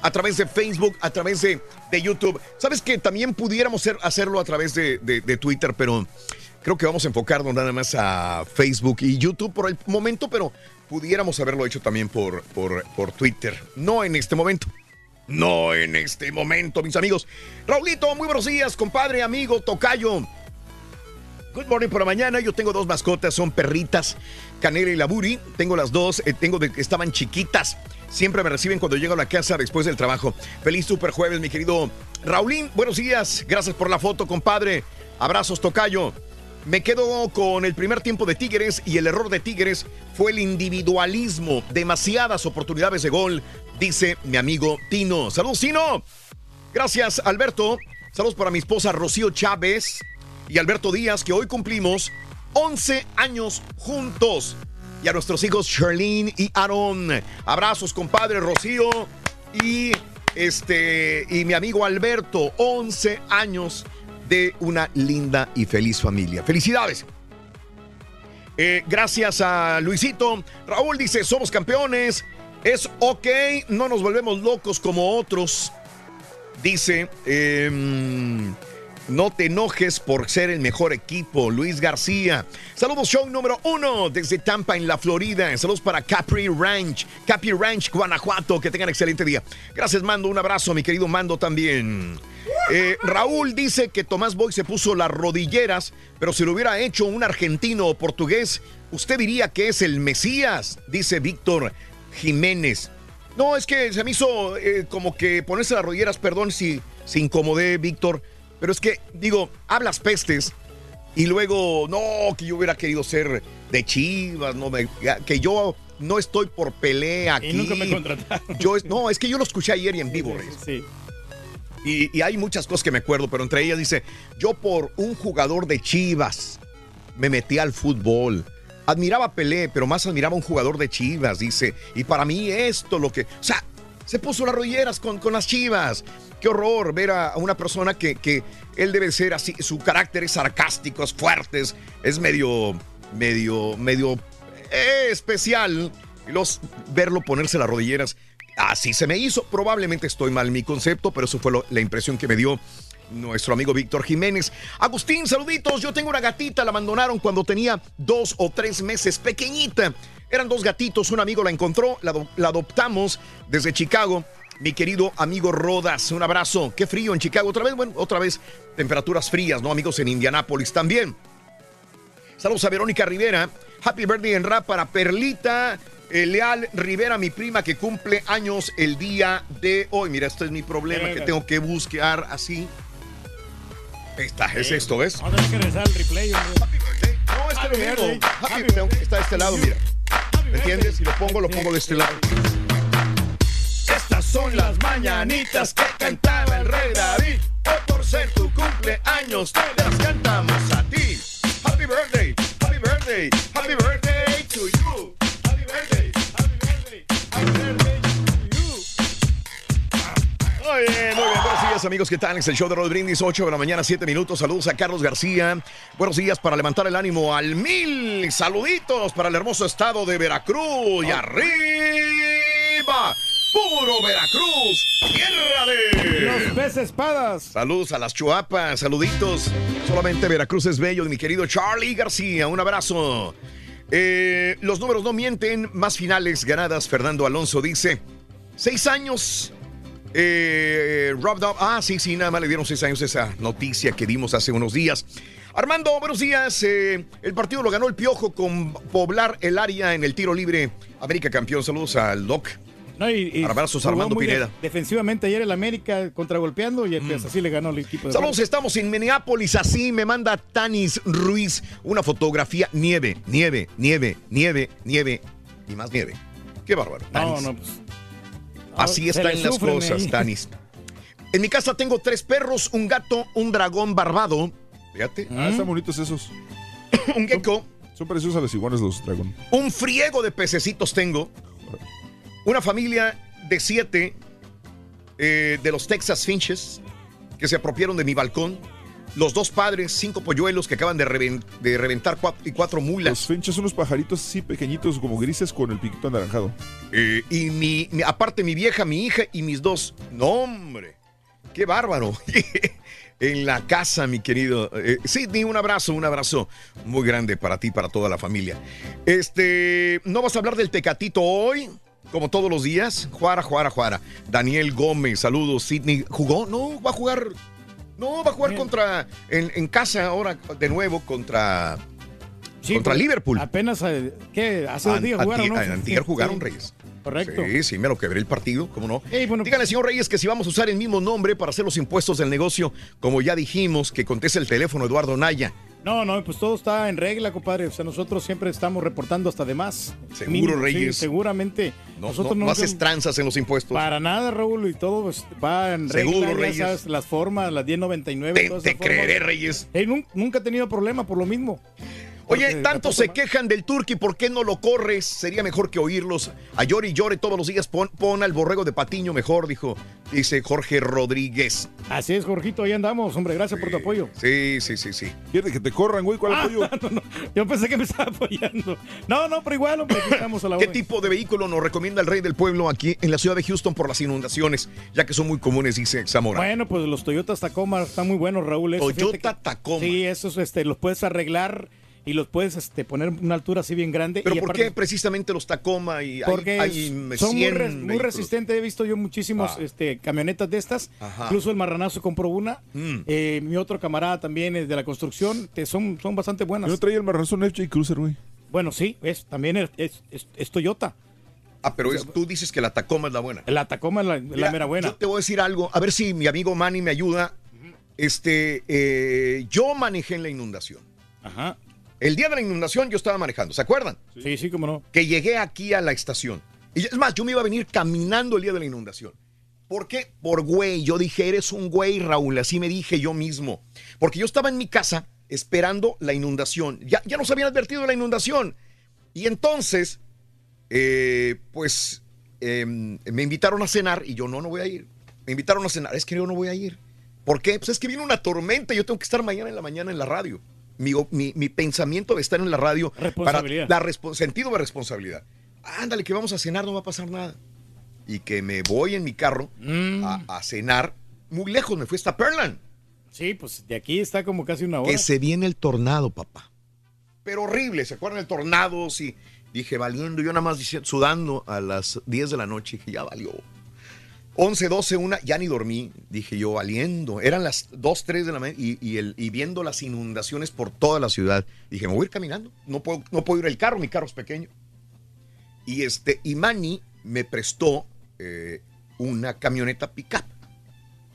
A través de Facebook, a través de, de YouTube. Sabes que también pudiéramos ser- hacerlo a través de, de- Twitter, pero creo que vamos a enfocarnos nada más a Facebook y YouTube por el momento, pero pudiéramos haberlo hecho también por, por, por Twitter. No en este momento. No en este momento, mis amigos. Raulito, muy buenos días, compadre, amigo, tocayo. Good morning por mañana. Yo tengo dos mascotas, son perritas, Canela y Laburi. Tengo las dos, eh, tengo de estaban chiquitas. Siempre me reciben cuando llego a la casa después del trabajo. Feliz super jueves, mi querido Raulín. Buenos días. Gracias por la foto, compadre. Abrazos, tocayo. Me quedo con el primer tiempo de Tigres y el error de Tigres fue el individualismo. Demasiadas oportunidades de gol, dice mi amigo Tino. Saludos, Tino. Gracias, Alberto. Saludos para mi esposa Rocío Chávez y Alberto Díaz, que hoy cumplimos 11 años juntos. Y a nuestros hijos Charlene y Aaron. Abrazos, compadre Rocío y este y mi amigo Alberto, 11 años de una linda y feliz familia. Felicidades. Eh, gracias a Luisito. Raúl dice, somos campeones. Es ok, no nos volvemos locos como otros. Dice, em, No te enojes por ser el mejor equipo, Luis García. Saludos, show número uno desde Tampa, en la Florida. Saludos para Capri Ranch, Capri Ranch, Guanajuato. Que tengan excelente día. Gracias, Mando. Un abrazo, mi querido Mando también. Eh, Raúl dice que Tomás Boy se puso las rodilleras, pero si lo hubiera hecho un argentino o portugués, usted diría que es el Mesías, dice Víctor Jiménez. No, es que se me hizo eh, como que ponerse las rodilleras, perdón si, si incomodé, Víctor, pero es que, digo, hablas pestes y luego, no, que yo hubiera querido ser de Chivas, no, me- que yo no estoy por pelea aquí. Y nunca me contrataron. Yo, no, es que yo lo escuché ayer y en vivo, Reyes. Sí. Y, y hay muchas cosas que me acuerdo, pero entre ellas dice, yo por un jugador de Chivas me metí al fútbol. Admiraba a Pelé, pero más admiraba a un jugador de Chivas, dice. Y para mí esto lo que... O sea, se puso las rodilleras con, con las Chivas. Qué horror ver a, una persona que, que él debe ser así, su carácter es sarcástico, es fuerte, es, medio, medio, medio eh, especial. Los, verlo ponerse las rodilleras, así se me hizo. Probablemente estoy mal mi concepto, pero eso fue la impresión que me dio nuestro amigo Víctor Jiménez. Agustín, saluditos. Yo tengo una gatita, la abandonaron cuando tenía dos o tres meses, pequeñita. Eran dos gatitos, un amigo la encontró, la adoptamos desde Chicago. Mi querido amigo Rodas, un abrazo. Qué frío en Chicago. Otra vez, bueno, otra vez temperaturas frías, ¿no? Amigos en Indianápolis también. Saludos a Verónica Rivera. Happy birthday en rap para Perlita. eh, Leal Rivera, mi prima que cumple años el día de hoy. Mira, este es mi problema que tengo que buscar así. Ahí está, es esto, ¿ves? Vamos a tener que regresar al replay. hombre. No, es que lo Happy mismo. birthday. Happy que está de este lado, mira. ¿Me entiendes? Si lo pongo, lo pongo de este lado. Estas son las mañanitas que cantaba el rey David. Hoy por ser tu cumpleaños, te las cantamos a ti. Happy birthday, happy birthday, happy birthday to you. Happy birthday, happy birthday, happy birthday to you. Muy bien, muy bien. Buenos días, amigos. ¿Qué tal? Es el show de Rod Brindis, 8 de la mañana, 7 minutos. Saludos a Carlos García. Buenos días para levantar el ánimo al mil. Saluditos para el hermoso estado de Veracruz. Y arriba, puro Veracruz, tierra de. Los peces espadas. Saludos a las chuapas, saluditos. Solamente Veracruz es bello, mi querido Charlie García. Un abrazo. Eh, los números no mienten, más finales ganadas. Fernando Alonso dice: seis años. Eh, Rob Dobb- ah, sí, sí, nada más le dieron seis años esa noticia que dimos hace unos días. Armando, buenos días. Eh, el partido lo ganó el Piojo con poblar el área en el tiro libre. América campeón. Saludos al Doc. No, y, y Abrazos, jugó Armando de- Pineda. defensivamente ayer el América contragolpeando y pues así le ganó el equipo de Saludos, estamos en Minneapolis. Así me manda Tanis Ruiz una fotografía. Nieve, nieve, nieve, nieve, nieve y más nieve. Qué bárbaro. No, Tanis. no, pues. Así se están las cosas, ahí. Tanis. En mi casa tengo tres perros, un gato, un dragón barbado. Fíjate. Ah, están bonitos esos. un gecko. Son parecidos a los iguanas los dragón. Un friego de pececitos tengo. Una familia de siete eh, de los Texas Finches que se apropiaron de mi balcón. Los dos padres, cinco polluelos que acaban de, reven- de reventar cuatro, y cuatro mulas. Los finches son unos pajaritos así pequeñitos, como grises, con el piquito anaranjado. Eh, y mi, mi- aparte mi vieja, mi hija y mis dos. No, hombre. Qué bárbaro. en la casa, mi querido. Eh, Sidney, un abrazo, un abrazo muy grande para ti, para toda la familia. Este, ¿no vas a hablar del Tecatito hoy? Como todos los días. Juara, juara, juara. Daniel Gómez, saludos. Sidney, ¿jugó? No, va a jugar. No, va a jugar contra. En, en casa ahora, de nuevo, contra. Sí, contra pues, Liverpool. Apenas, eh, ¿qué? Hace dos días jugaron, ¿no? Antier- jugaron, sí. Reyes. Correcto. Sí, sí, me lo quebré el partido, ¿cómo no? Ey, bueno, Díganle, señor Reyes, que si vamos a usar el mismo nombre para hacer los impuestos del negocio, como ya dijimos, que conteste el teléfono Eduardo Naya. No, no, pues todo está en regla, compadre. O sea, nosotros siempre estamos reportando hasta de más. Seguro, Mínimo, sí, Reyes. seguramente. No, nosotros no, haces tranzas en los impuestos. Para nada, Raúl, y todo pues, va en regla. Seguro, Reyes. las formas, las 1099. Te- todas te esas formas. creeré, Reyes. Ey, nun- nunca he tenido problema por lo mismo. Oye, tanto se quejan del Turqui, ¿por qué no lo corres? Sería mejor que oírlos. A llore y llore todos los días. Pon, pon al borrego de Patiño mejor, dijo. Dice Jorge Rodríguez. Así es, Jorgito, ahí andamos, hombre, gracias por tu apoyo. Sí, sí, sí, sí. Quiere que te corran, güey, ¿cuál Ah, apoyo? no, no, yo pensé que me estaba apoyando. No, no, pero igual, hombre, aquí estamos a la ¿Qué orden. tipo de vehículo nos recomienda el rey del pueblo aquí en la ciudad de Houston por las inundaciones? Ya que son muy comunes, dice Zamora. Bueno, pues los Toyotas Tacoma están muy buenos, Raúl. Eso, Toyota que- Tacoma. Sí, esos este, los puedes arreglar y los puedes este, poner en una altura así bien grande. ¿Pero y por aparte- qué precisamente los Tacoma y Porque hay, son muy, 100 res- muy vehículos? resistentes. He visto yo muchísimos Ah. este, camionetas de estas. Ajá. Incluso el marranazo compró una. Mm. Eh, mi otro camarada también es de la construcción. te- son, son bastante buenas. Yo traía el marranzo FJ Cruiser, güey. Bueno, sí, es, también es, es- es- es Toyota. Ah, pero es- tú dices que la Tacoma es la buena. La Tacoma es la, la mera buena. Yo te voy a decir algo, a ver si mi amigo Manny me ayuda. Este, eh, yo manejé en la inundación. Ajá. El día de la inundación yo estaba manejando, ¿se acuerdan? Sí, sí, cómo no. Que llegué aquí a la estación. Y es más, yo me iba a venir caminando el día de la inundación. ¿Por qué? Por güey. Yo dije, eres un güey, Raúl. Así me dije yo mismo. Porque yo estaba en mi casa esperando la inundación. Ya, ya nos habían advertido de la inundación. Y entonces, eh, pues, eh, me invitaron a cenar y yo no, no voy a ir. Me invitaron a cenar, es que yo no voy a ir. ¿Por qué? Pues es que viene una tormenta y yo tengo que estar mañana en la mañana en la radio. Mi, mi- mi pensamiento de estar en la radio para Responsabilidad. la respo- sentido de responsabilidad. Ándale, que vamos a cenar, no va a pasar nada. Y que me voy en mi carro Mm. a, a cenar. Muy lejos, me fui hasta Perland. Sí, pues de aquí está como casi una hora. Que se viene el tornado, papá. Pero horrible, ¿se acuerdan del tornado? Sí. Dije, valiendo, yo nada más sudando a las 10 de la noche, dije, ya valió. 11, 12, 1, ya ni dormí, dije yo, valiendo. Eran las 2, 3 de la mañana y, y el, y viendo las inundaciones por toda la ciudad. Dije, me voy a ir caminando, no puedo, no puedo ir el carro, mi carro es pequeño. Y este, y Manny me prestó eh, una camioneta pickup.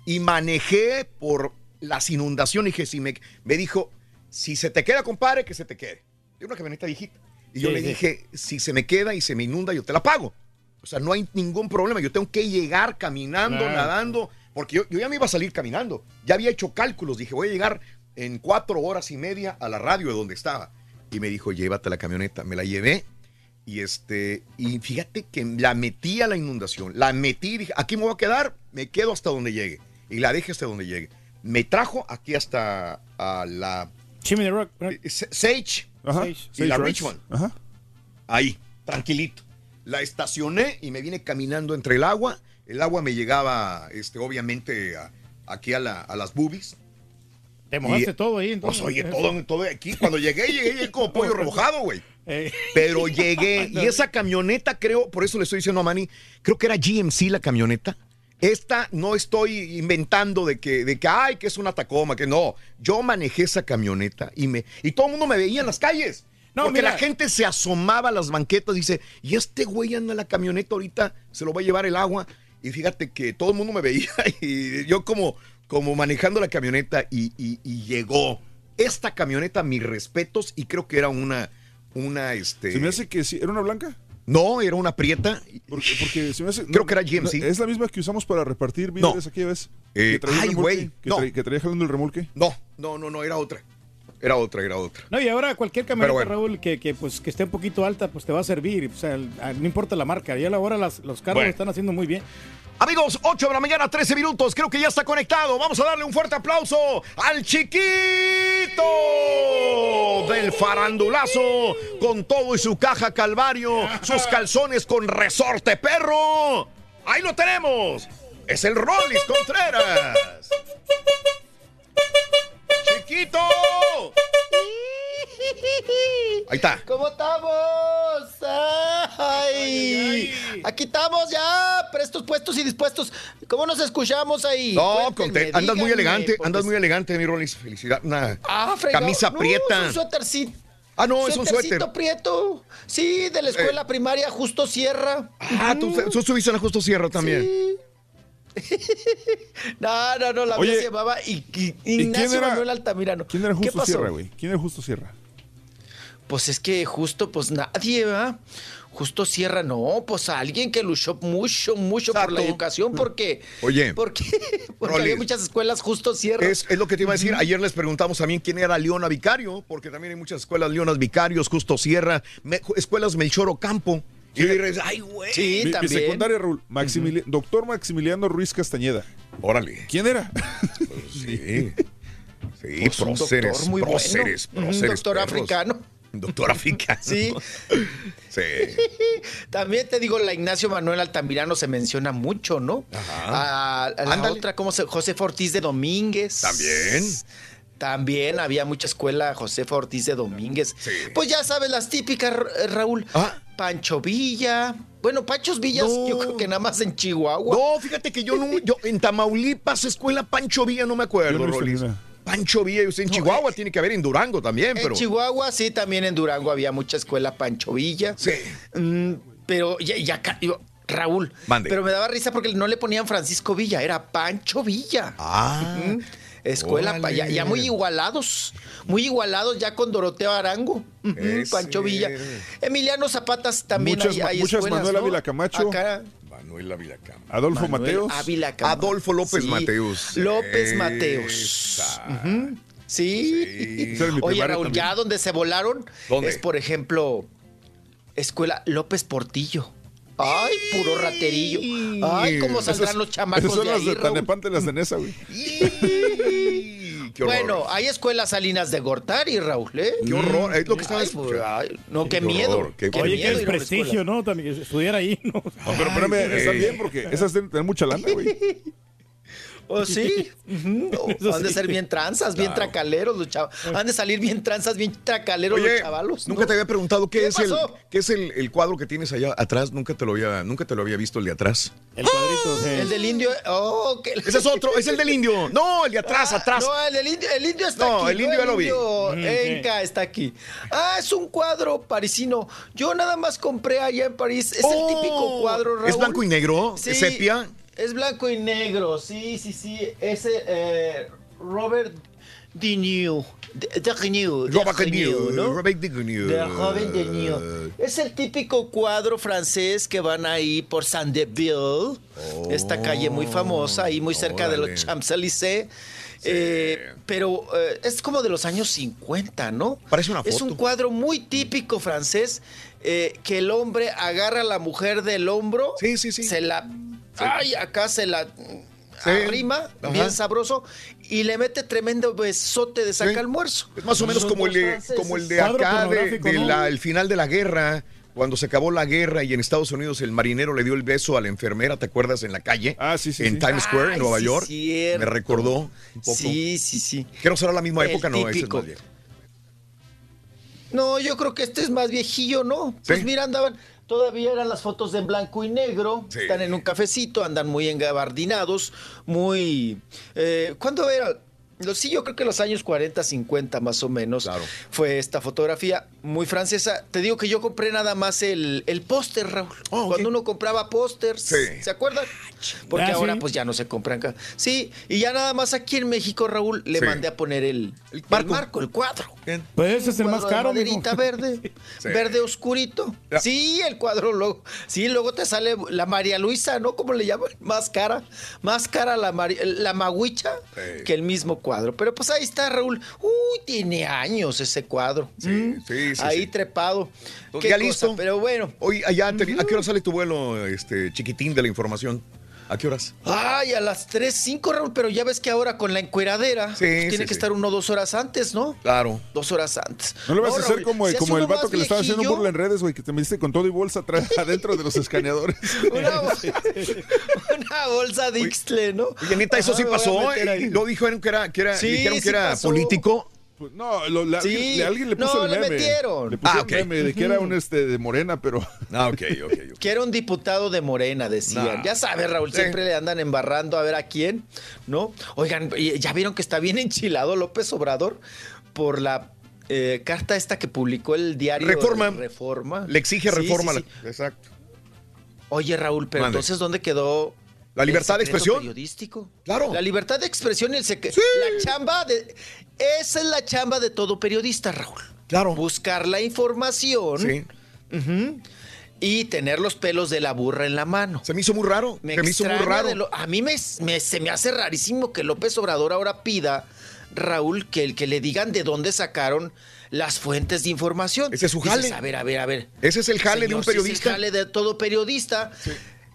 Y manejé por las inundaciones. Dije, si me, me dijo, si se te queda, compadre, que se te quede. Es una camioneta viejita. Y yo Sí, le sí. dije, si se me queda y se me inunda, yo te la pago. O sea, no hay ningún problema. Yo tengo que llegar caminando, Claro. nadando, porque yo, yo ya me iba a salir caminando. Ya había hecho cálculos. Dije, voy a llegar en cuatro horas y media a la radio de donde estaba. Y me dijo, llévate la camioneta. Me la llevé. Y este, y fíjate que la metí a la inundación. La metí, dije, aquí me voy a quedar, me quedo hasta donde llegue. Y la dejé hasta donde llegue. Me trajo aquí hasta a la Chimney Rock. S- Sage Ajá. y Sage la Rights. Richmond. Ajá. Ahí, tranquilito. La estacioné y me vine caminando entre el agua. El agua me llegaba, este, obviamente, a- aquí a, la- a las boobies. Te mojaste Y- todo ahí, entonces. Pues, oye, todo, todo aquí. Cuando llegué, llegué, llegué como pollo remojado, güey. Eh, Pero llegué. Y esa camioneta, creo, por eso le estoy diciendo a Manny, creo que era GMC la camioneta. Esta no estoy inventando de que, de que, ay, que es una Tacoma, que no. Yo manejé esa camioneta y me, y todo el mundo me veía en las calles. No, porque mira. la gente se asomaba a las banquetas y dice, y este güey anda en la camioneta ahorita, se lo va a llevar el agua. Y fíjate que todo el mundo me veía y yo como, como manejando la camioneta y, y- y llegó esta camioneta, mis respetos, y creo que era una, una, este... Se me hace que sí. ¿Era una blanca? No, era una prieta. Porque, porque se me hace. Creo que era GMC. ¿Es la misma que usamos para repartir víveres aquella vez? Eh, que traía el ay, remolque, güey, Que, no. que traía jalando el remolque. No, no, no, no, era otra. Era otra, era otra. No, y ahora cualquier camioneta, bueno. Raúl, que, que, pues, que esté un poquito alta, pues te va a servir. O sea, el- ah, no importa la marca. Ya ahora las, los carros Bueno. lo están haciendo muy bien. Amigos, 8 de la mañana, 13 minutos. Creo que ya está conectado. Vamos a darle un fuerte aplauso al chiquito del farandulazo con todo y su caja calvario, sus calzones con resorte perro. Ahí lo tenemos. Es el Rollis Contreras. Chiquito. Ahí está. ¿Cómo estamos? ¡Ay! Aquí estamos ya, prestos, puestos y dispuestos. ¿Cómo nos escuchamos ahí? No, conte- andas muy elegante, porque- andas muy elegante, mi Rollis. Felicidad. Una Ah, fregado. camisa prieta. un suétercito. Ah, no, es un suéter. prieto. Sí, de la escuela primaria Justo Sierra. Ah, tú, tú estuviste en la Justo Sierra también. Sí. No, no, no, la Oye, mía se llamaba I- I- ¿y quién Ignacio era- Manuel Altamirano. ¿Quién era ¿Qué Justo? Sierra, güey? ¿Quién era Justo Sierra? pues es que justo, pues nadie, ¿va? Justo cierra, no, pues a alguien que luchó mucho, mucho por la educación, porque, Oye, porque, porque había muchas escuelas justo cierran. Es, es lo que te iba a decir. Ayer les preguntamos también quién era Leona Vicario, porque también hay muchas escuelas Leonas Vicarios, Justo Sierra, me- escuelas Melchor Ocampo. Y dices, ay, güey. Sí, Mi, mi también. secundaria, Raúl, Maximili- doctor Maximiliano Ruiz Castañeda. Órale. ¿Quién era? Sí. Sí, Pues un próceres, doctor muy próceres, bueno. Un próceres, doctor perros. africano. Doctor africano. Sí. Sí. También te digo, la Ignacio Manuel Altamirano se menciona mucho, ¿no? A, a la Ándale. otra, ¿cómo se? José Ortiz de Domínguez. También. También había mucha escuela José Ortiz de Domínguez. Pues ya sabes, las típicas, Ra- Raúl. Ah. Pancho Villa. Bueno, Panchos Villas, yo creo que nada más en Chihuahua. No, fíjate que yo no, yo en Tamaulipas, escuela Pancho Villa, no me acuerdo, Yo no. Pancho Villa, usted en Chihuahua tiene que haber en Durango también, En pero. Chihuahua, sí, también en Durango había mucha escuela Pancho Villa. Sí. Mm, pero ya, ya yo- Raúl. Mande. Pero me daba risa porque no le ponían Francisco Villa, era Pancho Villa. Ah. Escuela, pa- ya, ya muy igualados, muy igualados ya con Doroteo Arango, Ese. Pancho Villa. Emiliano Zapatas también Muchas hay, hay muchas escuelas, Manuel ¿no? Ávila Camacho. Acá, Manuel Ávila Camacho. Adolfo Manuel Mateos. Ávila Camacho. Adolfo López Sí, Mateos. López. Mateos. Sí. Mi Oye, Raúl, también. ya donde se volaron ¿Dónde? es, por ejemplo, Escuela López Portillo. Ay, puro raterillo. Ay, cómo saldrán los chamacos son de las ahí, de Raúl. Tanepante, las de Nesa, güey. Qué. Bueno, hay escuelas salinas de Gortari, Raúl, ¿eh? Qué horror, es lo que estaba Ay, pues, no, qué, Qué miedo. horror, qué- qué Oye, miedo a una prestigio. ¿no? También estudiar ahí, ¿no? No, pero espérame, está bien porque esas deben tener mucha lana, güey. Oh, sí. Ujú. Eso Han de ser bien tranzas, bien tracaleros los chavos. Han de salir bien tranzas, bien tracaleros los chavalos. nunca ¿no? te había preguntado qué, ¿Qué es el qué es el, el cuadro que tienes allá atrás. Nunca te lo había, nunca te lo había visto el de atrás. El cuadrito. sí. El del indio. Oh, que... Ese es otro, es el del indio. No, el de atrás, Ah, atrás. No, el, del indio, el indio está No, aquí. el indio ya lo vi. Enca está aquí. Ah, es un cuadro parisino. Yo nada más compré allá en París. Es Oh, el típico cuadro, Raúl. ¿Es blanco y negro? Sí, ¿Es sepia? Es blanco y negro, sí, sí, sí. Ese eh, Robert Dignew. Dignew. Robert Dignew, Dignew, ¿no? Robert. De Robert Dignew. Es el típico cuadro francés que van ahí por Saint-Deville, esta calle muy famosa, ahí muy cerca de los Champs-Élysées. Eh, pero eh, es como de los años 50, ¿no? Parece una Es foto. un cuadro muy típico francés eh, que el hombre agarra a la mujer del hombro, Sí, sí, sí. se la... Ay, acá se la Sí. arrima, Ajá. bien sabroso, y le mete tremendo besote de saca Sí. almuerzo. Es más o menos como el de, franceses. como el de Cuadro acá, de, pornográfico, de ¿no? la- el final de la guerra, cuando se acabó la guerra y en Estados Unidos el marinero le dio el beso a la enfermera, ¿te acuerdas? En la calle. Ah, sí, sí, En sí. Times Square, Ay, en Nueva sí, York. cierto. Me recordó un poco. Sí, sí, sí. Que no será la misma El época, no, ese es más viejo. No, yo creo que este es más viejillo, ¿no? Pues mira, andaban, todavía eran las fotos de en blanco y negro, Sí. están en un cafecito, andan muy engabardinados, muy... Eh, ¿Cuándo era? Sí, yo creo que los años 40, 50 más o menos Claro. fue esta fotografía muy francesa. Te digo que yo compré nada más el, el póster, Raúl. Oh, ok. Cuando uno compraba pósters, Sí. ¿se acuerdan? Porque Ah, ahora sí. pues ya no se compran acá. Sí, y ya nada más aquí en México, Raúl, le Sí. mandé a poner el, el marco. marco, el cuadro. Bien. Pues ese es el más caro, maderita verde, Sí. verde oscurito. Ya. Sí, el cuadro luego. Sí, luego te sale la María Luisa, ¿no? ¿Cómo le llaman? Más cara. Más cara la, Mari- la maguicha Sí. que el mismo cuadro. Pero pues ahí está, Raúl. Uy, tiene años ese cuadro. Sí, Mm, sí, sí, Ahí sí. trepado. Pues Qué ya cosa, listo. Pero bueno. Hoy allá, te- ¿a qué hora sale tu vuelo, este chiquitín de la información? ¿A qué horas? Ay, a las 3, 5, Raúl, pero ya ves que ahora con la encueradera Sí, pues, sí, tiene que sí. estar uno o dos horas antes, ¿no? Claro. Dos horas antes. No le vas a hacer Raúl, como, si es como el vato que le estaba haciendo burla en redes, güey, que te metiste con todo y bolsa adentro de los escaneadores. Una, bol- una bolsa de Ixtle, ¿no? Oye, neta, eso Ajá, sí pasó. meter ¿eh? Lo dijeron que era, que era, Sí, dijeron que sí era pasó. político. Pues, no, lo- le- Sí. alguien, le- alguien le puso No, el le meme. metieron. Le puso Ah, el ok. meme de que era un este de morena, pero Ah, ok, ok. Que era un diputado de Morena, decían. Nah. Ya sabes, Raúl, Sí. siempre le andan embarrando a ver a quién, ¿no? Oigan, ya vieron que está bien enchilado López Obrador por la eh, carta esta que publicó el diario Reforma. Reforma. Le exige reforma. sí, la- sí. Exacto. Oye, Raúl, pero Mande. entonces, ¿dónde quedó ¿La libertad de expresión? periodístico? Claro. La libertad de expresión y el secreto. La chamba de. Esa es la chamba de todo periodista, Raúl. Claro. Buscar la información. Sí. Y tener los pelos de la burra en la mano. Se me hizo muy raro. Me se me hizo muy raro. lo- a mí me, me- se me hace rarísimo que López Obrador ahora pida, Raúl, que, el que le digan de dónde sacaron las fuentes de información. Ese es su Dices, jale. a ver, a ver, a ver. Ese es el jale de un sí, periodista. Es el jale de todo periodista.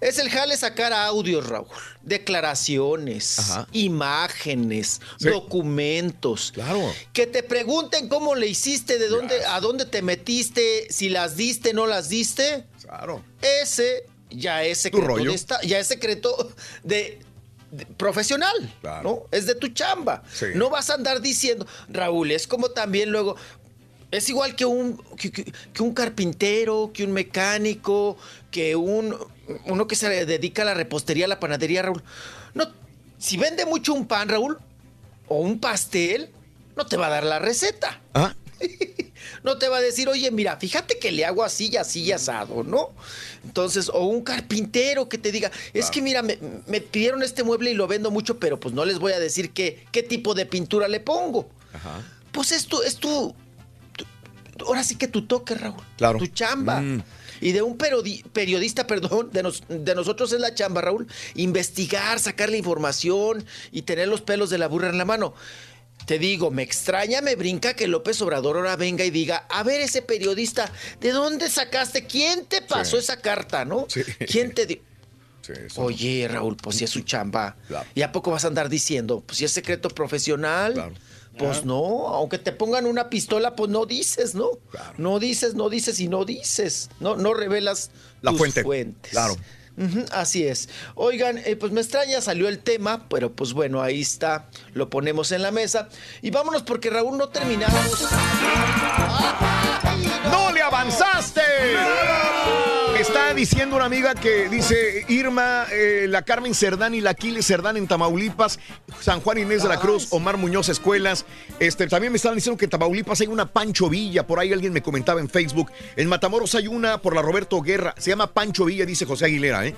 Es el jale sacar audios, Raúl. Declaraciones, Ajá. imágenes, Sí. documentos. Claro. Que te pregunten cómo le hiciste, de dónde, a dónde te metiste, si las diste, no las diste. Claro. Ese ya es secreto de esta- ya es secreto de, de- profesional, ¿no? Es de tu chamba. Sí. No vas a andar diciendo, Raúl, es como también luego es igual que un que, que- que un carpintero, que un mecánico, que un uno que se dedica a la repostería, a la panadería, Raúl. No, si vende mucho un pan, Raúl, o un pastel, no te va a dar la receta. Ah. No te va a decir, oye, mira, fíjate que le hago así y así y asado, ¿no? Entonces, o un carpintero que te diga, es que mira, me, me pidieron este mueble y lo vendo mucho, pero pues no les voy a decir qué, qué tipo de pintura le pongo. Ajá. Pues es tu, es tu, tu- ahora sí que tu toque, Raúl. Claro. Tu chamba. Mm. Y de un periodi- periodista, perdón, de, nos- de nosotros es la chamba, Raúl, investigar, sacar la información y tener los pelos de la burra en la mano. Te digo, me extraña, me brinca que López Obrador ahora venga y diga, a ver ese periodista, ¿de dónde sacaste? ¿Quién te pasó esa carta, no? ¿Quién te dio? Oye, Raúl, pues si es su chamba. ¿Y a poco vas a andar diciendo? Pues si es secreto profesional. Pues no, aunque te pongan una pistola, pues no dices, ¿no? No dices, no dices y no dices. No, no revelas La tus fuente. fuentes. Claro. Así es. Oigan, eh, pues me extraña, salió el tema, pero pues bueno, ahí está, lo ponemos en la mesa. Y vámonos porque Raúl no terminamos. ¡No le avanzaste! Me está diciendo una amiga que dice Irma, eh, la Carmen Cerdán y la Aquiles Cerdán en Tamaulipas, San Juan Inés de la Cruz, Omar Muñoz Escuelas. Este, también me estaban diciendo que en Tamaulipas hay una Pancho Villa, por ahí alguien me comentaba en Facebook. En Matamoros hay una por la Roberto Guerra, se llama Pancho Villa, dice José Aguilera, ¿eh?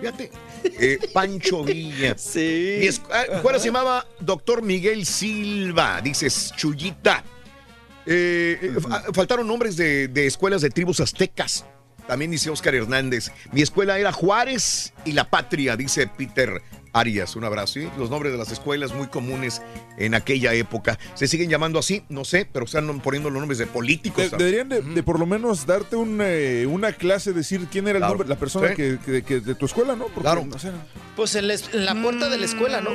Fíjate. Eh, Pancho Villa. Sí. Mi escu- ah, escuela se llamaba Doctor Miguel Silva, dices Chuyita. Eh, fa- faltaron nombres de, de escuelas de tribus aztecas. También dice Oscar Hernández. Mi escuela era Juárez y La Patria, dice Peter Arias. Un abrazo. ¿sí? Los nombres de las escuelas muy comunes en aquella época. ¿Se siguen llamando así? No sé, pero están poniendo los nombres de políticos. De- deberían de, de por lo menos darte un, eh, una clase, decir quién era el Claro. nombre, la persona Sí. que, que- que- de tu escuela, ¿no? Porque, Claro. Pues en la, es- en la puerta de la escuela, ¿no?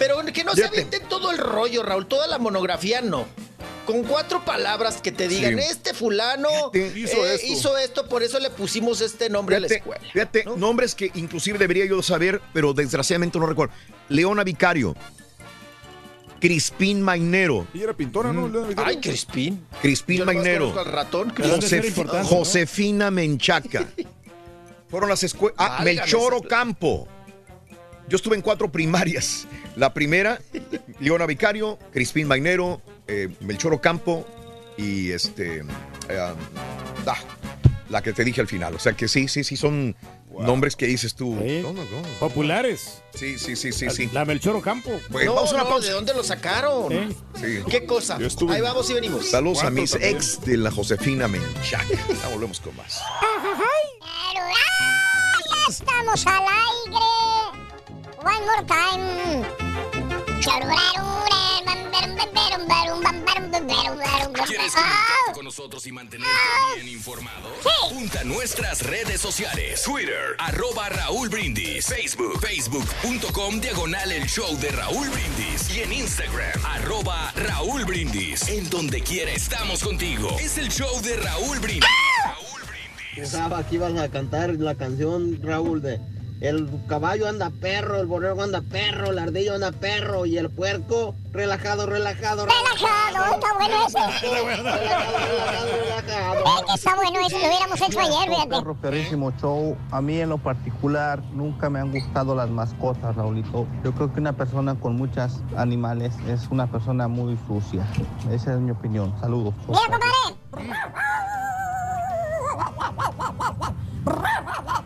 Pero que no se Fíjate. avienten todo el rollo, Raúl, toda la monografía no. Con cuatro palabras que te digan, Sí. este fulano hizo eh, esto. hizo esto, por eso le pusimos este nombre a la escuela. fíjate, nombres que inclusive debería yo saber, pero desgraciadamente no recuerdo. Leona Vicario. Crispín Mainero. Ella era pintora, ¿no? Ay, Crispín. Crispín Mainero. al ratón. Josef- Josefina Menchaca. Fueron las escuelas. Ah, Válgame, Melchor esa- Ocampo. Yo estuve en cuatro primarias. La primera, Leona Vicario, Crispín Mainero, eh, Melchor Ocampo y este. eh, ah, la que te dije al final. O sea que sí, sí, sí, son nombres que dices tú. No, no, no. Populares. Sí, sí, sí, sí, sí. La Melchor Ocampo. Bueno, no, vamos a una no, pausa. ¿de dónde lo sacaron? ¿Eh? Sí. ¿Qué cosa? Ahí vamos y venimos. Saludos a ¿Cuánto mis también? ex de la Josefina Menchaca. Ya volvemos con más. Pero, ¡ah! ya estamos al aire. One more time. ¿Quieres comunicarte con nosotros y mantenerte bien informado? Junta nuestras redes sociales. Twitter, arroba Raúl Brindis. Facebook, facebook.com, diagonal el show de Raúl Brindis. Y en Instagram, arroba Raúl Brindis. En donde quiera estamos contigo. Es el show de Raúl Brindis. Pensaba que iban a cantar la canción, Raúl, de el caballo anda perro, el borrego anda perro, el ardillo anda perro y el puerco relajado, relajado, Relajado, está bueno ese. Ven que está bueno ese, lo hubiéramos hecho ayer, fíjate. Perro, perrísimo show. A mí en lo particular nunca me han gustado las mascotas, Raulito. Yo creo que una persona con muchos animales es una persona muy sucia. Esa es mi opinión. Saludos. Mira, compadre.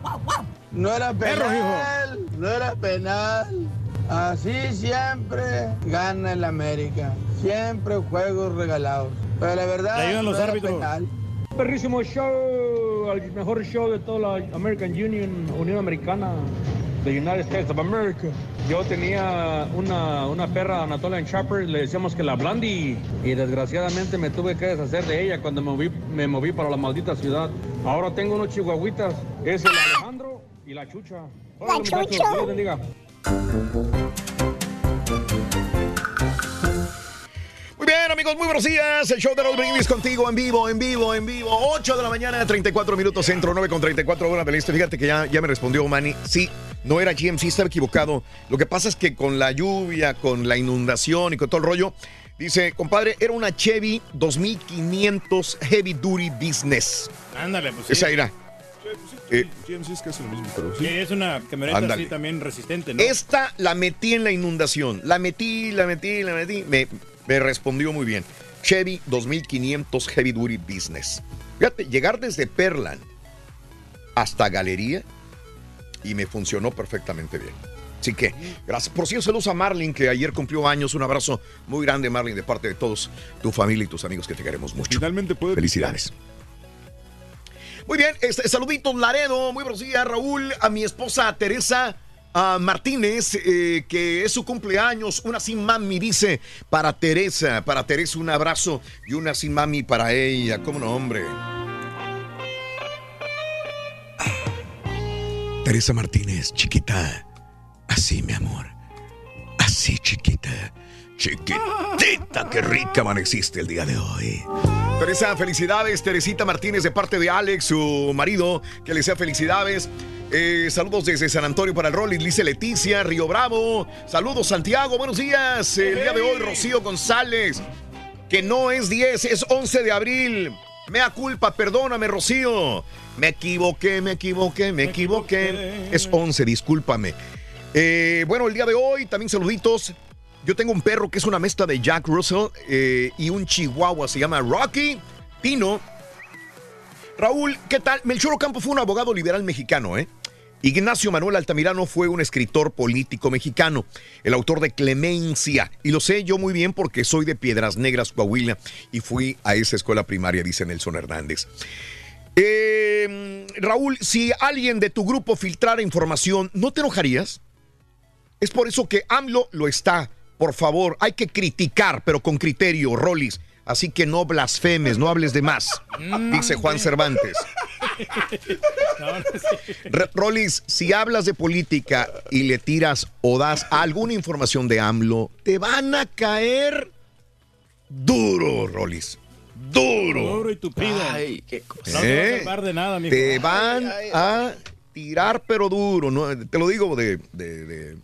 No era Perro, penal, no era penal. Así siempre gana el América. Siempre juegos regalados. Pero la verdad. Le ayudan los no era árbitros. penal. Perrísimo show, el mejor show de toda la American Union, Unión Americana, the United States of America. Yo tenía una, una perra Anatolian Shepherd, le decíamos que la Blondie, y desgraciadamente me tuve que deshacer de ella cuando me moví, me moví para la maldita ciudad. Ahora tengo unos chihuahuitas, es el Alejandro y la Chucha. Muchachos. Dios les bendiga. Muy bien, amigos, muy buenos días. El show de Raúl Brindis contigo en vivo, en vivo, en vivo. 8 de la mañana, 34 minutos centro, 9 con 34 horas del este. Fíjate que ya, ya me respondió Manny. Sí, no era GMC, estaba equivocado. Lo que pasa es que con la lluvia, con la inundación y con todo el rollo, dice, compadre, era una Chevy 2500 Heavy Duty Business. Ándale, pues sí. Esa era. Eh, GMC es casi lo mismo, pero Sí, es una camioneta así también resistente, ¿no? Esta la metí en la inundación. La metí, la metí, la metí. Me, me respondió muy bien. Chevy 2500 Heavy Duty Business. Fíjate, llegar desde Perlan hasta Galería y me funcionó perfectamente bien. Así que, gracias. Por cierto, saludos a Marlin, que ayer cumplió años. Un abrazo muy grande, Marlin, de parte de todos, tu familia y tus amigos que te queremos mucho. Finalmente puede. Felicidades. Muy bien, este, saluditos Laredo, muy buenos días Raúl, a mi esposa Teresa ah, Martínez, eh, que es su cumpleaños, una sin mami dice, para Teresa, para Teresa un abrazo y una sin mami para ella, ¿cómo no, hombre? Teresa Martínez, chiquita, así mi amor, así chiquita, chiquitita, qué rica amaneciste el día de hoy. Teresa, felicidades. Teresita Martínez de parte de Alex, su marido, que le sea felicidades. Eh, saludos desde San Antonio para el Rolling, dice Leticia, Río Bravo. Saludos Santiago, buenos días. El día de hoy, Rocío González, que no es 10, es 11 de abril. Mea culpa, perdóname, Rocío. Me equivoqué, me equivoqué, me equivoqué. Es 11, discúlpame. Eh, bueno, el día de hoy, también saluditos. Yo tengo un perro que es una mezcla de Jack Russell eh, y un chihuahua, se llama Rocky Pino. Raúl, ¿qué tal? Melchor Ocampo fue un abogado liberal mexicano, ¿eh? Ignacio Manuel Altamirano fue un escritor político mexicano, el autor de Clemencia. Y lo sé yo muy bien porque soy de Piedras Negras, Coahuila, y fui a esa escuela primaria, dice Nelson Hernández. Eh, Raúl, si alguien de tu grupo filtrara información, ¿no te enojarías? Es por eso que AMLO lo está. Por favor, hay que criticar, pero con criterio, Rollis. Así que no blasfemes, no hables de más, dice Juan Cervantes. Rollis, si hablas de política y le tiras o das alguna información de AMLO, te van a caer duro, Rollis. Duro. Duro y tupido. Ay, qué cosa. No te vas a ¿Eh? de nada. Te van a tirar, pero duro. ¿no? Te lo digo de. de- de-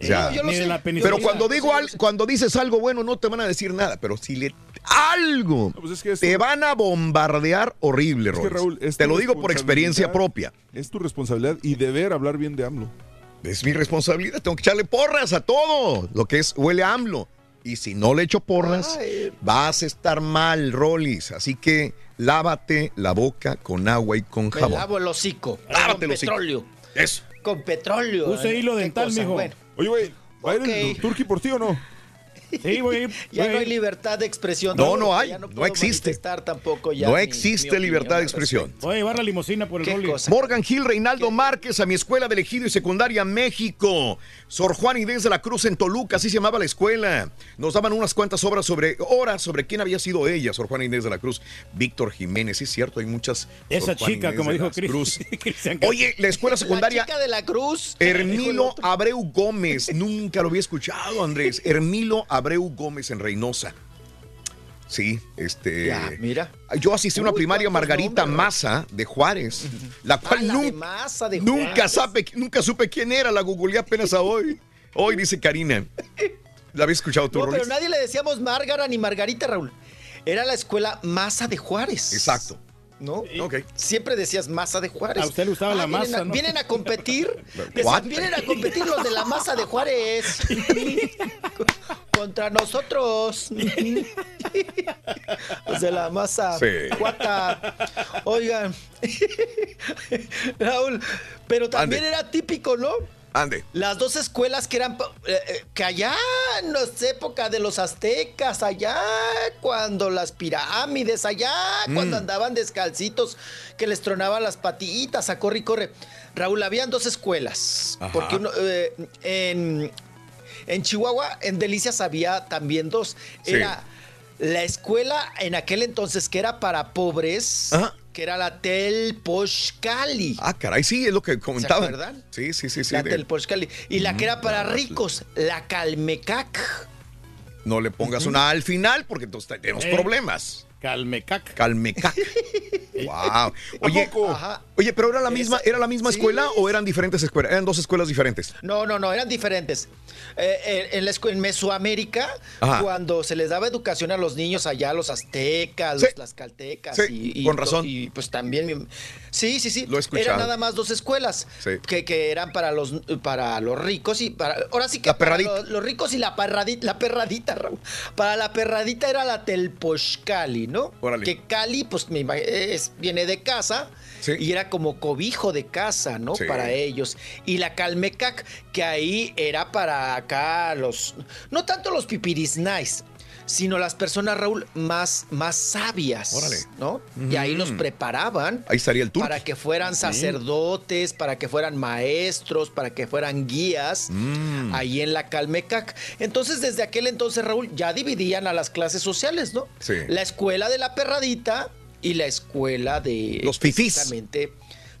o sea, la pero cuando digo al- cuando dices algo bueno, no te van a decir nada. Pero si le algo te van a bombardear horrible, pues Es que. Raúl, es Te lo digo por experiencia propia. Es tu responsabilidad y deber hablar bien de AMLO. Es mi responsabilidad. Tengo que echarle porras a todo lo que es huele a AMLO. Y si no le echo porras, vas a estar mal, Rolis. Así que lávate la boca con agua y con Me jabón. lavo el hocico. Lávate con el hocico. petróleo. Eso. Con petróleo. Use hilo Qué dental, cosa, mijo. Bueno, Oye, güey, ¿va a ir el Turqui por ti o no? Sí, güey. ya no hay libertad de expresión. No, no hay, Ya no puedo existe. tampoco ya No mi- existe mi libertad de expresión. Voy a llevar la limusina por el. Morgan Hill, Reinaldo Márquez, a mi escuela de elegido y secundaria México. Sor Juan Inés de la Cruz en Toluca, así se llamaba la escuela. Nos daban unas cuantas obras sobre, horas sobre quién había sido ella, Sor Juan Inés de la Cruz. Víctor Jiménez, sí es cierto, hay muchas. Esa chica, Inés como dijo Cruz. Cristian Oye, la escuela secundaria. La chica de la cruz. el Hermilo. Abreu Gómez, nunca lo había escuchado, Andrés. Hermilo Abreu Gómez en Reynosa. Sí, este. Ya, mira. Yo asistí a una Uy, primaria Margarita nombres, Maza de Juárez, la cual Ah, la de de nunca, sabe, nunca supe quién era, la googleé apenas a hoy. Hoy dice Karina. ¿La habías escuchado tú, No, pero nadie le decíamos Márgara ni Margarita, Raúl. Era la escuela Masa de Juárez. Exacto. ¿No? Siempre decías Masa de Juárez. A usted le gustaba la vienen masa, a- ¿no? Vienen a competir. Decían, vienen a competir los de la Masa de Juárez. Contra nosotros. Los de la masa Sí. cuata. Oigan. Raúl, pero también era típico, ¿no? Ande. Las dos escuelas que eran, eh, eh, que allá en la época de los aztecas, allá cuando las pirámides, allá cuando Mm. andaban descalcitos, que les tronaban las patitas, a corre y corre. Raúl, habían dos escuelas, Ajá. porque uno, eh, en, en Chihuahua, en Delicias había también dos. Sí. Era la escuela en aquel entonces que era para pobres, que era la Tel Poshkali. Ah, caray, sí, es lo que comentaban. acuerdan? Sí, sí, sí, sí. la de- Tel Poshkali. Y la que era para ricos, la Calmecac. no le pongas una al final porque entonces tenemos Eh. problemas. Calmecac. Calmecac. wow. Oye, Ajá. oye, pero era la misma, ¿era la misma escuela o eran diferentes escuelas? Eran dos escuelas diferentes. No, no, no, eran diferentes. Eh, eh, en, la en Mesoamérica, Ajá. cuando se les daba educación a los niños allá, los aztecas, Sí. los tlaxcaltecas. Sí, y, y con razón. Y pues también. Sí, sí, sí. Lo. Eran nada más dos escuelas Sí. que, que eran para los, para los ricos y para. Ahora sí que La para perradita. los, los ricos y la perradita, la perradita, Raúl. Para la perradita era la Telposhkali, ¿no? Órale. Que Cali, pues me es, viene de casa. Y era como cobijo de casa, ¿no? Sí. Para ellos. Y la Calmecac, que ahí era para acá los. No tanto los pipiris nice, sino las personas, Raúl, más, más sabias. Órale. ¿No? Y ahí los Mm. preparaban. Ahí estaría el tour. Para que fueran sacerdotes, para que fueran maestros, para que fueran guías, Mm. ahí en la Calmecac. Entonces, desde aquel entonces, Raúl, ya dividían a las clases sociales, ¿no? Sí. La escuela de la perradita y la escuela de... Los fifís.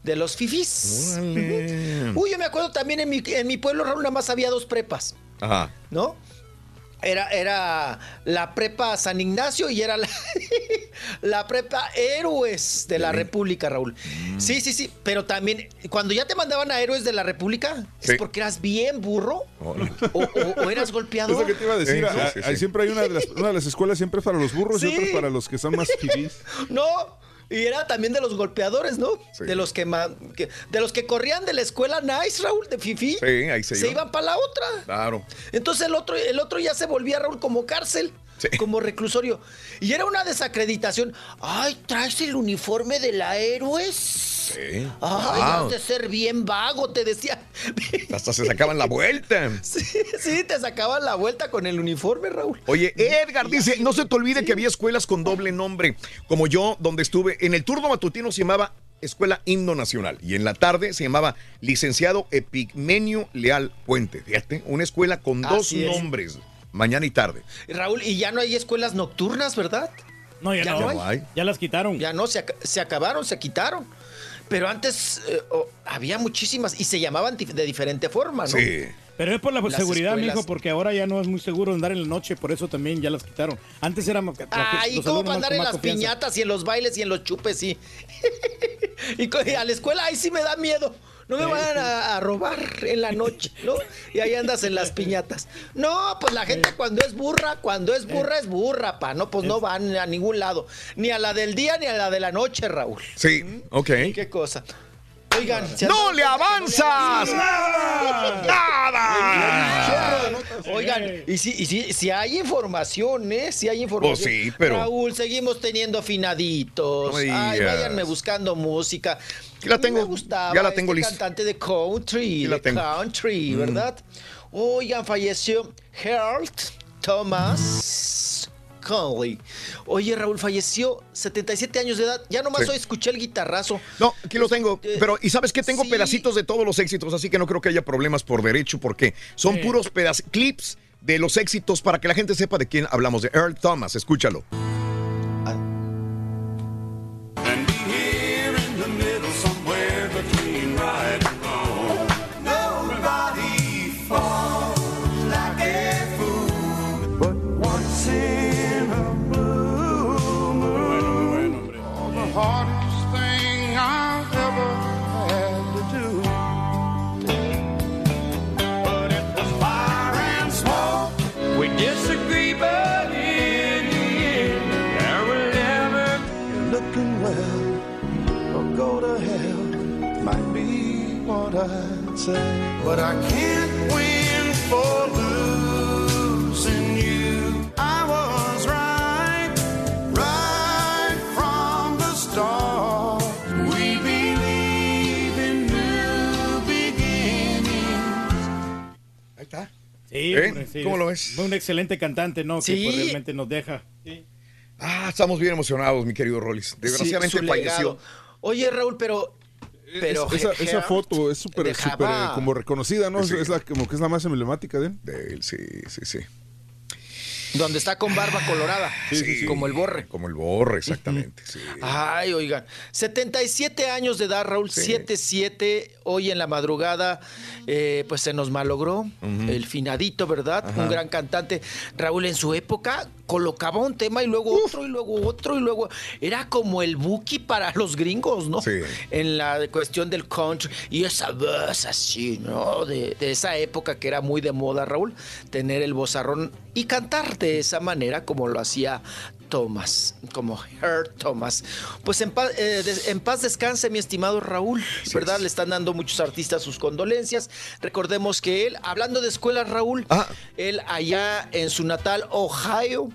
De los fifís. Uy, yo me acuerdo también en mi, en mi pueblo, Raúl, nada más había dos prepas. Ajá. ¿no? Era, era la prepa San Ignacio y era la, la prepa Héroes de la República, Raúl. Mm. Sí, sí, sí, pero también cuando ya te mandaban a Héroes de la República, Sí. es porque eras bien burro o, o- o eras golpeador. Es lo que te iba a decir. Sí, ah, sí, sí. siempre hay una de, las, una de las escuelas siempre es para los burros y Sí. otras para los que son más fifís. No, y era también de los golpeadores, ¿no? Sí. De los que, que- de los que corrían de la escuela Nice, Raúl, de Fifi. Sí, ahí se se iba. iban para la otra. Claro. Entonces el otro, el otro ya se volvía, Raúl, como cárcel, como reclusorio. Y era una desacreditación. Ay, ¿traes el uniforme de la Héroes? Sí. Ay, Wow. has de ser bien vago, te decía. Hasta se sacaban la vuelta. Sí, sí, te sacaban la vuelta con el uniforme, Raúl. Oye, Edgar dice, no se te olvide que había escuelas con doble nombre, como yo, donde estuve. En el turno matutino se llamaba Escuela Himno Nacional y en la tarde se llamaba Licenciado Epigmenio Leal Puente. Fíjate, una escuela con dos es. nombres, mañana y tarde. Raúl, y ya no hay escuelas nocturnas, ¿verdad? No, ya, no. no hay. Ya las quitaron. Ya no, se, ac- se acabaron, se quitaron. Pero antes eh, oh, había muchísimas y se llamaban de diferente forma, ¿no? Pero es por la Las seguridad, escuelas. mijo, porque ahora ya no es muy seguro andar en la noche, por eso también ya las quitaron. Antes era... Ay, alumnos ¿cómo para más andar en más las confianza. piñatas y en los bailes y en los chupes, sí? y a la escuela, ahí sí me da miedo. No me vayan a, a robar en la noche, ¿no? Y ahí andas en las piñatas. No, pues la gente cuando es burra, cuando es burra, es burra, pa. No, pues no van a ningún lado. Ni a la del día ni a la de la noche, Raúl. Sí, ok. Qué cosa. Oigan, ¿se han ¡No le avanzas! ¡Nada! Oigan, y si, y si, si hay información, ¿eh? Si hay información. Oh, sí, pero- Raúl, seguimos teniendo afinaditos. No Ay, váyanme buscando música. La tengo, Me gustaba ya la tengo este lista. cantante de country, la de tengo. country, Mm. ¿verdad? Oigan, falleció Harold Thomas Conley. Oye, Raúl, falleció 77 años de edad. Ya nomás Sí. hoy escuché el guitarrazo. No, aquí lo tengo. Pero, ¿y sabes qué? Tengo sí. pedacitos de todos los éxitos, así que no creo que haya problemas por derecho, porque son Sí. puros pedaz clips de los éxitos para que la gente sepa de quién hablamos, de Earl Thomas. Escúchalo. Say. But I can't win for losing you. I was right, right from the start. We believe in new beginnings. ¿Eh? hombre, sí, ¿Cómo es lo ves? Un excelente cantante, ¿no? Sí. Que pues, realmente nos deja. Ah, estamos bien emocionados, mi querido Rollis. Desgraciadamente Sí, falleció. Oye, Raúl, pero. Pero Es- esa, esa foto es súper eh, como reconocida, ¿no? Sí. Es la como que es la más emblemática de él. De él, sí, sí, sí. Donde está con barba colorada. Sí. Como el borre. Como el borre, exactamente. Ay, oigan. 77 años de edad, Raúl. 7-7. Hoy en la madrugada, eh, pues se nos malogró. El finadito, ¿verdad? Ajá. Un gran cantante. Raúl, en su época, colocaba un tema y luego otro, y luego otro, y luego. Era como el Buki para los gringos, ¿no? Sí. En la cuestión del country. Y esa voz así, ¿no? De, de esa época que era muy de moda, Raúl. Tener el vozarrón y cantar de esa manera como lo hacía Thomas, como Hurt Thomas. Pues en paz, eh, en paz descanse, mi estimado Raúl, ¿verdad? Le están dando muchos artistas sus condolencias. Recordemos que él, hablando de escuelas, Raúl, Ah. él allá en su natal Ohio,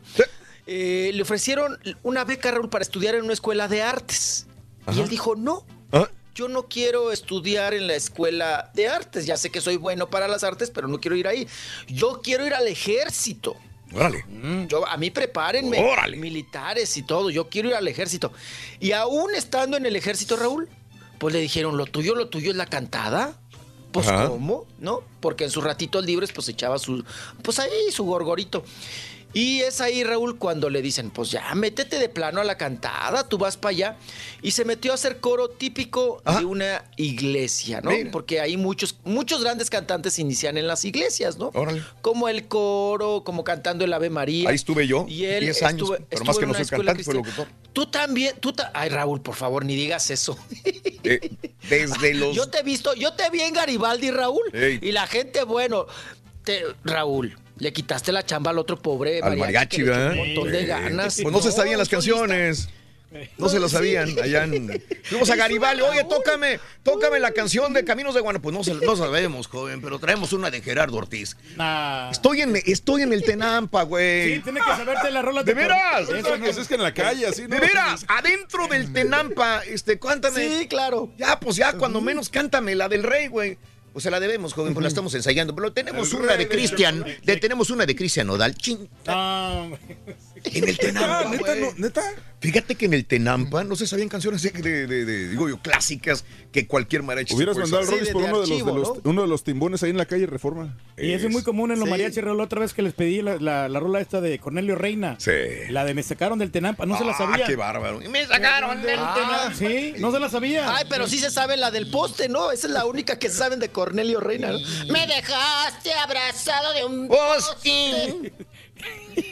eh, le ofrecieron una beca, Raúl, para estudiar en una escuela de artes. Y él dijo, no. Ah. Yo no quiero estudiar en la escuela de artes. Ya sé que soy bueno para las artes, pero no quiero ir ahí. Yo quiero ir al ejército. Órale. Yo, a mí prepárenme. Órale. Militares y todo. Yo quiero ir al ejército. Y aún estando en el ejército, Raúl, pues le dijeron, lo tuyo, lo tuyo es la cantada. Pues, Ajá. ¿cómo? ¿No? Porque en sus ratitos libres, pues echaba su. Pues ahí, su gorgorito. Y es ahí, Raúl, cuando le dicen, pues ya, métete de plano a la cantada, tú vas para allá. Y se metió a hacer coro típico de una iglesia, ¿no? Mira. Porque ahí muchos, muchos grandes cantantes inician en las iglesias, ¿no? Órale. Como el coro, como cantando el Ave María. Ahí estuve yo, Y él 10 años, estuvo- pero más que en no soy escuela cantante, fue locutor. Tú también, tú ta- Ay, Raúl, por favor, ni digas eso. Eh, desde los... Yo te he visto, yo te vi en Garibaldi, Raúl. Ey. Y la gente, bueno, te- Raúl, le quitaste la chamba al otro pobre Al mariachi, ¿verdad? Un montón de ganas. Pues no se sabían las canciones. No se las sabían allá en... Fuimos a Garibaldi, oye, tócame, tócame la canción de Caminos de Guanajuato. Pues no, sabemos, joven, pero traemos una de Gerardo Ortiz. Nah. Estoy en, estoy en el Tenampa, güey. Sí, tiene que saberte la rola ¿De veras? Eso no- es que en la calle, así, ¿no? De veras, adentro del Tenampa, este, cántame. Sí, claro. Ya, pues ya, cuando menos cántame la del rey, güey. Pues se la debemos, joven, pues la estamos ensayando. Pero tenemos una de Cristian, tenemos una de Cristian Nodal. Chin. En el Tenampa, Ah, neta, no, neta. Fíjate que en el Tenampa no se sabían canciones de, de- de- de- digo yo, clásicas que cualquier mariachi se Hubieras mandado al. Rollis por de uno de, los, archivo, de los- uno de los timbones ahí en la calle Reforma. y eso es muy común en los Sí. mariachis. La otra vez que les pedí la, la- la rola esta de Cornelio Reina. Sí. La de Me sacaron del Tenampa, no se la Ah, sabía. qué bárbaro. Me sacaron del Ah. Sí, no se la sabía. Ay, pero sí se sabe la del poste, ¿no? Esa es la única que saben de Cornelio Reina. ¿no? Me dejaste abrazado de un Postín.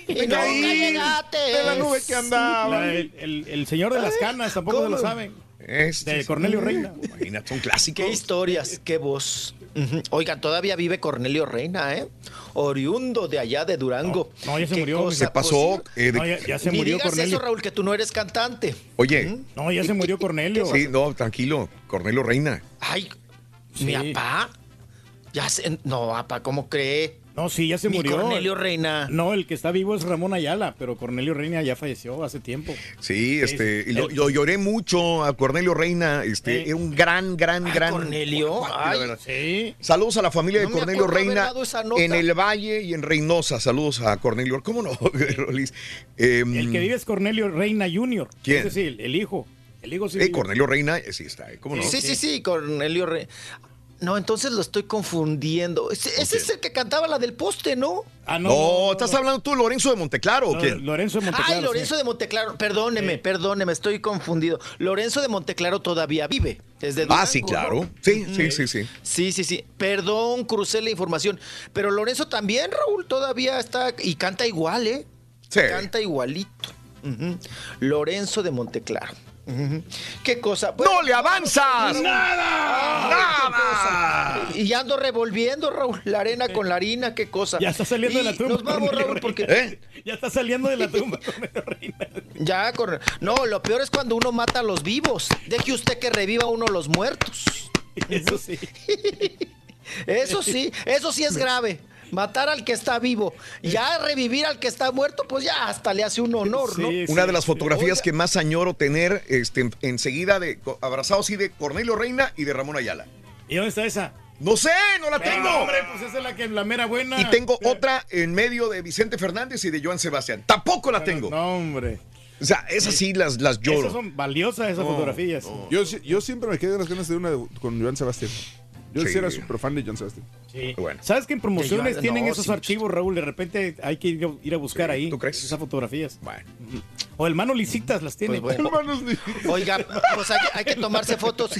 Y nunca llegaste. De la nube que andaba. La- el, el- el señor de las canas tampoco se lo ¿Cómo? saben. Este, De Cornelio Reina. Imagínate, son clásicos. Qué historias, qué voz. Ujú. Oigan, todavía vive Cornelio Reina, ¿eh? Oriundo de allá de Durango. No, ya se Qué murió. cosa, Se pasó. pues, eh, de- No, ya, ya se Ni murió digas Cornelio. eso, Raúl, que tú no eres cantante. Oye, No, ya se murió Cornelio. sí, no, tranquilo. Cornelio Reina. Ay, Sí. mi papá. Ya se... No, papá, ¿cómo cree? No, sí, ya se murió. Cornelio Reina. No, el que está vivo es Ramón Ayala, pero Cornelio Reina ya falleció hace tiempo. Sí, este, y lo, el- lo lloré mucho a Cornelio Reina. Este, Sí. era un gran, gran, Ay, gran. Cornelio, ay. Sí. Saludos a la familia No de Cornelio Reina en el Valle y en Reynosa. Saludos a Cornelio. ¿Cómo no, Rolis? Em, El que vive es Cornelio Reina Jr. ¿Quién? Ese sí, el, hijo. El hijo sí. eh. Cornelio Reina, eh, sí está. eh, ¿Cómo no? Sí, sí, sí, Cornelio Reina. No, entonces lo estoy confundiendo. Ese, ese es el que cantaba la del poste, ¿no? Ah, No, ¿estás hablando tú, Lorenzo de Monteclaro o No, quién? Lorenzo de Monteclaro. Ay, Lorenzo de Monteclaro. Perdóneme, perdóneme, estoy confundido. Lorenzo de Monteclaro todavía vive. Desde Ah, sí, claro. Sí, sí, sí, sí. Sí, sí, sí. Perdón, crucé la información. Pero Lorenzo también, Raúl, todavía está y canta igual, ¿eh? Sí. Canta igualito. Lorenzo de Monteclaro. ¿Qué cosa? ¡No le avanzas! ¡Nada! Y ya ando revolviendo, Raúl, la arena con la harina, qué cosa. Ya está saliendo Y de la tumba. Nos vamos, Raúl, porque. ¿Eh? Ya está saliendo de la tumba. Ya corre. No, lo peor es cuando uno mata a los vivos. Deje usted que reviva uno los muertos. Eso sí. Eso sí, eso sí es grave. Matar al que está vivo. Ya revivir al que está muerto, pues ya hasta le hace un honor, ¿no? Sí, Una sí, de las sí. fotografías que más añoro tener este, en- enseguida de abrazados así de Cornelio Reina y de Ramón Ayala. ¿Y dónde está esa? No sé, no la Pero, tengo. hombre, pues esa es la que la mera buena. Y tengo otra en medio de Vicente Fernández y de Joan Sebastián. Tampoco la tengo. No, hombre. O sea, esas sí las, las lloro. Esas son valiosas esas No, fotografías. Yo, yo siempre me quedé con las ganas de una de- con Joan Sebastián. Yo sí, era súper fan de Joan Sebastián. Sí. Bueno. ¿Sabes que en promociones Yo- tienen no, esos sí. archivos, Raúl? De repente hay que ir a, ir a buscar ahí. ¿tú crees? Esas fotografías. Bueno. O el mano lisitas las tiene. Pues bueno. Hermanos, ni- Oiga, pues hay, hay que tomarse fotos.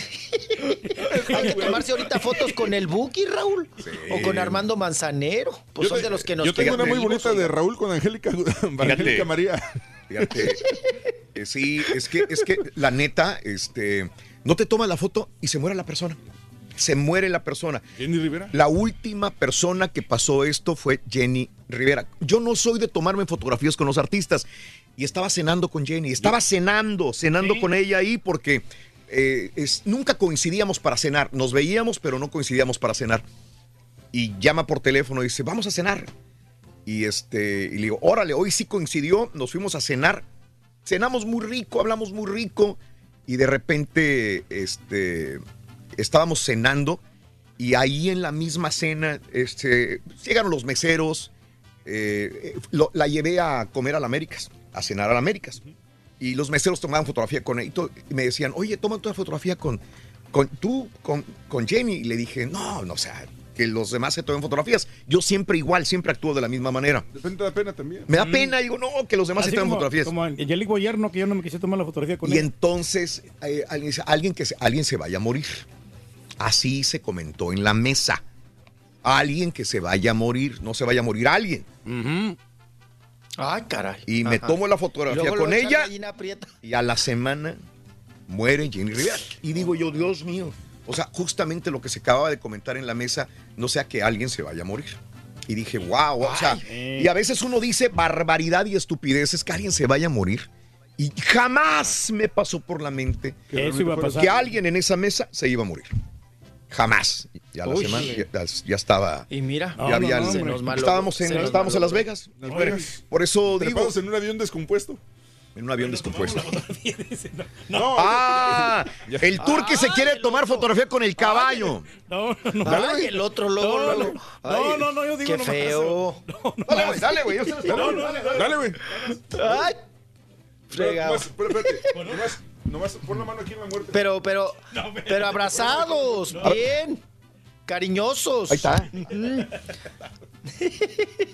hay que tomarse ahorita fotos con el Buki, Raúl. O con Armando Manzanero. Pues Yo son te- de los que nos Yo tengo una muy bonita de. Raúl con Angélica, Angélica María. Fíjate. Eh, sí, es que, es que la neta, este, no te tomas la foto y se muere la persona. Se muere la persona. Jenny Rivera. La última persona que pasó esto fue Jenny Rivera. Yo no soy de tomarme fotografías con los artistas. Y estaba cenando con Jenny. Estaba cenando, cenando Sí. con ella ahí porque eh, es- nunca coincidíamos para cenar. Nos veíamos, pero no coincidíamos para cenar. Y llama por teléfono y dice, vamos a cenar. Y este, y le digo, órale, hoy sí coincidió, nos fuimos a cenar. Cenamos muy rico, hablamos muy rico. Y de repente, este, estábamos cenando. Y ahí en la misma cena, este, llegaron los meseros. eh, lo- la llevé a comer a la Américas, a cenar a la Américas. Y los meseros tomaban fotografía con él. Y, y me decían, oye, toma una fotografía con, con tú, con, con Jenny. Y le dije, no, no, o sea, que los demás se tomen fotografías. Yo siempre igual, siempre actúo de la misma manera. De repente da pena también. Me da pena, digo, no, que los demás Así se tomen como, fotografías. como Angelique Boyer, no, que yo no me quise tomar la fotografía con Y él. entonces eh, alguien, dice, alguien que se, alguien se vaya a morir. Así se comentó en la mesa. Alguien que se vaya a morir, no se vaya a morir alguien. Ay, caray. Y me Ajá. tomo la fotografía con ella y a la semana muere Jenny Rivera. Y digo yo, Dios mío, o sea, justamente lo que se acababa de comentar en la mesa, no sea que alguien se vaya a morir. Y dije, wow, o sea, Ay. y a veces uno dice barbaridad y estupideces, que alguien se vaya a morir. Y jamás me pasó por la mente Que eso iba a pasar. que alguien en esa mesa se iba a morir. Jamás. Ya la Uy. semana ya, ya estaba. Y mira, No, ya había- no, se nos malogró, estábamos en, estábamos en Las. Vegas. Las Bueno, Vegas. Por eso digo, en un avión descompuesto. en un avión descompuesto. No, Ah, el tour que se quiere tomar fotografía con el caballo. No, no, no. Ay, el otro luego, No, no. Ay, No, yo digo Qué nomás. feo. Dale, güey, dale, güey. Dale, güey. Ay, fregado. Nomás, pero espérate. Nomás, pon la mano aquí en la muerte. Pero, pero, pero abrazados, bien, cariñosos. Ahí está.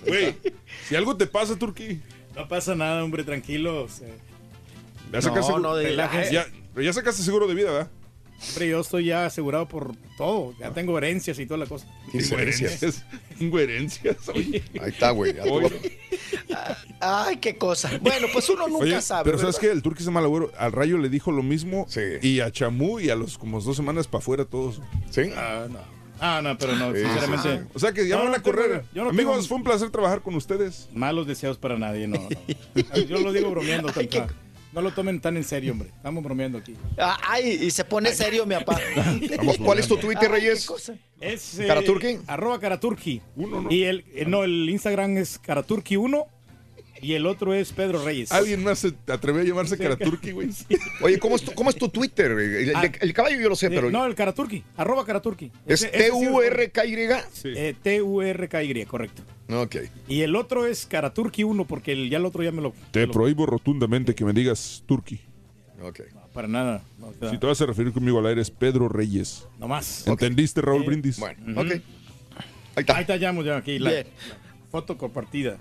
Güey, si algo te pasa, Turquí, No pasa nada, hombre, tranquilos. Ya sacaste, No, no, de- ya, pero ya sacaste seguro de vida, ¿verdad? Hombre, yo estoy ya asegurado por todo. Ya tengo herencias y toda la cosa. Incoherencias. Incoherencias. oye. Ahí está, güey. todo. Ay, qué cosa. Bueno, pues uno nunca oye, sabe. pero ¿sabes qué? El Turquí es mal agüero. Al Rayo le dijo lo mismo. Sí. Y a Chamú y a los como dos semanas para afuera todos. ¿Sí? Ah, no. Ah, no, pero no, Sí, sinceramente. O sea que ya No, van no a correr. tengo- yo no Amigos, tengo- fue un placer trabajar con ustedes. Malos deseos para nadie, no. no. Yo lo digo bromeando. Ay, qué- No lo tomen tan en serio, hombre. Estamos bromeando aquí. Ah, Ay, y se pone serio, mi papá. ¿cuál es tu Twitter, Reyes? Es eh, ¿Caraturki? Arroba Caraturki. Uno, ¿no? Y el, eh, no, el Instagram es Caraturki1 y el otro es Pedro Reyes. ¿Alguien más se atrevió a llamarse Karaturki, güey? Oye, ¿cómo es tu, cómo es tu Twitter? El, el- Ah. el caballo yo lo sé, Eh, pero. no, el Caraturki. Arroba Caraturki. ¿Es T-U-R-K-Y? Sí. Eh, T-U-R-K-Y, correcto. Ok. Y el otro es Karaturki1 porque el, ya el otro ya me lo... Te me lo- prohíbo rotundamente que me digas Turki. Ok. Para nada. No, o sea, Si te vas a referir conmigo al aire es Pedro Reyes. no más. ¿Entendiste, Raúl Eh, Brindis? Bueno, ok. Ahí Ahí está. está, ya, ya aquí. La Bien. foto compartida.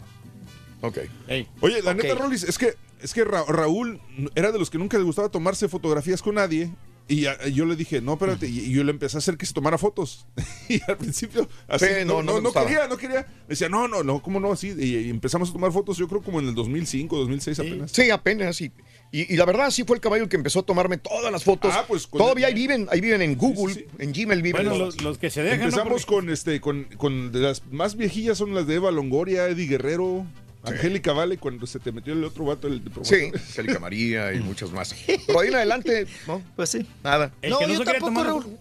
Ok. Ey. Oye, la neta, Rolis, es que, es que Ra- Raúl era de los que nunca le gustaba tomarse fotografías con nadie. Y a- yo le dije, no, espérate. Y y yo le empecé a hacer que se tomara fotos. y al principio, así, Sí, no, no, quería, no quería. Me decía, no, no, no, ¿cómo no? Así. Y, y empezamos a tomar fotos, yo creo, como en el 2005, 2006 apenas. Sí, apenas. Y, y, y la verdad, sí fue el caballo que empezó a tomarme todas las fotos. Ah, pues, Todavía el- ahí viven, ahí viven en Google, sí. en Gmail viven. Bueno, los- que se dejan. ¿no? Empezamos Porque- con este, con, con las más viejillas son las de Eva Longoria, Eddie Guerrero, Angélica Vale, cuando se te metió el otro vato, el de promotor. Sí, Angélica María y muchos más. Pero ahí en adelante, no, Pues sí. nada. El no, que no yo tampoco, tomar- Raúl.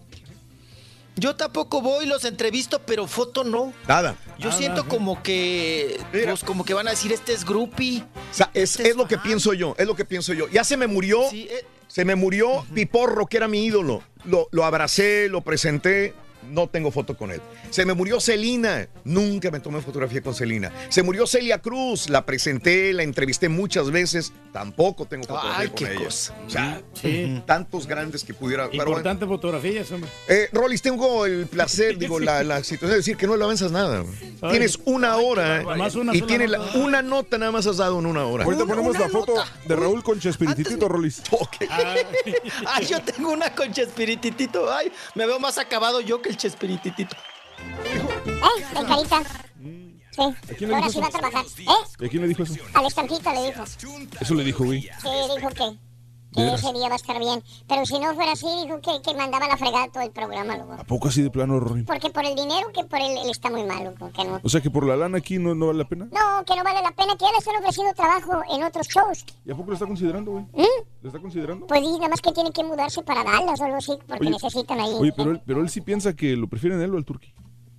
Yo tampoco voy, los entrevisto, pero foto no. Nada. Yo siento no, como que, Mira. pues como que van a decir, este es groupie. O sea, es, Este es lo que pienso yo, es lo que pienso yo. Ya se me murió, Sí, eh, se me murió Piporro, que era mi ídolo. Lo, lo abracé, lo presenté. No tengo foto con él. Se me murió Celina, nunca me tomé fotografía con Celina. Se murió Celia Cruz, la presenté, la entrevisté muchas veces, tampoco tengo fotografía Ay, con qué ella. cosa. O sea, Sí. tantos grandes que pudiera. pero bueno. Importante fotografías, hombre. Eh, Rolis, tengo el placer, digo, la, la situación de decir que no le avanzas nada. Ay. Tienes una hora Nada más una y tienes la- una nota nada más has dado en una hora. Ahorita ponemos la foto de Raúl con Chespiritito, Rolis. Ay, yo tengo una con Chespirititito. Ay, me veo más acabado yo que el Chespirititito. ¿Eh? De carita. Sí. quién le Ahora dijo sí va a eso? trabajar. ¿Eh? ¿Y a quién le dijo eso? Al estampito le dijo. Eso le dijo, güey. Sí, dijo que, ¿De que ese día va a estar bien. Pero si no fuera así, dijo que, que mandaba la fregada todo el programa, loco. ¿A poco así de plano, Rory? Porque por el dinero que por él, él está muy malo, loco, que no. O sea que por la lana aquí no, no vale la pena. No, que no vale la pena, que ya le están ofreciendo trabajo en otros shows. ¿Y a poco lo está considerando, güey? ¿Mm? ¿Lo está considerando? Pues di, nada más que tiene que mudarse para Dallas o algo así, porque Oye, necesitan ahí. Oye, pero él, pero él sí piensa que lo prefieren él o el turqui.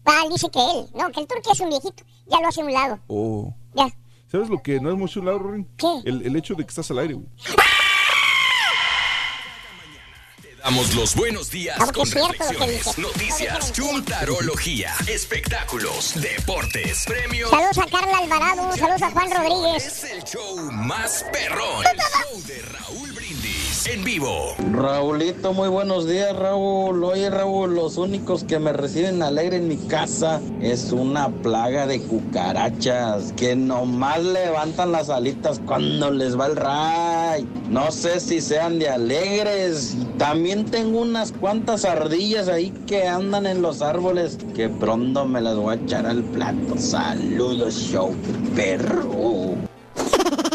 Ah, él dice que él. No, que el turque es un viejito. Ya lo hace a un lado. Oh. Ya. ¿Sabes lo que no es mucho un lado, Rory? ¿Qué? El, el hecho de que estás al aire, güey. Damos los buenos días Aunque con reflexiones, noticias, chuntarología, espectáculos, deportes, premios. Saludos a Carla Alvarado, saludos a Juan Rodríguez. Es el show más perrón. El show de Raúl En vivo. Raulito, muy buenos días, Raúl. Oye, Raúl, los únicos que me reciben alegre en mi casa es una plaga de cucarachas que nomás levantan las alitas cuando les va el ray. No sé si sean de alegres. También tengo unas cuantas ardillas ahí que andan en los árboles que pronto me las voy a echar al plato. Saludos, show perro.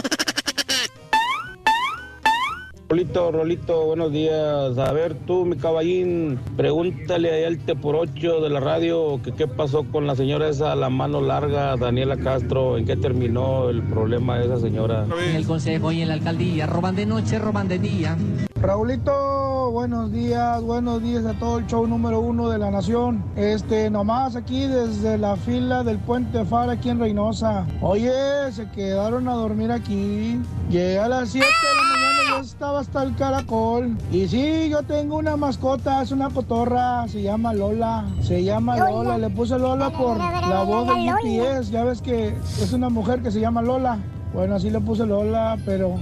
Rolito, Rolito, buenos días. A ver, tú, mi caballín, pregúntale ahí al Te por ocho de la radio que qué pasó con la señora esa, la mano larga, Daniela Castro, en qué terminó el problema de esa señora. En el consejo y en la alcaldía, roban de noche, roban de día. Raulito, buenos días, buenos días a todo el show número uno de la nación. Este, nomás aquí desde la fila del puente Fara aquí en Reynosa. Oye, se quedaron a dormir aquí. Llegué a las 7 de la mañana estaba hasta el caracol. Y sí, yo tengo una mascota, es una cotorra, se llama Lola. Se llama Lola, le puse Lola por la voz del GPS. Ya ves que es una mujer que se llama Lola. Bueno, así le puse Lola, pero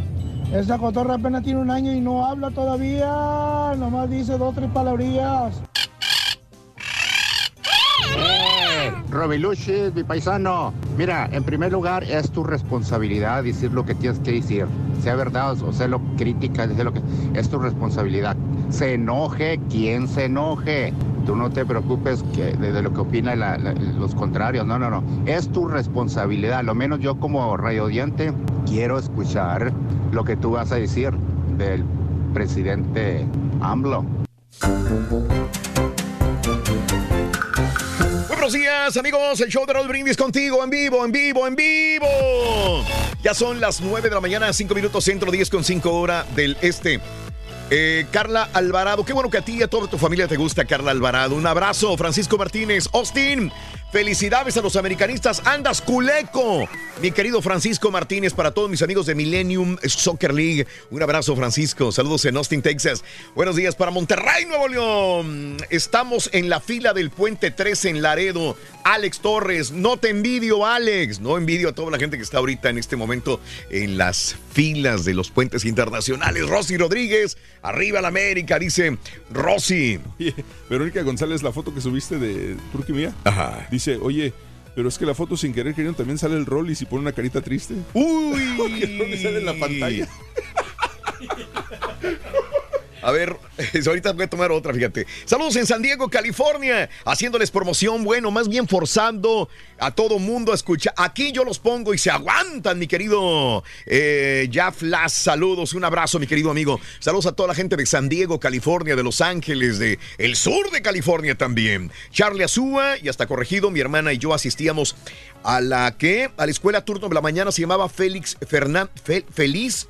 esa cotorra apenas tiene un año y no habla todavía. Nomás dice dos, tres palabrillas. Robiluchis, mi paisano. Mira, en primer lugar, es tu responsabilidad decir lo que tienes que decir. Sea verdad o sea lo crítica, decir lo que. Es tu responsabilidad. Se enoje quien se enoje. Tú no te preocupes que, de, lo que opinan los contrarios. No, no, no. Es tu responsabilidad. Lo menos yo, como radiodiente, quiero escuchar lo que tú vas a decir del presidente AMLO. Buenos días, amigos. El show de Raúl Brindis contigo en vivo, en vivo, en vivo. Ya son las 9 de la mañana, 5 minutos centro, 10 con 5 hora del este. Eh, Carla Alvarado, qué bueno que a ti y a toda tu familia te gusta Carla Alvarado. Un abrazo, Francisco Martínez, Austin. Felicidades a los americanistas. Andas culeco. Mi querido Francisco Martínez, para todos mis amigos de Millennium Soccer League. Un abrazo, Francisco. Saludos en Austin, Texas. Buenos días para Monterrey, Nuevo León. Estamos en la fila del Puente 13 en Laredo. Alex Torres, no te envidio, Alex. No envidio a toda la gente que está ahorita en este momento en las filas de los puentes internacionales. Rosy Rodríguez, arriba la América, dice Rosy. Oye, Verónica González, la foto que subiste de Turquía mía. Ajá. Dice, oye, pero es que la foto sin querer queriendo también sale el rol y si pone una carita triste. Uy. El sale en la pantalla. A ver, ahorita voy a tomar otra, fíjate. Saludos en San Diego, California, haciéndoles promoción, bueno, más bien forzando a todo mundo a escuchar. Aquí yo los pongo y se aguantan, mi querido eh, Jeff Lass. Saludos, un abrazo, mi querido amigo. Saludos a toda la gente de San Diego, California, de Los Ángeles, de el sur de California también. Charlie Azúa, y hasta corregido, mi hermana y yo asistíamos a la que, a la escuela turno de la mañana se llamaba Félix Fernández, Feliz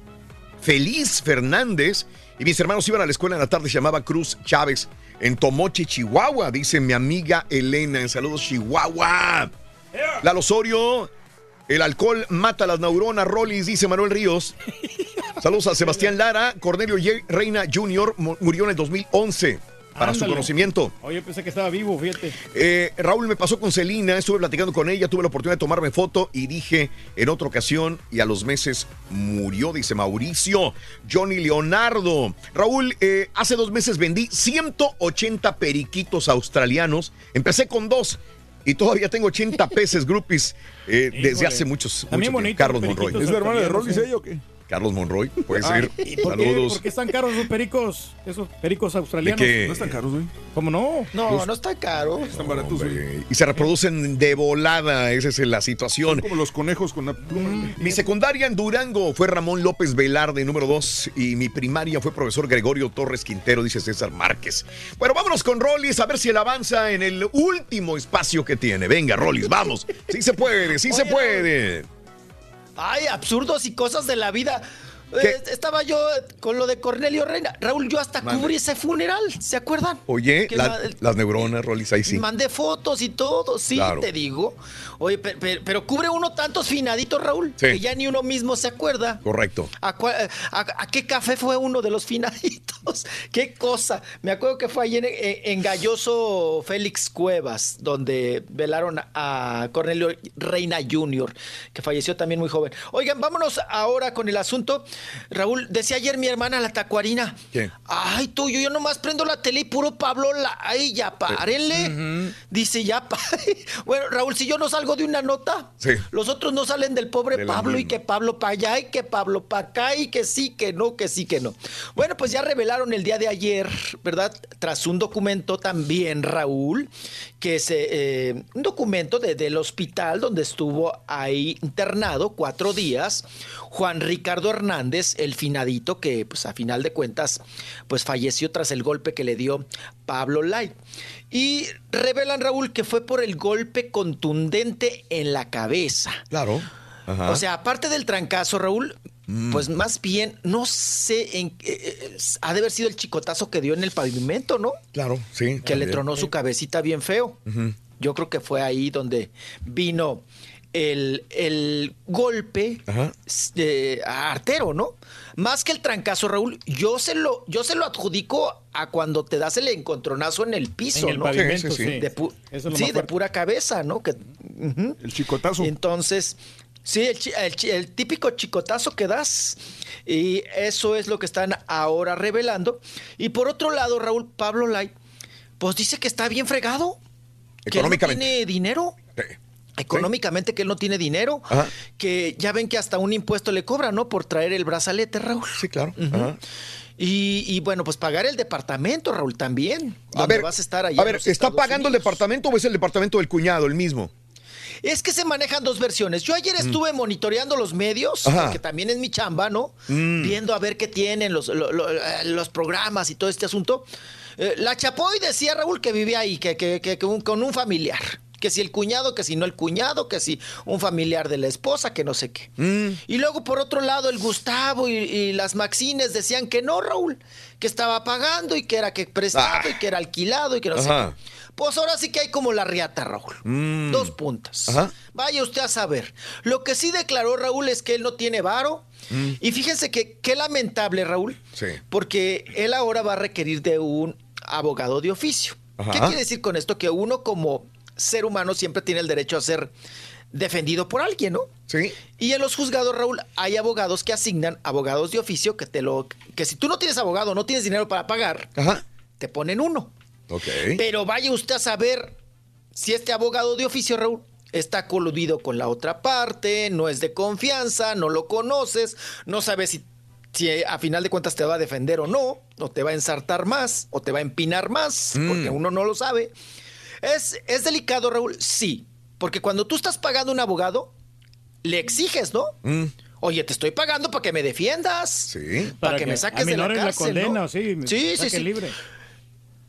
Feliz Fernández. Y mis hermanos iban a la escuela en la tarde, se llamaba Cruz Chávez, en Tomoche, Chihuahua, dice mi amiga Elena. En saludos, Chihuahua. Lalo Osorio, el alcohol mata las neuronas, Rollis, dice Manuel Ríos. Saludos a Sebastián Lara, Cornelio Reina Jr. mu- murió en el 2011. Para su conocimiento. Oye, pensé que estaba vivo, fíjate. Eh, Raúl me pasó con Celina, estuve platicando con ella, tuve la oportunidad de tomarme foto y dije en otra ocasión y a los meses murió, dice Mauricio, Johnny Leonardo. Raúl, eh, hace dos meses vendí 180 periquitos australianos, empecé con dos. Y todavía tengo 80 peces groupies eh, desde hace muchos, También mucho tiempo. bonitos Carlos los Monroy. ¿Es la hermana de Rolly, ¿eh? o qué? Carlos Monroy, puede Ah, ser. ¿Y por qué, Saludos. por qué están caros esos pericos? Esos pericos australianos. ¿De qué? No están caros, güey. ¿Cómo no? No, no está caro. Están baratos, güey. Y se reproducen de volada, esa es la situación. Como los conejos con la pluma. güey. Mi secundaria en Durango fue Ramón López Velarde, número 2, y mi primaria fue profesor Gregorio Torres Quintero, dice César Márquez. Bueno, vámonos con Rollis a ver si él avanza en el último espacio que tiene. Venga, Rollis, vamos. Sí se puede, sí se puede. Ay, absurdos y cosas de la vida. Eh, estaba yo con lo de Cornelio Reina. Raúl, yo hasta Mande. cubrí ese funeral, ¿se acuerdan? Oye, la- las neuronas, Rollis, ahí sí. Mandé fotos y todo, sí, Claro. te digo. Oye, pe- pe- pero, cubre uno tantos finaditos, Raúl, Sí. que ya ni uno mismo se acuerda. Correcto. ¿A, a qué café fue uno de los finaditos? ¿Qué cosa? Me acuerdo que fue allí en, en- Galloso Félix Cuevas, donde velaron a Cornelio Reina Jr., que falleció también muy joven. Oigan, vámonos ahora con el asunto. Raúl, decía ayer mi hermana la tacuarina. ¿Qué? Ay, tú, yo, yo nomás prendo la tele y puro Pablo la. Ay, ya párenle. Dice, ya pare. Bueno, Raúl, si yo no salgo de una nota, Sí. los otros no salen del pobre De Pablo y que Pablo para allá y que Pablo para acá y que sí, que no, que sí, que no. Bueno, pues ya revelaron el día de ayer, ¿verdad? Tras un documento también, Raúl, que es eh, eh, un documento de- del hospital donde estuvo ahí internado cuatro días, Juan Ricardo Hernández, el finadito que pues a final de cuentas pues falleció tras el golpe que le dio Pablo Light. Y revelan, Raúl, que fue por el golpe contundente en la cabeza. Claro. Ajá. O sea, aparte del trancazo, Raúl, Mm. pues más bien, no sé, en, eh, eh, ha de haber sido el chicotazo que dio en el pavimento, ¿no? Claro, sí. Que le tronó su cabecita bien feo. Yo creo que fue ahí donde vino el, el golpe eh, a artero, ¿no? Más que el trancazo, Raúl, yo se lo, yo se lo adjudico a cuando te das el encontronazo en el piso, En el ¿no? pavimento, Sí, sí, sí. De pu- Eso es lo sí, más de fuerte. pura cabeza, ¿no? Que. El chicotazo. Entonces, sí, el, típico chicotazo que das. Y eso es lo que están ahora revelando. Y por otro lado, Raúl Pablo Light, pues dice que está bien fregado. Que él no Económicamente. tiene dinero. Económicamente que él no tiene dinero. Ajá. Que ya ven que hasta un impuesto le cobra, ¿no? Por traer el brazalete, Raúl. Sí, claro. Y, y bueno, pues pagar el departamento, Raúl, también. A ver, vas a estar allá a ver, ¿está Estados pagando el departamento o es el departamento del cuñado, el mismo? Es que se manejan dos versiones. Yo ayer estuve monitoreando los medios, Mm. Porque también es mi chamba, ¿no? Mm. Viendo a ver qué tienen los, lo- lo- eh, los programas y todo este asunto. Eh, la Chapoy decía Raúl que vivía ahí, que, que- que- que un- con un familiar. Que si el cuñado, que si no el cuñado, que si un familiar de la esposa, que no sé qué. Mm. Y luego por otro lado el Gustavo y, y las Maxines decían que no, Raúl, que estaba pagando y que era que prestado Ah. y que era alquilado y que no sé qué. Pues ahora sí que hay como la riata, Raúl. Mm. Dos puntas. Ajá. Vaya usted a saber. Lo que sí declaró Raúl es que él no tiene varo. Mm. Y fíjense que qué lamentable, Raúl, Sí. porque él ahora va a requerir de un abogado de oficio. Ajá. ¿Qué quiere decir con esto? Que uno como ser humano siempre tiene el derecho a ser defendido por alguien, ¿no? Sí. Y en los juzgados, Raúl, hay abogados que asignan abogados de oficio que te lo que si tú no tienes abogado, no tienes dinero para pagar, Ajá. te ponen uno. Ok. Pero vaya usted a saber si este abogado de oficio, Raúl, está coludido con la otra parte, no es de confianza, no lo conoces, no sabes si, si a final de cuentas te va a defender o no, o te va a ensartar más, o te va a empinar más, Mm. porque uno no lo sabe. Es, es delicado, Raúl, sí, porque cuando tú estás pagando un abogado, le exiges, ¿no? Mm. Oye, te estoy pagando para que me defiendas. Sí. Para, que, me saques de la cárcel. la condena, ¿no? sí, me sí, sí, sí. libre.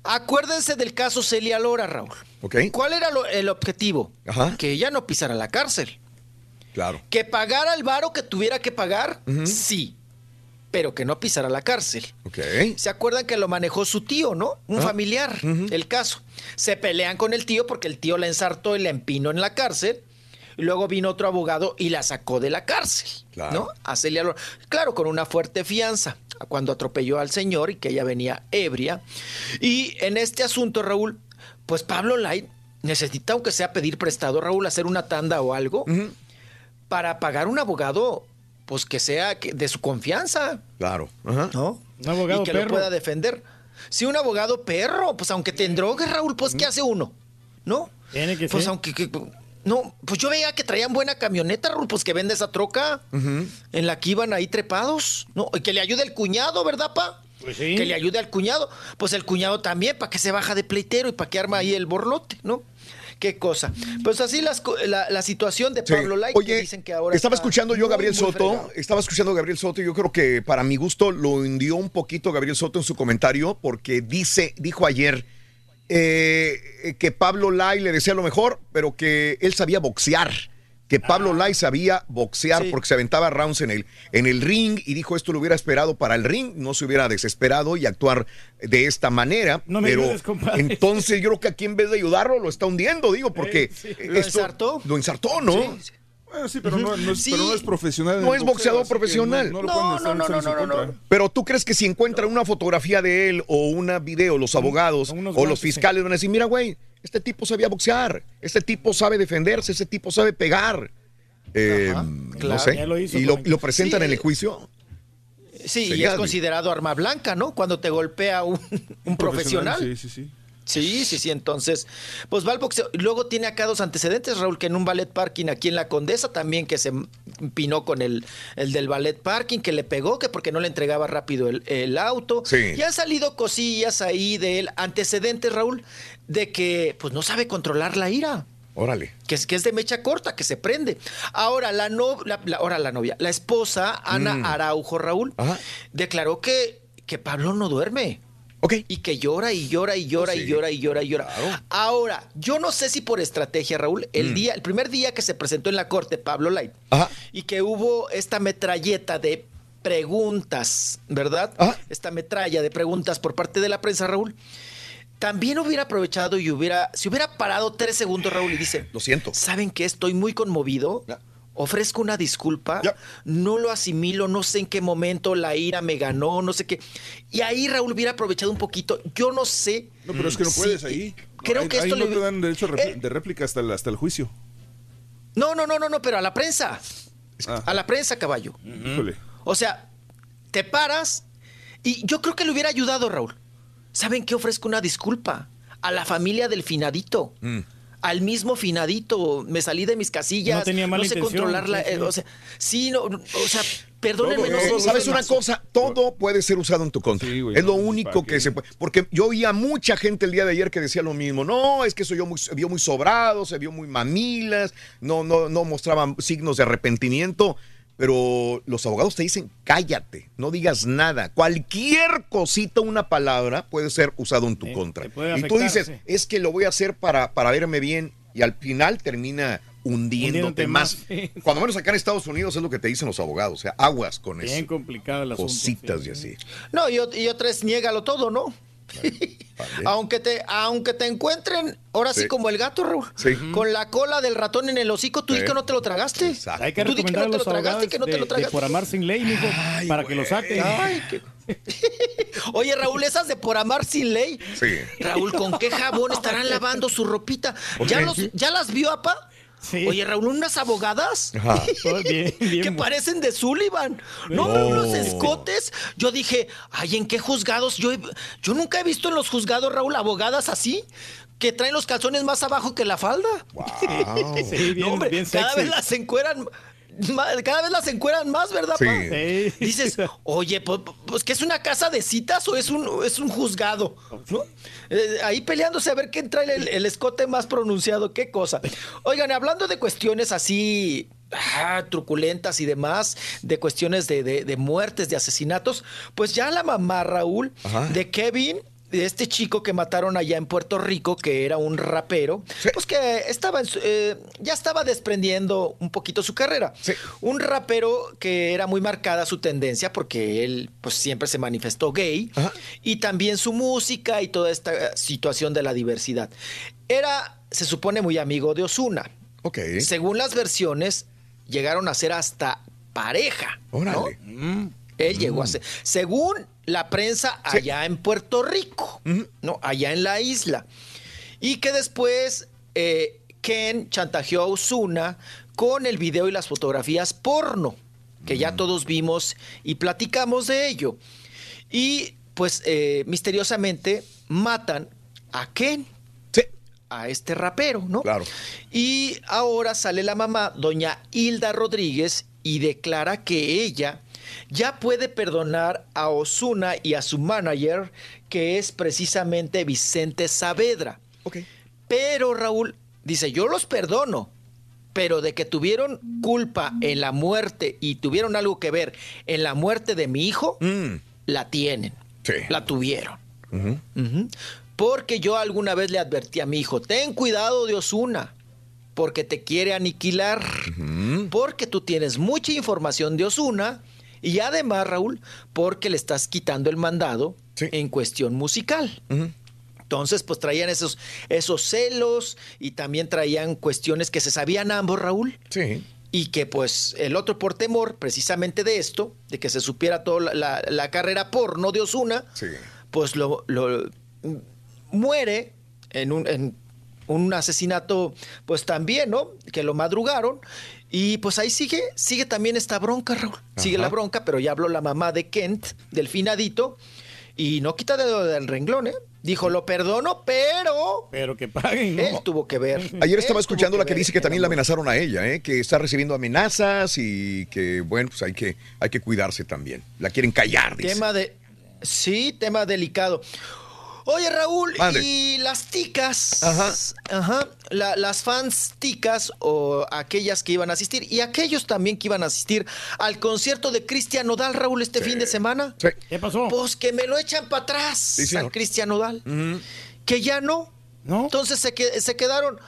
Acuérdense del caso Celia Lora, Raúl. Ok. ¿Cuál era lo- el objetivo? Ajá. Que ella no pisara la cárcel. Claro. Que pagara el varo que tuviera que pagar, sí. Pero que no pisara la cárcel. Ok. ¿Se acuerdan que lo manejó su tío, no? Un Ah. familiar, el caso. Se pelean con el tío porque el tío la ensartó y la empinó en la cárcel. Luego vino otro abogado y la sacó de la cárcel, ¿no? A Celia Lora. Claro, con una fuerte fianza, cuando atropelló al señor y que ella venía ebria. Y en este asunto, Raúl, pues Pablo Light necesita, aunque sea pedir prestado, Raúl, hacer una tanda o algo, para pagar un abogado, pues que sea de su confianza, Claro. Ajá. ¿no? Un abogado y que perro. lo pueda defender. Si un abogado perro, pues aunque te endrogue, Raúl, pues ¿qué hace uno? ¿No? Tiene que Pues ser. aunque... que- no, pues yo veía que traían buena camioneta, Raúl, pues que vende esa troca en la que iban ahí trepados, ¿no? Y que le ayude el cuñado, ¿verdad, pa? Pues sí. Que le ayude al cuñado. Pues el cuñado también, para que se baja de pleitero y para que arma ahí el borlote, ¿no? Qué cosa. Pues así las la, la situación de Sí. Pablo Light, Oye, que dicen que ahora estaba está escuchando yo a muy, Gabriel muy Soto, fregado. estaba escuchando a Gabriel Soto y yo creo que para mi gusto lo hundió un poquito Gabriel Soto en su comentario porque dice, dijo ayer eh, que Pablo Lai le decía lo mejor, pero que él sabía boxear. Que Pablo Lai sabía boxear porque se aventaba rounds en el, en el ring y dijo esto lo hubiera esperado para el ring, no se hubiera desesperado y actuar de esta manera. No me pero ayudes, compadre. entonces yo creo que aquí en vez de ayudarlo lo está hundiendo, digo, porque Sí, sí. ¿Lo esto- ensartó? Lo ensartó, ¿no? Sí. Bueno, sí, pero no, no es, Sí. pero no es profesional. No es boxeador profesional. No, no, lo No, no, no, no. Pero tú crees que si encuentran una fotografía de él o una video, los abogados o los fiscales van a decir, mira, güey, este tipo sabía boxear, este tipo sabe defenderse, este tipo sabe pegar. Eh, Ajá, no claro. sé. Lo hizo y lo, presentan Sí, en el juicio. Sí, y es considerado arma blanca, ¿no? Cuando te golpea un, un profesional. Sí, sí, sí. Sí, sí, sí. Entonces, pues va al boxeo. Y Luego tiene acá dos antecedentes, Raúl, que en un ballet parking aquí en la Condesa también que se empinó con el, el del ballet parking, que le pegó, que porque no le entregaba rápido el, el auto. Sí. Y han salido cosillas ahí de él, antecedentes, Raúl, de que pues no sabe controlar la ira. Órale. Que es, que es de mecha corta, que se prende. Ahora la, no, la, la- ahora la novia, la esposa, Ana Mm. Araujo, Raúl, Ajá. declaró que, que Pablo no duerme. Ok. Y que llora y llora y llora Sí. y llora y llora y llora. Claro. Ahora, yo no sé si por estrategia, Raúl, el Mm. día, el primer día que se presentó en la corte Pablo Light Ajá. y que hubo esta metralleta de preguntas, ¿verdad? Ajá. Esta metralla de preguntas por parte de la prensa, Raúl. También hubiera aprovechado y hubiera, si hubiera parado tres segundos, Raúl, y dice, Lo siento. ¿saben que estoy muy conmovido? Ofrezco una disculpa, no lo asimilo, no sé en qué momento la ira me ganó, no sé qué. Y ahí Raúl hubiera aprovechado un poquito, yo no sé. No, pero es que no puedes ahí. creo que ahí esto no le- te dan derecho de, Eh. réplica hasta el, hasta el juicio. No, no, no, no, no, pero a la prensa. Ah. A la prensa, caballo. Híjole. O sea, te paras y yo creo que le hubiera ayudado, Raúl. ¿Saben qué? Ofrezco una disculpa a la familia del finadito. Mm. Al mismo finadito, me salí de mis casillas, No tenía mala sé intención, controlar la, eh, o sea, sí, no, o sea, perdónenme, Todo, no sé, ni ¿Sabes una cosa? Todo puede ser usado en tu contra. Sí, güey, es lo no, único ¿para que qué? se puede. Porque yo oí a mucha gente el día de ayer que decía lo mismo. No, es que eso yo muy, se vio muy sobrado, se vio muy mamilas, no, no, no mostraban signos de arrepentimiento. Pero los abogados te dicen, cállate, no digas nada. Cualquier cosita, una palabra, puede ser usado en tu Sí, contra. y tú dices, sí. es que lo voy a hacer para, para verme bien. Y al final termina hundiéndote Hundiéndote más. más, sí. Cuando menos acá en Estados Unidos es lo que te dicen los abogados. O sea, aguas con eso Bien complicado el asunto. cositas sí. y así. No, y, y otra es niégalo todo, ¿no? aunque te aunque te encuentren ahora sí, Sí. como el gato Raúl, Sí. con la cola del ratón en el hocico tú di Sí. que no te lo tragaste Exacto. Hay que Tú di que no te los lo tragaste, que no te lo tragaste. por amar sin ley, mijo, para que lo saquen. Ay, qué- Oye, Raúl, esas de por amar sin ley. Sí. Raúl, ¿con qué jabón estarán lavando su ropita? ¿Ya, los, ¿Ya las vio, apa? Sí. Oye, Raúl, unas abogadas Ajá. Todo bien, bien que parecen de Sullivan. No, No. unos escotes. Yo dije, ay, ¿en qué juzgados? Yo, yo nunca he visto en los juzgados, Raúl, abogadas así, que traen los calzones más abajo que la falda. Wow. Sí, bien, No, hombre, bien cada vez las encueran. Cada vez las encueran más, ¿verdad, Sí. pa? Sí. Dices, oye, pues, pues que es una casa de citas o es un, es un juzgado, ¿no? Eh, ahí peleándose a ver quién trae el, el escote más pronunciado, qué cosa. Oigan, hablando de cuestiones así ah, truculentas y demás, de cuestiones de, de- de muertes, de asesinatos, pues ya la mamá, Raúl, Ajá. de Kevin, de este chico que mataron allá en Puerto Rico, que era un rapero, pues que estaba en su- eh, ya estaba desprendiendo un poquito su carrera. Sí. Un rapero que era muy marcada su tendencia porque él pues siempre se manifestó gay Ajá. y también su música y toda esta situación de la diversidad. Era, se supone, muy amigo de Osuna. Ok. Según las versiones, llegaron a ser hasta pareja. ¿no? Órale. Él llegó a ser. Según la prensa allá en Puerto Rico, ¿no? Allá en la isla. Y que después eh, Ken chantajeó a Osuna con el video y las fotografías porno, que ya todos vimos y platicamos de ello. Y pues eh, misteriosamente matan a Ken. A este rapero, ¿no? Claro. Y ahora sale la mamá, doña Hilda Rodríguez, y declara que ella ya puede perdonar a Osuna y a su manager, que es precisamente Vicente Saavedra. Pero Raúl dice, yo los perdono, pero de que tuvieron culpa en la muerte y tuvieron algo que ver en la muerte de mi hijo, la tienen. La tuvieron. Porque yo alguna vez le advertí a mi hijo, ten cuidado de Osuna, porque te quiere aniquilar, porque tú tienes mucha información de Osuna y además, Raúl, porque le estás quitando el mandado en cuestión musical. Entonces, pues traían esos, esos celos y también traían cuestiones que se sabían ambos, Raúl. Sí. Y que pues el otro por temor precisamente de esto, de que se supiera toda la, carrera porno de Osuna, pues lo, lo- muere en un, en un asesinato, pues también, ¿no? Que lo madrugaron. Y pues ahí sigue, sigue también esta bronca, Raúl. Sigue la bronca, pero ya habló la mamá de Kent, del finadito, y no quita dedo del renglón, ¿eh? Dijo, lo perdono, pero... Pero que paguen, Él tuvo que ver. Ayer estaba escuchando la que ver dice que también la amenazaron a ella, ¿eh? que está recibiendo amenazas y que, bueno, pues hay que, hay que cuidarse también. La quieren callar, dice. Tema de. Sí, tema delicado. Oye, Raúl, y las ticas. Ajá. la- las fans ticas o aquellas que iban a asistir y aquellos también que iban a asistir al concierto de Cristian Nodal, Raúl, este fin de semana. ¿Qué pasó? Pues que me lo echan para atrás Sí, a señor. Cristian Nodal. Que ya no. ¿No? Entonces se, que- se quedaron.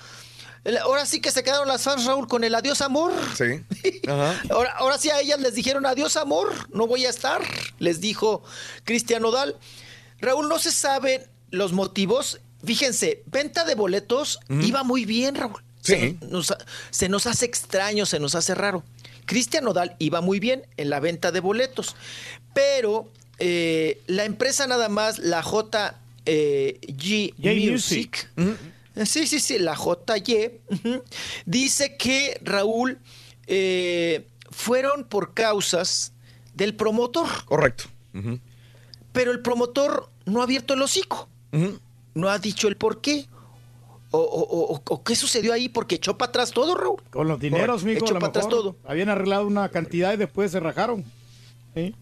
Ahora sí que se quedaron las fans, Raúl, con el adiós amor. Sí. Ajá. Ahora, ahora sí a ellas les dijeron adiós amor, no voy a estar, les dijo Cristian Nodal. Raúl, no se saben los motivos. Fíjense, venta de boletos iba muy bien, Raúl. Se, nos, se nos hace extraño, se nos hace raro. Cristian Nodal iba muy bien en la venta de boletos, pero eh, la empresa nada más, la J eh, Music, Sí, sí, sí, la JY ujú, dice que Raúl eh, fueron por causas del promotor. Correcto. Pero el promotor no ha abierto el hocico. No ha dicho el por qué. O, o- o- o qué sucedió ahí, porque echó para atrás todo, Raúl. Con los dineros, mijo, a Echó para atrás todo. Habían arreglado una cantidad y después se rajaron. ¿Sí?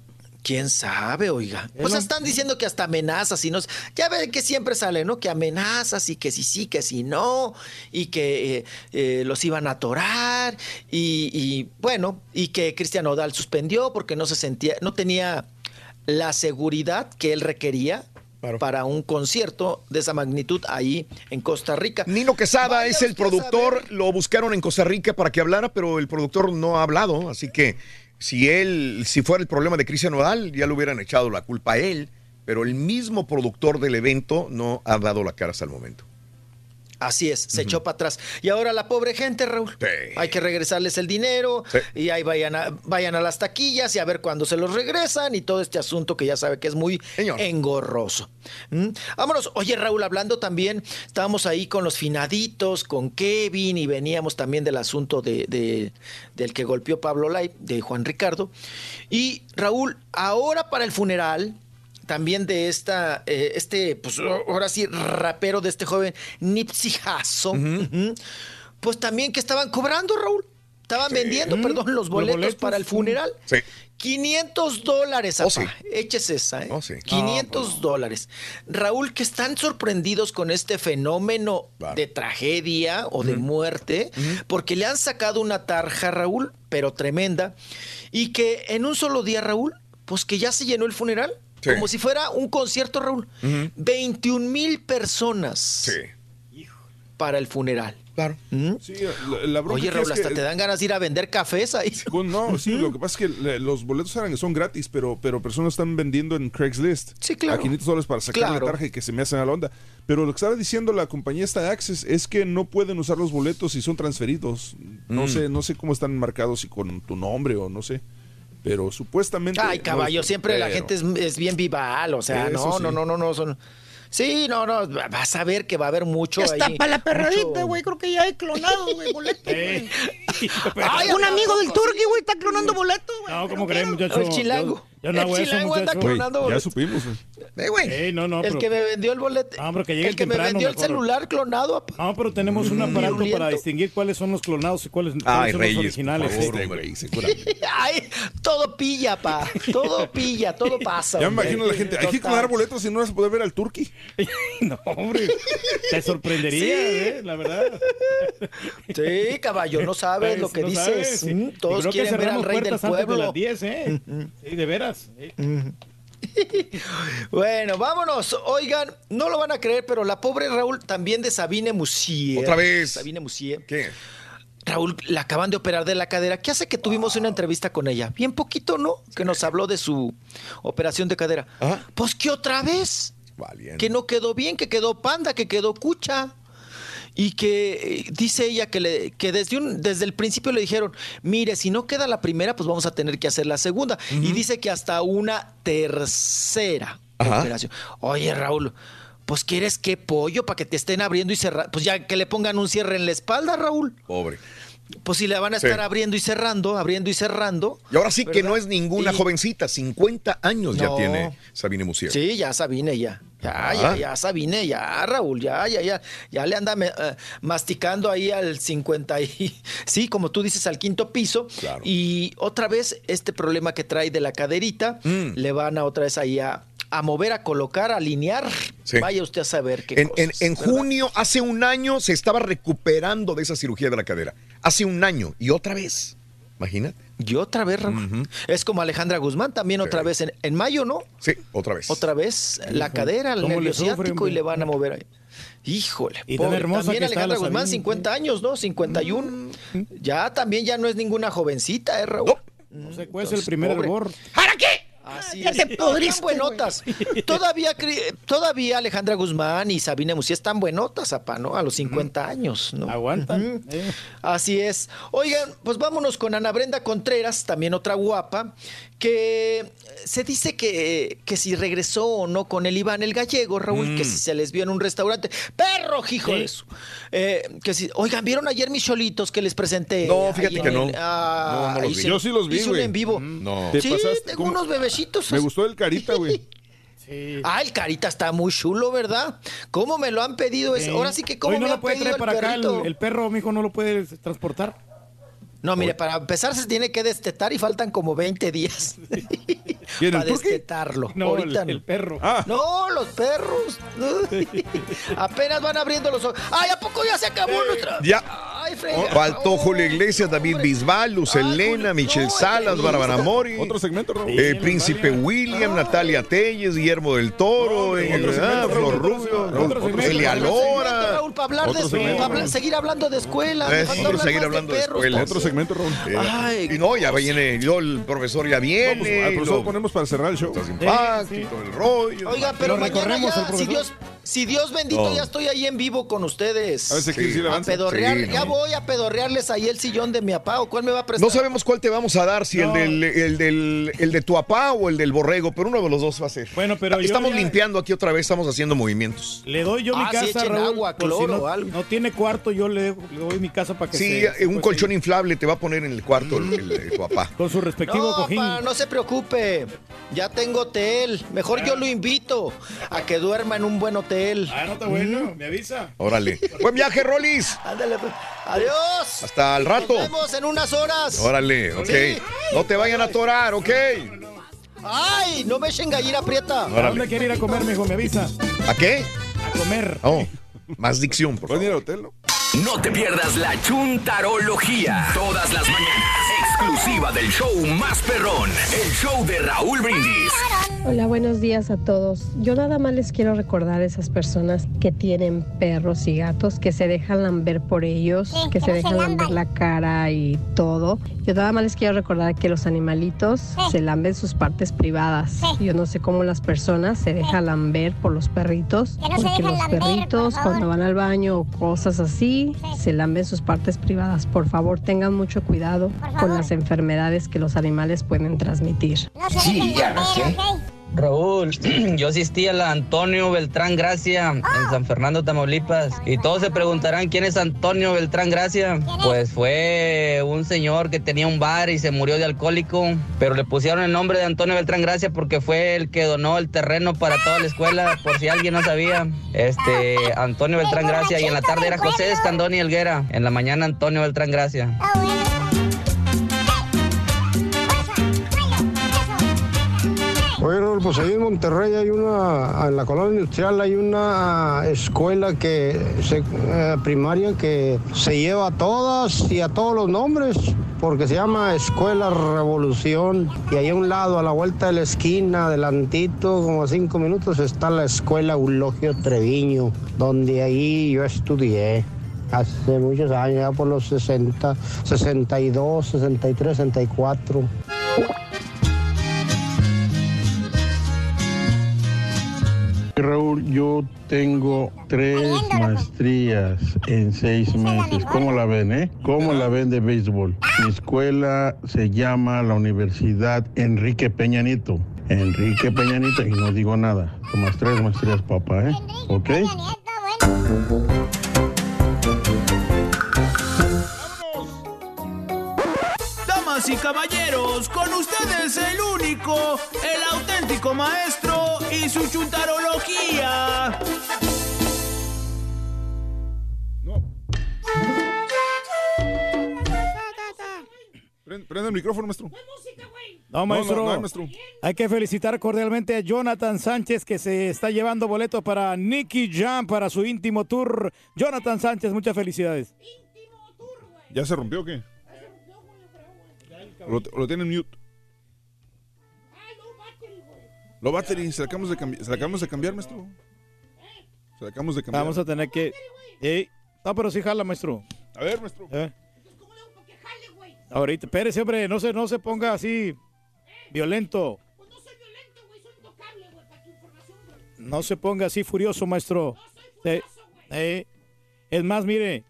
¿Quién sabe, oiga? Es Pues lo- están diciendo que hasta amenazas y no. Ya ven que siempre sale, ¿no? Que amenazas y que sí, sí, que sí, no. Y que eh, eh, los iban a atorar. Y, y, bueno, y que Cristian Odal suspendió porque no se sentía, no tenía la seguridad que él requería. Para un concierto de esa magnitud ahí en Costa Rica. Nino Quesada Vaya es el productor, lo buscaron en Costa Rica para que hablara, pero el productor no ha hablado, así que si él, si fuera el problema de Cristian Nodal, ya le hubieran echado la culpa a él, pero el mismo productor del evento no ha dado la cara hasta el momento. Así es, se echó para atrás. Y ahora la pobre gente, Raúl. Hay que regresarles el dinero Sí. y ahí vayan a, vayan a las taquillas y a ver cuándo se los regresan y todo este asunto que ya sabe que es muy engorroso. ¿Mm? Vámonos. Oye, Raúl, hablando también, estábamos ahí con los finaditos, con Kevin y veníamos también del asunto de, de- del que golpeó Pablo Lai, de Juan Ricardo. Y Raúl, ahora para el funeral también de esta, eh, este, pues ahora sí, rapero de este joven Nipsey Hussle, pues también que estaban cobrando, Raúl. Estaban vendiendo, Mm, perdón, los los boletos, para el funeral. Sí. 500 dólares, Oh, sí. Échese esa, ¿eh? Oh, sí. 500 dólares. Raúl, que están sorprendidos con este fenómeno de tragedia o de muerte, porque le han sacado una tarja, Raúl, pero tremenda, y que en un solo día, Raúl, pues que ya se llenó el funeral. Sí. Como si fuera un concierto, Raúl. 21 mil personas para el funeral. Claro. Sí, la, la Oye, Raúl, es que- hasta te dan ganas de ir a vender cafés ahí. No, sí, lo que pasa es que le- los boletos eran, son gratis, pero, pero personas están vendiendo en Craigslist. Sí, claro. A 500 dólares para sacar Claro. la tarja y que se me hacen a la onda. Pero lo que estaba diciendo la compañía esta de Access es que no pueden usar los boletos si son transferidos. No Mm. sé, no sé cómo están marcados, si con tu nombre o no sé. Pero supuestamente. Ay, caballo, siempre la gente es, es bien vival, o sea, no, sí. no, no, no, no, son... Sí, no, no, vas a ver que va a haber mucho está ahí, para la perradita, mucho- güey. Creo que ya hay clonado, güey, boleto. Ay, un amigo del Turqui, güey, está clonando boleto, güey. No, ¿cómo creen, muchachos? El chilango. Yo, no El hago eso. Güey, ya supimos. güey. Eh, güey. Ey, no, no, El pero, que me vendió el boleto. No, pero que llegue el que me temprano, vendió el mejor. celular clonado. apa. no, pero tenemos un aparato Violento. para distinguir cuáles son los clonados y cuáles, Ay, cuáles son Reyes, los originales. favor, hombre. Güey, seguramente. Ay, todo pilla, pa. Todo pilla, todo pasa. Ya me hombre. imagino a la gente. Hay que Total. clonar boletos y no vas a poder ver al turqui. No, hombre. Te sorprendería, Sí. ¿eh? La verdad. Sí, caballo, no sabes lo que No dices. sabes, sí. Mm, Y Todos creo que quieren ver al cerramos rey del puertas antes de pueblo. las 10, ¿eh? Sí, de veras. Bueno, vámonos. Oigan, no lo van a creer, pero la pobre Raúl también de Sabine Musier. Otra vez. Sabine Musier. ¿Qué? Raúl, la acaban de operar de la cadera. ¿Qué hace que tuvimos una entrevista con ella? Bien poquito, ¿no? Que nos habló de su operación de cadera. Pues que otra vez. Valiente. Que no quedó bien, que quedó panda, que quedó cucha. Y que eh, dice ella que, le, que desde, un, desde el principio le dijeron, mire, si no queda la primera, pues vamos a tener que hacer la segunda. Y dice que hasta una tercera Ajá. operación. Oye, Raúl, pues quieres qué pollo para que te estén abriendo y cerrando. Pues ya que le pongan un cierre en la espalda, Raúl. Pobre. Pues si le van a Sí. estar abriendo y cerrando, abriendo y cerrando. Y ahora sí que no es ninguna Y- jovencita, 50 años ya tiene Sabine Musier. Sí, ya Sabine, ya. Ya, Ah. ya, ya, Sabine, ya, Raúl, ya, ya, ya. Ya le anda eh, masticando ahí al 50 y... Sí, como tú dices, al quinto piso. Claro. Y otra vez, este problema que trae de la caderita, Mm. le van a otra vez ahí a, a mover, a colocar, a alinear. Sí. Vaya usted a saber qué En, en- cosas, en ¿verdad? junio, hace un año, se estaba recuperando de esa cirugía de la cadera. Hace un año. Y otra vez. Imagínate. Y otra vez, Raúl. Es como Alejandra Guzmán, también otra vez en, en mayo, ¿no? Sí, otra vez. Otra vez la cadera, el ¿Cómo nervio ciático y le van a mover ahí. Híjole. Y tan pobre. hermosa también Alejandra Guzmán, Sabine. 50 años, ¿no? 51. Ya también ya no es ninguna jovencita, ¿eh, Raúl? No se cuece el primer hervor. ¿Para qué? Así Ya es. te están buenotas. Todavía, todavía Alejandra Guzmán y Sabine Musier están buenotas, apa, ¿no? A los 50 años, ¿no? Aguantan. Eh. Así es. Oigan, pues vámonos con Ana Brenda Contreras, también otra guapa, que se dice que, que si regresó o no con el Iván el gallego, Raúl, que si se les vio en un restaurante. ¡Perro, hijo de eso! Eh, que si, oigan, ¿vieron ayer mis cholitos que les presenté? No, ahí fíjate que el- no. Ah, No, no los hice- vi. Yo sí los vi, hice güey. en vivo. No. Te Sí, pasaste tengo unos bebecitos. Me gustó el carita, güey. Sí. Ah, el carita está muy chulo, ¿verdad? ¿Cómo me lo han pedido? Es- Sí. Ahora sí que cómo Hoy no me lo han puede pedido traer el para acá el perro, mijo, no lo puede transportar. No, mire, para empezar se tiene que destetar y faltan como 20 días. ¿Quién, para destetarlo. No, Ahorita el, no. el perro. Ah, No, los perros. Apenas van abriendo los ojos. ¡Ay, a poco ya se acabó nuestra! Ya. ¡Ay, frega! Faltó Julio Iglesias, David hombre. Bisbal, Luz Ay, Elena, Michelle no, Salas, Bárbara. Mori. otro segmento, Raúl. Eh, Príncipe. William, Natalia Telles, Guillermo del Toro, eh, Flor Rubio. Elia Otro segmento, Lora. Raúl, para hablar de seguir hablando de escuela. Eh, seguir hablando de escuela. Otro segmento, Raúl. Eh, Ay. y no, ya viene, yo, el profesor ya viene. Vamos, al profesor lo- ponemos para cerrar el show. Estás impacto Sí, sí. y todo el rollo. Oiga, pero mañana ya, si. Dios, si Dios bendito, No. ya estoy ahí en vivo con ustedes. A ver si sí A pedorrear, Sí, ya no. voy a pedorrearles ahí el sillón de mi papá o cuál me va a prestar. No sabemos cuál te vamos a dar, si No. el, del, el, del, el de tu papá o el del borrego, pero uno de los dos va a ser. Bueno, pero yo Estamos ya- limpiando aquí otra vez, estamos haciendo movimientos. Le doy yo mi Ah, sí, casa, echen Raúl. agua, por si cloro no, o algo. no tiene cuarto, yo le, le doy mi casa para que Sí, se- un pues, colchón inflable te va a poner en el cuarto el, el- el- tu papá. Con su respectivo No, cojín. pa, no se preocupe. Ya tengo hotel. Mejor yo lo invito a que duerma en un buen hotel. Ah, no está bueno, me avisa. Órale. Buen viaje, Rolis. Ándale, pues. Adiós. Hasta el rato. Nos vemos en unas horas. Órale, ok. Sí. No te vayan a atorar, ok. Ay, no me echen gallina prieta. ¿A Órale. dónde quiere ir a comer, mijo? Me avisa. ¿A qué? A comer. Oh, más dicción, por ¿Pueden ir favor. al hotel, no? No te pierdas la chuntarología. Todas las mañanas. Exclusiva del show más perrón. El show de Raúl Brindis. Hola, buenos días a todos. Yo nada más les quiero recordar a esas personas que tienen perros y gatos, que se dejan lamber por ellos, que se dejan lamber la cara y todo. Yo nada más les quiero recordar que los animalitos se lamben sus partes privadas. Yo no sé cómo las personas se dejan lamber por los perritos, Que no porque los lamber, por perritos favor. cuando van al baño o cosas así, se lamben sus partes privadas. Por favor, tengan mucho cuidado con las enfermedades que los animales pueden transmitir. Sí, ya no sé. Raúl, yo asistí a la Antonio Beltrán Gracia en San Fernando, Tamaulipas. Y todos se preguntarán quién es Antonio Beltrán Gracia. Pues fue un señor que tenía un bar y se murió de alcohólico. Pero le pusieron el nombre de Antonio Beltrán Gracia porque fue el que donó el terreno para toda la escuela, por si alguien no sabía. Este, Antonio Beltrán Gracia. Y en la tarde era José Escandón y Elguera. En la mañana Antonio Beltrán Gracia. Pues ahí en Monterrey hay una, en la colonia industrial hay una escuela que se- eh, primaria que se lleva a todas y a todos los nombres, porque se llama Escuela Revolución. Y ahí a un lado, a la vuelta de la esquina, adelantito, como a cinco minutos, está la Escuela Eulogio Treviño, donde ahí yo estudié. Hace muchos años, ya por los 60, 62, 63, 64. Raúl, yo tengo tres maestrías en seis meses. ¿Cómo la ven, eh? ¿Cómo la ven de béisbol? Mi escuela se llama la Universidad Enrique Peña Nieto. Enrique Peña Nieto, y no digo nada. Tomas tres maestrías, papá, ¿eh? ¿Ok? Damas y caballeros, con ustedes el único, el auténtico maestro y su chuntarología. Prende, prende el micrófono, maestro. No, maestro. no, no hay, maestro. Hay que felicitar cordialmente a Jonathan Sánchez que se está llevando boleto para Nicky Jam para su íntimo tour. Jonathan Sánchez, muchas felicidades. ¿Ya se rompió o qué? ¿O lo, lo tiene en mute? Lo battery, se la acabamos de, cambi- se la acabamos de cambiar, maestro. Se la acabamos de cambiar. Vamos a tener que. Ey, No, pero sí jala, maestro. A ver, maestro. Eh. Ahorita, espérese, hombre, no se, no se ponga así violento. No se ponga así furioso, maestro. Eh, eh, Es más, mire,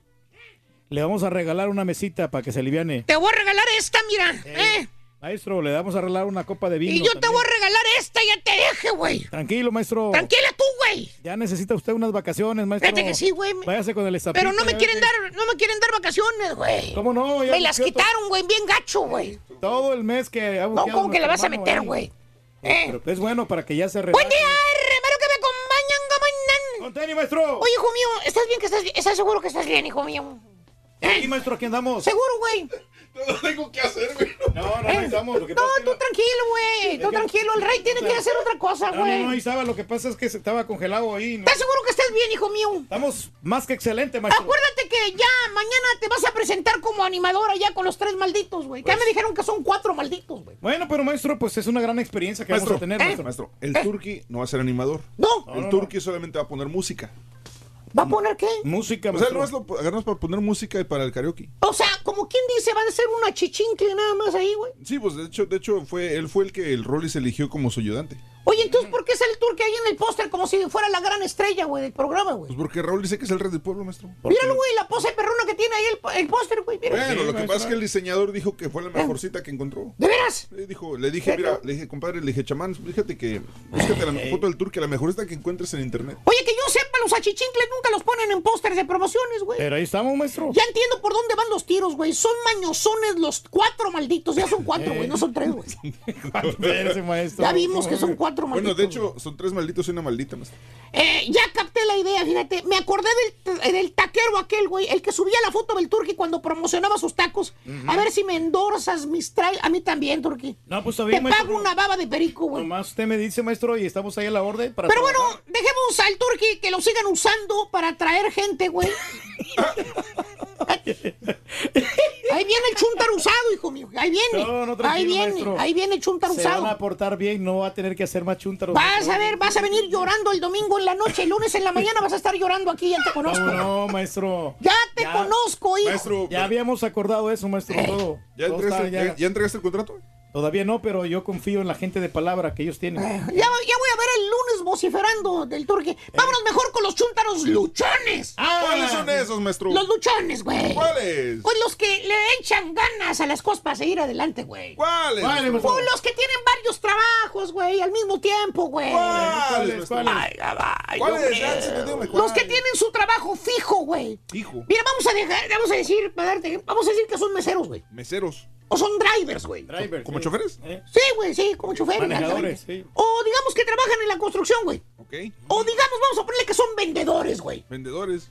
le vamos a regalar una mesita para que se aliviane. Te voy a regalar esta, mira. ¿eh? Maestro, le vamos a regalar una copa de vino. Y yo te voy a regalar esta, ya te deje, güey. Tranquilo, maestro. Tranquila tú, güey. Ya necesita usted unas vacaciones, maestro. Fíjate que sí, güey. Váyase con el estapito. Pero no me quieren dar, no me quieren dar vacaciones, güey. ¿Cómo no? Ya Me las quitaron, güey, bien gacho, güey. Todo el mes que ha No, ¿cómo que le nuestro vas a meter, güey? ¿Eh? Pero es bueno para que ya se Buen relaje. día, hermano, que me acompañan, gamanan. Con tenis, maestro. Oye, hijo mío, ¿estás bien que estás bien? ¿Estás seguro que estás bien, hijo mío? Sí, maestro, aquí andamos. ¿Seguro, güey? No tengo que hacer, güey. No, no, ¿Eh? ahí estamos. Lo que No, pasa es que tú tranquilo, güey. Tú tranquilo. El rey tiene que hacer otra cosa, No, no, güey. no, ahí estaba. Lo que pasa es que se estaba congelado ahí. ¿no? ¿Estás seguro que estás bien, hijo mío? Estamos más que excelente, maestro. Acuérdate que ya mañana te vas a presentar como animadora ya con los tres malditos, güey. Pues Ya me dijeron que son cuatro malditos, güey. Bueno, pero maestro, pues es una gran experiencia que Maestro, vamos a tener, eh, maestro. maestro, el Turqui no va a ser animador. No. El Turqui solamente va a poner música. ¿Va a poner qué? Música, O sea, maestro. nomás lo agarramos para poner música y para el karaoke. O sea, como quien dice, va a ser una chichincle nada más ahí, güey. Sí, pues de hecho, de hecho fue, él fue el que el Rollis eligió como su ayudante. Oye, entonces, ¿por qué sale el turque ahí en el póster como si fuera la gran estrella, güey, del programa, güey? Pues porque Raúl dice que es el rey del pueblo, maestro. Míralo, güey, la pose perrona que tiene ahí el, el póster, güey. mira. Bueno, lo que pasa es que el diseñador dijo que fue la mejor cita que encontró. ¿De veras? Le dijo, le dije, mira, le dije, compadre, le dije, chamán, fíjate que búscate la foto del Turqui, la mejor cita que encuentres en internet. Oye, que yo sepa, los achichincles nunca los ponen en pósters de promociones, güey. Pero ahí estamos, maestro. Ya entiendo por dónde van los tiros, güey. Son mañosones los cuatro malditos. Ya son cuatro, güey, no son tres, güey. Ya vimos que son cuatro Bueno, malditos. de hecho, son tres malditos y una maldita, maestro. Eh, ya capté la idea, fíjate. Me acordé del, del taquero aquel, güey. El que subía la foto del Turqui cuando promocionaba sus tacos. A ver si me endorsas mis trail. A mí también, Turqui. No, pues está Te maestro. pago una baba de perico, güey. Nomás usted me dice, maestro, y estamos ahí a la orden para Pero bueno, dejemos al Turqui que lo sigan usando para atraer gente, güey. Ahí viene el chuntar usado, hijo mío. Ahí viene. No, no, ahí viene. maestro. Ahí viene el chuntar Se usado. van a portar bien, no va a tener que hacer más chuntaros. Vas a ver, vas a venir llorando el domingo en la noche, el lunes en la mañana vas a estar llorando aquí, ya te conozco. No, no, maestro. Ya te conozco, hijo. Maestro, Ya habíamos acordado eso, maestro. Todo. ¿ya Todo entregaste, está ya- ya entregaste el contrato? Todavía no, pero yo confío en la gente de palabra que ellos tienen. Ya, ya voy a ver el lunes vociferando del turque. Vámonos mejor con los chúntaros luchones. ¿Cuáles son esos, maestro? Los luchones, güey. ¿Cuáles? Pues los que le echan ganas a las cosas para seguir adelante, güey. ¿Cuáles? ¿Cuáles, Pues los que tienen varios trabajos, güey, al mismo tiempo, güey. ¿Cuáles, Los que tienen su trabajo fijo, güey. Hijo. Mira, vamos a dejar, vamos a decir, para darte, vamos a decir que son meseros, güey. Meseros. O son drivers, güey. Drivers, ¿Como sí. choferes? ¿Eh? Sí, güey, sí, como choferes. Manejadores, sí. O digamos que trabajan en la construcción, güey. Ok. O digamos, vamos a ponerle que son vendedores, güey. Vendedores.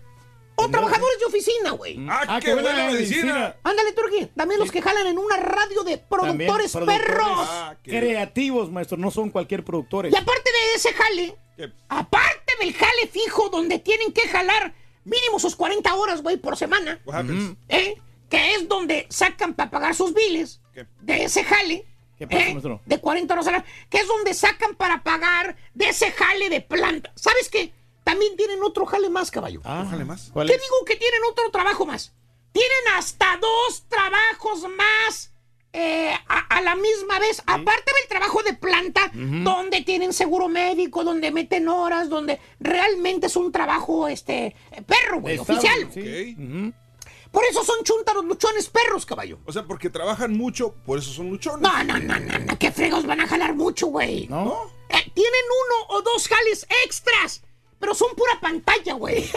O trabajadores de oficina, güey. ¡Ah, qué buena medicina! Ándale, Turquía. También los que jalan en una radio de productores perros. Ah, qué- Creativos, maestro, no son cualquier productores. Y aparte de ese jale, ¿Qué? aparte del jale fijo donde tienen que jalar mínimo sus 40 horas, güey, por semana, What happens? ¿eh? Que es donde sacan para pagar sus biles ¿Qué? de ese jale. ¿Qué pasa, ¿eh? De 40 horas a la- que es donde sacan para pagar de ese jale de planta. ¿Sabes qué? También tienen otro jale más, caballo. Ah, Bájale más. ¿Cuál ¿Qué es? digo que tienen otro trabajo más? Tienen hasta dos trabajos más eh, a, a la misma vez. Aparte del trabajo de planta, donde tienen seguro médico, donde meten horas, donde realmente es un trabajo, este, perro, güey, oficial. sí. Ok. Ujú. Por eso son chuntaros luchones perros, caballo. O sea, porque trabajan mucho, por eso son luchones. No, no, no, no, no, qué fregos van a jalar mucho, güey. ¿No? Eh, tienen uno o dos jales extras, pero son pura pantalla, güey.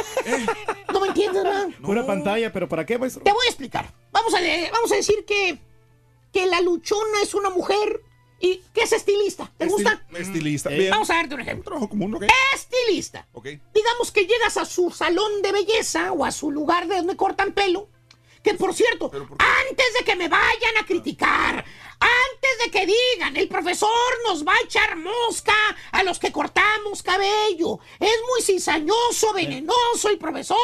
¿No me entiendes, man? Pura pantalla, pero ¿para qué, maestro? Te voy a explicar. Vamos a, vamos a decir que, que la luchona es una mujer y que es estilista. ¿Te Estil- gusta? Estilista. Eh, Bien. Vamos a darte un ejemplo. Trabajo común, ok. Estilista. Ok. Digamos que llegas a su salón de belleza o a su lugar de donde cortan pelo. Que por cierto, ¿Pero por qué? antes de que me vayan a criticar, antes de que digan, el profesor nos va a echar mosca a los que cortamos cabello, es muy cizañoso, venenoso el profesor,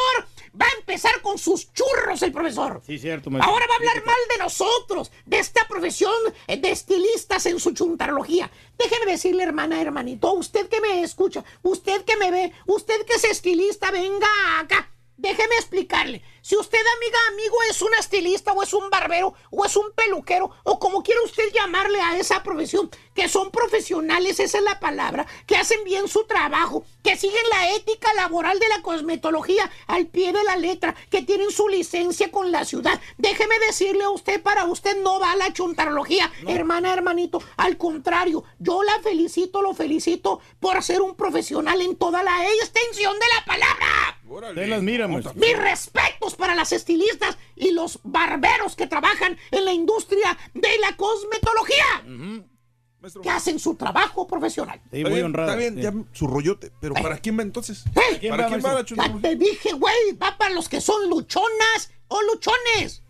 va a empezar con sus churros el profesor. Sí, cierto, maestro. Ahora va a hablar mal de nosotros, de esta profesión eh, de estilistas en su chuntarología. Déjeme decirle, hermana, hermanito, usted que me escucha, usted que me ve, usted que es estilista, venga acá. Déjeme explicarle. Si usted, amiga, amigo, es un estilista o es un barbero o es un peluquero o como quiera usted llamarle a esa profesión, que son profesionales, esa es la palabra, que hacen bien su trabajo, que siguen la ética laboral de la cosmetología al pie de la letra, que tienen su licencia con la ciudad. Déjeme decirle a usted, para usted no va la chuntarología, hermana, hermanito. Al contrario, yo la felicito, lo felicito por ser un profesional en toda la extensión de la palabra. Órale. Te las mira. Mis respetos para las estilistas y los barberos que trabajan en la industria de la cosmetología, Maestro. que hacen su trabajo profesional. Sí, muy bien, honrado. Está bien, sí. ya su rollote. Pero ¿para quién va entonces? ¡Eh! ¿Quién ¿Para va, quién va maestro? la Ya chuntarología? te dije, güey, va para los que son luchonas o luchones.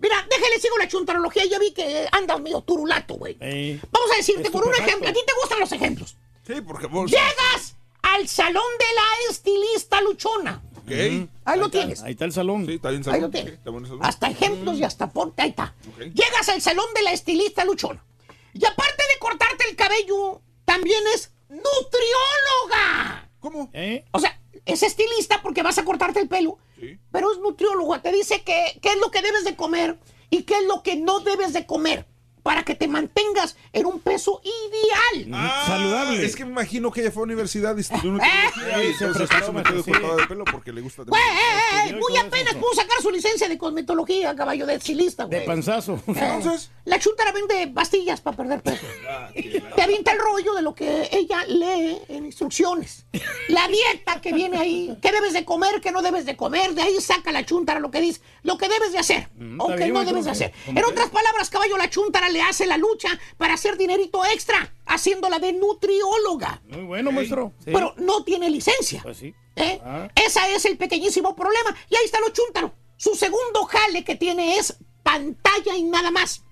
Mira, déjale sigo la chuntarología, ya vi que andas medio turulato, güey. Ey. Vamos a decirte por un ejemplo, a ti te gustan los ejemplos. Sí, porque vos. Llegas al salón de la estilista luchona. Ok. Ahí lo tienes. Ahí está el salón. Sí, está bien Ahí salón. lo Ok, tienes. Está bueno el salón. Hasta ejemplos y hasta ponte, ahí está. Llegas al salón de la estilista luchona. Y aparte de cortarte el cabello, también es nutrióloga. ¿Cómo? ¿Eh? O sea, es estilista porque vas a cortarte el pelo, Sí. pero es nutrióloga. Te dice que, qué es lo que debes de comer y qué es lo que no debes de comer para que te mantengas en un peso ideal. Ah, Saludable. Es que me imagino que ella fue a universidad y estudió Eh, se prestó, por eso me quedo sí. cortada de pelo porque le gusta Güey, eh, eh, muy apenas pudo sacar su licencia de cosmetología, caballo de estilista, De güey. panzazo. Entonces, La chuntara vende pastillas para perder peso. ah, Te avienta el rollo de lo que ella lee en instrucciones. La dieta que viene ahí, qué debes de comer, qué no debes de comer, de ahí saca la chuntara lo que dice, lo que debes de hacer Mm, o bien, no debes de hacer. ¿Cómo En otras palabras, caballo, la chuntara le hace la lucha para hacer dinerito extra, haciéndola de nutrióloga. Muy bueno, maestro. Sí. Pero no tiene licencia. Pues sí. ¿Eh? Ah. Ese es el pequeñísimo problema. Y ahí está lo chuntaro. Su segundo jale que tiene es pantalla y nada más.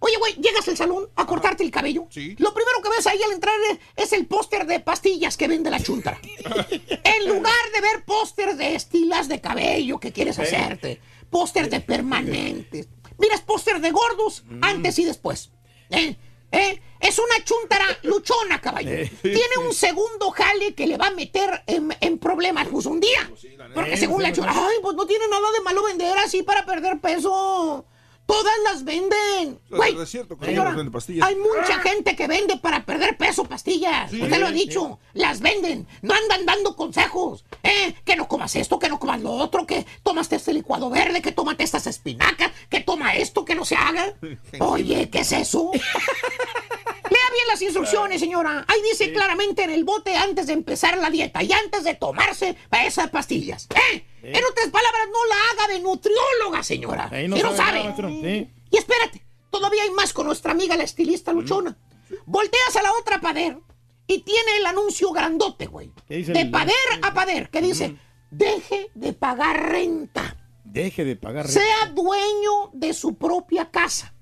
Oye, güey, llegas al salón a cortarte el cabello. Sí. Lo primero que ves ahí al entrar es, es el póster de pastillas que vende la chuntara. en lugar de ver póster de estilas de cabello que quieres hacerte, póster de permanentes, Miras póster de gordos antes y después. ¿Eh? ¿Eh? Es una chuntara luchona, caballo. Eh, Tiene un segundo jale que le va a meter en, en problemas pues un día. Porque neta. según la chuntara, ay, pues no tiene nada de malo vender así para perder peso. Todas las venden. Güey, es cierto, que señora, ellos venden pastillas. hay mucha gente que vende para perder peso pastillas. Sí. Usted lo ha dicho. Las venden. No andan dando consejos. ¿Eh? Que no comas esto, que no comas lo otro, que tomas este licuado verde, que tómate estas espinacas, que toma esto, que no se haga. Oye, ¿qué es eso? Bien las instrucciones, señora. Ahí dice claramente en el bote antes de empezar la dieta y antes de tomarse esas pastillas. ¿Eh? En otras palabras, no la haga de nutrióloga, señora. Ahí no, no sabe sabe. nada. Sí. Y espérate, todavía hay más con nuestra amiga la estilista luchona. Volteas a la otra pader y tiene el anuncio grandote, güey. ¿Qué dice De el- pader a pader, que dice, deje de pagar renta. Deje de pagar renta. Sea dueño de su propia casa.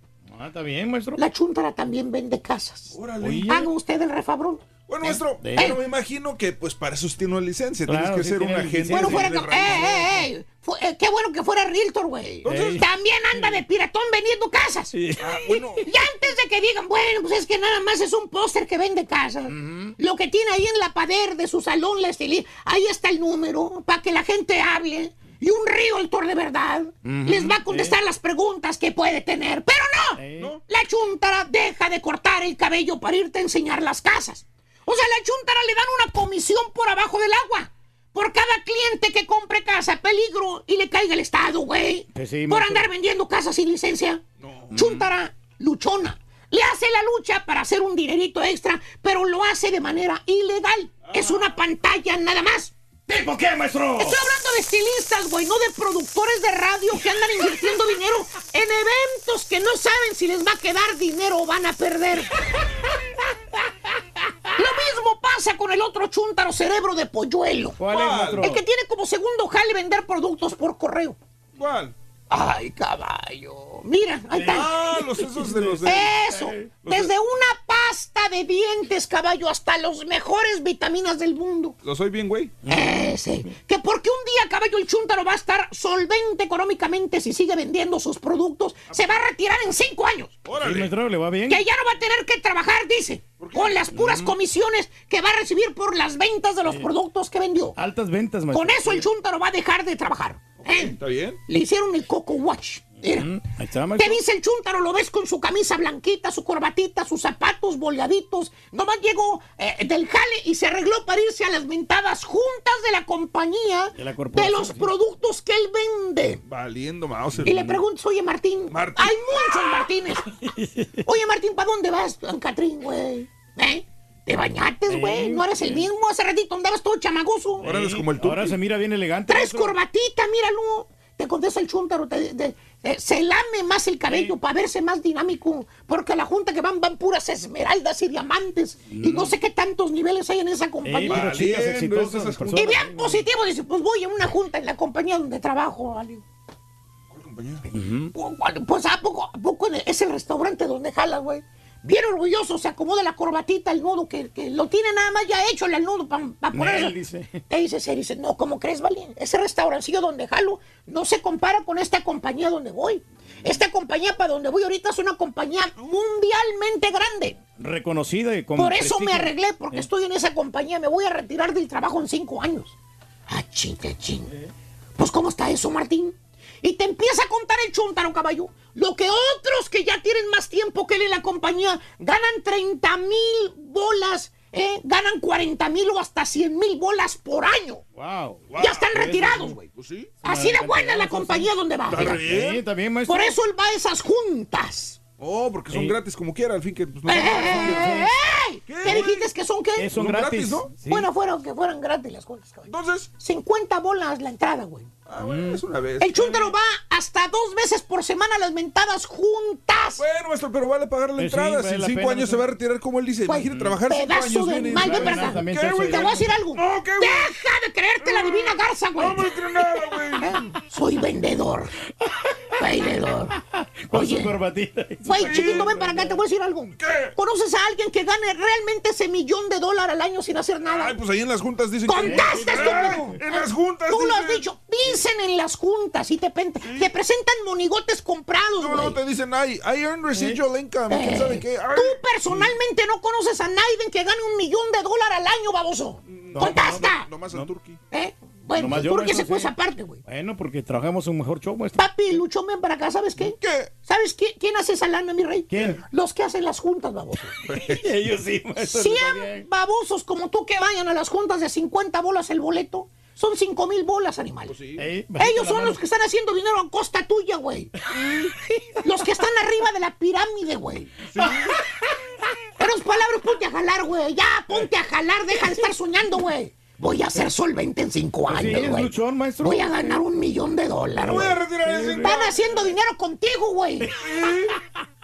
Ah, está bien, maestro. La chuntara también vende casas. Órale. Haga usted el refabrón. Bueno, maestro, Eh. pero me imagino que pues para eso tiene una licencia. Claro, Tienes que sí ser un agente. Bueno, fuera de. ¡Eh, eh, eh! Eh, ¡Qué bueno que fuera realtor, güey! Entonces- También anda de piratón vendiendo casas. Ah, bueno. Y antes de que digan, bueno, pues es que nada más es un póster que vende casas. Lo que tiene ahí en la pader de su salón, la estilista, ahí está el número para que la gente hable. Y un realtor de verdad les va a contestar las preguntas que puede tener. Pero no, ¿No? la chuntara deja de cortar el cabello para irte a enseñar las casas. O sea, la chuntara le dan una comisión por abajo del agua. Por cada cliente que compre casa, peligro y le caiga el Estado, güey. Sí, por andar vendiendo casas sin licencia. Chuntara, luchona. Le hace la lucha para hacer un dinerito extra, pero lo hace de manera ilegal. Es una pantalla nada más. ¿Tipo qué, maestro? Estoy hablando de estilistas, güey, no de productores de radio que andan invirtiendo dinero en eventos que no saben si les va a quedar dinero o van a perder. Lo mismo pasa con el otro chúntaro cerebro de polluelo. ¿Cuál es, maestro? El que tiene como segundo jale vender productos por correo. ¿Cuál? Ay, caballo. Mira, ahí está. Ah, los esos de los de. Eso. Los de- Desde una pasta de dientes, caballo, hasta los mejores vitaminas del mundo. ¿Lo soy bien, güey? Ese. Que porque un día, caballo, el chúntaro va a estar solvente económicamente si sigue vendiendo sus productos, se va a retirar en cinco años. Maestro, ¿le va bien? Que ya no va a tener que trabajar, dice. Con las puras comisiones que va a recibir por las ventas de los productos que vendió. Altas ventas, maestro. Con eso el chúntaro va a dejar de trabajar. ¿Eh? ¿Está bien? Le hicieron el Coco Watch. Mira. Mm, Ahí está, ¿Qué maestro. dice el chúntaro? Lo ves con su camisa blanquita, su corbatita, sus zapatos boleaditos. Nomás llegó eh, del jale y se arregló para irse a las mentadas juntas de la compañía De la de corporación, los sí. productos que él vende. Valiendo mouse. Y le preguntas, oye Martín, Martín. hay muchos Martínez. Oye Martín, ¿para dónde vas, Don Catrín, güey? ¿Eh? ¿Te bañates, güey? ¿No eres el mismo? Hace ratito andabas todo chamagoso. Ahora eres como el Ahora tuki. se mira bien elegante. Maestro. corbatita, míralo. Te contesta el chúntaro, te- te- eh, se lame más el cabello para verse más dinámico, porque a la junta que van van puras esmeraldas y diamantes, y no sé qué tantos niveles hay en esa compañía. pero chicas Valiendo, exitosas, esas personas. y bien positivo, dice, pues voy a una junta en la compañía donde trabajo. Ale. Pues, Pues a poco, a poco es el restaurante donde jala, güey. Bien orgulloso, se acomoda la corbatita, el nudo, que, que lo tiene nada más ya hecho el nudo para ponerse. dice. Te dice, se dice, no, ¿cómo crees, Vali? Ese restaurancillo donde jalo no se compara con esta compañía donde voy. Esta compañía para donde voy ahorita es una compañía mundialmente grande. Reconocida y con Por eso me arreglé, porque Eh. estoy en esa compañía. Me voy a retirar del trabajo en cinco años. Ah, chinga, chinga. Pues, ¿cómo está eso, Martín? Y te empieza a contar el chúntaro, caballo. Lo que otros que ya tienen más tiempo que él en la compañía ganan 30 mil bolas, ¿eh? ganan 40 mil o hasta 100 mil bolas por año. Wow. Ya están retirados, güey. Pues sí. Así de buena es la compañía donde va. Está fíjate. bien. Sí, está bien, maestro. Por eso él va a esas juntas. Oh, porque son Sí. gratis como quiera, al fin que. Pues. ¿Qué, dijiste que son qué? Eh, son Son gratis. gratis, ¿no? Sí. Bueno, fueron que fueran gratis las cosas, caballo. Entonces, 50 bolas la entrada, güey. Ah, bueno, es una vez. El chúntaro va hasta dos veces por semana a las mentadas juntas. Bueno, maestro, pero vale pagar la Eh, sí, entrada. vale si en la cinco pena, años se va a retirar como él dice. Imagínate trabajar cinco pedazo años. de viene. mal, ven para acá. también ¿Qué, te güey? Te voy a decir algo. No, ¿qué, güey? Deja de creerte la divina garza, güey. No me creo nada, güey. Eh, Soy vendedor. Valedor. Con su Oye. corbatita. Güey, chiquito, ven para acá, te voy a decir algo. ¿Conoces a alguien que gane realmente ese millón de dólares al año sin hacer nada? Ay, pues ahí en las juntas dicen que- ¡Contesta, estúpido! En las juntas Tú lo has dicho. Dicen en las juntas y te, pen- te presentan monigotes comprados, No, güey. no, te dicen, ay, I earn residual income, ¿quién sabe qué? Ay. Tú personalmente no conoces a nadie que gane un millón de dólares al año, baboso. ¡Contesta! Nomás al turqui. ¿Eh? Bueno, Nomás pues, yo, ¿por qué maestro, se fue sí. esa parte, güey? Bueno, porque trabajamos un mejor show, maestro. Papi, Lucho, ven para acá, ¿sabes qué? ¿Qué? ¿Sabes quién, quién hace esa lana, mi rey? ¿Quién? Los que hacen las juntas, baboso. Ellos sí, maestro. eso está 100 bien. babosos como tú que vayan a las juntas de 50 bolas el boleto. Son 5 mil bolas, animal. Bajita Ellos son mano. los que están haciendo dinero a costa tuya, güey. los que están arriba de la pirámide, güey. En otras palabras, ponte a jalar, güey. Ya, ponte a jalar, deja de estar soñando, güey. Voy a ser solvente en cinco Pues sí, años, güey. luchón, maestro. Voy a ganar un millón de dólares. Voy a güey. retirar ese Están haciendo dinero contigo, güey.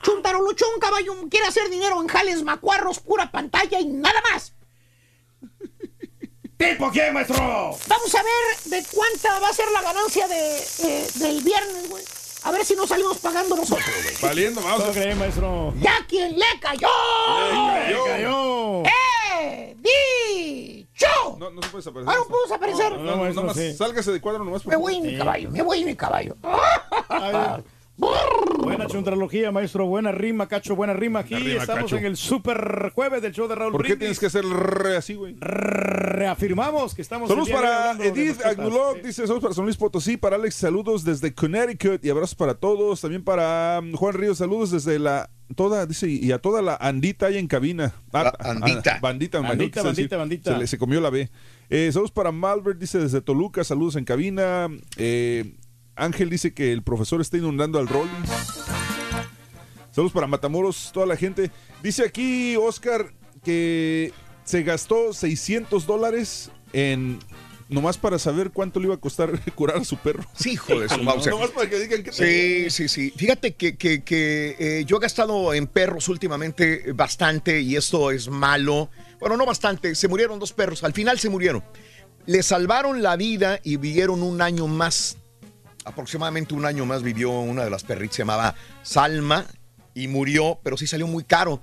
Chuntaro Luchón, caballo, quiere hacer dinero en jales macuarros, pura pantalla y nada más. ¿Tipo quién, maestro? Vamos a ver de cuánta va a ser la ganancia de, eh, del viernes, güey. A ver si nos salimos pagando nosotros, güey. Valiendo, vamos ¿Cómo a cree, maestro? ¡Ya quien le cayó! ¡Le cayó! ¡Eh! ¡Dicho! No, no se puede desaparecer. Ah, no puedo desaparecer. No, No, no, maestro, nomás sí. sálgase de cuadro nomás. por Me voy en mi caballo, me voy en mi caballo. Buena chuntralogía, maestro. Buena rima, cacho. Buena rima. Aquí Buena rima, estamos Cacho. en el super jueves del show de Raúl ¿Por qué Brindis. tienes que hacer re así, güey? Reafirmamos que estamos. Saludos para Edith. Agnulov, dice saludos para San Luis Potosí, para Alex, saludos desde Connecticut y abrazos para todos. También para um, Juan Ríos, saludos desde la toda, dice, y a toda la andita ahí en cabina. Ah, La andita. ah, bandita, Bandita, bandita, bandita. Se, le- se comió la B. Eh, saludos para Malbert, dice desde Toluca, saludos en cabina. Eh, Ángel dice que el profesor está inundando al rol. Saludos para Matamoros, toda la gente. Dice aquí Oscar que se gastó 600 dólares en nomás para saber cuánto le iba a costar curar a su perro. Sí, hijo de su mouse. Nomás para que digan que Sí, sí, sí. Fíjate que, que- que, eh, yo he gastado en perros últimamente bastante y esto es malo. Bueno, no bastante, se murieron dos perros, al final se murieron. Le salvaron la vida y vivieron un año más. Aproximadamente un año más vivió una de las perritas, se llamaba Salma, y murió, pero sí salió muy caro.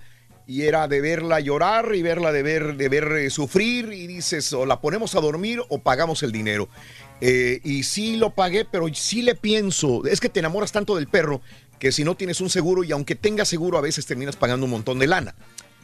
Y era de verla llorar y verla de ver, de ver eh, sufrir y dices, o la ponemos a dormir o pagamos el dinero. Eh, y sí lo pagué, pero sí le pienso, es que te enamoras tanto del perro que si no tienes un seguro y aunque tengas seguro a veces terminas pagando un montón de lana.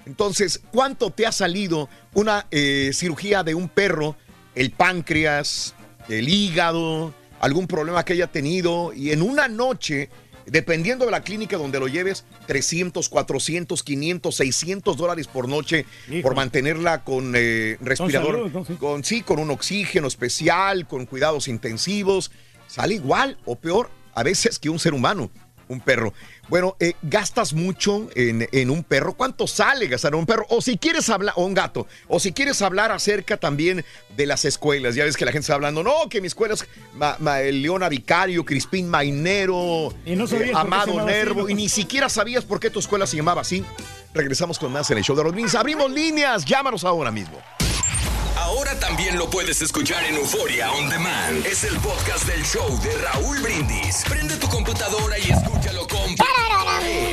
Entonces, ¿cuánto te ha salido una eh, cirugía de un perro? El páncreas, el hígado, algún problema que haya tenido y en una noche, dependiendo de la clínica donde lo lleves, 300, 400, 500, 600 dólares por noche por mantenerla con eh, respirador. Sí. con sí, con un oxígeno especial, con cuidados intensivos, sale igual o peor a veces que un ser humano, un perro. Bueno, eh, gastas mucho en, en un perro. ¿Cuánto sale gastar en un perro? O si quieres hablar, o un gato, o si quieres hablar acerca también de las escuelas. Ya ves que la gente está hablando, no, que mi escuela es Ma- Ma- el Leona Vicario, Crispín Mainero, Y no sabías eh, Amado así, Nervo, y ni siquiera sabías por qué tu escuela se llamaba así. Regresamos con más en el show de los Beans. Abrimos líneas, llámanos ahora mismo. Ahora también lo puedes escuchar en Euforia On Demand. Es el podcast del show de Raúl Brindis. Prende tu computadora y escúchalo con...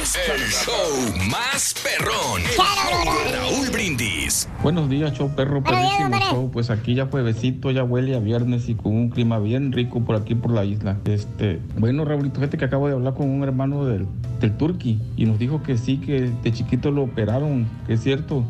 Es el show más perrón. El show de Raúl Brindis. Buenos días, show perro, perrísimo show. Pues aquí ya juevesito, ya huele a viernes y con un clima bien rico por aquí por la isla. Este, bueno, Raúlito, fíjate que acabo de hablar con un hermano del, del Turqui y nos dijo que sí, que de chiquito lo operaron, que es cierto.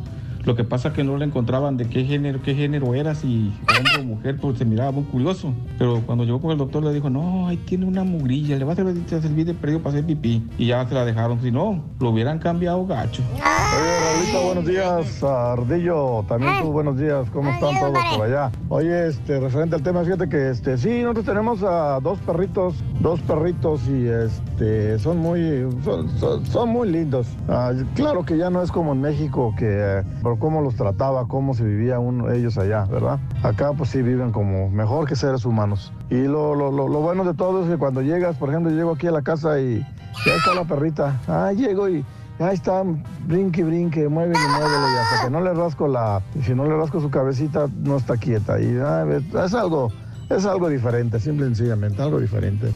Lo que pasa es que no le encontraban de qué género, qué género era, si hombre o mujer, pues se miraba muy curioso. Pero cuando llegó con el doctor le dijo, no, ahí tiene una mugrilla, le va a servir de periodo para hacer pipí. Y ya se la dejaron, si no, lo hubieran cambiado gacho. Oye, Raulito, buenos días. Ardillo, también tú, buenos días. ¿Cómo están todos por allá? Oye, este, referente al tema, fíjate que, este, sí, nosotros tenemos a dos perritos, dos perritos y, este, son muy, son, son- son muy lindos. Ah, claro que ya no es como en México, que eh, por cómo los trataba, cómo se vivía uno, ellos allá, ¿verdad? Acá, pues sí, viven como mejor que seres humanos. Y lo, lo, lo, lo bueno de todo es que cuando llegas, por ejemplo, yo llego aquí a la casa y ya está la perrita. Ah, llego y Ahí está, brinque, brinque, mueve y mueve y hasta que no le rasco la, si no le rasco su cabecita, no está quieta. Y ah, es algo, es algo diferente, simple y sencillamente, algo diferente.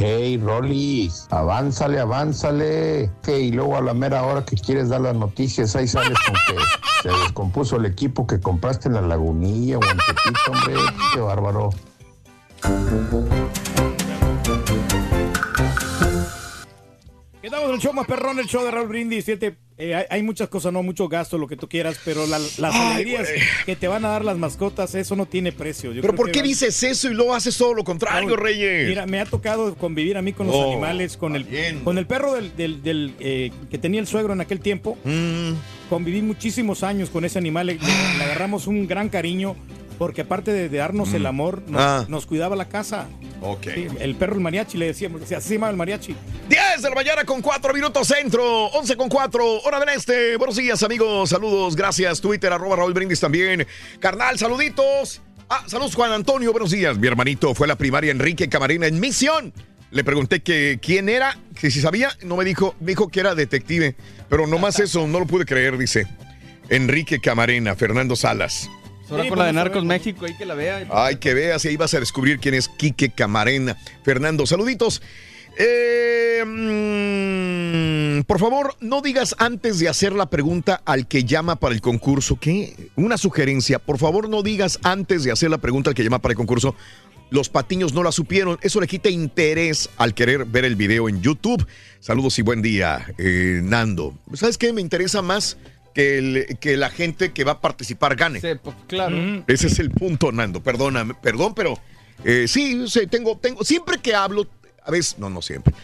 Hey, Rolis, avánzale, avánzale. Que y luego a la mera hora que quieres dar las noticias, ahí sales con que se descompuso el equipo que compraste en la lagunilla o en Tepito, hombre. Qué bárbaro. Quedamos en el show más perrón, el show de Raúl Brindis. Fíjate, eh, hay, hay muchas cosas, no mucho gasto, lo que tú quieras, pero la- las Ay, alegrías que te van a dar las mascotas, eso no tiene precio. Yo Pero ¿por qué van- dices eso y luego haces todo lo contrario, Reyes? Mira, me ha tocado convivir a mí con los Oh, animales, con el, con el perro del, del- del, eh, que tenía el suegro en aquel tiempo. Mm. Conviví muchísimos años con ese animal, le, le agarramos un gran cariño. Porque aparte de, de darnos el amor, nos, Ah. nos cuidaba la casa. Ok. Sí, el perro, el mariachi, le decíamos, así se llamaba el mariachi. 10 de la mañana con 4 minutos centro, 11 con 4, hora del este. Buenos días, amigos. Saludos, gracias. Twitter, arroba Raúl Brindis también. Carnal, saluditos. Ah, saludos, Juan Antonio. Buenos días. Mi hermanito fue a la primaria Enrique Camarena en Misión. Le pregunté que quién era, que si sabía, no me dijo, me dijo que era detective. Pero nomás eso, no lo pude creer, dice. Enrique Camarena, Fernando Salas. Ahora con la de Narcos México, ahí que la vea. Ay, que veas, y ahí vas a descubrir quién es Quique Camarena. Fernando, saluditos. Eh, mm, por favor, no digas antes de hacer la pregunta al que llama para el concurso. ¿Qué? Una sugerencia. Por favor, no digas antes de hacer la pregunta al que llama para el concurso. Los patiños no la supieron. Eso le quita interés al querer ver el video en YouTube. Saludos y buen día, eh, Nando. ¿Sabes qué? Me interesa más que, el- que la gente que va a participar gane. claro. Ese es el punto, Nando. Perdóname, perdón, pero eh, sí, sí, tengo, tengo, siempre que hablo, a veces, no, no siempre,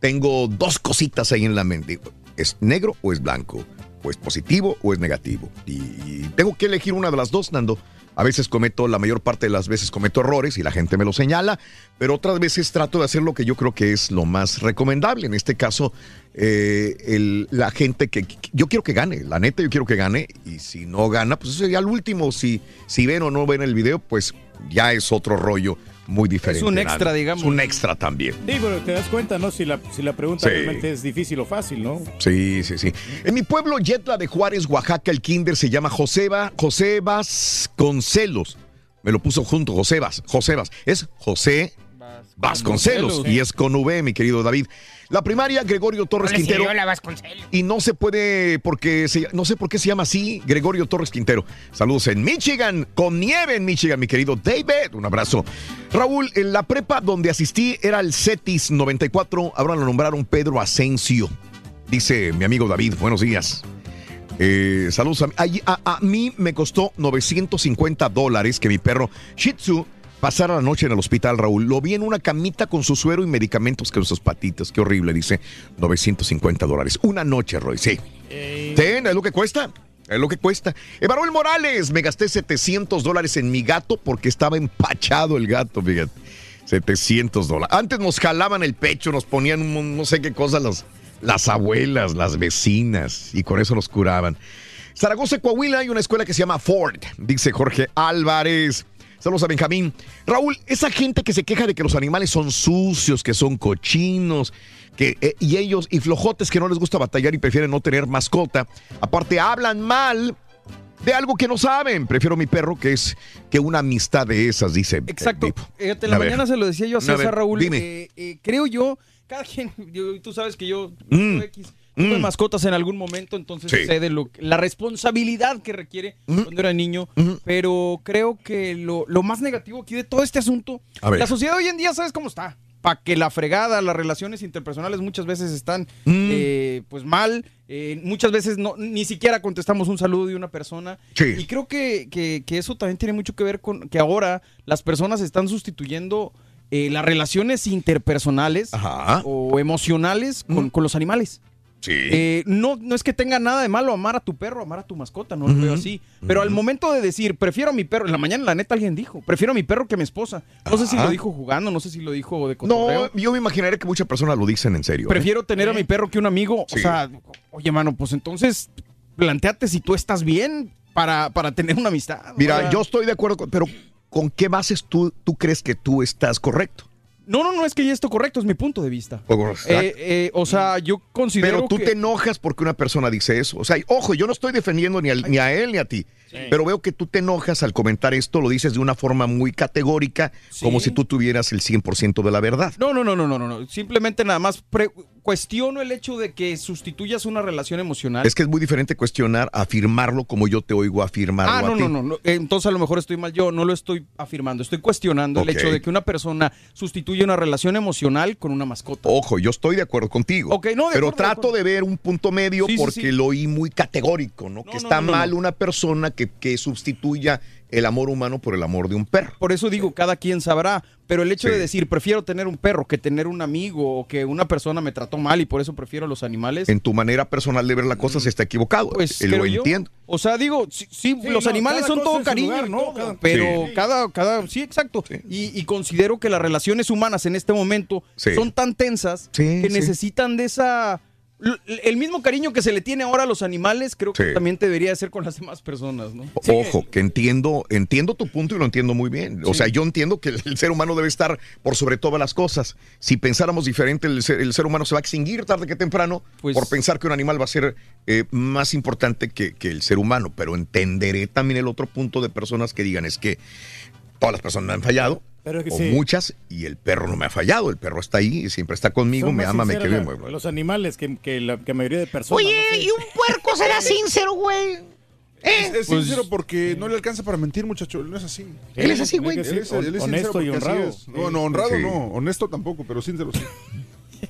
tengo dos cositas ahí en la mente. ¿Es negro o es blanco? ¿O es positivo o es negativo? Y, y tengo que elegir una de las dos, Nando. A veces cometo, la mayor parte de las veces cometo errores y la gente me lo señala, pero otras veces trato de hacer lo que yo creo que es lo más recomendable. En este caso, eh, el- la gente que, que- yo quiero que gane, la neta yo quiero que gane y si no gana, pues eso sería el último. Si, si ven o no ven el video, pues ya es otro rollo muy diferente. un extra, digamos. Es un extra también. Sí, pero te das cuenta, ¿no? Si la, si la pregunta Sí. realmente es difícil o fácil, ¿no? Sí, sí, sí. En mi pueblo, Yetla de Juárez, Oaxaca, el kinder se llama Joseba, Josebas Concelos. Me lo puso junto, Josebas, Josebas. Es José Vasconcelos Vasconcelos. y es con V, mi querido David. La primaria, Gregorio Torres Quintero. Vasconcelos. Y no se puede, porque se- no sé por qué se llama así, Gregorio Torres Quintero. Saludos en Michigan, con nieve en Michigan, mi querido David. Un abrazo. Raúl, en la prepa donde asistí era el CETIS 94, ahora lo nombraron Pedro Asensio. Dice mi amigo David, buenos días. Eh, saludos a, a- a- a mí me costó 950 dólares que mi perro Shih Tzu pasara la noche en el hospital, Raúl. Lo vi en una camita con su suero y medicamentos que sus patitas. Qué horrible, dice. 950 dólares. Una noche, Roy, sí. Sí, es lo que cuesta. Es lo que cuesta. Emanuel Morales, me gasté 700 dólares en mi gato porque estaba empachado el gato, fíjate. 700 dólares. Antes nos jalaban el pecho, nos ponían un- no sé qué cosas las, las abuelas, las vecinas, y con eso nos curaban. Zaragoza, Coahuila, hay una escuela que se llama Ford, dice Jorge Álvarez. Saludos a Benjamín. Raúl, esa gente que se queja de que los animales son sucios, que son cochinos, que, eh, y ellos, y flojotes que no les gusta batallar y prefieren no tener mascota, aparte hablan mal de algo que no saben. Prefiero mi perro que es que una amistad de esas, dice. Exacto. Tipo. Fíjate, en la A ver. mañana se lo decía yo a A César ver, Raúl. dime. eh, eh, creo yo, cada quien, tú sabes que yo Mm. X, tuve Mm. mascotas en algún momento, entonces Sí. sé de lo, la responsabilidad que requiere cuando era niño, pero creo que lo, lo más negativo aquí de todo este asunto, la sociedad hoy en día, ¿sabes cómo está? Para que la fregada, las relaciones interpersonales muchas veces están Mm. eh, pues mal, eh, muchas veces no, ni siquiera contestamos un saludo de una persona. Sí. Y creo que, que- que eso también tiene mucho que ver con que ahora las personas están sustituyendo eh, las relaciones interpersonales o emocionales con, con los animales. Sí. Eh, no, no es que tenga nada de malo amar a tu perro, amar a tu mascota, no lo veo así. Pero al momento de decir, prefiero a mi perro, en la mañana la neta alguien dijo, prefiero a mi perro que a mi esposa. No sé si lo dijo jugando, no sé si lo dijo de No, cotorreo. yo me imaginaré que muchas personas lo dicen en serio. ¿eh? Prefiero tener a mi perro que un amigo. Sí. O sea, oye, mano, pues entonces planteate si tú estás bien para, para tener una amistad. Mira, O sea, yo estoy de acuerdo, con- pero ¿con qué bases tú, tú crees que tú estás correcto? No, no, no es que ya esto correcto, es mi punto de vista. Exacto. Eh, eh, o sea, yo considero Pero tú que... te enojas porque una persona dice eso. O sea, ojo, yo no estoy defendiendo ni, al- ni a él ni a ti. Pero veo que tú te enojas al comentar esto, lo dices de una forma muy categórica, como si tú tuvieras el 100% de la verdad. No, no, no, no, no, no, no. Simplemente nada más pre- cuestiono el hecho de que sustituyas una relación emocional. Es que es muy diferente cuestionar, afirmarlo como yo te oigo afirmarlo Ah, a no, ti. no, no, no. Entonces a lo mejor estoy mal. Yo no lo estoy afirmando. Estoy cuestionando el hecho de que una persona sustituye una relación emocional con una mascota. Ojo, yo estoy de acuerdo contigo. Ok, no, de pero acuerdo, trato de ver un punto medio Sí, porque sí. lo oí muy categórico, ¿no? que no, está no, no, mal una persona que, que sustituya el amor humano por el amor de un perro. Por eso digo, cada quien sabrá. Pero el hecho Sí. de decir, prefiero tener un perro que tener un amigo o que una persona me trató mal y por eso prefiero los animales. En tu manera personal de ver la cosa se está equivocado. Pues Eh, lo yo. entiendo. O sea, digo, sí, sí, Sí, los no, animales son todo cariño, lugar, ¿no? todo, Cada- pero Sí. cada, cada, sí, exacto. Y, y considero que las relaciones humanas en este momento Sí. son tan tensas Sí, que sí. necesitan de esa el mismo cariño que se le tiene ahora a los animales, creo que Sí. también te debería hacer con las demás personas, ¿no? Ojo, que entiendo, entiendo tu punto y lo entiendo muy bien. O Sí. sea, yo entiendo que el, ser humano debe estar por sobre todas las cosas. Si pensáramos diferente, el ser, el ser humano se va a extinguir tarde que temprano Pues- por pensar que un animal va a ser eh, más importante que, que el ser humano. Pero entenderé también el otro punto de personas que digan es que todas las personas han fallado. Pero es que o sí. muchas, y el perro no me ha fallado. El perro está ahí, siempre está conmigo, Son me ama, me quiere. la- Los animales que, que la que mayoría de personas. Oye, no sé. y un puerco será sincero, güey. Es, es Pues- sincero porque no le alcanza para mentir, muchacho. Él no es así. Él es así, güey. Él es, él es Honesto sincero y honrado. es. No, no, honrado Sí. no. Honesto tampoco, pero sincero sí.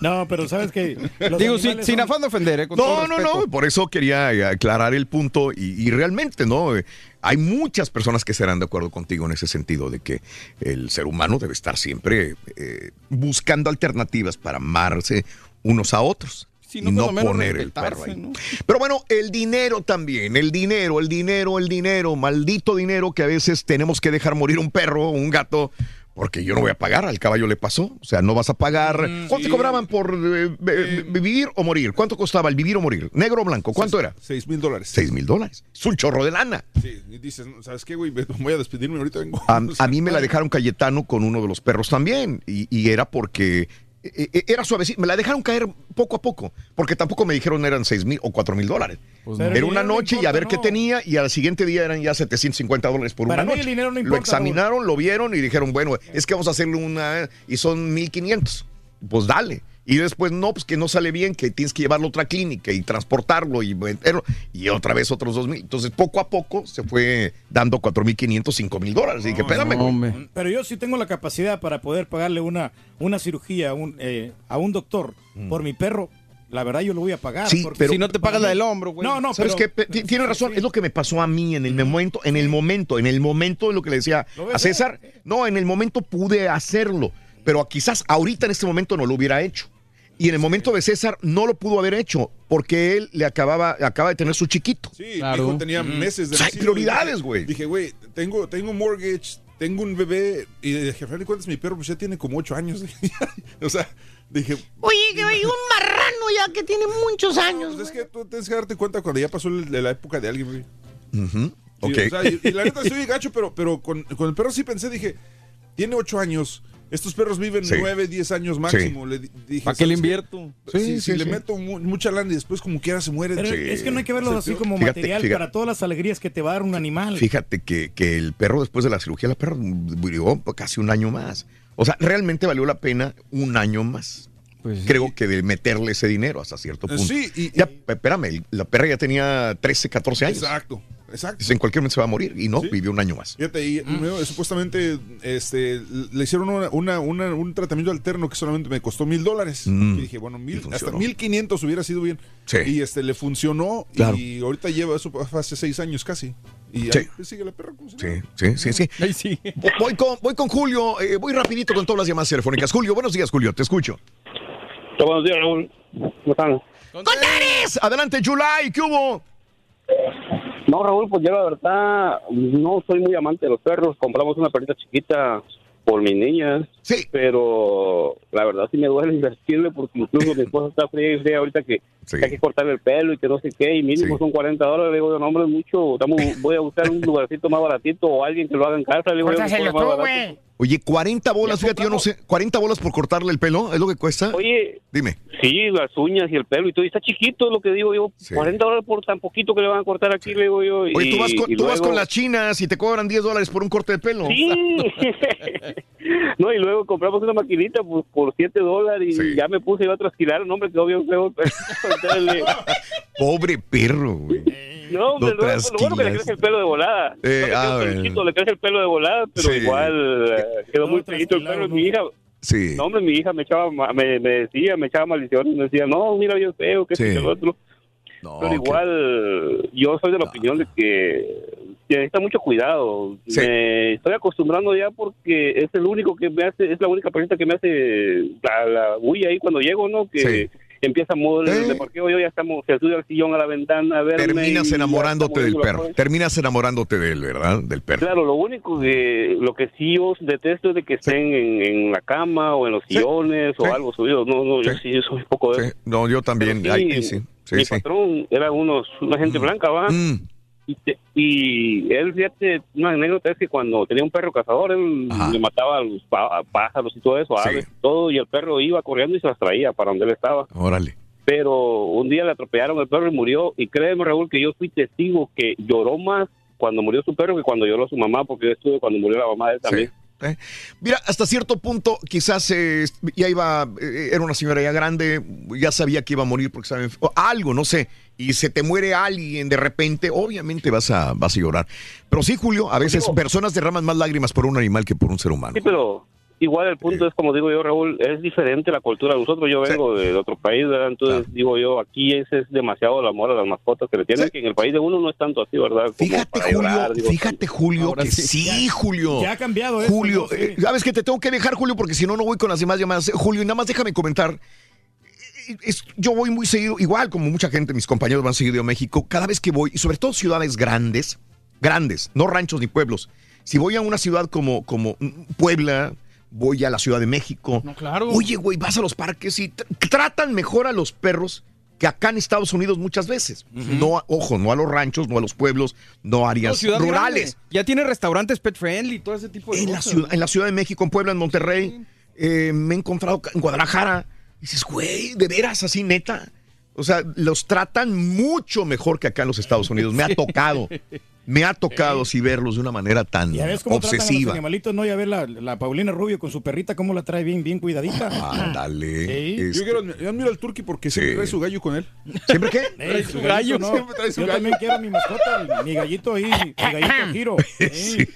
No, pero sabes que. Digo, sin, sin afán de ofender, ¿eh? Con todo No, no, respeto. no, por eso quería eh, aclarar el punto y, y realmente, ¿no? Eh, Hay muchas personas que estarán de acuerdo contigo en ese sentido de que el ser humano debe estar siempre eh, buscando alternativas para amarse unos a otros. Sí, y no, no poner el perro ahí. ¿no? Pero bueno, el dinero también, el dinero, el dinero, el dinero, maldito dinero que a veces tenemos que dejar morir un perro o un gato. Porque yo no voy a pagar, al caballo le pasó. O sea, no vas a pagar. ¿Cuánto te cobraban por eh, be- vivir o morir? ¿Cuánto costaba el vivir o morir? ¿Negro o blanco? ¿Cuánto era? Seis mil dólares. Seis mil dólares. Es un chorro de lana. Sí, y dices, ¿sabes qué, güey? Voy a despedirme, ahorita vengo. A, a mí me la dejaron Cayetano con uno de los perros también. Y, y era porque eh, eh, era suavecito. Me la dejaron caer poco a poco. Porque tampoco me dijeron eran seis mil o cuatro mil dólares. Pues no. era una no noche y a importa, ver qué tenía. Y al siguiente día eran ya 750 dólares por Para una noche. el dinero no lo importa, examinaron, lo vieron y dijeron, bueno, es que vamos a hacerle una. Y son 1500. Pues dale. Y después, no, pues que no sale bien, que tienes que llevarlo a otra clínica y transportarlo y meterlo. Y otra vez otros 2000. Entonces, poco a poco se fue dando 4500, 5000 dólares. Y dije, espérame. Pero yo sí tengo la capacidad para poder pagarle una, una cirugía a un, eh, a un doctor por mi perro. La verdad, yo lo voy a pagar. Sí, porque pero- Si no te pagas la del hombro, güey. No, no, ¿Sabes pero- qué? Ti- Tiene razón, es lo que me pasó a mí en el momento, en el momento, en el momento de lo que le decía ¿Lo ves, a César. No, en el momento pude hacerlo, pero quizás ahorita en este momento no lo hubiera hecho. Y en el momento de César no lo pudo haber hecho porque él le acababa, acaba de tener su chiquito. Sí, mi hijo tenía meses de O sea, hay prioridades, güey. Dije, güey, tengo, tengo mortgage, tengo un bebé. Y dije, al final de cuentas, mi perro pues ya tiene como ocho años. o sea, dije, Oye, que hay un marrano ya que tiene muchos años. pues es que tú tienes que darte cuenta cuando ya pasó el- la época de alguien, güey. Ujú, Sí, ok. o sea, y, y la neta estoy gacho, pero, pero con, con el perro sí pensé, dije, tiene ocho años. Estos perros viven Sí. nueve, diez años máximo. Le di- dije, ¿Para qué le ¿sabes invierto? Si, Sí, si sí, le sí. meto mu- mucha lana y después como quiera se muere. Pero Sí. es que no hay que verlo así como Fíjate, material fíjate. para todas las alegrías que te va a dar un animal. Fíjate que, que el perro después de la cirugía, la perra vivió casi un año más. O sea, realmente valió la pena un año más. Pues Creo que de meterle ese dinero hasta cierto Eh, punto. sí, y- ya, espérame, la perra ya tenía 13, 14 años. Exacto, exacto. Dice, en cualquier momento se va a morir. Y no, Sí. vivió un año más. Fíjate, y me- supuestamente este, le hicieron una, una- una- un tratamiento alterno que solamente me costó mil dólares. Mm. Y dije, bueno, mil, hasta mil quinientos hubiera sido bien. Sí. Y este le funcionó Claro. y ahorita lleva eso hace seis años casi. Y Sí. ahí sigue la perra. Sí, sí, sí, sí. Ahí sí. Vo- Voy con, voy con Julio, eh, voy rapidito con todas las llamadas telefónicas. Julio, buenos días, Julio, te escucho. Buenos días, Raúl. ¿Cómo están? ¡Contares! Adelante, July, ¿qué hubo? No, Raúl, pues yo la verdad no soy muy amante de los perros. Compramos una perrita chiquita por mis niñas. Sí. Pero la verdad sí me duele invertirle porque incluso mi esposa está fría y fría ahorita que que hay que cortarle el pelo y que no sé qué, y mínimo son 40 dólares. Le digo, no, hombre, es mucho. Estamos, voy a buscar un lugarcito más baratito o alguien que lo haga en casa. Le digo, yo, Córtaselo más tú, barato. güey. Oye, 40 bolas, fíjate, yo no sé, 40 bolas por cortarle el pelo, ¿es lo que cuesta? Oye, Dime. Sí, las uñas y el pelo y todo. Y está chiquito, es lo que digo yo. 40 dólares por tan poquito que le van a cortar aquí, le digo yo. Oye, y, tú vas con, y tú vas con las chinas y te cobran 10 dólares por un corte de pelo. Sí. no, y luego compramos una maquinita pues, por 7 dólares y ya me puse iba a trasquilar. No, hombre, quedó bien feo. Pobre perro, güey. No, hombre, Lo lo, lo bueno que le crece el pelo de volada. Eh, No le ah, peluchito, le crece el pelo de volada, pero Sí. igual eh, quedó muy pequeñito el pelo. Mi hija, Sí. no, hombre, mi hija me echaba, ma- me, me decía, me echaba maldiciones, me decía, no, mira bien feo, que Sí. es el otro. Pero igual, yo soy de la opinión de que necesita mucho cuidado. Me estoy acostumbrando ya porque es el único que me hace, es la única persona que me hace la, la bulla ahí cuando llego, ¿no? Que empieza a mover el de parqueo, yo ya estamos, se sube al sillón a la ventana a verme. Terminas enamorándote del perro. Terminas enamorándote de él, ¿verdad? Del perro. Claro, lo único que lo que sí yo detesto es de que estén en, en la cama o en los sillones o algo subido. No, no, yo sí soy un poco de. No, yo también. Pero sí, Ay, sí, sí, mi sí. Mm. patrón era unos, una gente blanca, ¿va? Y, te- y él, fíjate, una anécdota es que cuando tenía un perro cazador, él le mataba a los pá- pájaros y todo eso, aves, todo, y el perro iba corriendo y se las traía para donde él estaba. Órale. Pero un día le atropellaron el perro y murió. Y créeme, Raúl, que yo fui testigo que lloró más cuando murió su perro que cuando lloró su mamá, porque yo estuve cuando murió la mamá de él también. Eh, Mira, hasta cierto punto, quizás eh, ya iba, eh, era una señora ya grande, ya sabía que iba a morir porque o algo, no sé, y se te muere alguien de repente, obviamente vas a, vas a llorar. Pero sí, Julio, a veces personas derraman más lágrimas por un animal que por un ser humano. Sí, pero igual el punto es, como digo yo, Raúl, es diferente la cultura. Nosotros, yo vengo de otro país, ¿verdad? Entonces, digo yo, aquí ese es demasiado el amor a las mascotas que le tienen, que en el país de uno no es tanto así, ¿verdad? Como Fíjate, para Julio, llorar, digo, fíjate, Julio, Ahora que sí. sí, Ya- Julio. ya ha cambiado eso, Julio, eh, sabes que te tengo que dejar, Julio, porque si no, no voy con las demás llamadas. Julio, y nada más déjame comentar. Eh, es- yo voy muy seguido, igual como mucha gente, mis compañeros van seguido a México. Cada vez que voy, y sobre todo ciudades grandes, grandes, no ranchos ni pueblos. Si voy a una ciudad como, como Puebla, voy a la Ciudad de México. claro. Oye, güey, vas a los parques y tr- tratan mejor a los perros que acá en Estados Unidos muchas veces. No, ojo, no a los ranchos, no a los pueblos, no a áreas No, rurales. grande. Ya tiene restaurantes pet friendly y todo ese tipo de En la, cosas. ciudad, en la Ciudad de México, en Puebla, en Monterrey, eh, me he encontrado en Guadalajara. Y dices, güey, de veras, así neta. O sea, los tratan mucho mejor que acá en los Estados Unidos. Me ha tocado. Me ha tocado sí verlos de una manera tan Ya ves cómo tratan a los obsesiva. animalitos, no, ya ver la, la Paulina Rubio con su perrita, cómo la trae bien, bien cuidadita. Ándale. Sí. Este- Yo quiero, yo admiro al Turqui porque siempre trae su gallo con él. ¿Siempre qué? Ey, su gallo, ¿no? siempre trae su Yo gallo. también quiero a mi mascota, mi gallito ahí, mi gallito giro. Sí.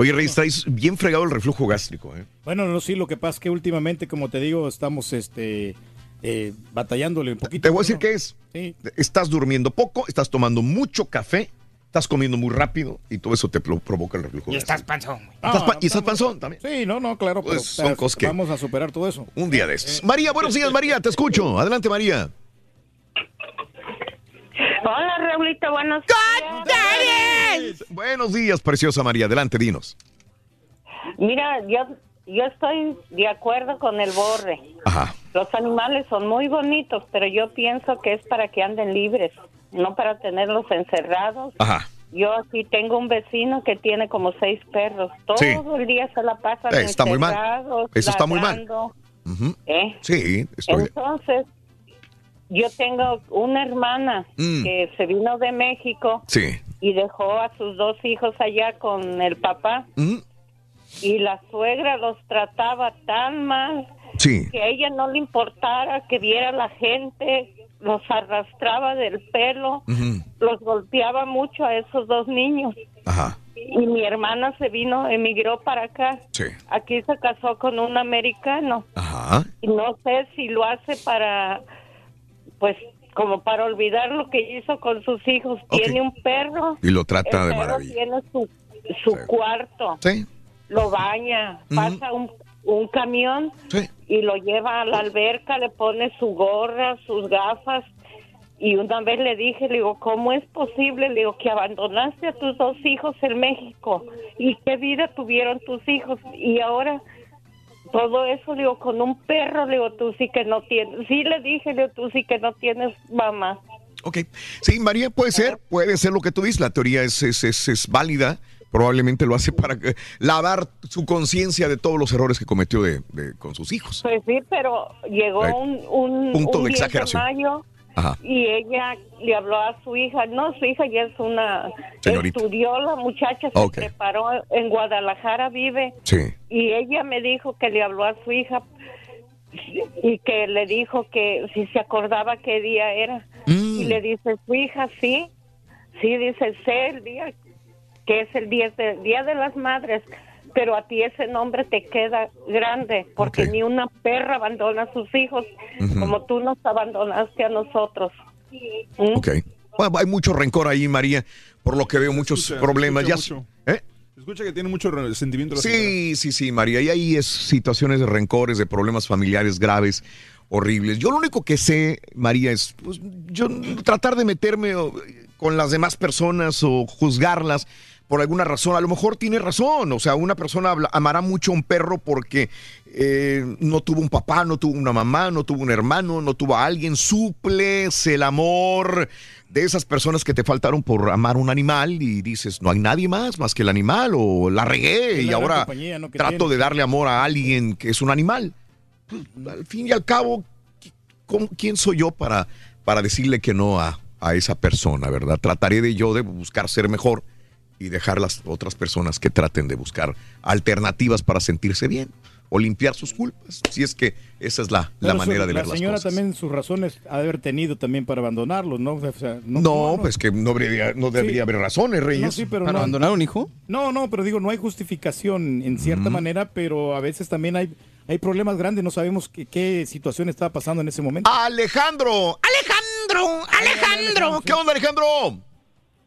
Oye, Reyes, traes bien fregado el reflujo gástrico. ¿eh? Bueno, no, sí, lo que pasa es que últimamente, como te digo, estamos este eh, batallándole un poquito. Te voy a decir qué es. Sí. Estás durmiendo poco, estás tomando mucho café, estás comiendo muy rápido y todo eso te pro- provoca el reflujo Y estás panzón. ¿Estás pa- y estás panzón también. Sí, no, no, claro, pero, Pues son pero cosas que- vamos a superar todo eso. Un día de estos. María, buenos días, María, te escucho. Adelante, María. Hola, Raulito, buenos días. Buenos días, preciosa María. Adelante, dinos. Mira, yo, yo estoy de acuerdo con el borre. Ajá. Los animales son muy bonitos, pero yo pienso que es para que anden libres, no para tenerlos encerrados. Ajá. Yo aquí tengo un vecino que tiene como seis perros. Todo Sí. el día se la pasan Eh, está muy mal. Eso está muy mal. ¿eh? Sí, estoy. Entonces, yo tengo una hermana Mm. que se vino de México Sí. y dejó a sus dos hijos allá con el papá Mm. y la suegra los trataba tan mal Sí. que a ella no le importara que viera la gente, los arrastraba del pelo, los golpeaba mucho a esos dos niños. Ajá. Y mi hermana se vino, emigró para acá. Sí. Aquí se casó con un americano. Ajá. Y no sé si lo hace para, pues, como para olvidar lo que hizo con sus hijos. Tiene un perro. Y lo trata El de perro maravilla. Tiene su, su cuarto. Sí. Lo baña. Pasa un, un camión Sí. y lo lleva a la alberca, le pone su gorra, sus gafas. Y una vez le dije, le digo, ¿cómo es posible? Le digo, que abandonaste a tus dos hijos en México. ¿Y qué vida tuvieron tus hijos? Y ahora todo eso, le digo, con un perro, le digo, tú sí que no tienes, sí le dije, le digo, tú sí que no tienes mamá. Ok. Sí, María, puede ser, puede ser lo que tú dices. La teoría es, es, es, es válida. Probablemente lo hace para que- lavar su conciencia de todos los errores que cometió de, de- con sus hijos. Pues sí, pero llegó un, un, punto un de 10 exageración. mayo Ajá. y ella le habló a su hija, no, su hija ya es una, Señorita. estudió la muchacha, se preparó en Guadalajara, vive, Sí. y ella me dijo que le habló a su hija y que le dijo que si se acordaba qué día era. Mm. Y le dice, su hija, sí, sí, dice, sé el día, que es el día de, día de las Madres, pero a ti ese nombre te queda grande, porque ni una perra abandona a sus hijos como tú nos abandonaste a nosotros. ¿Mm? Ok. Bueno, hay mucho rencor ahí, María, por lo que veo muchos escucha, problemas. Ya, escucha mucho. ¿Eh? Escucha que tiene mucho sentimiento la señora. Sí, sí, sí, María. Y ahí es situaciones de rencores, de problemas familiares graves, horribles. Yo lo único que sé, María, es pues, yo tratar de meterme con las demás personas o juzgarlas por alguna razón. A lo mejor tiene razón. O sea, una persona amará mucho a un perro porque eh, no tuvo un papá, no tuvo una mamá, no tuvo un hermano, no tuvo a alguien. Suples el amor de esas personas que te faltaron por amar un animal y dices, no hay nadie más más que el animal o la regué y ahora compañía, ¿no? que trato tiene. de darle amor a alguien que es un animal. Pues, al fin y al cabo, ¿qui- cómo- ¿quién soy yo para, para decirle que no a, a esa persona, verdad? Trataré de yo de buscar ser mejor y dejar las otras personas que traten de buscar alternativas para sentirse bien o limpiar sus culpas, si es que esa es la, la manera su- de ver La las señora cosas. también sus razones ha de haber tenido también para abandonarlos, ¿no? O sea, no, No, pues que no debería, no debería haber razones, Reyes. No, sí, pero ¿Para no- abandonar a un hijo? No, no, pero digo, no hay justificación en cierta manera, pero a veces también hay, hay problemas grandes, no sabemos qué, qué situación estaba pasando en ese momento. Alejandro, Alejandro, Alejandro, ¿qué onda, Alejandro?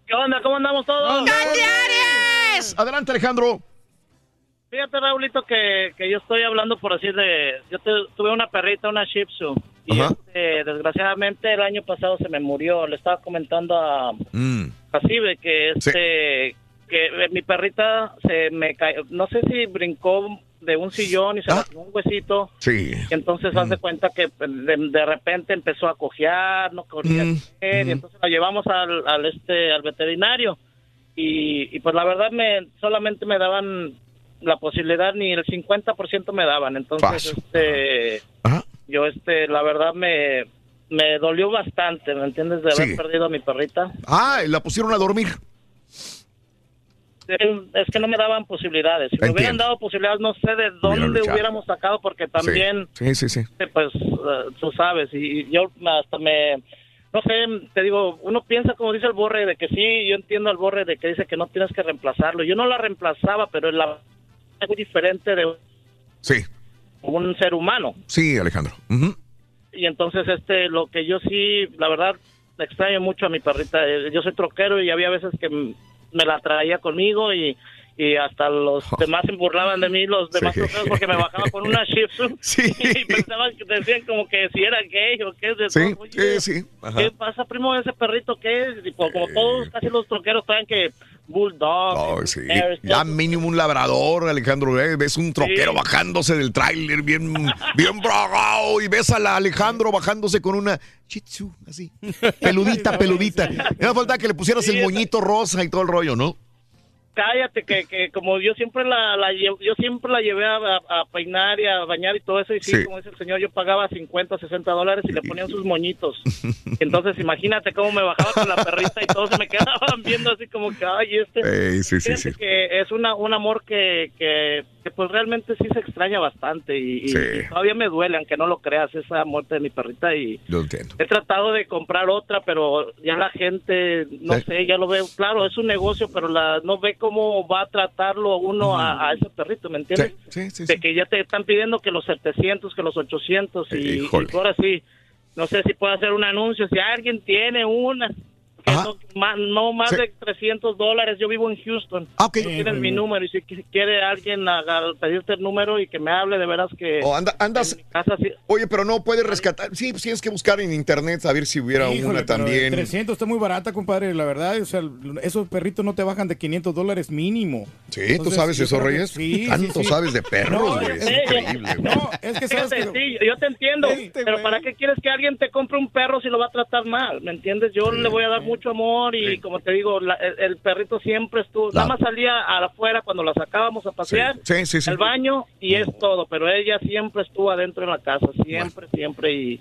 ¿Qué onda? ¿Cómo andamos todos? Adelante, Alejandro. Fíjate, Raulito, que, que yo estoy hablando por así de... Yo te- tuve una perrita, una Shih Tzu, y este, desgraciadamente el año pasado se me murió. Le estaba comentando a, Mm. que este... Que eh, mi perrita se me cayó, no sé si brincó de un sillón y se lastimó un huesito. Sí. Y entonces haz de cuenta que de, de repente empezó a cojear, no quería Mm, y entonces la llevamos al, al este al veterinario y, y pues la verdad me solamente me daban la posibilidad ni el 50% me daban, entonces Paso. este yo este la verdad me me dolió bastante, ¿me entiendes? De haber Sí. perdido a mi perrita. Ah, la pusieron a dormir. Eh, Es que no me daban posibilidades. Si me hubieran dado posibilidades, no sé de dónde hubiéramos sacado, porque también Sí, sí, sí. Sí, pues eh, tú sabes, y yo hasta me, no sé, te digo, uno piensa como dice el Borre, de que sí, yo entiendo al Borre de que dice que no tienes que reemplazarlo. Yo no la reemplazaba, pero la es muy diferente de Sí, un ser humano. sí, Alejandro. Y entonces, este, lo que yo sí, la verdad, extraño mucho a mi perrita. Eh, Yo soy troquero y había veces que me la traía conmigo y, y hasta los demás se burlaban de mí, los demás Sí. troqueros, porque me bajaba con una Shih Tzu y pensaban que decían como que si era gay o qué. De Sí, todo. Oye. Ajá. ¿Qué pasa, primo, ese perrito qué es? Y pues, como todos, casi los troqueros traen que Bulldog. Oh, sí. Ya mínimo un labrador, Alejandro. ¿eh? Ves un troquero Sí. bajándose del tráiler bien, bien bragado y ves a la Alejandro bajándose con una Shih Tzu, así. Peludita, peludita. No falta que le pusieras el moñito rosa y todo el rollo, ¿no? Cállate, que, que como yo siempre la, la yo siempre la llevé a, a- a peinar y a bañar y todo eso, y sí, Sí. como dice el señor, yo pagaba 50, 60 dólares y le ponían sus moñitos. Entonces, imagínate cómo me bajaba con la perrita y todos se me quedaban viendo así como que, ay, este... Ey, sí, sí, sí. que es una, un amor que, que, que, pues realmente sí se extraña bastante y, Sí. y todavía me duele, aunque no lo creas, esa muerte de mi perrita y... Lo entiendo. He tratado de comprar otra, pero ya la gente, no sé, ya lo veo. Claro, es un negocio, pero la no ve cómo va a tratarlo uno a, a ese perrito, ¿me entiendes? Sí, sí, De que ya te están pidiendo que los 700, que los 800 y, y ahora sí, no sé si puedo hacer un anuncio, si alguien tiene una no, ma- no más Sí. de 300 dólares. Yo vivo en Houston. Ah, ok. Tú tienes mi número y si qui- quiere alguien pedirte el número y que me hable, de veras que... O anda- andas. Oye, pero no puedes rescatar. Sí, pues tienes que buscar en internet a ver si hubiera Híjole, una también. 300 está muy barata, compadre, la verdad. O sea, esos perritos no te bajan de 500 dólares mínimo. Sí, ¿tú sabes eso, que Reyes? Sí, Tanto sí, sí. sabes de perros, No, güey. yo Es increíble, güey. No, es que sabes Fíjate, que... sí, yo te entiendo, pero ¿para qué quieres que alguien te compre un perro si lo va a tratar mal? ¿Me entiendes? Yo le voy a dar mucho amor y como te digo, la- el, el perrito siempre estuvo, nada más salía afuera cuando la sacábamos a pasear, Sí, al baño y es todo, pero ella siempre estuvo adentro en la casa, siempre, siempre y,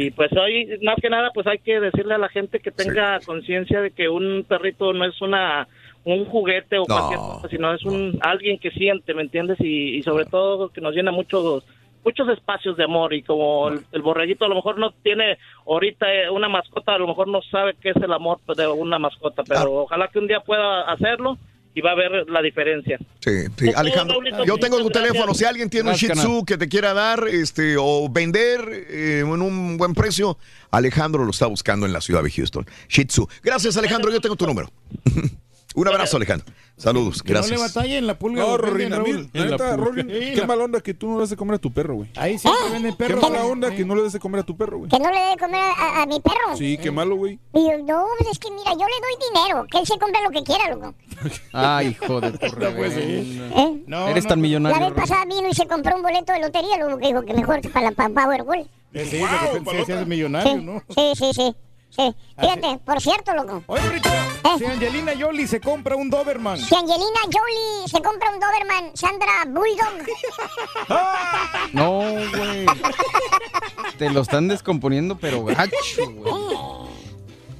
y pues hoy más que nada pues hay que decirle a la gente que tenga conciencia de que un perrito no es una un juguete o No, cualquier cosa, sino es un alguien que siente, ¿me entiendes? Y, y sobre todo que nos llena muchos muchos espacios de amor y como el, el borreguito a lo mejor no tiene ahorita eh, una mascota, a lo mejor no sabe qué es el amor de una mascota, pero ojalá que un día pueda hacerlo y va a ver la diferencia. Sí, sí. Alejandro, Raulito, yo tengo tu teléfono. Si alguien tiene un Shih Tzu que te quiera dar este, o vender eh, en un buen precio, Alejandro lo está buscando en la ciudad de Houston. Shih Tzu. Gracias, Alejandro. Yo tengo tu número. un abrazo, Alejandro. Saludos. Que no Gracias. le batallen en la pulga. No, neta, Sí, qué la- mala onda que tú no le das de comer a tu perro, güey. Ahí siempre venden Qué perros. mala onda que no le des de comer a tu perro, güey. Que no le dé de comer a, a mi perro. Sí, qué malo, güey. No, pues es que mira, yo le doy dinero, que él se compre lo que quiera, loco. Ay, hijo de tu pues, ¿Eh? Eres tan millonario. La vez pasada vino y se compró un boleto de lotería, luego que dijo que mejor que para la Powerball. Eh, Sí, de repente se hace millonario, Sí, ¿no? sí, sí, sí. Sí. Fíjate, por cierto, loco. Oye, Rito, si Angelina Jolie se compra un Doberman. Si Angelina Jolie se compra un Doberman, Sandra Bulldog. No, güey. Te lo están descomponiendo, pero gacho, güey.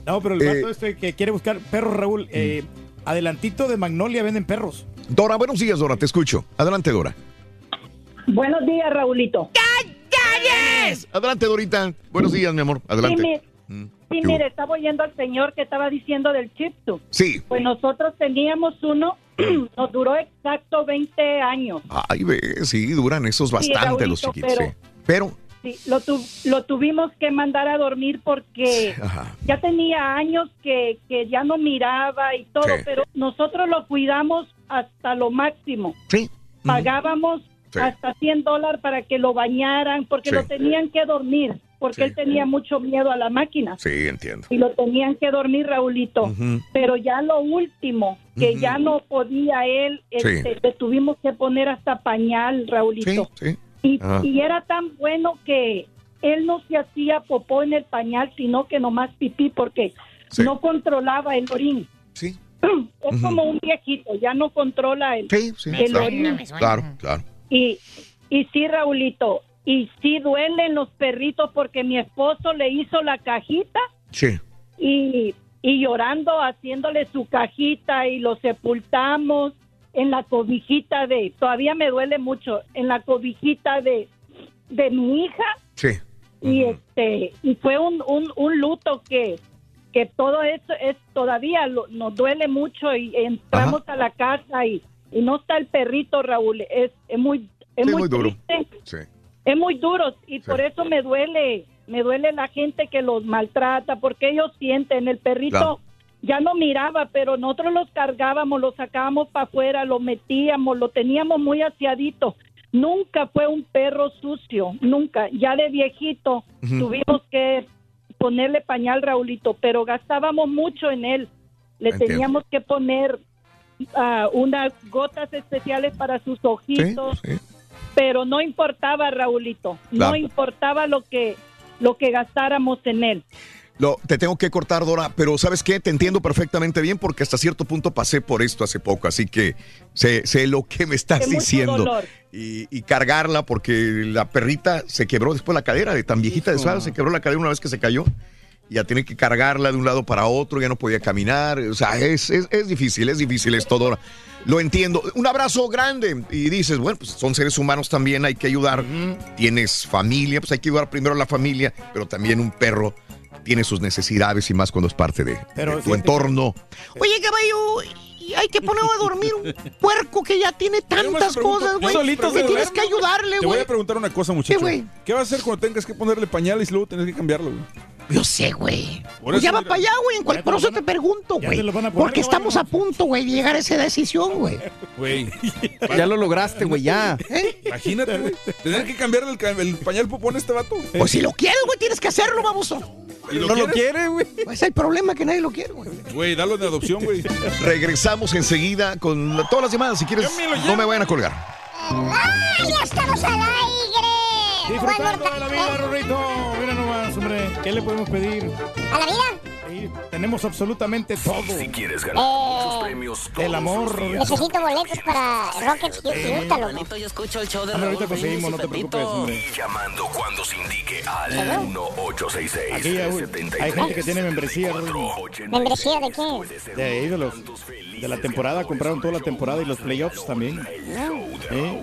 No, pero el Eh, vato este que quiere buscar perros, Raúl, eh, adelantito de Magnolia venden perros. Dora, buenos días, Dora. Te escucho. Adelante, Dora. Buenos días, Raulito. Adelante, Dorita. Buenos días, mi amor. Adelante. Sí, Mm. Sí, ¿Qué mire, estaba oyendo al señor que estaba diciendo del chipsu. Sí. Pues nosotros teníamos uno, nos duró exacto 20 años. Ay, ve, sí, duran esos Sí, bastante los chiquitos. pero- sí. Pero, Sí, lo, tu- lo tuvimos que mandar a dormir porque ajá. ya tenía años que, que ya no miraba y todo, Sí. pero nosotros lo cuidamos hasta lo máximo. Sí. Pagábamos Sí. hasta 100 dólares para que lo bañaran porque lo tenían que dormir, porque él tenía mucho miedo a la máquina. Sí, entiendo. y lo tenían que dormir, Raulito. Pero ya lo último, que ya no podía él, Sí. este, le tuvimos que poner hasta pañal, Raulito. Sí, Y, Ah. y era tan bueno que él no se hacía popó en el pañal, sino que nomás pipí, porque no controlaba el orín. Sí. Es como un viejito, ya no controla el, Sí, sí, el claro. orín. Claro, claro. Y, y sí, Raulito, y sí duelen los perritos porque mi esposo le hizo la cajita Sí. y, y llorando, haciéndole su cajita y lo sepultamos en la cobijita de, todavía me duele mucho, en la cobijita de, de mi hija Sí. y este y fue un, un, un luto que que todo eso es todavía lo- nos duele mucho y entramos a la casa y, y no está el perrito Raúl es, es muy es Sí, muy, muy duro. triste, Sí. Es muy duro y por eso me duele me duele la gente que los maltrata porque ellos sienten el perrito Claro. ya no miraba pero nosotros los cargábamos los sacábamos para afuera lo metíamos lo teníamos muy aseadito. Nunca fue un perro sucio nunca. Ya de viejito tuvimos que ponerle pañal Raulito pero gastábamos mucho en él. Le Entiendo. teníamos que poner ah, unas gotas especiales para sus ojitos pero no importaba Raulito no importaba lo que lo que gastáramos en él Lo, te tengo que cortar, Dora, pero ¿sabes qué? Te entiendo perfectamente bien porque hasta cierto punto pasé por esto hace poco, así que sé, sé lo que me estás diciendo. dolor. Y, y cargarla porque la perrita se quebró después la cadera, de tan viejita de suave, se quebró la cadera una vez que se cayó. Ya tiene que cargarla de un lado para otro, ya no podía caminar. O sea, es, es, es difícil, es difícil esto, Dora. Lo entiendo. Un abrazo grande. Y dices, bueno, pues son seres humanos también, hay que ayudar. Tienes familia, pues hay que ayudar primero a la familia, pero también un perro tiene sus necesidades y más cuando es parte de, Pero de tu entorno. Oye, caballo, y hay que poner a dormir un puerco que ya tiene tantas cosas, güey. Que tienes que ayudarle, Te voy güey. a preguntar una cosa, muchacho. güey? ¿Qué vas a hacer cuando tengas que ponerle pañales y luego tenés que cambiarlo, güey? Yo sé, güey. Por Pues ya va para allá, güey. en cual- Ya te Por lo eso te pregunto, güey. Porque estamos a punto, güey, de llegar a esa decisión, güey. Güey, Ya lo lograste, güey, ya. imagínate, güey. Tener que cambiarle el, pañal popón a este vato. Pues si lo quieres, güey, tienes que hacerlo, baboso. ¿Y lo no lo quieres? quiere, güey. Pues el problema que nadie lo quiere, güey. Güey, dalo de adopción, güey. Regresamos enseguida con todas las llamadas. Si quieres, me no me vayan a colgar. ¡Ay, ya estamos al aire! Disfrutando de la vida. Rorrito. Mira nomás, hombre. ¿Qué le podemos pedir? ¿A la vida? Sí, tenemos absolutamente todo. Si quieres ganar Eh, muchos premios El amor. Necesito boletos para Rockets Houston, loco. yo escucho el show de ahorita Raúl Brindis conseguimos, no te preocupes, hombre. Y llamando cuando se indique al Aquí hay, hay gente que tiene membresía. ¿Membresía de qué? De ídolos. De la temporada, compraron toda la temporada y los playoffs también. ¿Eh?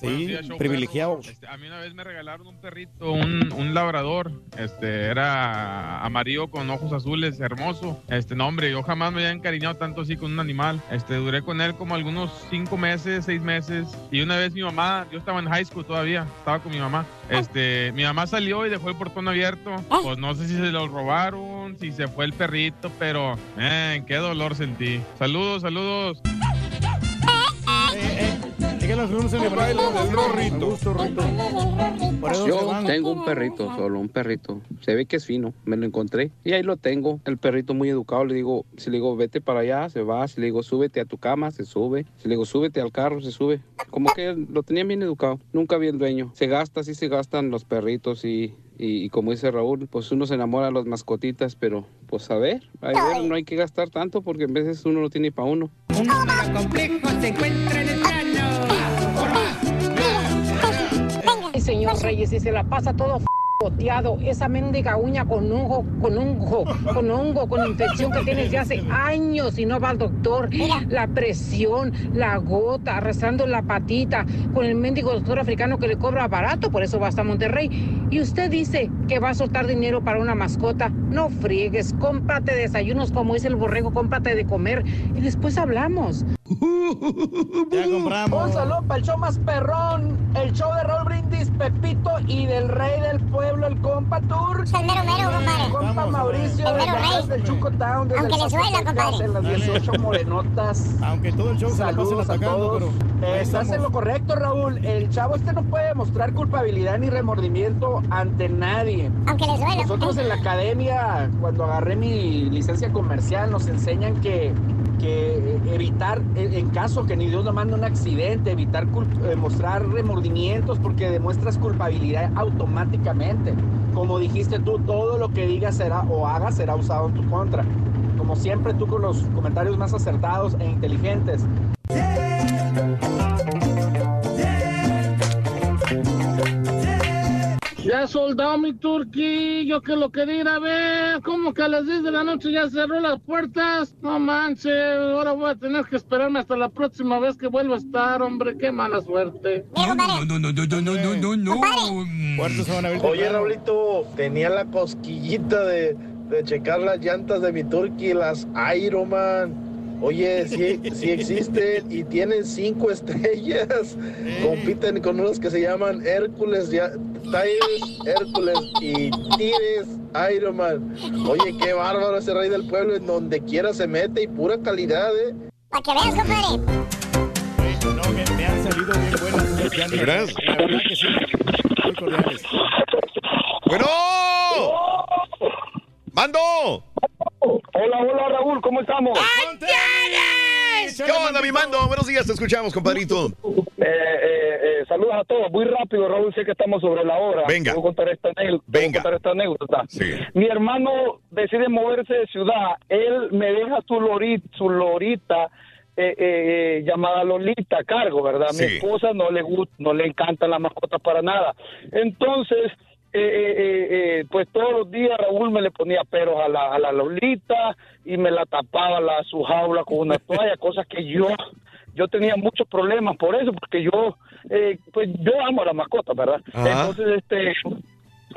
Sí, privilegiados. Este, a mí una vez me regalaron un perrito, un, un labrador. Este, era amarillo con ojos azules, hermoso. Este, no, hombre, yo jamás me había encariñado tanto así con un animal. Este, duré con él como algunos cinco meses, seis meses. Y una vez mi mamá, yo estaba en high school todavía, estaba con mi mamá. Este, mi mamá salió y dejó el portón abierto. Pues no sé si se lo robaron, si se fue el perrito, pero, eh, qué dolor sentí. Saludos, saludos. Díganlo, saludos en el baile del Rorrito. Gusto, Rorrito. Por eso se Yo van. tengo un perrito, solo un perrito. Se ve que es fino, me lo encontré y ahí lo tengo. El perrito muy educado, le digo, si le digo vete para allá, se va. Si le digo súbete a tu cama, se sube. Si le digo súbete al carro, se sube. Como que lo tenía bien educado. Nunca vi el dueño. Se gasta, sí se gastan los perritos y, y, y como dice Raúl, pues uno se enamora de las mascotitas, pero pues a ver, a ver, no hay que gastar tanto porque en veces uno no tiene para uno. complejo se encuentra en el señor Reyes, y se la pasa todo boteado, esa mendiga uña con hongo, con hongo, con hongo, con infección que tiene desde hace años y no va al doctor. La presión, la gota, arrastrando la patita, con el mendigo doctor africano que le cobra barato, por eso va hasta Monterrey. Y usted dice que va a soltar dinero para una mascota. No friegues, cómprate desayunos como dice el borrego, cómprate de comer y después hablamos. Ya compramos. Un saludo para el show más perrón, el show de Raúl Brindis, Pepito y del rey del pueblo, el compa Tour. El mero mero, compadre. Compa Mauricio, El mero rey. del Chuco Town, desde Aunque el Paso Texas, compadre. En las 18 morenotas. Aunque todo el show se la pasen Saludos a atacando, todos. pero ahí Estás en lo correcto, Raúl. El chavo este no puede mostrar culpabilidad ni remordimiento ante nadie. Aunque les duela. Nosotros en la academia, cuando agarré mi licencia comercial, nos enseñan que, que evitar, en en caso que ni Dios nos mande un accidente, evitar eh, mostrar remordimientos porque demuestras culpabilidad automáticamente. Como dijiste tú, todo lo que digas será o hagas será usado en tu contra. Como siempre, tú con los comentarios más acertados e inteligentes. Ya soldado mi turqui, yo que lo quería ir a ver, como que a las 10 de la noche ya cerró las puertas. No manches, ahora voy a tener que esperarme hasta la próxima vez que vuelva a estar, hombre, qué mala suerte. No, no, no, no, no, no, no, no, no. Puertos se van a abrir Oye. Raulito, tenía la cosquillita de, de checar las llantas de mi Turkey, las Ironman. Oye, sí, sí existen y tienen cinco estrellas. Compiten con unos que se llaman Hércules, ya, Tires, Hércules y Tires Ironman. Oye, qué bárbaro ese rey del pueblo, en donde quiera se mete y pura calidad, ¿eh? Para que veas, compadre. No, me, me han salido bien buenas. ¿De veras? La verdad que sí. Muy cordiales. ¡Bueno! ¡Mando! Hola, hola Raúl, ¿cómo estamos? ¿Qué onda, mi mando? Buenos días, te escuchamos, compadrito. Eh, eh, eh, saludos a todos. Muy rápido, Raúl, sé que estamos sobre la hora. Venga. Voy a contar esta, anécdota- voy a Venga. contar esta anécdota. Sí. Mi hermano decide moverse de ciudad. Él me deja su, lorita, su lorita eh, eh, eh, llamada Lolita a cargo, ¿verdad? Mi Sí. esposa no le gusta, no le encantan las mascotas para nada. Entonces, eh, eh, eh, eh, pues todos los días Raúl me le ponía peros a la, a la Lolita y me la tapaba la, su jaula con una toalla, cosas que yo yo tenía muchos problemas por eso, porque yo, eh, pues yo amo a la mascota, ¿verdad? Ajá. Entonces, este,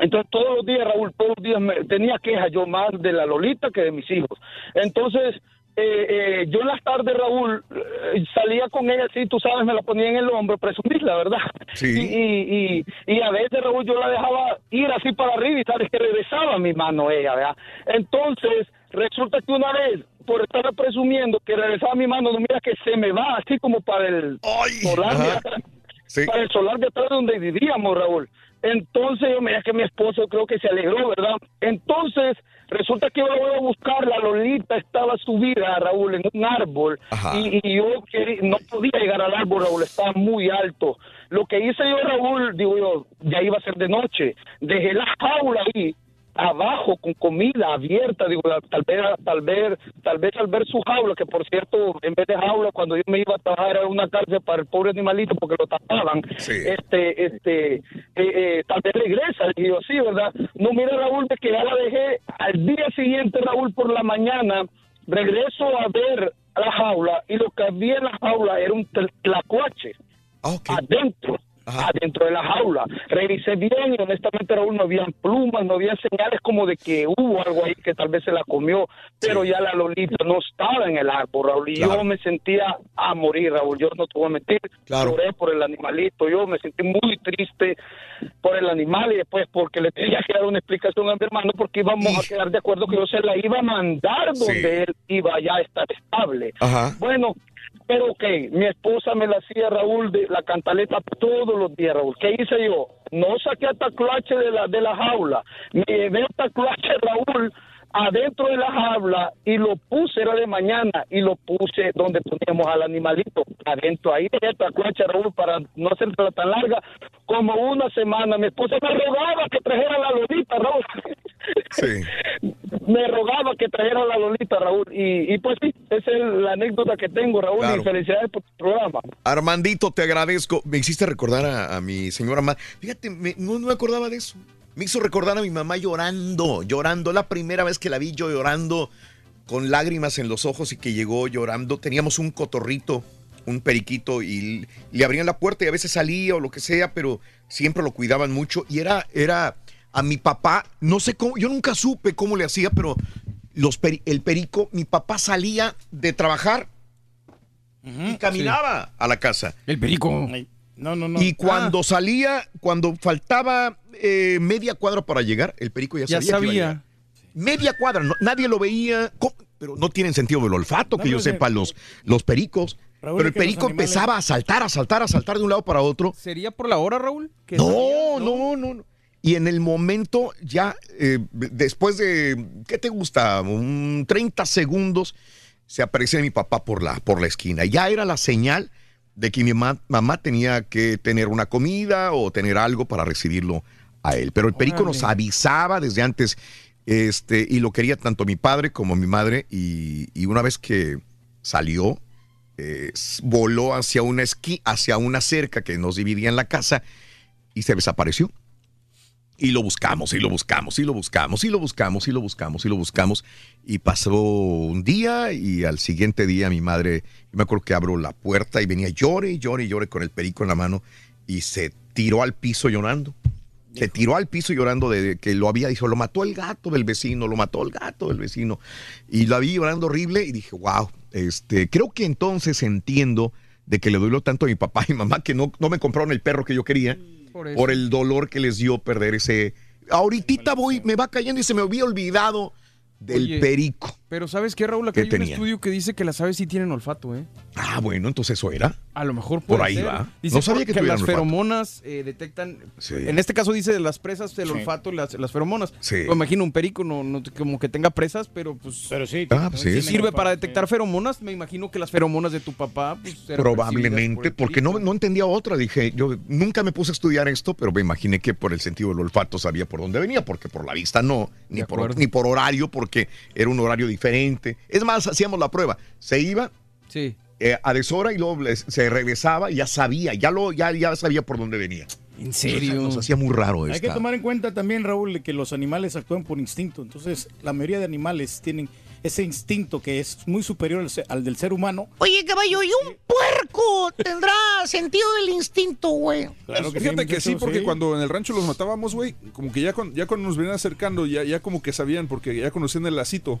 entonces todos los días, Raúl, todos los días me, tenía quejas yo más de la Lolita que de mis hijos. Entonces, eh, eh, yo en las tardes, Raúl, eh, salía con ella así, tú sabes, me la ponía en el hombro, presumirla, ¿verdad? Sí. Y, y, y, y a veces, Raúl, yo la dejaba ir así para arriba y sabes que regresaba mi mano ella, ¿verdad? Entonces, resulta que una vez, por estar presumiendo que regresaba mi mano, no mira que se me va así como para el solar, de atrás, para el solar de atrás donde vivíamos, Raúl. Entonces, yo mira que mi esposo creo que se alegró, ¿verdad? Entonces, resulta que yo la voy a buscar, la Lolita estaba subida, Raúl, en un árbol, y, y yo no podía llegar al árbol, Raúl, estaba muy alto. Lo que hice yo, Raúl, digo yo, ya iba a ser de noche, dejé la jaula ahí, abajo con comida abierta, digo, tal vez, tal vez, tal vez al ver su jaula, que por cierto, en vez de jaula, cuando yo me iba a trabajar era una cárcel para el pobre animalito porque lo tapaban, este, este, eh, eh, tal vez regresa, y yo, sí, ¿verdad? No, mira, Raúl, de que ya la dejé al día siguiente, Raúl, por la mañana, regreso a ver la jaula, y lo que había en la jaula era un tlacuache adentro. Adentro de la jaula. Revisé bien y honestamente, Raúl, no habían plumas, no había señales como de que hubo algo ahí que tal vez se la comió, pero ya la Lolita no estaba en el árbol, Raúl, y yo me sentía a morir, Raúl. Yo no te voy a mentir, lloré por el animalito, yo me sentí muy triste por el animal y después porque le tenía que dar una explicación a mi hermano porque íbamos a quedar de acuerdo que yo se la iba a mandar donde él iba ya a estar estable. Ajá. Bueno, pero ok, mi esposa me la hacía Raúl de la cantaleta todos los días, Raúl. ¿Qué hice yo? No saqué a Tacloache de la, de la jaula. Me llevé a Tacloache, Raúl, adentro de la jaula y lo puse, era de mañana, y lo puse donde poníamos al animalito, adentro. Ahí dejé a Tacloache, Raúl, para no hacerla tan larga, como una semana. Mi esposa me rogaba que trajera la lolita, Raúl. me rogaba que trajera la lolita, Raúl. Y, y pues sí, esa es la anécdota que tengo, Raúl, Claro. y felicidades por tu programa. Armandito, te agradezco. Me hiciste recordar a, a mi señora mamá. Fíjate, me- no, no me acordaba de eso. Me hizo recordar a mi mamá llorando, llorando. La primera vez que la vi yo llorando, con lágrimas en los ojos y que llegó llorando. Teníamos un cotorrito, un periquito, y le abrían la puerta y a veces salía o lo que sea, pero siempre lo cuidaban mucho. Y era, era a mi papá, no sé cómo, yo nunca supe cómo le hacía, pero los peri- el perico, mi papá salía de trabajar y caminaba a la casa. El perico. No, no, no. Y cuando salía, cuando faltaba eh, media cuadra para llegar, el perico ya, Ya sabía. que iba a llegar. Media cuadra, no- nadie lo veía, pero no tienen sentido del olfato, que No, yo sepa, los, los pericos. Raúl, pero el perico animales- empezaba a saltar, a saltar, a saltar de un lado para otro. ¿Sería por la hora, Raúl? que No, salía? no, no, no. Y en el momento ya, eh, después de, ¿qué te gusta? Un 30 segundos, se aparece mi papá por la, por la esquina. Ya era la señal de que mi ma- mamá tenía que tener una comida o tener algo para recibirlo a él. Pero el perico nos Órale. avisaba desde antes este, y lo quería tanto mi padre como mi madre. Y, y una vez que salió, eh, voló hacia una esqui, hacia una cerca que nos dividía en la casa y se desapareció. Y lo buscamos, y lo buscamos, y lo buscamos, y lo buscamos, y lo buscamos, y lo buscamos. Y pasó un día, y al siguiente día mi madre, yo me acuerdo que abro la puerta y venía llore, llore, llore con el perico en la mano, y se tiró al piso llorando. Se tiró al piso llorando de que lo había dicho, lo mató el gato del vecino, lo mató el gato del vecino. Y la vi llorando horrible y dije, wow, este, creo que entonces entiendo de que le duelo tanto a mi papá y mamá que no, no me compraron el perro que yo quería Por el dolor que les dio perder ese. Ahorita voy, me va cayendo y se me había olvidado del Oye, perico. Pero ¿sabes qué, Raúl? Acá ¿Qué hay un estudio que dice que las aves sí tienen olfato, ¿eh? Ah, bueno, entonces eso era. A lo mejor Por ahí ser. va. Dice No sabía que tuvieran las olfato. feromonas eh, detectan. Sí. En este caso dice de las presas, el Sí. olfato, las, las feromonas. Sí. Me imagino un perico, no, no como que tenga presas, pero pues. Pero sí. Ah, pues sí. si sirve para detectar feromonas, me imagino que las feromonas de tu papá, pues. por Probablemente, porque no, no entendía otra. Dije, yo nunca me puse a estudiar esto, pero me imaginé que por el sentido del olfato sabía por dónde venía, porque por la vista no, ni, por, ni por horario, porque era un horario diferente. Es más, hacíamos la prueba. Se iba Sí. eh, a deshora y luego les- se regresaba y ya sabía, ya, lo, ya, ya sabía por dónde venía. ¿En serio? Nos hacía muy raro Hay esta. que tomar en cuenta también, Raúl, que los animales actúan por instinto. Entonces, la mayoría de animales tienen ese instinto que es muy superior al, del ser humano. Oye, caballo, ¿y un puerco tendrá sentido del instinto, güey? Claro que Fíjate sí, que sí, porque sí. cuando en el rancho los matábamos, güey, como que ya, con- ya cuando nos venían acercando, ya, ya como que sabían, porque ya conocían el lacito.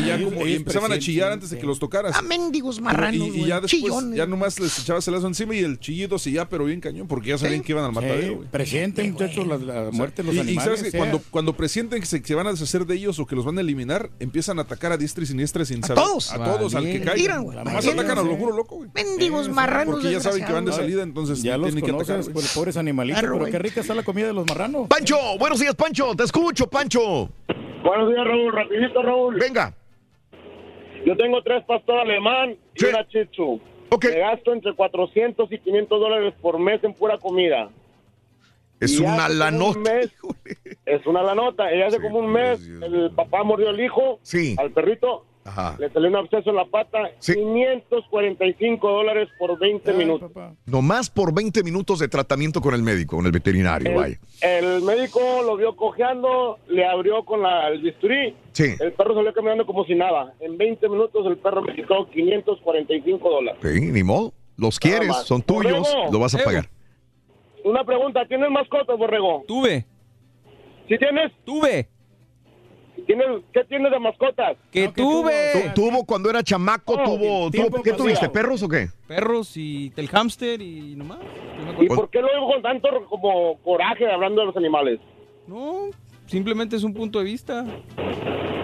y ya como y ellos empezaban a chillar antes de que los tocaras. Ah, mendigos marranos, y, y ya después, chillones. ya nomás les echabas el lazo encima y el chillido se ya, pero bien cañón, porque ya sabían que iban al matadero, güey. Presienten, muchachos, la, la muerte de los Y, y animales. sabes que sea. cuando, cuando presienten que se, que se van a deshacer de ellos o que los van a eliminar, empiezan a atacar a diestra y siniestra sin saber. todos. A todos, al que caiga. Nomás atacan a lo juro loco, güey. Mendigos marranos. Porque ya saben que van de salida, entonces ya los tienen que atacar. pues, pobres animalitos, Claro, pero qué rica está la comida de los marranos. Pancho, buenos días, Pancho. Te escucho, Pancho. Buenos días, Raúl. Rapidito, Raúl. Venga. Yo tengo tres pastor alemán y una chichu. Me gasto entre 400 y 500 dólares por mes en pura comida. Es Y una lanota. un mes- Es una lanota. Y hace como un mes el papá mordió al hijo, Sí. al perrito. Ajá. Le salió un absceso en la pata. 545 dólares por 20 minutos. Nomás por 20 minutos de tratamiento con el médico, con el veterinario, vaya. El médico lo vio cojeando, le abrió con la, el bisturí. Sí. El perro salió caminando como si nada. En 20 minutos el perro me quitó 545 dólares. Sí, ni modo. Los quieres, más. son tuyos, Borrego. lo vas a pagar. Una pregunta, ¿tienes mascotas, Borrego? Tuve. ¿Sí tienes? Tuve. ¿Tienes, ¿Qué tienes de mascotas? Que tuve. Tu- Tuvo cuando era chamaco, Oh, tuvo, tuvo- ¿qué pasado. tuviste? ¿Perros o qué? Perros y el hámster y nomás. ¿Y por qué lo digo con tanto como coraje hablando de los animales? No, simplemente es un punto de vista.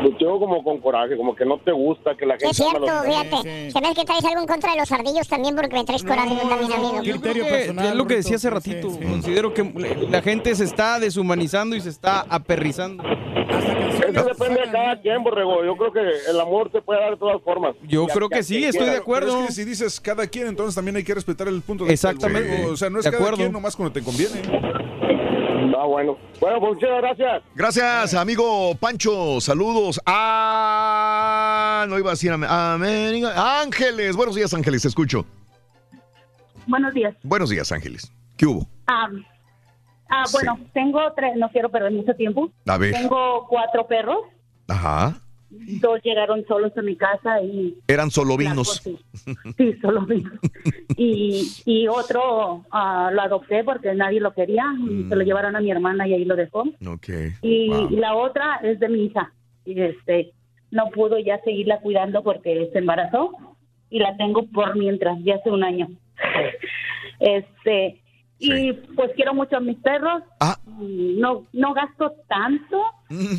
Lo digo como con coraje, como que no te gusta que la gente... Es cierto, fíjate. Se ve que traes algo en contra de los ardillos también porque me traes coraje tú también, amigo. Yo creo que es lo que decía hace ratito. Considero que la gente se está deshumanizando y se está aperrizando. Eso depende de cada quien, Borrego. Yo creo que el amor se puede dar de todas formas. Yo creo que sí, estoy de acuerdo. Pero es que si dices cada quien, entonces también hay que respetar el punto de del Exactamente. O sea, no es De cada acuerdo. quien nomás cuando te conviene. Ah, bueno. Bueno, pues muchas gracias. Gracias, amigo Pancho. Saludos a. No iba a decir a América. Ángeles. Buenos días, Ángeles. Te escucho. Buenos días. Buenos días, Ángeles. ¿Qué hubo? Ah, bueno, tengo tres, no quiero perder mucho tiempo. A ver. Tengo cuatro perros, Ajá. dos llegaron solos a mi casa y Eran solo vinos. sí, sí, solo vinos. Y, y otro ah, lo adopté porque nadie lo quería y se lo llevaron a mi hermana y ahí lo dejó. Ok. Y Wow. la otra es de mi hija. Y este, no pudo ya seguirla cuidando porque se embarazó y la tengo por mientras, ya hace un año. Este, y pues quiero mucho a mis perros. Ah. Y No, no gasto tanto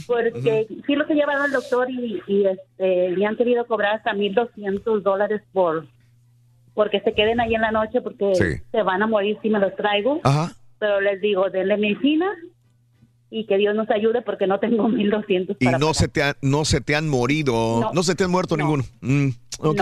porque sí los he llevado al doctor y, y, este, me han querido cobrar hasta 1.200 dólares por porque se queden ahí en la noche porque Sí. se van a morir si me los traigo. Ajá. Pero les digo, denle medicina y que Dios nos ayude porque no tengo 1.200 Y para no pagar. se, te ha- no se te han morido, no, No. se te han muerto ninguno. Mm, ok.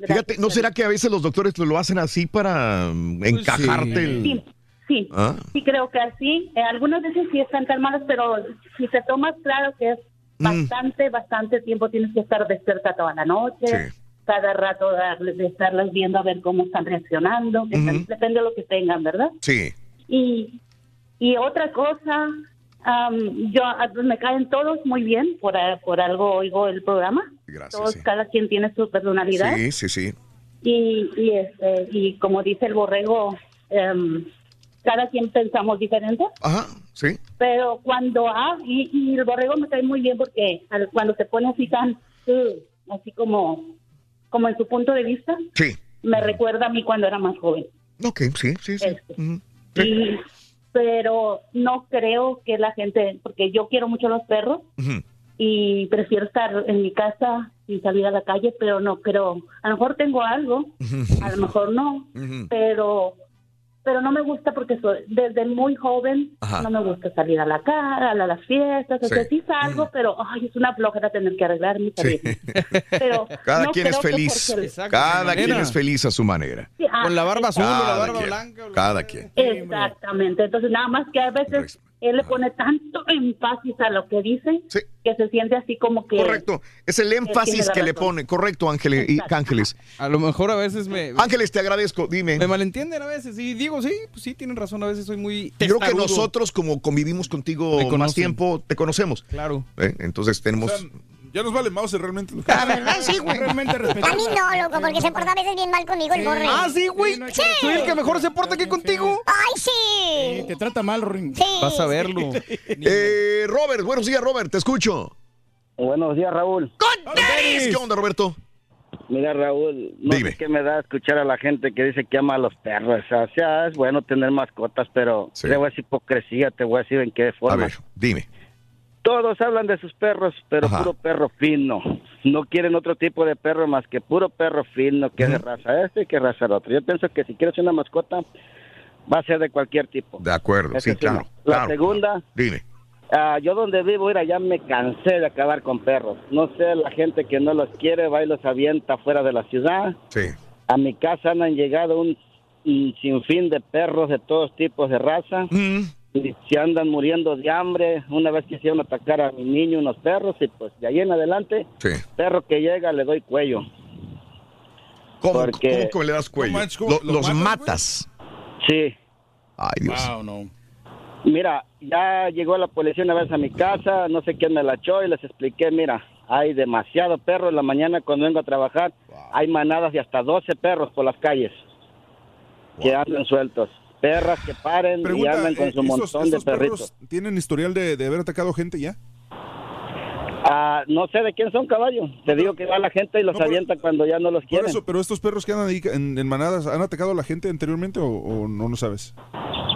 No, Fíjate, ¿no será que a veces los doctores lo hacen así para mm, encajarte el... Sí, sí, ¿Ah? sí creo que así. Eh, algunas veces sí están calmadas, pero si te tomas claro que es Mm. bastante, bastante tiempo, tienes que estar despierta toda la noche, cada rato darles- de estarlas viendo a ver cómo están reaccionando, que depende de lo que tengan, ¿verdad? Sí. Y, y otra cosa, am, yo a- me caen todos muy bien, por, a- por algo oigo el programa. Gracias, Todos, sí. cada quien tiene su personalidad. Sí, sí, sí. Y, y, este, y como dice el borrego, em, cada quien pensamos diferente. Ajá, sí. Pero cuando, ah, y, y el borrego me cae muy bien porque al- cuando se pone así tan, uh, así como, como en su punto de vista, Sí. me recuerda a mí cuando era más joven. Ok, sí, sí, sí. Este, Y- pero no creo que la gente, porque yo quiero mucho los perros Ujú. y prefiero estar en mi casa sin salir a la calle, pero no creo, a lo mejor tengo algo, a lo mejor no, pero pero no me gusta porque soy, desde muy joven Ajá. no me gusta salir a la cara, a las fiestas, o sea, Sí. sí salgo, pero ay, es una flojera tener que arreglarme. y salir. Pero Cada no quien es feliz. porque- Cada quien es feliz a su manera. Sí, ah, Con la barba azul o la barba quien, blanca. Cada quien. Exactamente, entonces nada más que a veces él le pone tanto énfasis a lo que dice que se siente así como que... Correcto. Es el énfasis que le pone. Correcto, Ángeles y Ángeles. A lo mejor a veces me. Ángeles, te agradezco. Dime. Me malentienden a veces. Y digo, sí, pues sí, tienen razón. A veces soy muy. Yo creo que testarudo. nosotros, como convivimos contigo más tiempo, te conocemos. Claro. ¿Eh? Entonces tenemos. Ya nos vale mouse realmente. Lo que La verdad, sí, güey. Realmente A mí no, loco, porque se porta a veces bien mal conmigo el borre. Ah, sí, güey. Sí. Soy el que mejor se porta aquí contigo. ¡Ay, sí! Te trata mal, Ring. Sí. Vas a verlo. Eh, Robert, buenos días, Robert, te escucho. Buenos días, Raúl. ¡Con ¿Qué onda, Roberto? Mira, Raúl, no sé qué me da escuchar a la gente que dice que ama a los perros. O sea, es bueno tener mascotas, pero creo es hipocresía, te voy a decir en qué forma. A ver, dime. Todos hablan de sus perros, pero puro perro fino. No quieren otro tipo de perro más que puro perro fino, que es de raza este y que raza el otro. Yo pienso que si quieres una mascota, va a ser de cualquier tipo. De acuerdo, Esa sí, es claro. La claro. segunda, Dime. ah, yo donde vivo, mira, ya me cansé de acabar con perros. No sé, la gente que no los quiere va y los avienta fuera de la ciudad. Sí. A mi casa han llegado un, un sinfín de perros de todos tipos de raza. Y se andan muriendo de hambre. Una vez quisieron atacar a mi niño unos perros y pues de ahí en adelante, Sí. perro que llega le doy cuello. ¿Cómo, Porque- cómo que le das cuello? No manches, ¿cómo? Lo- ¿Los los matas, matas. Sí. Ay, Dios. Mira, ya llegó la policía una vez a mi casa, no sé quién me la echó y les expliqué, mira, hay demasiado perro en la mañana cuando vengo a trabajar, hay manadas de hasta 12 perros por las calles que andan sueltos. Perras que paren y andan con eh, su ¿estos, montón de perritos. perros tienen historial de, de haber atacado gente ya? Ah, no sé de quién son caballos. Te digo que va la gente y los avienta cuando ya no los Por quieren. eso, pero estos perros que andan ahí en, en manadas, ¿han atacado a la gente anteriormente o, o no lo sabes?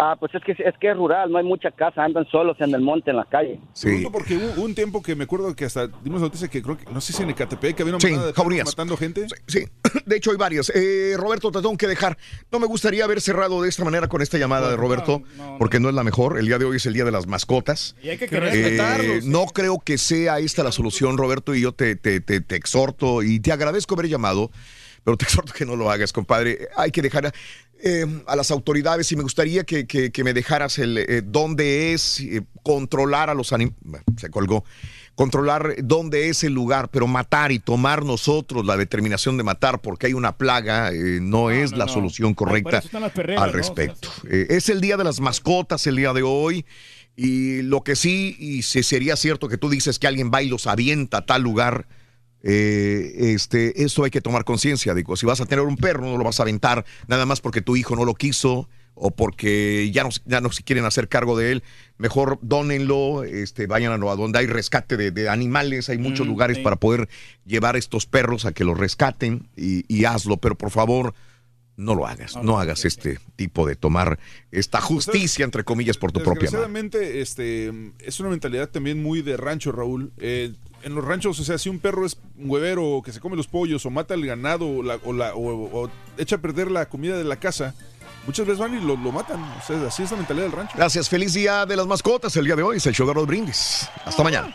Ah, pues es que es que es rural, no hay mucha casa, andan solos en el monte, en la calle. Pregunto porque hubo un tiempo que me acuerdo que hasta dimos noticia que creo que, no sé si en Ecatepec, que había una Sí, manada de perros jaurías. matando gente. Sí, de hecho hay varias. Eh, Roberto, te tengo que dejar. No me gustaría haber cerrado de esta manera con esta llamada de Roberto, porque no es la mejor. El día de hoy es el día de las mascotas. Y hay que Eh, respetarlos. no creo que sea esta la solución, Roberto, y yo te, te, te, te exhorto y te agradezco haber llamado, pero te exhorto que no lo hagas, compadre. Hay que dejar eh, a las autoridades y me gustaría que, que- que me dejaras el eh, dónde es, eh, controlar a los animales. Se colgó. Controlar dónde es el lugar, pero matar y tomar nosotros la determinación de matar porque hay una plaga eh, no, es la no. solución correcta perreras, al ¿no? respecto. Eh, es el día de las mascotas el día de hoy. Y lo que sí, y si sería cierto que tú dices que alguien va y los avienta a tal lugar, eh, este, eso hay que tomar conciencia. Digo, si vas a tener un perro, no lo vas a aventar nada más porque tu hijo no lo quiso o porque ya no, ya no se quieren hacer cargo de él. Mejor dónenlo, este, vayan a, a donde hay rescate de, de animales. Hay muchos Mm, lugares sí. para poder llevar estos perros a que los rescaten y, y hazlo. Pero por favor, no lo hagas. No hagas este tipo de tomar esta justicia, entre comillas, por tu propia mano. Desgraciadamente, este, es una mentalidad también muy de rancho, Raúl. Eh, en los ranchos, o sea, si un perro es un huevero o que se come los pollos o mata el ganado o, la- o la- o- o echa a perder la comida de la casa, muchas veces van y lo, lo matan. O sea, así es la mentalidad del rancho. Gracias, feliz día de las mascotas. El día de hoy es el show de los brindis. Hasta mañana.